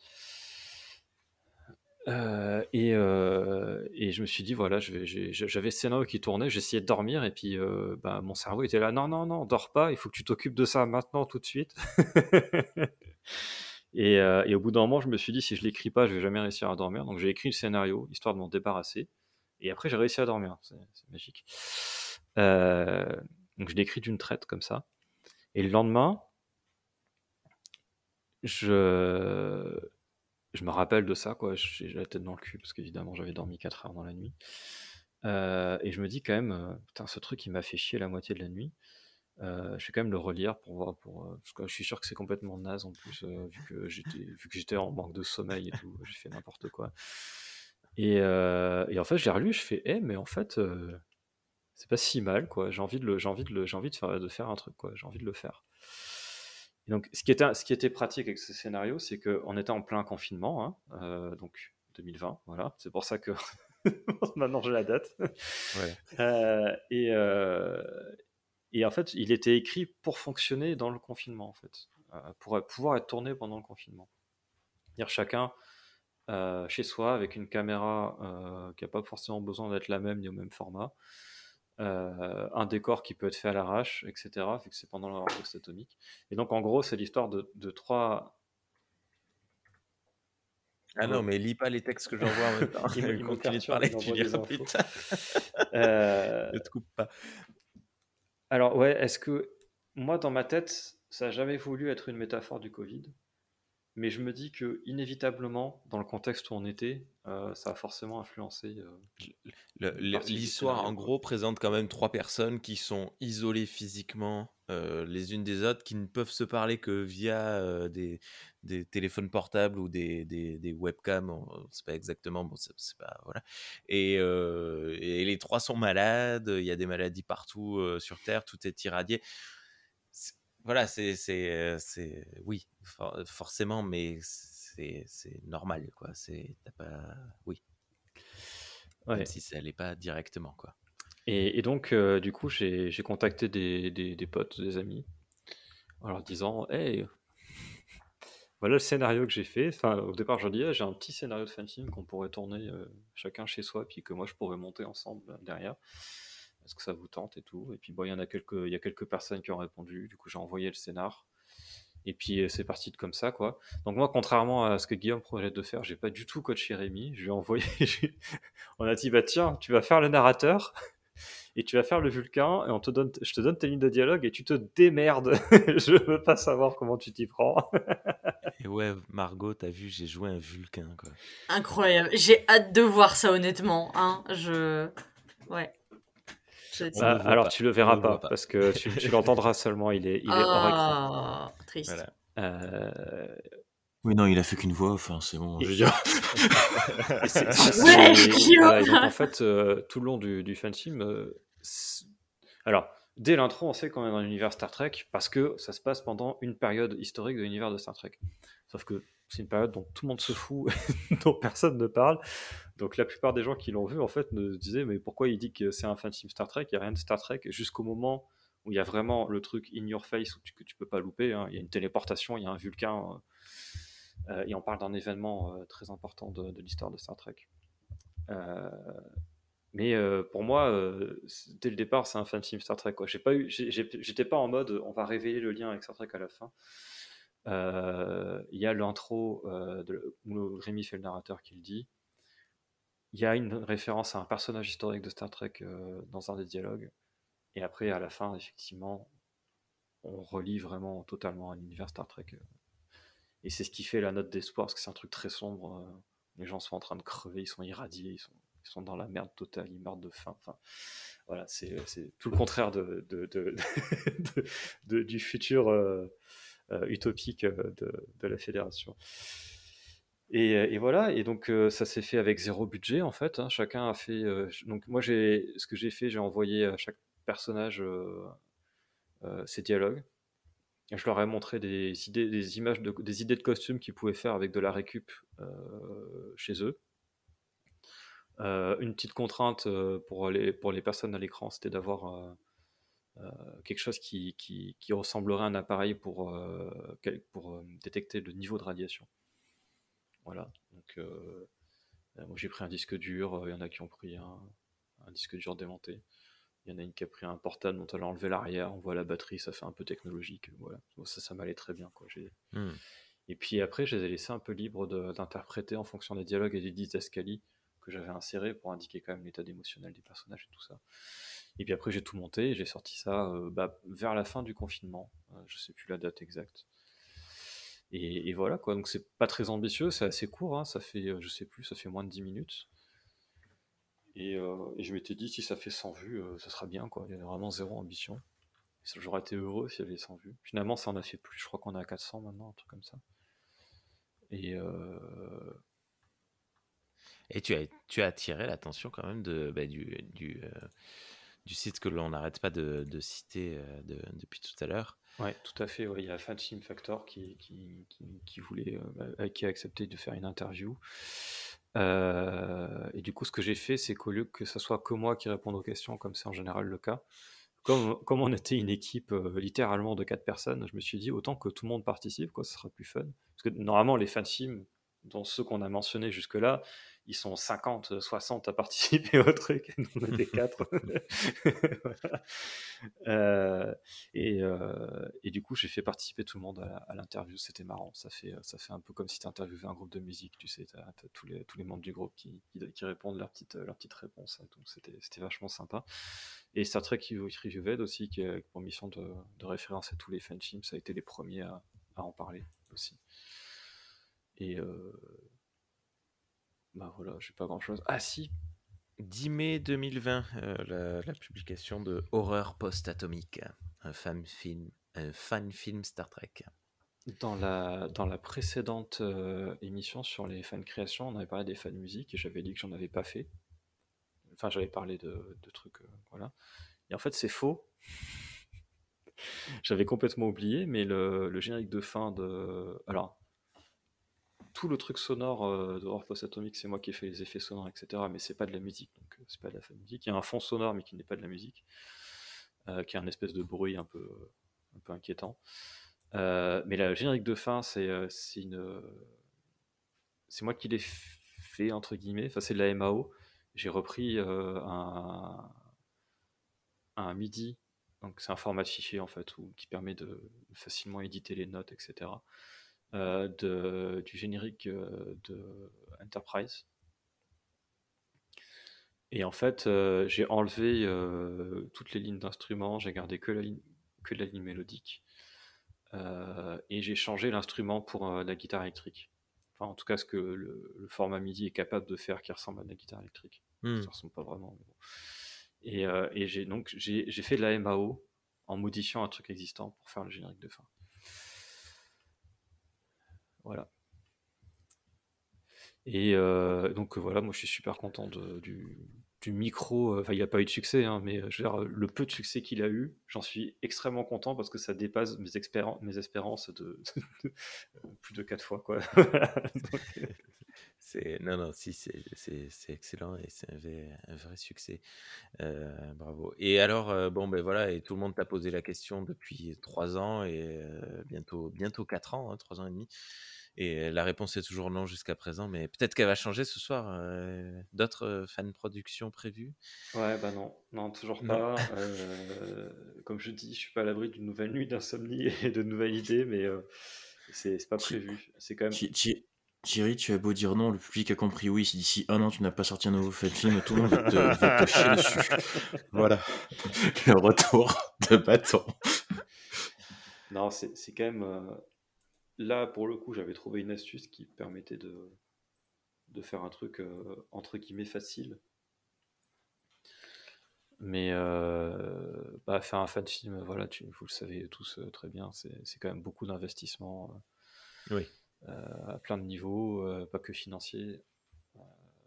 Euh, et, euh, et je me suis dit, voilà, j'avais ce scénario qui tournait, j'essayais de dormir, et puis euh, bah, mon cerveau était là, non, non, non, dors pas, il faut que tu t'occupes de ça maintenant, tout de suite. et, euh, et au bout d'un moment, je me suis dit, si je l'écris pas, je vais jamais réussir à dormir. Donc j'ai écrit le scénario, histoire de m'en débarrasser. Et après, j'ai réussi à dormir, c'est magique. Euh, donc je l'écris d'une traite comme ça. Et le lendemain, je, je me rappelle de ça, quoi. J'ai la tête dans le cul, parce qu'évidemment, j'avais dormi 4 heures dans la nuit. Euh, et je me dis quand même, euh, putain, ce truc, il m'a fait chier la moitié de la nuit. Euh, je vais quand même le relire pour voir, je suis sûr que c'est complètement naze en plus, euh, vu que j'étais en manque de sommeil et tout, j'ai fait n'importe quoi. Et, et en fait, j'ai relu, je fais, eh, mais en fait, c'est pas si mal, quoi. J'ai envie de le, j'ai envie de le, j'ai envie de faire, de faire un truc, quoi. J'ai envie de le faire. Et donc, ce qui était, ce qui était pratique avec ce scénario, c'est qu'on était en plein confinement, hein, euh, donc 2020, voilà. C'est pour ça que maintenant j'ai la date. Ouais. Euh, et, euh, et en fait, il était écrit pour fonctionner dans le confinement, en fait, euh, pour pouvoir être tourné pendant le confinement. C'est-à-dire chacun chez soi avec une caméra qui n'a pas forcément besoin d'être la même ni au même format, euh, un décor qui peut être fait à l'arrache, etc. Vu que c'est pendant la post atomique. Et donc en gros, c'est l'histoire de, de trois. Ah non, mais lis pas les textes que j'envoie en même temps. Il me- il me Continue de parler, tu liras, infos. putain. Euh, Ne te coupe pas. Alors ouais, est-ce que moi dans ma tête, ça n'a jamais voulu être une métaphore du Covid, mais je me dis que inévitablement, dans le contexte où on était, euh, ça a forcément influencé. euh, L'histoire, en gros, présente quand même trois personnes qui sont isolées physiquement euh, les unes des autres, qui ne peuvent se parler que via des, des téléphones portables ou des, des, des webcams. on- C'est pas exactement, bon, c'est pas voilà. Et, et les trois sont malades. Il y a des maladies partout sur Terre. Tout est irradié. Voilà, c'est c'est euh, c'est oui, for- forcément, mais c'est c'est normal quoi. C'est t'as pas oui ouais. même si ça allait pas directement quoi. Et, et donc, euh, du coup, j'ai j'ai contacté des, des- des potes, des amis, en leur disant Hey, voilà le scénario que j'ai fait. Enfin, au départ, je dis Ah, J'ai un petit scénario de fanfilm qu'on pourrait tourner euh, chacun chez soi, puis que moi je pourrais monter ensemble euh, derrière. Est-ce que ça vous tente et tout Et puis, bon, il y en a quelques, il y a quelques personnes qui ont répondu. Du coup, j'ai envoyé le scénar. Et puis, euh, c'est parti de comme ça, quoi. Donc, moi, contrairement à ce que Guillaume projette de faire, j'ai pas du tout coaché Rémi. Je lui ai envoyé. On a dit Bah, tiens, tu vas faire le narrateur et tu vas faire le vulcain et on te donne, je te donne tes lignes de dialogue et tu te démerdes. je veux pas savoir comment tu t'y prends. Et ouais, Margot, t'as vu, j'ai joué un vulcain quoi. Incroyable. J'ai hâte de voir ça, honnêtement. Hein. Je. Ouais. On Ah, alors pas. tu le verras le pas, parce que tu, tu l'entendras seulement. Il est, il est hors écran. Ah, triste. Voilà. Euh, Oui, non, il a fait qu'une voix, enfin, c'est bon. Je veux dire. c'est- Ouais, voilà, donc, en fait, euh, tout le long du, du fan film, euh, alors dès l'intro, on sait qu'on est dans l'univers Star Trek parce que ça se passe pendant une période historique de l'univers de Star Trek. Sauf que c'est une période dont tout le monde se fout, dont personne ne parle. Donc la plupart des gens qui l'ont vu, en fait, me disaient mais pourquoi il dit que c'est un fan film Star Trek? Il n'y a rien de Star Trek jusqu'au moment où il y a vraiment le truc in your face que tu peux pas louper. Hein. Il y a une téléportation, il y a un Vulcain, euh, et on parle d'un événement euh, très important de, l'histoire de Star Trek. Euh, mais pour moi, dès le départ, c'est un fan film Star Trek. J'ai pas eu, j'étais pas en mode on va révéler le lien avec Star Trek à la fin. Il y a l'intro où Rémi fait le narrateur qui le dit. Il y a une référence à un personnage historique de Star Trek dans un des dialogues. Et après, à la fin, effectivement, on relie vraiment totalement un univers Star Trek. Et c'est ce qui fait la note d'espoir, parce que c'est un truc très sombre. Les gens sont en train de crever, ils sont irradiés, ils sont, dans la merde totale, ils meurent de faim. Enfin, voilà, c'est tout le contraire du futur euh, utopique euh, de, la fédération. Et, et, voilà, et donc euh, ça s'est fait avec zéro budget en fait. Hein. Chacun a fait. donc moi, j'ai, ce que j'ai fait, j'ai envoyé à chaque personnage ses dialogues. je leur ai montré des idées, des images, de, des idées de costumes qu'ils pouvaient faire avec de la récup chez eux. une petite contrainte pour les, pour les personnes à l'écran, c'était d'avoir euh, quelque chose qui, qui, ressemblerait à un appareil pour, euh, pour euh, détecter le niveau de radiation. Voilà. Donc, moi j'ai pris un disque dur, il y en a qui ont pris un, un disque dur démonté. Il y en a une qui a pris un portable dont elle a enlevé l'arrière, on voit la batterie, ça fait un peu technologique. Voilà. ça, ça m'allait très bien. Quoi. Hmm. Et puis après, je les ai laissés un peu libres d'interpréter en fonction des dialogues et des didascalies que j'avais insérés pour indiquer quand même l'état émotionnel des personnages et tout ça. Et puis après, j'ai tout monté et j'ai sorti ça euh, bah, vers la fin du confinement. Je euh, je sais plus la date exacte. Et, voilà, quoi. Donc, c'est pas très ambitieux, c'est assez court. Hein. Ça fait, euh, je sais plus, ça fait moins de 10 minutes. Et, je m'étais dit, si ça fait 100 vues, ça sera bien, quoi. Il y a vraiment zéro ambition. J'aurais été heureux s'il y avait 100 vues. Finalement, ça en a fait plus. Je crois qu'on est à 400 maintenant, un truc comme ça. Et. Et tu as, tu as attiré l'attention quand même de, bah, du, du, du site que l'on n'arrête pas de, citer euh, depuis tout à l'heure. Oui, tout à fait. Il y a Fansim Factor qui, qui, qui, voulait, euh, bah, qui a accepté de faire une interview. Euh, et du coup, ce que j'ai fait, c'est qu'au lieu que ce soit que moi qui réponde aux questions, comme c'est en général le cas, comme, comme on était une équipe littéralement de quatre personnes, je me suis dit autant que tout le monde participe, quoi, ce sera plus fun. Parce que normalement, les fansims, dont ceux qu'on a mentionnés jusque-là, ils sont 50, 60 à participer au truc, et on était 4. Euh, et, euh, et, du coup, j'ai fait participer tout le monde à, l'interview, c'était marrant. Ça fait, ça fait un peu comme si tu interviewais un groupe de musique, tu sais, tu as, tous, les, tous les membres du groupe qui, qui, répondent leurs petites, leur petite réponses. Donc c'était vachement sympa. Et Star Trek Reviewed aussi, qui a pour mission de, de référencer tous les fanfilms, ça a été les premiers à, à en parler aussi. Et, euh, bah voilà, j'ai pas grand chose. Ah si 10 mai 2020, euh, la, publication de Horreur post-atomique, un fan film, un fan film Star Trek. Dans la, dans la précédente euh, émission sur les fan créations, on avait parlé des fan musique et j'avais dit que j'en avais pas fait. Enfin, j'avais parlé de, de trucs, voilà. Et en fait, c'est faux. j'avais complètement oublié, mais le, le, générique de fin de. Alors, tout le truc sonore euh, de Horror Post-Atomique, c'est moi qui ai fait les effets sonores, etc. Mais c'est pas de la musique, donc euh, c'est pas de la musique. Il y a un fond sonore, mais qui n'est pas de la musique, euh, qui est un espèce de bruit un peu, un peu inquiétant. mais la générique de fin, c'est une, c'est moi qui l'ai fait entre guillemets. Enfin, c'est de la MAO. J'ai repris un, un MIDI, donc c'est un format de fichier en fait, qui permet de facilement éditer les notes, etc. Euh, de, du générique euh, de Enterprise. Et en fait, euh, j'ai enlevé toutes les lignes d'instruments, j'ai gardé que la ligne, que la ligne mélodique. et j'ai changé l'instrument pour la guitare électrique. Enfin, en tout cas, ce que le, format MIDI est capable de faire qui ressemble à la guitare électrique. Hmm. Ça ressemble pas vraiment. Et, et j'ai donc j'ai fait de la MAO en modifiant un truc existant pour faire le générique de fin. Voilà. Et euh, donc voilà, moi je suis super content du, micro. Enfin, il n'a pas eu de succès, hein, mais je le peu de succès qu'il a eu, j'en suis extrêmement content parce que ça dépasse mes, mes espérances de, plus de quatre fois. Quoi. c'est non, non, si, c'est excellent et c'est un, vrai succès. bravo. Et alors, bon, ben voilà, et tout le monde t'a posé la question depuis trois ans et bientôt, bientôt quatre ans, hein, trois ans et demi. Et la réponse est toujours non jusqu'à présent, mais peut-être qu'elle va changer ce soir. Euh, d'autres euh, fan productions prévues Ouais, bah non, non, toujours pas. Euh, comme je dis, je suis pas à l'abri d'une nouvelle nuit d'insomnie et de nouvelles idées, mais c'est pas prévu. C'est quand même. Thierry, tu as beau dire non, le public a compris oui. Si d'ici un an tu n'as pas sorti un nouveau film, tout le monde va te, va te chier dessus. Voilà, le retour de bâton. Non, c'est quand même là, pour le coup, j'avais trouvé une astuce qui permettait de, de faire un truc euh, entre guillemets facile. Mais euh, bah, faire un fan film, voilà, tu, vous le savez tous euh, très bien, c'est quand même beaucoup d'investissement oui. À plein de niveaux, pas que financier.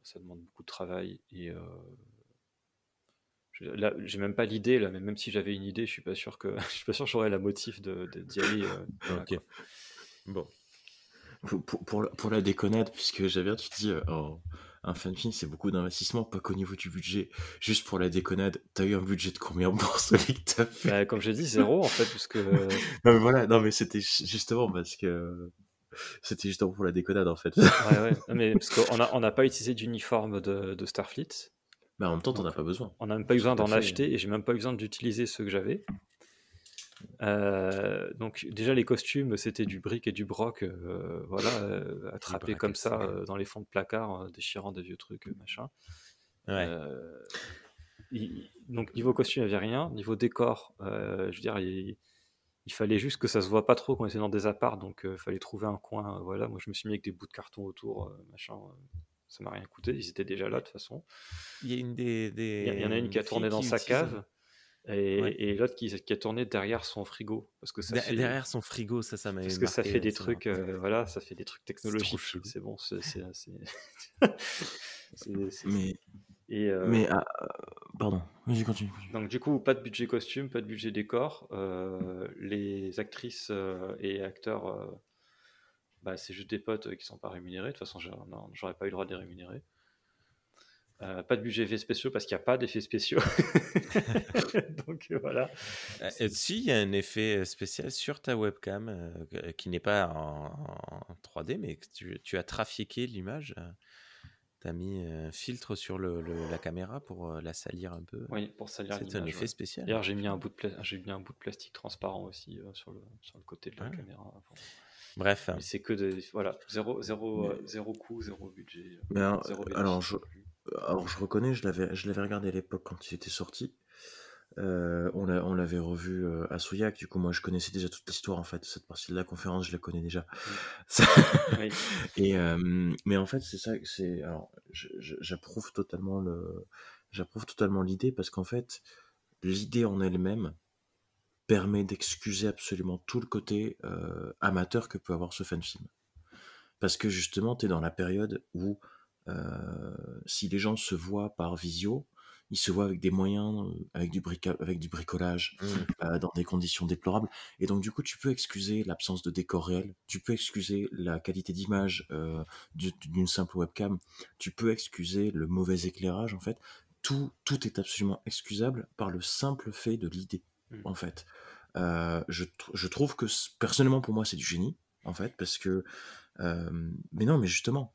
ça demande beaucoup de travail et Là, j'ai même pas l'idée là, mais même si j'avais une idée, je suis pas sûr que je suis pas sûr j'aurais la motif de d'y aller. ok. Bon. Pour, pour, pour, la, déconnade, puisque j'avais tu te dis, euh, oh, un fan film, c'est beaucoup d'investissement, pas qu'au niveau du budget. Juste pour la déconnade, t'as eu un budget de combien pour celui que t'as fait? bah, Comme j'ai dit, zéro en fait, puisque. non, mais voilà, non, mais c'était justement parce que. C'était justement pour la déconnade en fait. ouais, ouais. mais parce qu'on n'a on a pas utilisé d'uniforme de, de Starfleet. Mais en même temps, t'en as pas besoin. On n'a même pas besoin d'en acheter et j'ai même pas besoin d'utiliser ceux que j'avais. Euh, donc déjà les costumes c'était du bric et du broc euh, voilà euh, attrapé comme ça dans les fonds de placard déchirant des vieux trucs machin donc niveau costume il n'y avait rien niveau décor je veux dire il, fallait juste que ça se voit pas trop quand on était dans des apparts donc il fallait trouver un coin voilà. Moi je me suis mis avec des bouts de carton autour machin ça m'a rien coûté ils étaient déjà là de toute façon. Il y a une des, il y, en a une qui a tourné dans sa cave et, l'autre qui, qui, a tourné derrière son frigo parce que ça fait... derrière son frigo ça ça m'a parce que ça fait des trucs euh, voilà ça fait des trucs technologiques c'est bon c'est mais et euh... mais ah, pardon vas-y continue, donc du coup pas de budget costume pas de budget décor euh, les actrices euh, et acteurs bah, c'est juste des potes qui sont pas rémunérés de toute façon j'aurais pas eu le droit de les rémunérer euh, pas de budget effets spéciaux parce qu'il n'y a pas d'effets spéciaux. Donc euh, voilà. Euh, si, il y a un effet spécial sur ta webcam qui n'est pas en, 3D, mais tu, tu, as trafiqué l'image. Mis un filtre sur le, la caméra pour la salir un peu. Oui, pour salir C'est un effet spécial. D'ailleurs, j'ai mis, un bout de j'ai mis un bout de plastique transparent aussi sur, le, sur le côté de la ah. caméra. Bref. C'est que de, voilà, zéro, zéro, zéro coût, zéro budget. Mais alors, je, alors je reconnais, je l'avais, je l'avais regardé à l'époque quand il était sorti. Euh, on, l'avait revu euh, à Souillac, du coup moi je connaissais déjà toute l'histoire en fait, cette partie de la conférence je la connais déjà. Et, euh, mais en fait c'est ça, c'est, alors j'approuve totalement le, j'approuve totalement l'idée parce qu'en fait l'idée en elle-même permet d'excuser absolument tout le côté amateur que peut avoir ce fan film. Parce que justement tu es dans la période où si les gens se voient par visio, ils se voient avec des moyens, avec du, avec du bricolage, mmh. dans des conditions déplorables. Et donc, du coup, tu peux excuser l'absence de décor réel, tu peux excuser la qualité d'image d'une simple webcam, tu peux excuser le mauvais éclairage, en fait. Tout, tout est absolument excusable par le simple fait de l'idée, mmh. en fait. je, je, trouve que, personnellement, pour moi, c'est du génie, en fait, parce que. mais non, mais justement,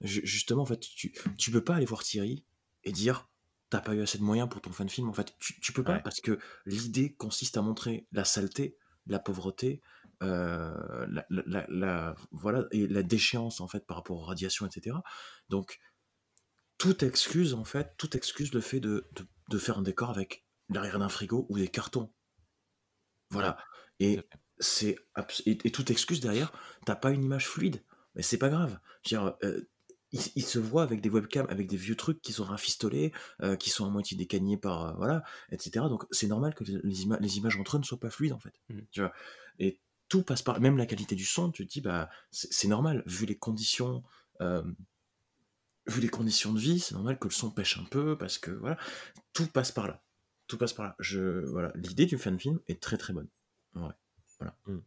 justement, en fait, tu, tu peux pas aller voir Thierry et dire t'as pas eu assez de moyens pour ton fan film. En fait, tu, tu peux pas parce que l'idée consiste à montrer la saleté, la pauvreté, euh, la, la, voilà, et la déchéance en fait par rapport aux radiations, etc. Donc, tout excuse en fait, tout excuse le fait de, de, de faire un décor avec l'arrière d'un frigo ou des cartons. Voilà. Et c'est et, toute excuse derrière, t'as pas une image fluide, mais c'est pas grave. Dire, euh, ils, se voient avec des webcams, avec des vieux trucs qui sont rafistolés, euh, qui sont à moitié décagnés par, euh, voilà, etc. Donc c'est normal que les, les, images entre eux ne soient pas fluides en fait. Mmh. Tu vois et tout passe par, même la qualité du son, tu te dis, bah c'est normal, vu les conditions, euh, vu les conditions de vie, c'est normal que le son pêche un peu, parce que voilà, tout passe par là. Tout passe par là. Je, voilà, l'idée du fan film est très très bonne. Ouais, voilà. Mm.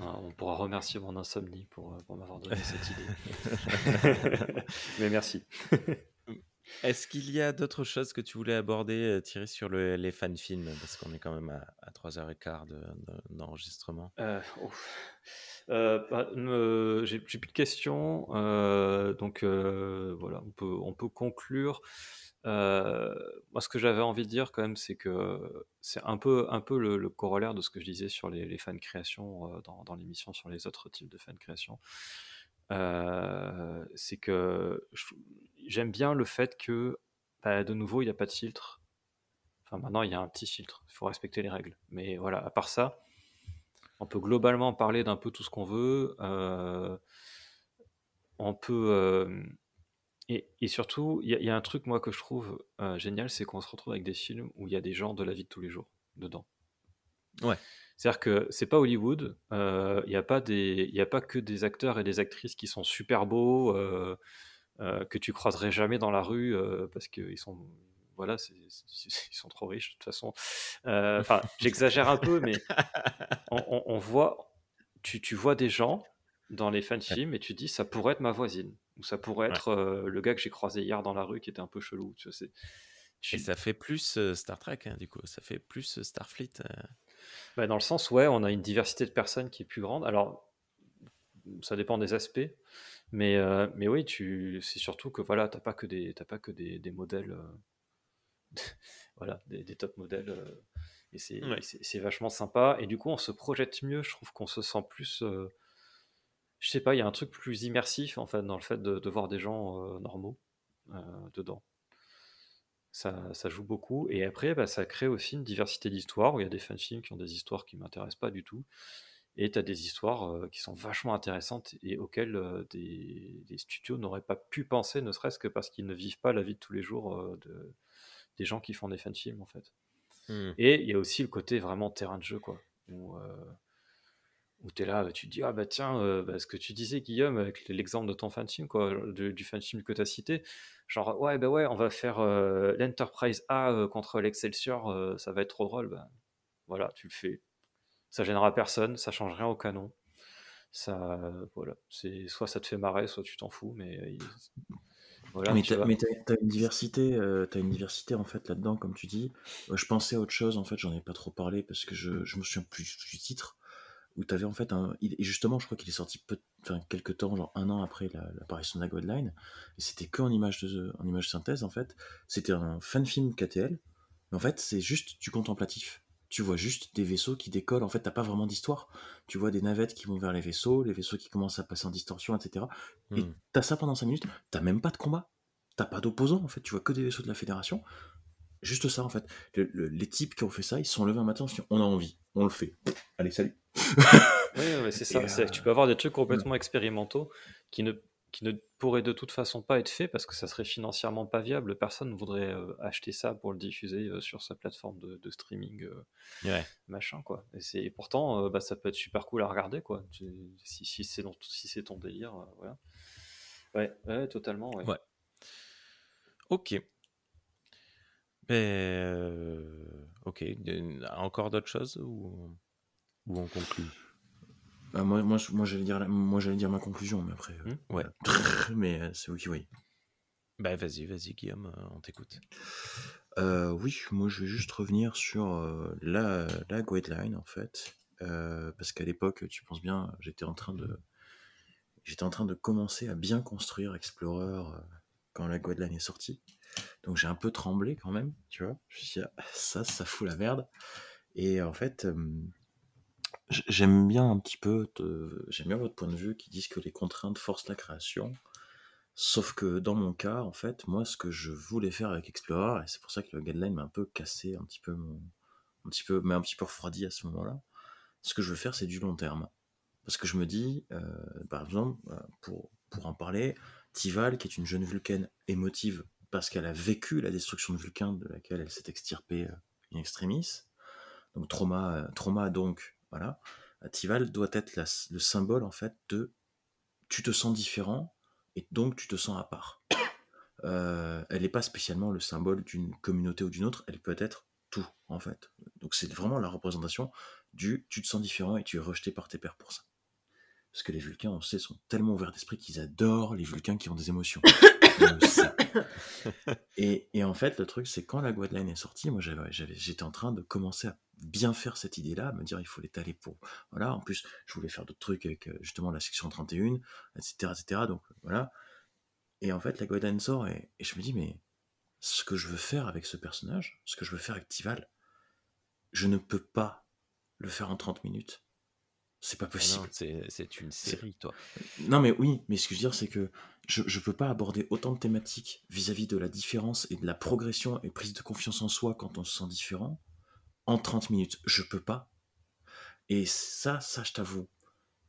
Ah, on pourra remercier mon insomnie pour, euh, pour m'avoir donné cette idée. Mais merci. Est-ce qu'il y a d'autres choses que tu voulais aborder, euh, Thierry, sur le, les fan films? Parce qu'on est quand même à, à 3h15 d'enregistrement. Euh, euh, bah, euh, J'ai plus de questions. Euh, donc voilà, on peut, on peut conclure. Moi, ce que j'avais envie de dire quand même, c'est que c'est un peu, un peu le, corollaire de ce que je disais sur les, les fan créations dans, dans l'émission sur les autres types de fan création. c'est que j'aime bien le fait que, bah, de nouveau, il n'y a pas de filtre. Enfin, maintenant, il y a un petit filtre. Il faut respecter les règles. Mais voilà, à part ça, on peut globalement parler d'un peu tout ce qu'on veut. Euh, on peut. Euh, et, surtout, il y, a un truc, moi, que je trouve euh, génial, c'est qu'on se retrouve avec des films où il y a des gens de la vie de tous les jours dedans. Ouais. C'est-à-dire que c'est pas Hollywood, il n'y a, pas des, a pas que des acteurs et des actrices qui sont super beaux, que tu croiserais jamais dans la rue parce qu'ils sont voilà, ils sont trop riches de toute façon. Euh, enfin, j'exagère un peu, mais on, voit, tu, tu, vois des gens dans les fan films et tu dis ça pourrait être ma voisine ou ça pourrait être euh, le gars que j'ai croisé hier dans la rue qui était un peu chelou. Tu sais. Et ça fait plus euh, Star Trek, hein, du coup, ça fait plus Starfleet. Bah, dans le sens, ouais, on a une diversité de personnes qui est plus grande. Alors, ça dépend des aspects, mais, mais oui, tu, c'est surtout que voilà, t'as pas que des, pas que des, des modèles voilà, des, top modèles. Euh, et c'est vachement sympa. Et du coup, on se projette mieux. Je trouve qu'on se sent plus. Euh, je sais pas, il y a un truc plus immersif en fait dans le fait de, voir des gens euh, normaux dedans. Ça, ça, joue beaucoup. Et après, bah, ça crée aussi une diversité d'histoires où il y a des fanfilms qui ont des histoires qui m'intéressent pas du tout. Et tu as des histoires qui sont vachement intéressantes et auxquelles des, des, studios n'auraient pas pu penser, ne serait-ce que parce qu'ils ne vivent pas la vie de tous les jours de, des gens qui font des fan films en fait. Hmm. Et il y a aussi le côté vraiment terrain de jeu quoi, où, euh, où tu es là, tu te dis ah bah tiens, euh, bah, ce que tu disais Guillaume avec l'exemple de ton fan quoi, du fan que tu as cité, genre ouais bah ouais on va faire euh, l'Enterprise A contre l'Excelsior, ça va être trop drôle, bah, voilà tu le fais, ça gênera personne, ça change rien au canon. Ça voilà c'est soit ça te fait marrer soit tu t'en fous mais mais tu as, une diversité, euh, as une diversité en fait là-dedans, comme tu dis. je pensais à autre chose, en fait, j'en ai pas trop parlé parce que je, je me souviens plus du titre, où tu avais en fait un. Et justement, je crois qu'il est sorti peu, enfin, quelques temps, genre un an après l'apparition de la Godline, et c'était que en image, de, en image synthèse en fait. C'était un fan film KTL, mais en fait, c'est juste du contemplatif. Tu vois juste des vaisseaux qui décollent. En fait, t'as pas vraiment d'histoire. Tu vois des navettes qui vont vers les vaisseaux, les vaisseaux qui commencent à passer en distorsion, etc. Et hmm. t'as ça pendant 5 minutes. T'as même pas de combat. T'as pas d'opposants, en fait. Tu vois que des vaisseaux de la Fédération. Juste ça, en fait. les types qui ont fait ça, ils se sont levés un matin, on a envie, on le fait. Allez, salut. Oui, c'est ça. Euh, tu peux avoir des trucs complètement expérimentaux qui ne qui ne pourrait de toute façon pas être fait parce que ça serait financièrement pas viable. Personne ne voudrait euh, acheter ça pour le diffuser euh, sur sa plateforme de, streaming, euh, machin quoi. Et, c'est, pourtant, bah, ça peut être super cool à regarder quoi. si, si, c'est, si c'est ton délire, voilà. Ouais, ouais, totalement. Ouais. Ok. Ben, ok. Encore d'autres choses ou, ou on conclut bah, moi, moi, moi j'allais dire, moi, j'allais dire ma conclusion, mais après. Euh, mmh, ouais. mais euh, c'est vous qui voyez. Bah, vas-y, vas-y, Guillaume, euh, on t'écoute. oui, moi, je vais juste revenir sur la, la guideline, en fait. parce qu'à l'époque, tu penses bien, j'étais en train de. J'étais en train de commencer à bien construire Explorer quand la guideline est sortie. Donc j'ai un peu tremblé quand même, tu vois. Je me suis dit, ah, ça, ça fout la merde. Et en fait, J'aime bien un petit peu, j'aime bien votre point de vue qui disent que les contraintes forcent la création. Sauf que dans mon cas, en fait, moi, ce que je voulais faire avec Explorer, et c'est pour ça que le guideline m'a un peu cassé, un petit peu, un petit peu, mais un petit peu refroidi à ce moment-là. Ce que je veux faire, c'est du long terme. Parce que je me dis, euh, par exemple, euh, pour, pour en parler, Tival, qui est une jeune vulcaine émotive, parce qu'elle a vécu la destruction de Vulcain, de laquelle elle s'est extirpée euh, in extremis. Donc trauma, trauma donc voilà. Tival doit être le symbole en fait de tu te sens différent et donc tu te sens à part. euh, elle n'est pas spécialement le symbole d'une communauté ou d'une autre, elle peut être tout, en fait. Donc c'est vraiment la représentation du tu te sens différent et tu es rejeté par tes pairs pour ça. Parce que les Vulcains, on sait, sont tellement ouverts d'esprit qu'ils adorent les Vulcains qui ont des émotions. et, en fait, le truc, c'est quand la Guadeline est sortie, moi j'étais en train de commencer à bien faire cette idée-là, me dire il faut l'étaler pour. Voilà, en plus, je voulais faire d'autres trucs avec euh, justement la section 31, etc. etc. donc voilà. Et en fait, la Guadeline sort et, et, je me dis, mais ce que je veux faire avec ce personnage, ce que je veux faire avec Tival, je ne peux pas le faire en 30 minutes. C'est pas ah possible. c'est une série, toi. Non, mais oui, mais ce que je veux dire, c'est que je ne peux pas aborder autant de thématiques vis-à-vis de la différence et de la progression et prise de confiance en soi quand on se sent différent en 30 minutes. Je peux pas. Et ça, ça, je t'avoue,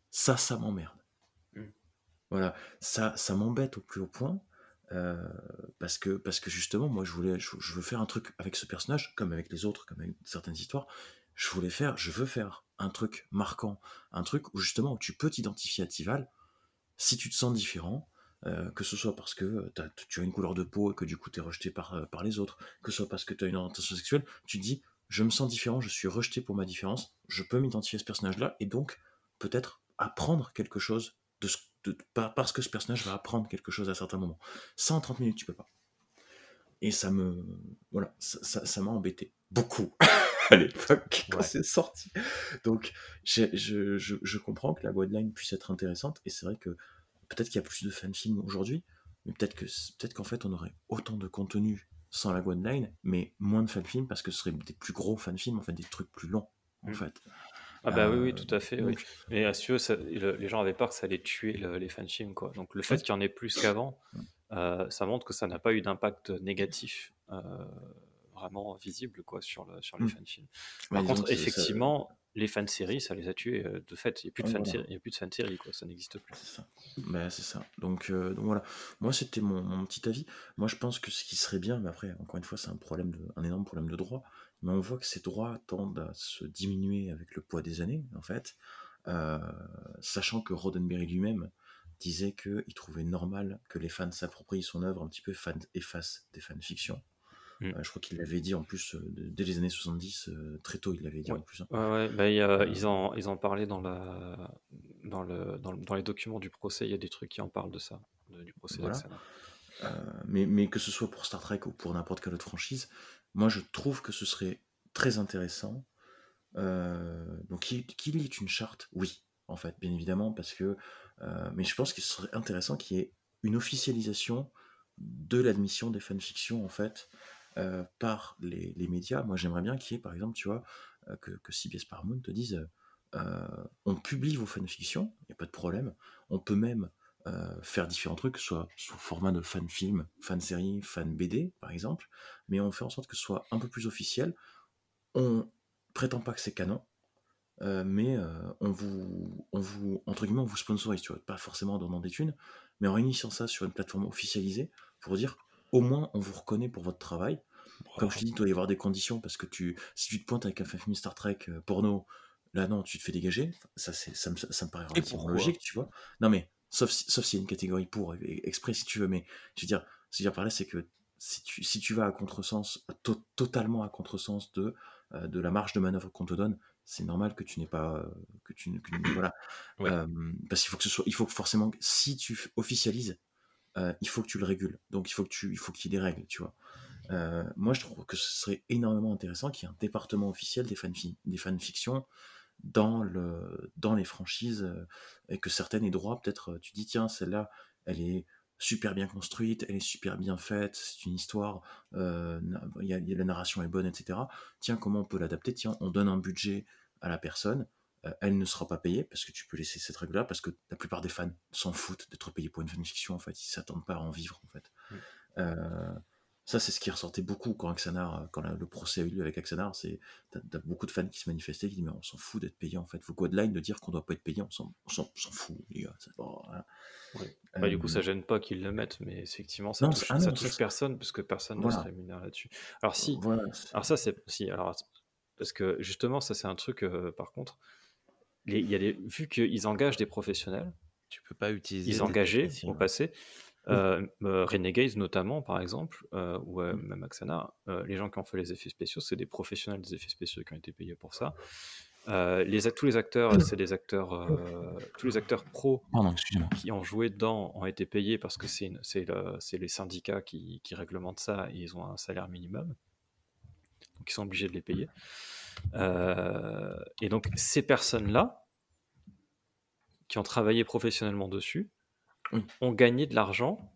ça, ça m'emmerde. Mmh. Voilà, ça, ça m'embête au plus haut point. Euh, parce que parce que justement moi je voulais je, veux faire un truc avec ce personnage comme avec les autres comme avec certaines histoires je voulais faire je veux faire un truc marquant un truc où justement tu peux t'identifier à Tival si tu te sens différent euh, que ce soit parce que tu as une couleur de peau et que du coup tu es rejeté par, euh, par les autres, que ce soit parce que tu as une orientation sexuelle, tu te dis je me sens différent, je suis rejeté pour ma différence, je peux m'identifier à ce personnage-là et donc peut-être apprendre quelque chose de, parce que ce personnage va apprendre quelque chose à certains moments. Ça en 30 minutes, tu peux pas. Et ça me. Voilà, ça m'a embêté. Beaucoup. à l'époque, quand c'est sorti. Donc, je, je, je, comprends que la Guideline puisse être intéressante, et c'est vrai que peut-être qu'il y a plus de fan-films aujourd'hui, mais peut-être que peut-être qu'en fait on aurait autant de contenu sans la Line, mais moins de fan-films parce que ce serait des plus gros fan-films, en fait des trucs plus longs en mmh. fait. Ah bah oui, oui, tout à fait. Oui. Mais à ce ça, les gens avaient peur que ça allait tuer les fan-films. Quoi. Donc le fait qu'il y en ait plus qu'avant, euh, ça montre que ça n'a pas eu d'impact négatif euh, vraiment visible quoi, sur, le, sur les mmh. fan-films. Par contre, effectivement, les fan-séries, ça les a tués euh, de fait. Il n'y a plus de fan-séries, quoi. Ça n'existe plus. C'est ça. Bah, c'est ça. Donc, euh, donc, voilà. Moi, c'était mon, petit avis. Moi, je pense que ce qui serait bien, mais après, encore une fois, c'est un problème, de, un énorme problème de droit. Mais on voit que ces droits tendent à se diminuer avec le poids des années, en fait. Euh, sachant que Roddenberry lui-même disait qu'il trouvait normal que les fans s'approprient son œuvre un petit peu, fan, effacent des fanfictions. Mmh. je crois qu'il l'avait dit en plus dès les années 70, très tôt il l'avait dit en plus. Hein. Ouais, ouais, bah, ils, en, ils en parlaient dans, la, dans, le, dans, dans, les documents du procès, il y a des trucs qui en parlent de ça, du procès voilà. mais, mais que ce soit pour Star Trek ou pour n'importe quelle autre franchise, moi je trouve que ce serait très intéressant. donc qu'il y ait une charte, oui, en fait, bien évidemment, parce que. mais je pense qu'il serait intéressant qu'il y ait une officialisation de l'admission des fanfictions, en fait, euh, par les, médias. Moi, j'aimerais bien qu'il y ait, par exemple, tu vois, euh, que, que CBS Paramount te dise euh, on publie vos fanfictions, il n'y a pas de problème. On peut même faire différents trucs, soit sous format de fan film, fan série, fan BD, par exemple, mais on fait en sorte que ce soit un peu plus officiel. On prétend pas que c'est canon, mais on vous, on vous, entre guillemets, on vous sponsorise, tu vois, pas forcément en donnant des thunes, mais en réunissant ça sur une plateforme officialisée pour dire au moins on vous reconnaît pour votre travail. Comme je te dis, il doit y avoir des conditions parce que tu, si tu te pointes avec un film Star Trek euh, porno, là non, tu te fais dégager. Ça, c'est, ça, me, ça me paraît relativement logique, tu vois. Non mais, sauf, sauf s'il y a une catégorie pour, exprès si tu veux, mais je veux dire, ce que je veux dire par là, c'est que si tu, si tu vas à contresens, totalement à contresens de, euh, de la marge de manœuvre qu'on te donne, c'est normal que tu n'aies pas euh, que tu voilà. Parce qu'il faut que ce soit il faut que forcément si tu officialises il faut que tu le régules. Donc il faut que tu il faut qu'il y ait des règles tu vois euh, moi, je trouve que ce serait énormément intéressant qu'il y ait un département officiel des, fanfi des fanfictions dans, le, dans les franchises euh, et que certaines aient droit. Peut-être, euh, tu dis, tiens, celle-là, elle est super bien construite, elle est super bien faite, c'est une histoire, euh, y a, la narration est bonne, etc. Tiens, comment on peut l'adapter? Tiens, on donne un budget à la personne, elle ne sera pas payée parce que tu peux laisser cette règle-là parce que la plupart des fans s'en foutent d'être payés pour une fanfiction en fait, ils s'attendent pas à en vivre en fait. Ça, c'est ce qui ressortait beaucoup quand Axanar, quand le procès a eu lieu avec Axanar. C'est, t'as, beaucoup de fans qui se manifestaient, qui disent mais on s'en fout d'être payé en fait. Faut Godline de dire qu'on doit pas être payé, on s'en, fout les gars. bah, du coup, ça euh, gêne pas qu'ils le mettent, mais effectivement, ça touche, ah touche personne parce que personne ne se rémunère là-dessus. Alors si, alors ça c'est si, alors parce que justement, ça c'est un truc. Euh, par contre, il y a des, vu qu'ils engagent des professionnels, tu peux pas utiliser. Ils engageaient au passé. Euh, euh, Renegades notamment, par exemple, euh, ou même Axana, les gens qui ont fait les effets spéciaux, c'est des professionnels des effets spéciaux qui ont été payés pour ça. les, tous les acteurs, c'est des acteurs, tous les acteurs pros qui ont joué dedans ont été payés parce que c'est les syndicats qui, qui, réglementent ça et ils ont un salaire minimum, donc ils sont obligés de les payer. et donc ces personnes-là, qui ont travaillé professionnellement dessus, ont gagné de l'argent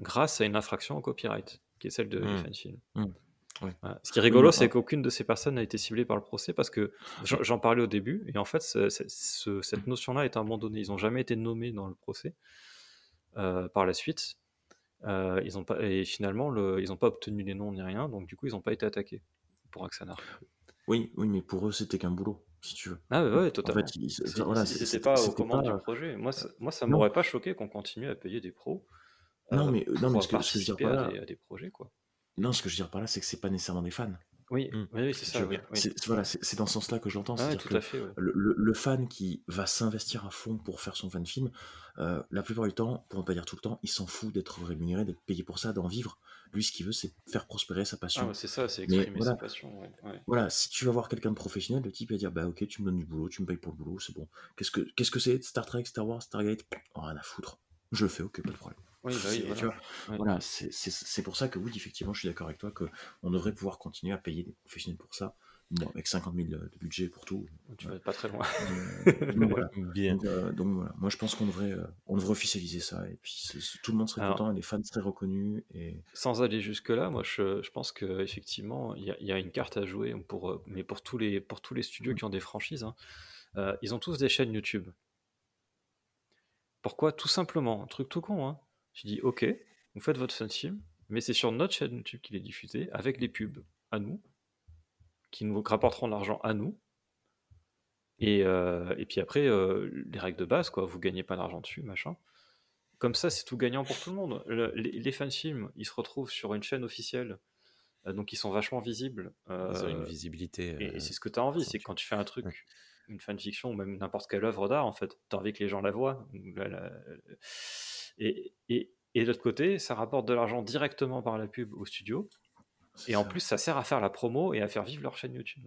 grâce à une infraction au copyright, qui est celle de mmh. Film. Mmh. Ce qui est rigolo, c'est qu'aucune de ces personnes n'a été ciblée par le procès parce que j'en parlais au début, et en fait, cette notion-là est abandonnée. Ils n'ont jamais été nommés dans le procès euh, par la suite. Euh, ils ont pas, et finalement, le, ils n'ont pas obtenu les noms ni rien, donc du coup, ils n'ont pas été attaqués pour Axanar. Oui, oui, mais pour eux, c'était qu'un boulot si tu veux. Ah ouais, totalement. En fait, voilà, c'était pas aux commandes du projet. Moi, ça, moi, ça m'aurait pas choqué qu'on continue à payer des pros. Non, euh, mais, non, mais ce que, ce que, je veux dire par là, à des, projets, quoi. Non, ce que je veux dire par là, c'est que c'est pas nécessairement des fans. Oui, mmh. oui, c'est ça. Oui, Voilà, c'est dans ce sens-là que j'entends. Ah. Le, le, fan qui va s'investir à fond pour faire son fan film, euh, la plupart du temps, pour ne pas dire tout le temps, il s'en fout d'être rémunéré, d'être payé pour ça, d'en vivre. Lui, ce qu'il veut, c'est faire prospérer sa passion. Ah, c'est ça, c'est exprimer sa passion. Voilà, si tu vas voir quelqu'un de professionnel, le type va dire Bah, ok, tu me donnes du boulot, tu me payes pour le boulot, c'est bon. Qu'est-ce que c'est -ce que Star Trek, Star Wars, Stargate? Oh, Rien à foutre. Je le fais, ok, pas de problème. Oui, bah oui, voilà. voilà c'est pour ça que oui, effectivement, je suis d'accord avec toi qu'on devrait pouvoir continuer à payer des professionnels pour ça. Avec 50 000 de budget pour tout. Tu vas pas très loin. Euh, donc, voilà. Bien. Euh, donc, voilà. Moi, je pense qu'on devrait, euh, on devrait officialiser ça. Et puis, tout le monde serait content et les fans seraient reconnus. Et... Sans aller jusque-là, moi, je, je pense qu'effectivement, il y, y, a une carte à jouer, pour, mais pour tous les, pour tous les studios mm. qui ont des franchises. Hein. ils ont tous des chaînes YouTube. Pourquoi? Tout simplement, un truc tout con. Hein. Je dis, ok, vous faites votre fan film, mais c'est sur notre chaîne YouTube qu'il est diffusé, avec les pubs à nous, qui nous rapporteront de l'argent à nous. Et, euh, et puis après, euh, les règles de base, quoi, vous gagnez pas d'argent dessus, machin. Comme ça, c'est tout gagnant pour tout le monde. les, les fan films, ils se retrouvent sur une chaîne officielle, euh, donc ils sont vachement visibles. ils ont une visibilité. et, c'est ce que tu as envie, c'est quand tu fais un truc, une fanfiction ou même n'importe quelle œuvre d'art, en fait, tu as envie que les gens la voient. Et, et, et de l'autre côté, ça rapporte de l'argent directement par la pub au studio. Et en plus, ça sert à faire la promo et à faire vivre leur chaîne YouTube.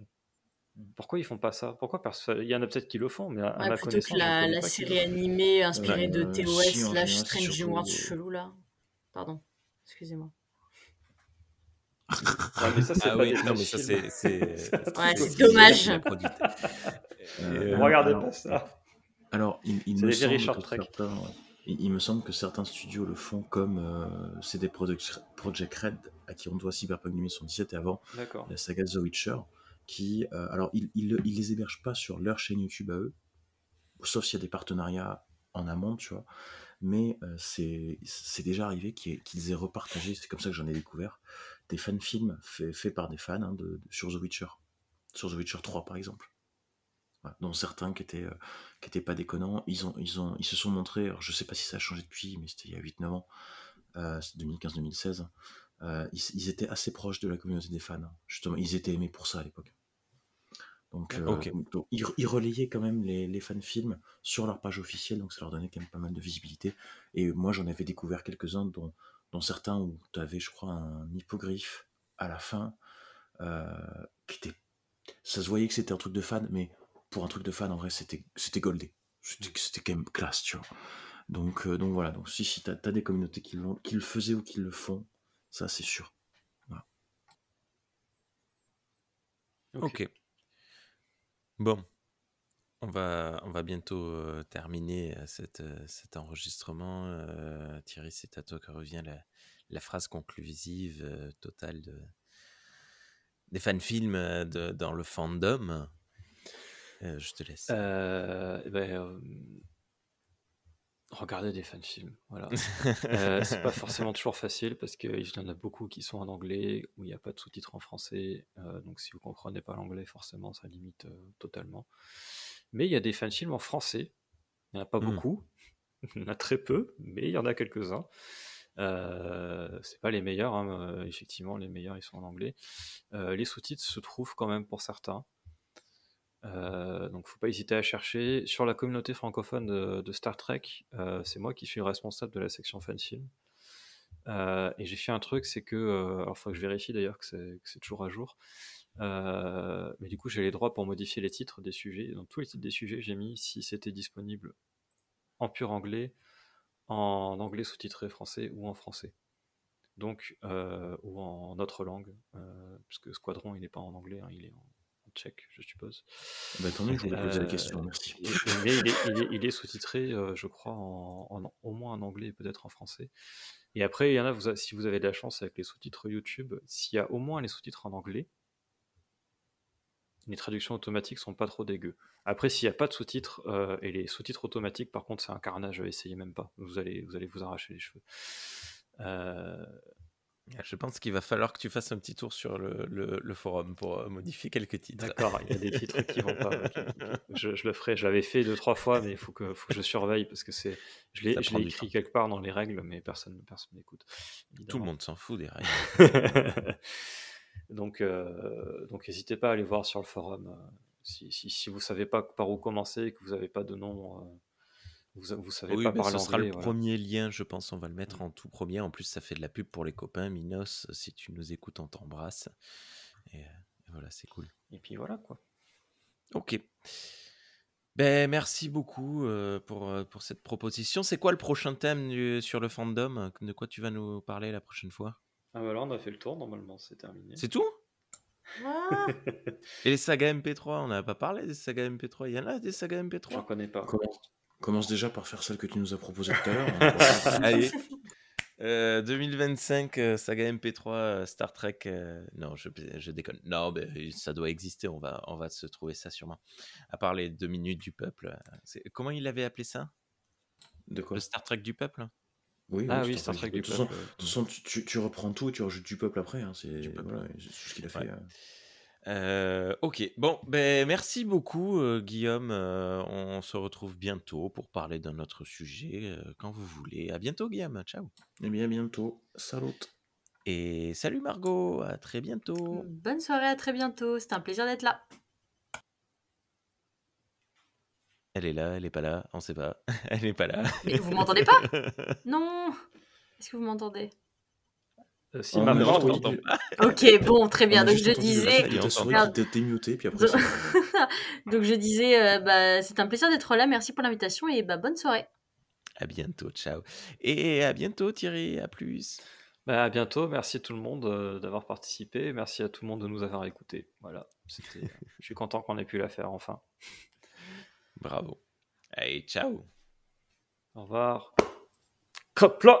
Mmh. Pourquoi ils font pas ça? Pourquoi Il y en a peut-être qui le font, mais à, ma plutôt que la, la série animée inspirée de TOS slash Strange World chelou là. Pardon, excusez-moi. Ah, mais ça, c'est ah oui, non, mais ça, c'est. ouais, c'est dommage. Euh, regardez pas ça. Alors, il, il me semble que certains, il, me semble que certains studios le font comme euh, CD Projekt, Project Red, à qui on doit Cyberpunk 2077 et avant la saga The Witcher, qui, euh, alors, ils, ils, les hébergent pas sur leur chaîne YouTube à eux, sauf s'il y a des partenariats en amont, tu vois. Mais euh, c'est déjà arrivé qu'ils aient repartagé, c'est comme ça que j'en ai découvert, des fan-films faits fait par des fans hein, de, sur The Witcher. Sur The Witcher 3, par exemple dont certains qui étaient, euh, qui étaient pas déconnants. Ils, ont, ils, ont, ils se sont montrés, alors je sais pas si ça a changé depuis, mais c'était il y a 8-9 ans, euh, 2015-2016. Euh, ils, étaient assez proches de la communauté des fans. Justement, ils étaient aimés pour ça à l'époque. Donc, euh, ils, relayaient quand même les, les fan-films sur leur page officielle, donc ça leur donnait quand même pas mal de visibilité. Et moi, j'en avais découvert quelques-uns, dont, dont certains où tu avais, je crois, un hippogriffe à la fin, qui était ça se voyait que c'était un truc de fan, mais pour un truc de fan, en vrai, c'était, c'était goldé. C'était, quand même classe, tu vois. Donc, euh, donc voilà, donc si, si t'as, as des communautés qui, qui le faisaient ou qui le font, ça c'est sûr. ok. Bon, on va, on va bientôt euh, terminer euh, cette, cet enregistrement. Thierry, c'est à toi que revient la, la phrase conclusive totale de, des fan-films de, dans le fandom. Euh, je te laisse. Euh, eh ben, euh, regardez des fan films. Voilà. c'est pas forcément toujours facile parce qu'il y en a beaucoup qui sont en anglais où il n'y a pas de sous-titres en français. donc si vous comprenez pas l'anglais, forcément, ça limite totalement. Mais il y a des fan films en français. Il n'y en a pas mmh. beaucoup. il y en a très peu, mais il y en a quelques-uns. Euh, c'est pas les meilleurs, hein, effectivement, les meilleurs ils sont en anglais. les sous-titres se trouvent quand même pour certains. Euh, donc faut pas hésiter à chercher. Sur la communauté francophone de, Star Trek, euh, c'est moi qui suis responsable de la section fanfilm. Euh, et j'ai fait un truc, c'est que, alors il faut que je vérifie d'ailleurs que c'est toujours à jour. Mais du coup, j'ai les droits pour modifier les titres des sujets. Dans tous les titres des sujets, j'ai mis si c'était disponible en pur anglais, en anglais sous-titré français ou en français. Donc, ou en autre langue, puisque Squadron, il n'est pas en anglais, hein, il est en, tchèque, je suppose. Bah, je voulais poser la question, merci. mais il est, il est, sous-titré, je crois, en, au moins en anglais et peut-être en français. Et après, il y en a, vous, si vous avez de la chance avec les sous-titres YouTube, s'il y a au moins les sous-titres en anglais, les traductions automatiques sont pas trop dégueu. Après, s'il n'y a pas de sous-titres, euh, et les sous-titres automatiques, par contre, c'est un carnage, essayez même pas. Vous allez, vous allez vous arracher les cheveux. Euh, je pense qu'il va falloir que tu fasses un petit tour sur le, le, forum pour euh, modifier quelques titres. D'accord, il y a des titres qui vont pas. Je, je, le ferai, je l'avais fait deux, trois fois, mais il faut que, faut que je surveille parce que c'est. Je l'ai écrit hein. quelque part dans les règles, mais personne personne n'écoute. Tout le monde s'en fout des règles. donc, euh, donc n'hésitez pas à aller voir sur le forum. Euh, si, si, si vous ne savez pas par où commencer et que vous n'avez pas de nom vous, vous savez pas parler ce sera le premier lien, je pense. On va le mettre en tout premier. En plus, ça fait de la pub pour les copains. Minos, si tu nous écoutes, on t'embrasse. Et, voilà, c'est cool. Et puis voilà, quoi. Ok. Ben, merci beaucoup euh, pour, euh, pour cette proposition. C'est quoi le prochain thème sur le fandom? De quoi tu vas nous parler la prochaine fois? Ah, bah là, on a fait le tour, normalement, c'est terminé. C'est tout? Ah. Et les sagas MP3, on n'a pas parlé des sagas MP3. Il y en a des sagas MP3 J'en connais pas. Commence déjà par faire celle que tu nous as proposée tout à l'heure. Hein, Allez. 2025, euh, euh, saga MP3, euh, Star Trek. non, je, je, déconne. Non, mais ça doit exister. On va, on va se trouver ça sûrement. À part les deux minutes du peuple. Comment il avait appelé ça? De quoi? Le Star Trek du peuple? Oui, ah oui, Star, Trek, du peuple. De toute façon, tu, tu, reprends tout et tu rajoutes du peuple après. Hein, c'est voilà, ce qu'il a fait. Euh, ok, bon, ben merci beaucoup euh, Guillaume. Euh, on se retrouve bientôt pour parler d'un autre sujet quand vous voulez. À bientôt Guillaume, ciao. Eh bien bientôt, salut. Et salut Margot, à très bientôt. Bonne soirée, à très bientôt. C'était un plaisir d'être là. Elle est là, elle est pas là, on sait pas. elle n'est pas là. Mais vous m'entendez pas? Non. Est-ce que vous m'entendez? Euh, si maintenant, ok, bon, très bien. Donc je disais. Donc je disais, bah, c'est un plaisir d'être là. Merci pour l'invitation et bah, bonne soirée. À bientôt, ciao. Et à bientôt, Thierry. À plus. Bah, à bientôt. Merci tout le monde euh, d'avoir participé. Merci à tout le monde de nous avoir écoutés. Voilà. je suis content qu'on ait pu la faire enfin. Bravo. Allez, ciao. Au revoir. Copla.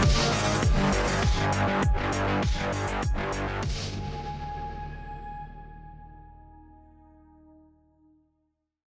Thank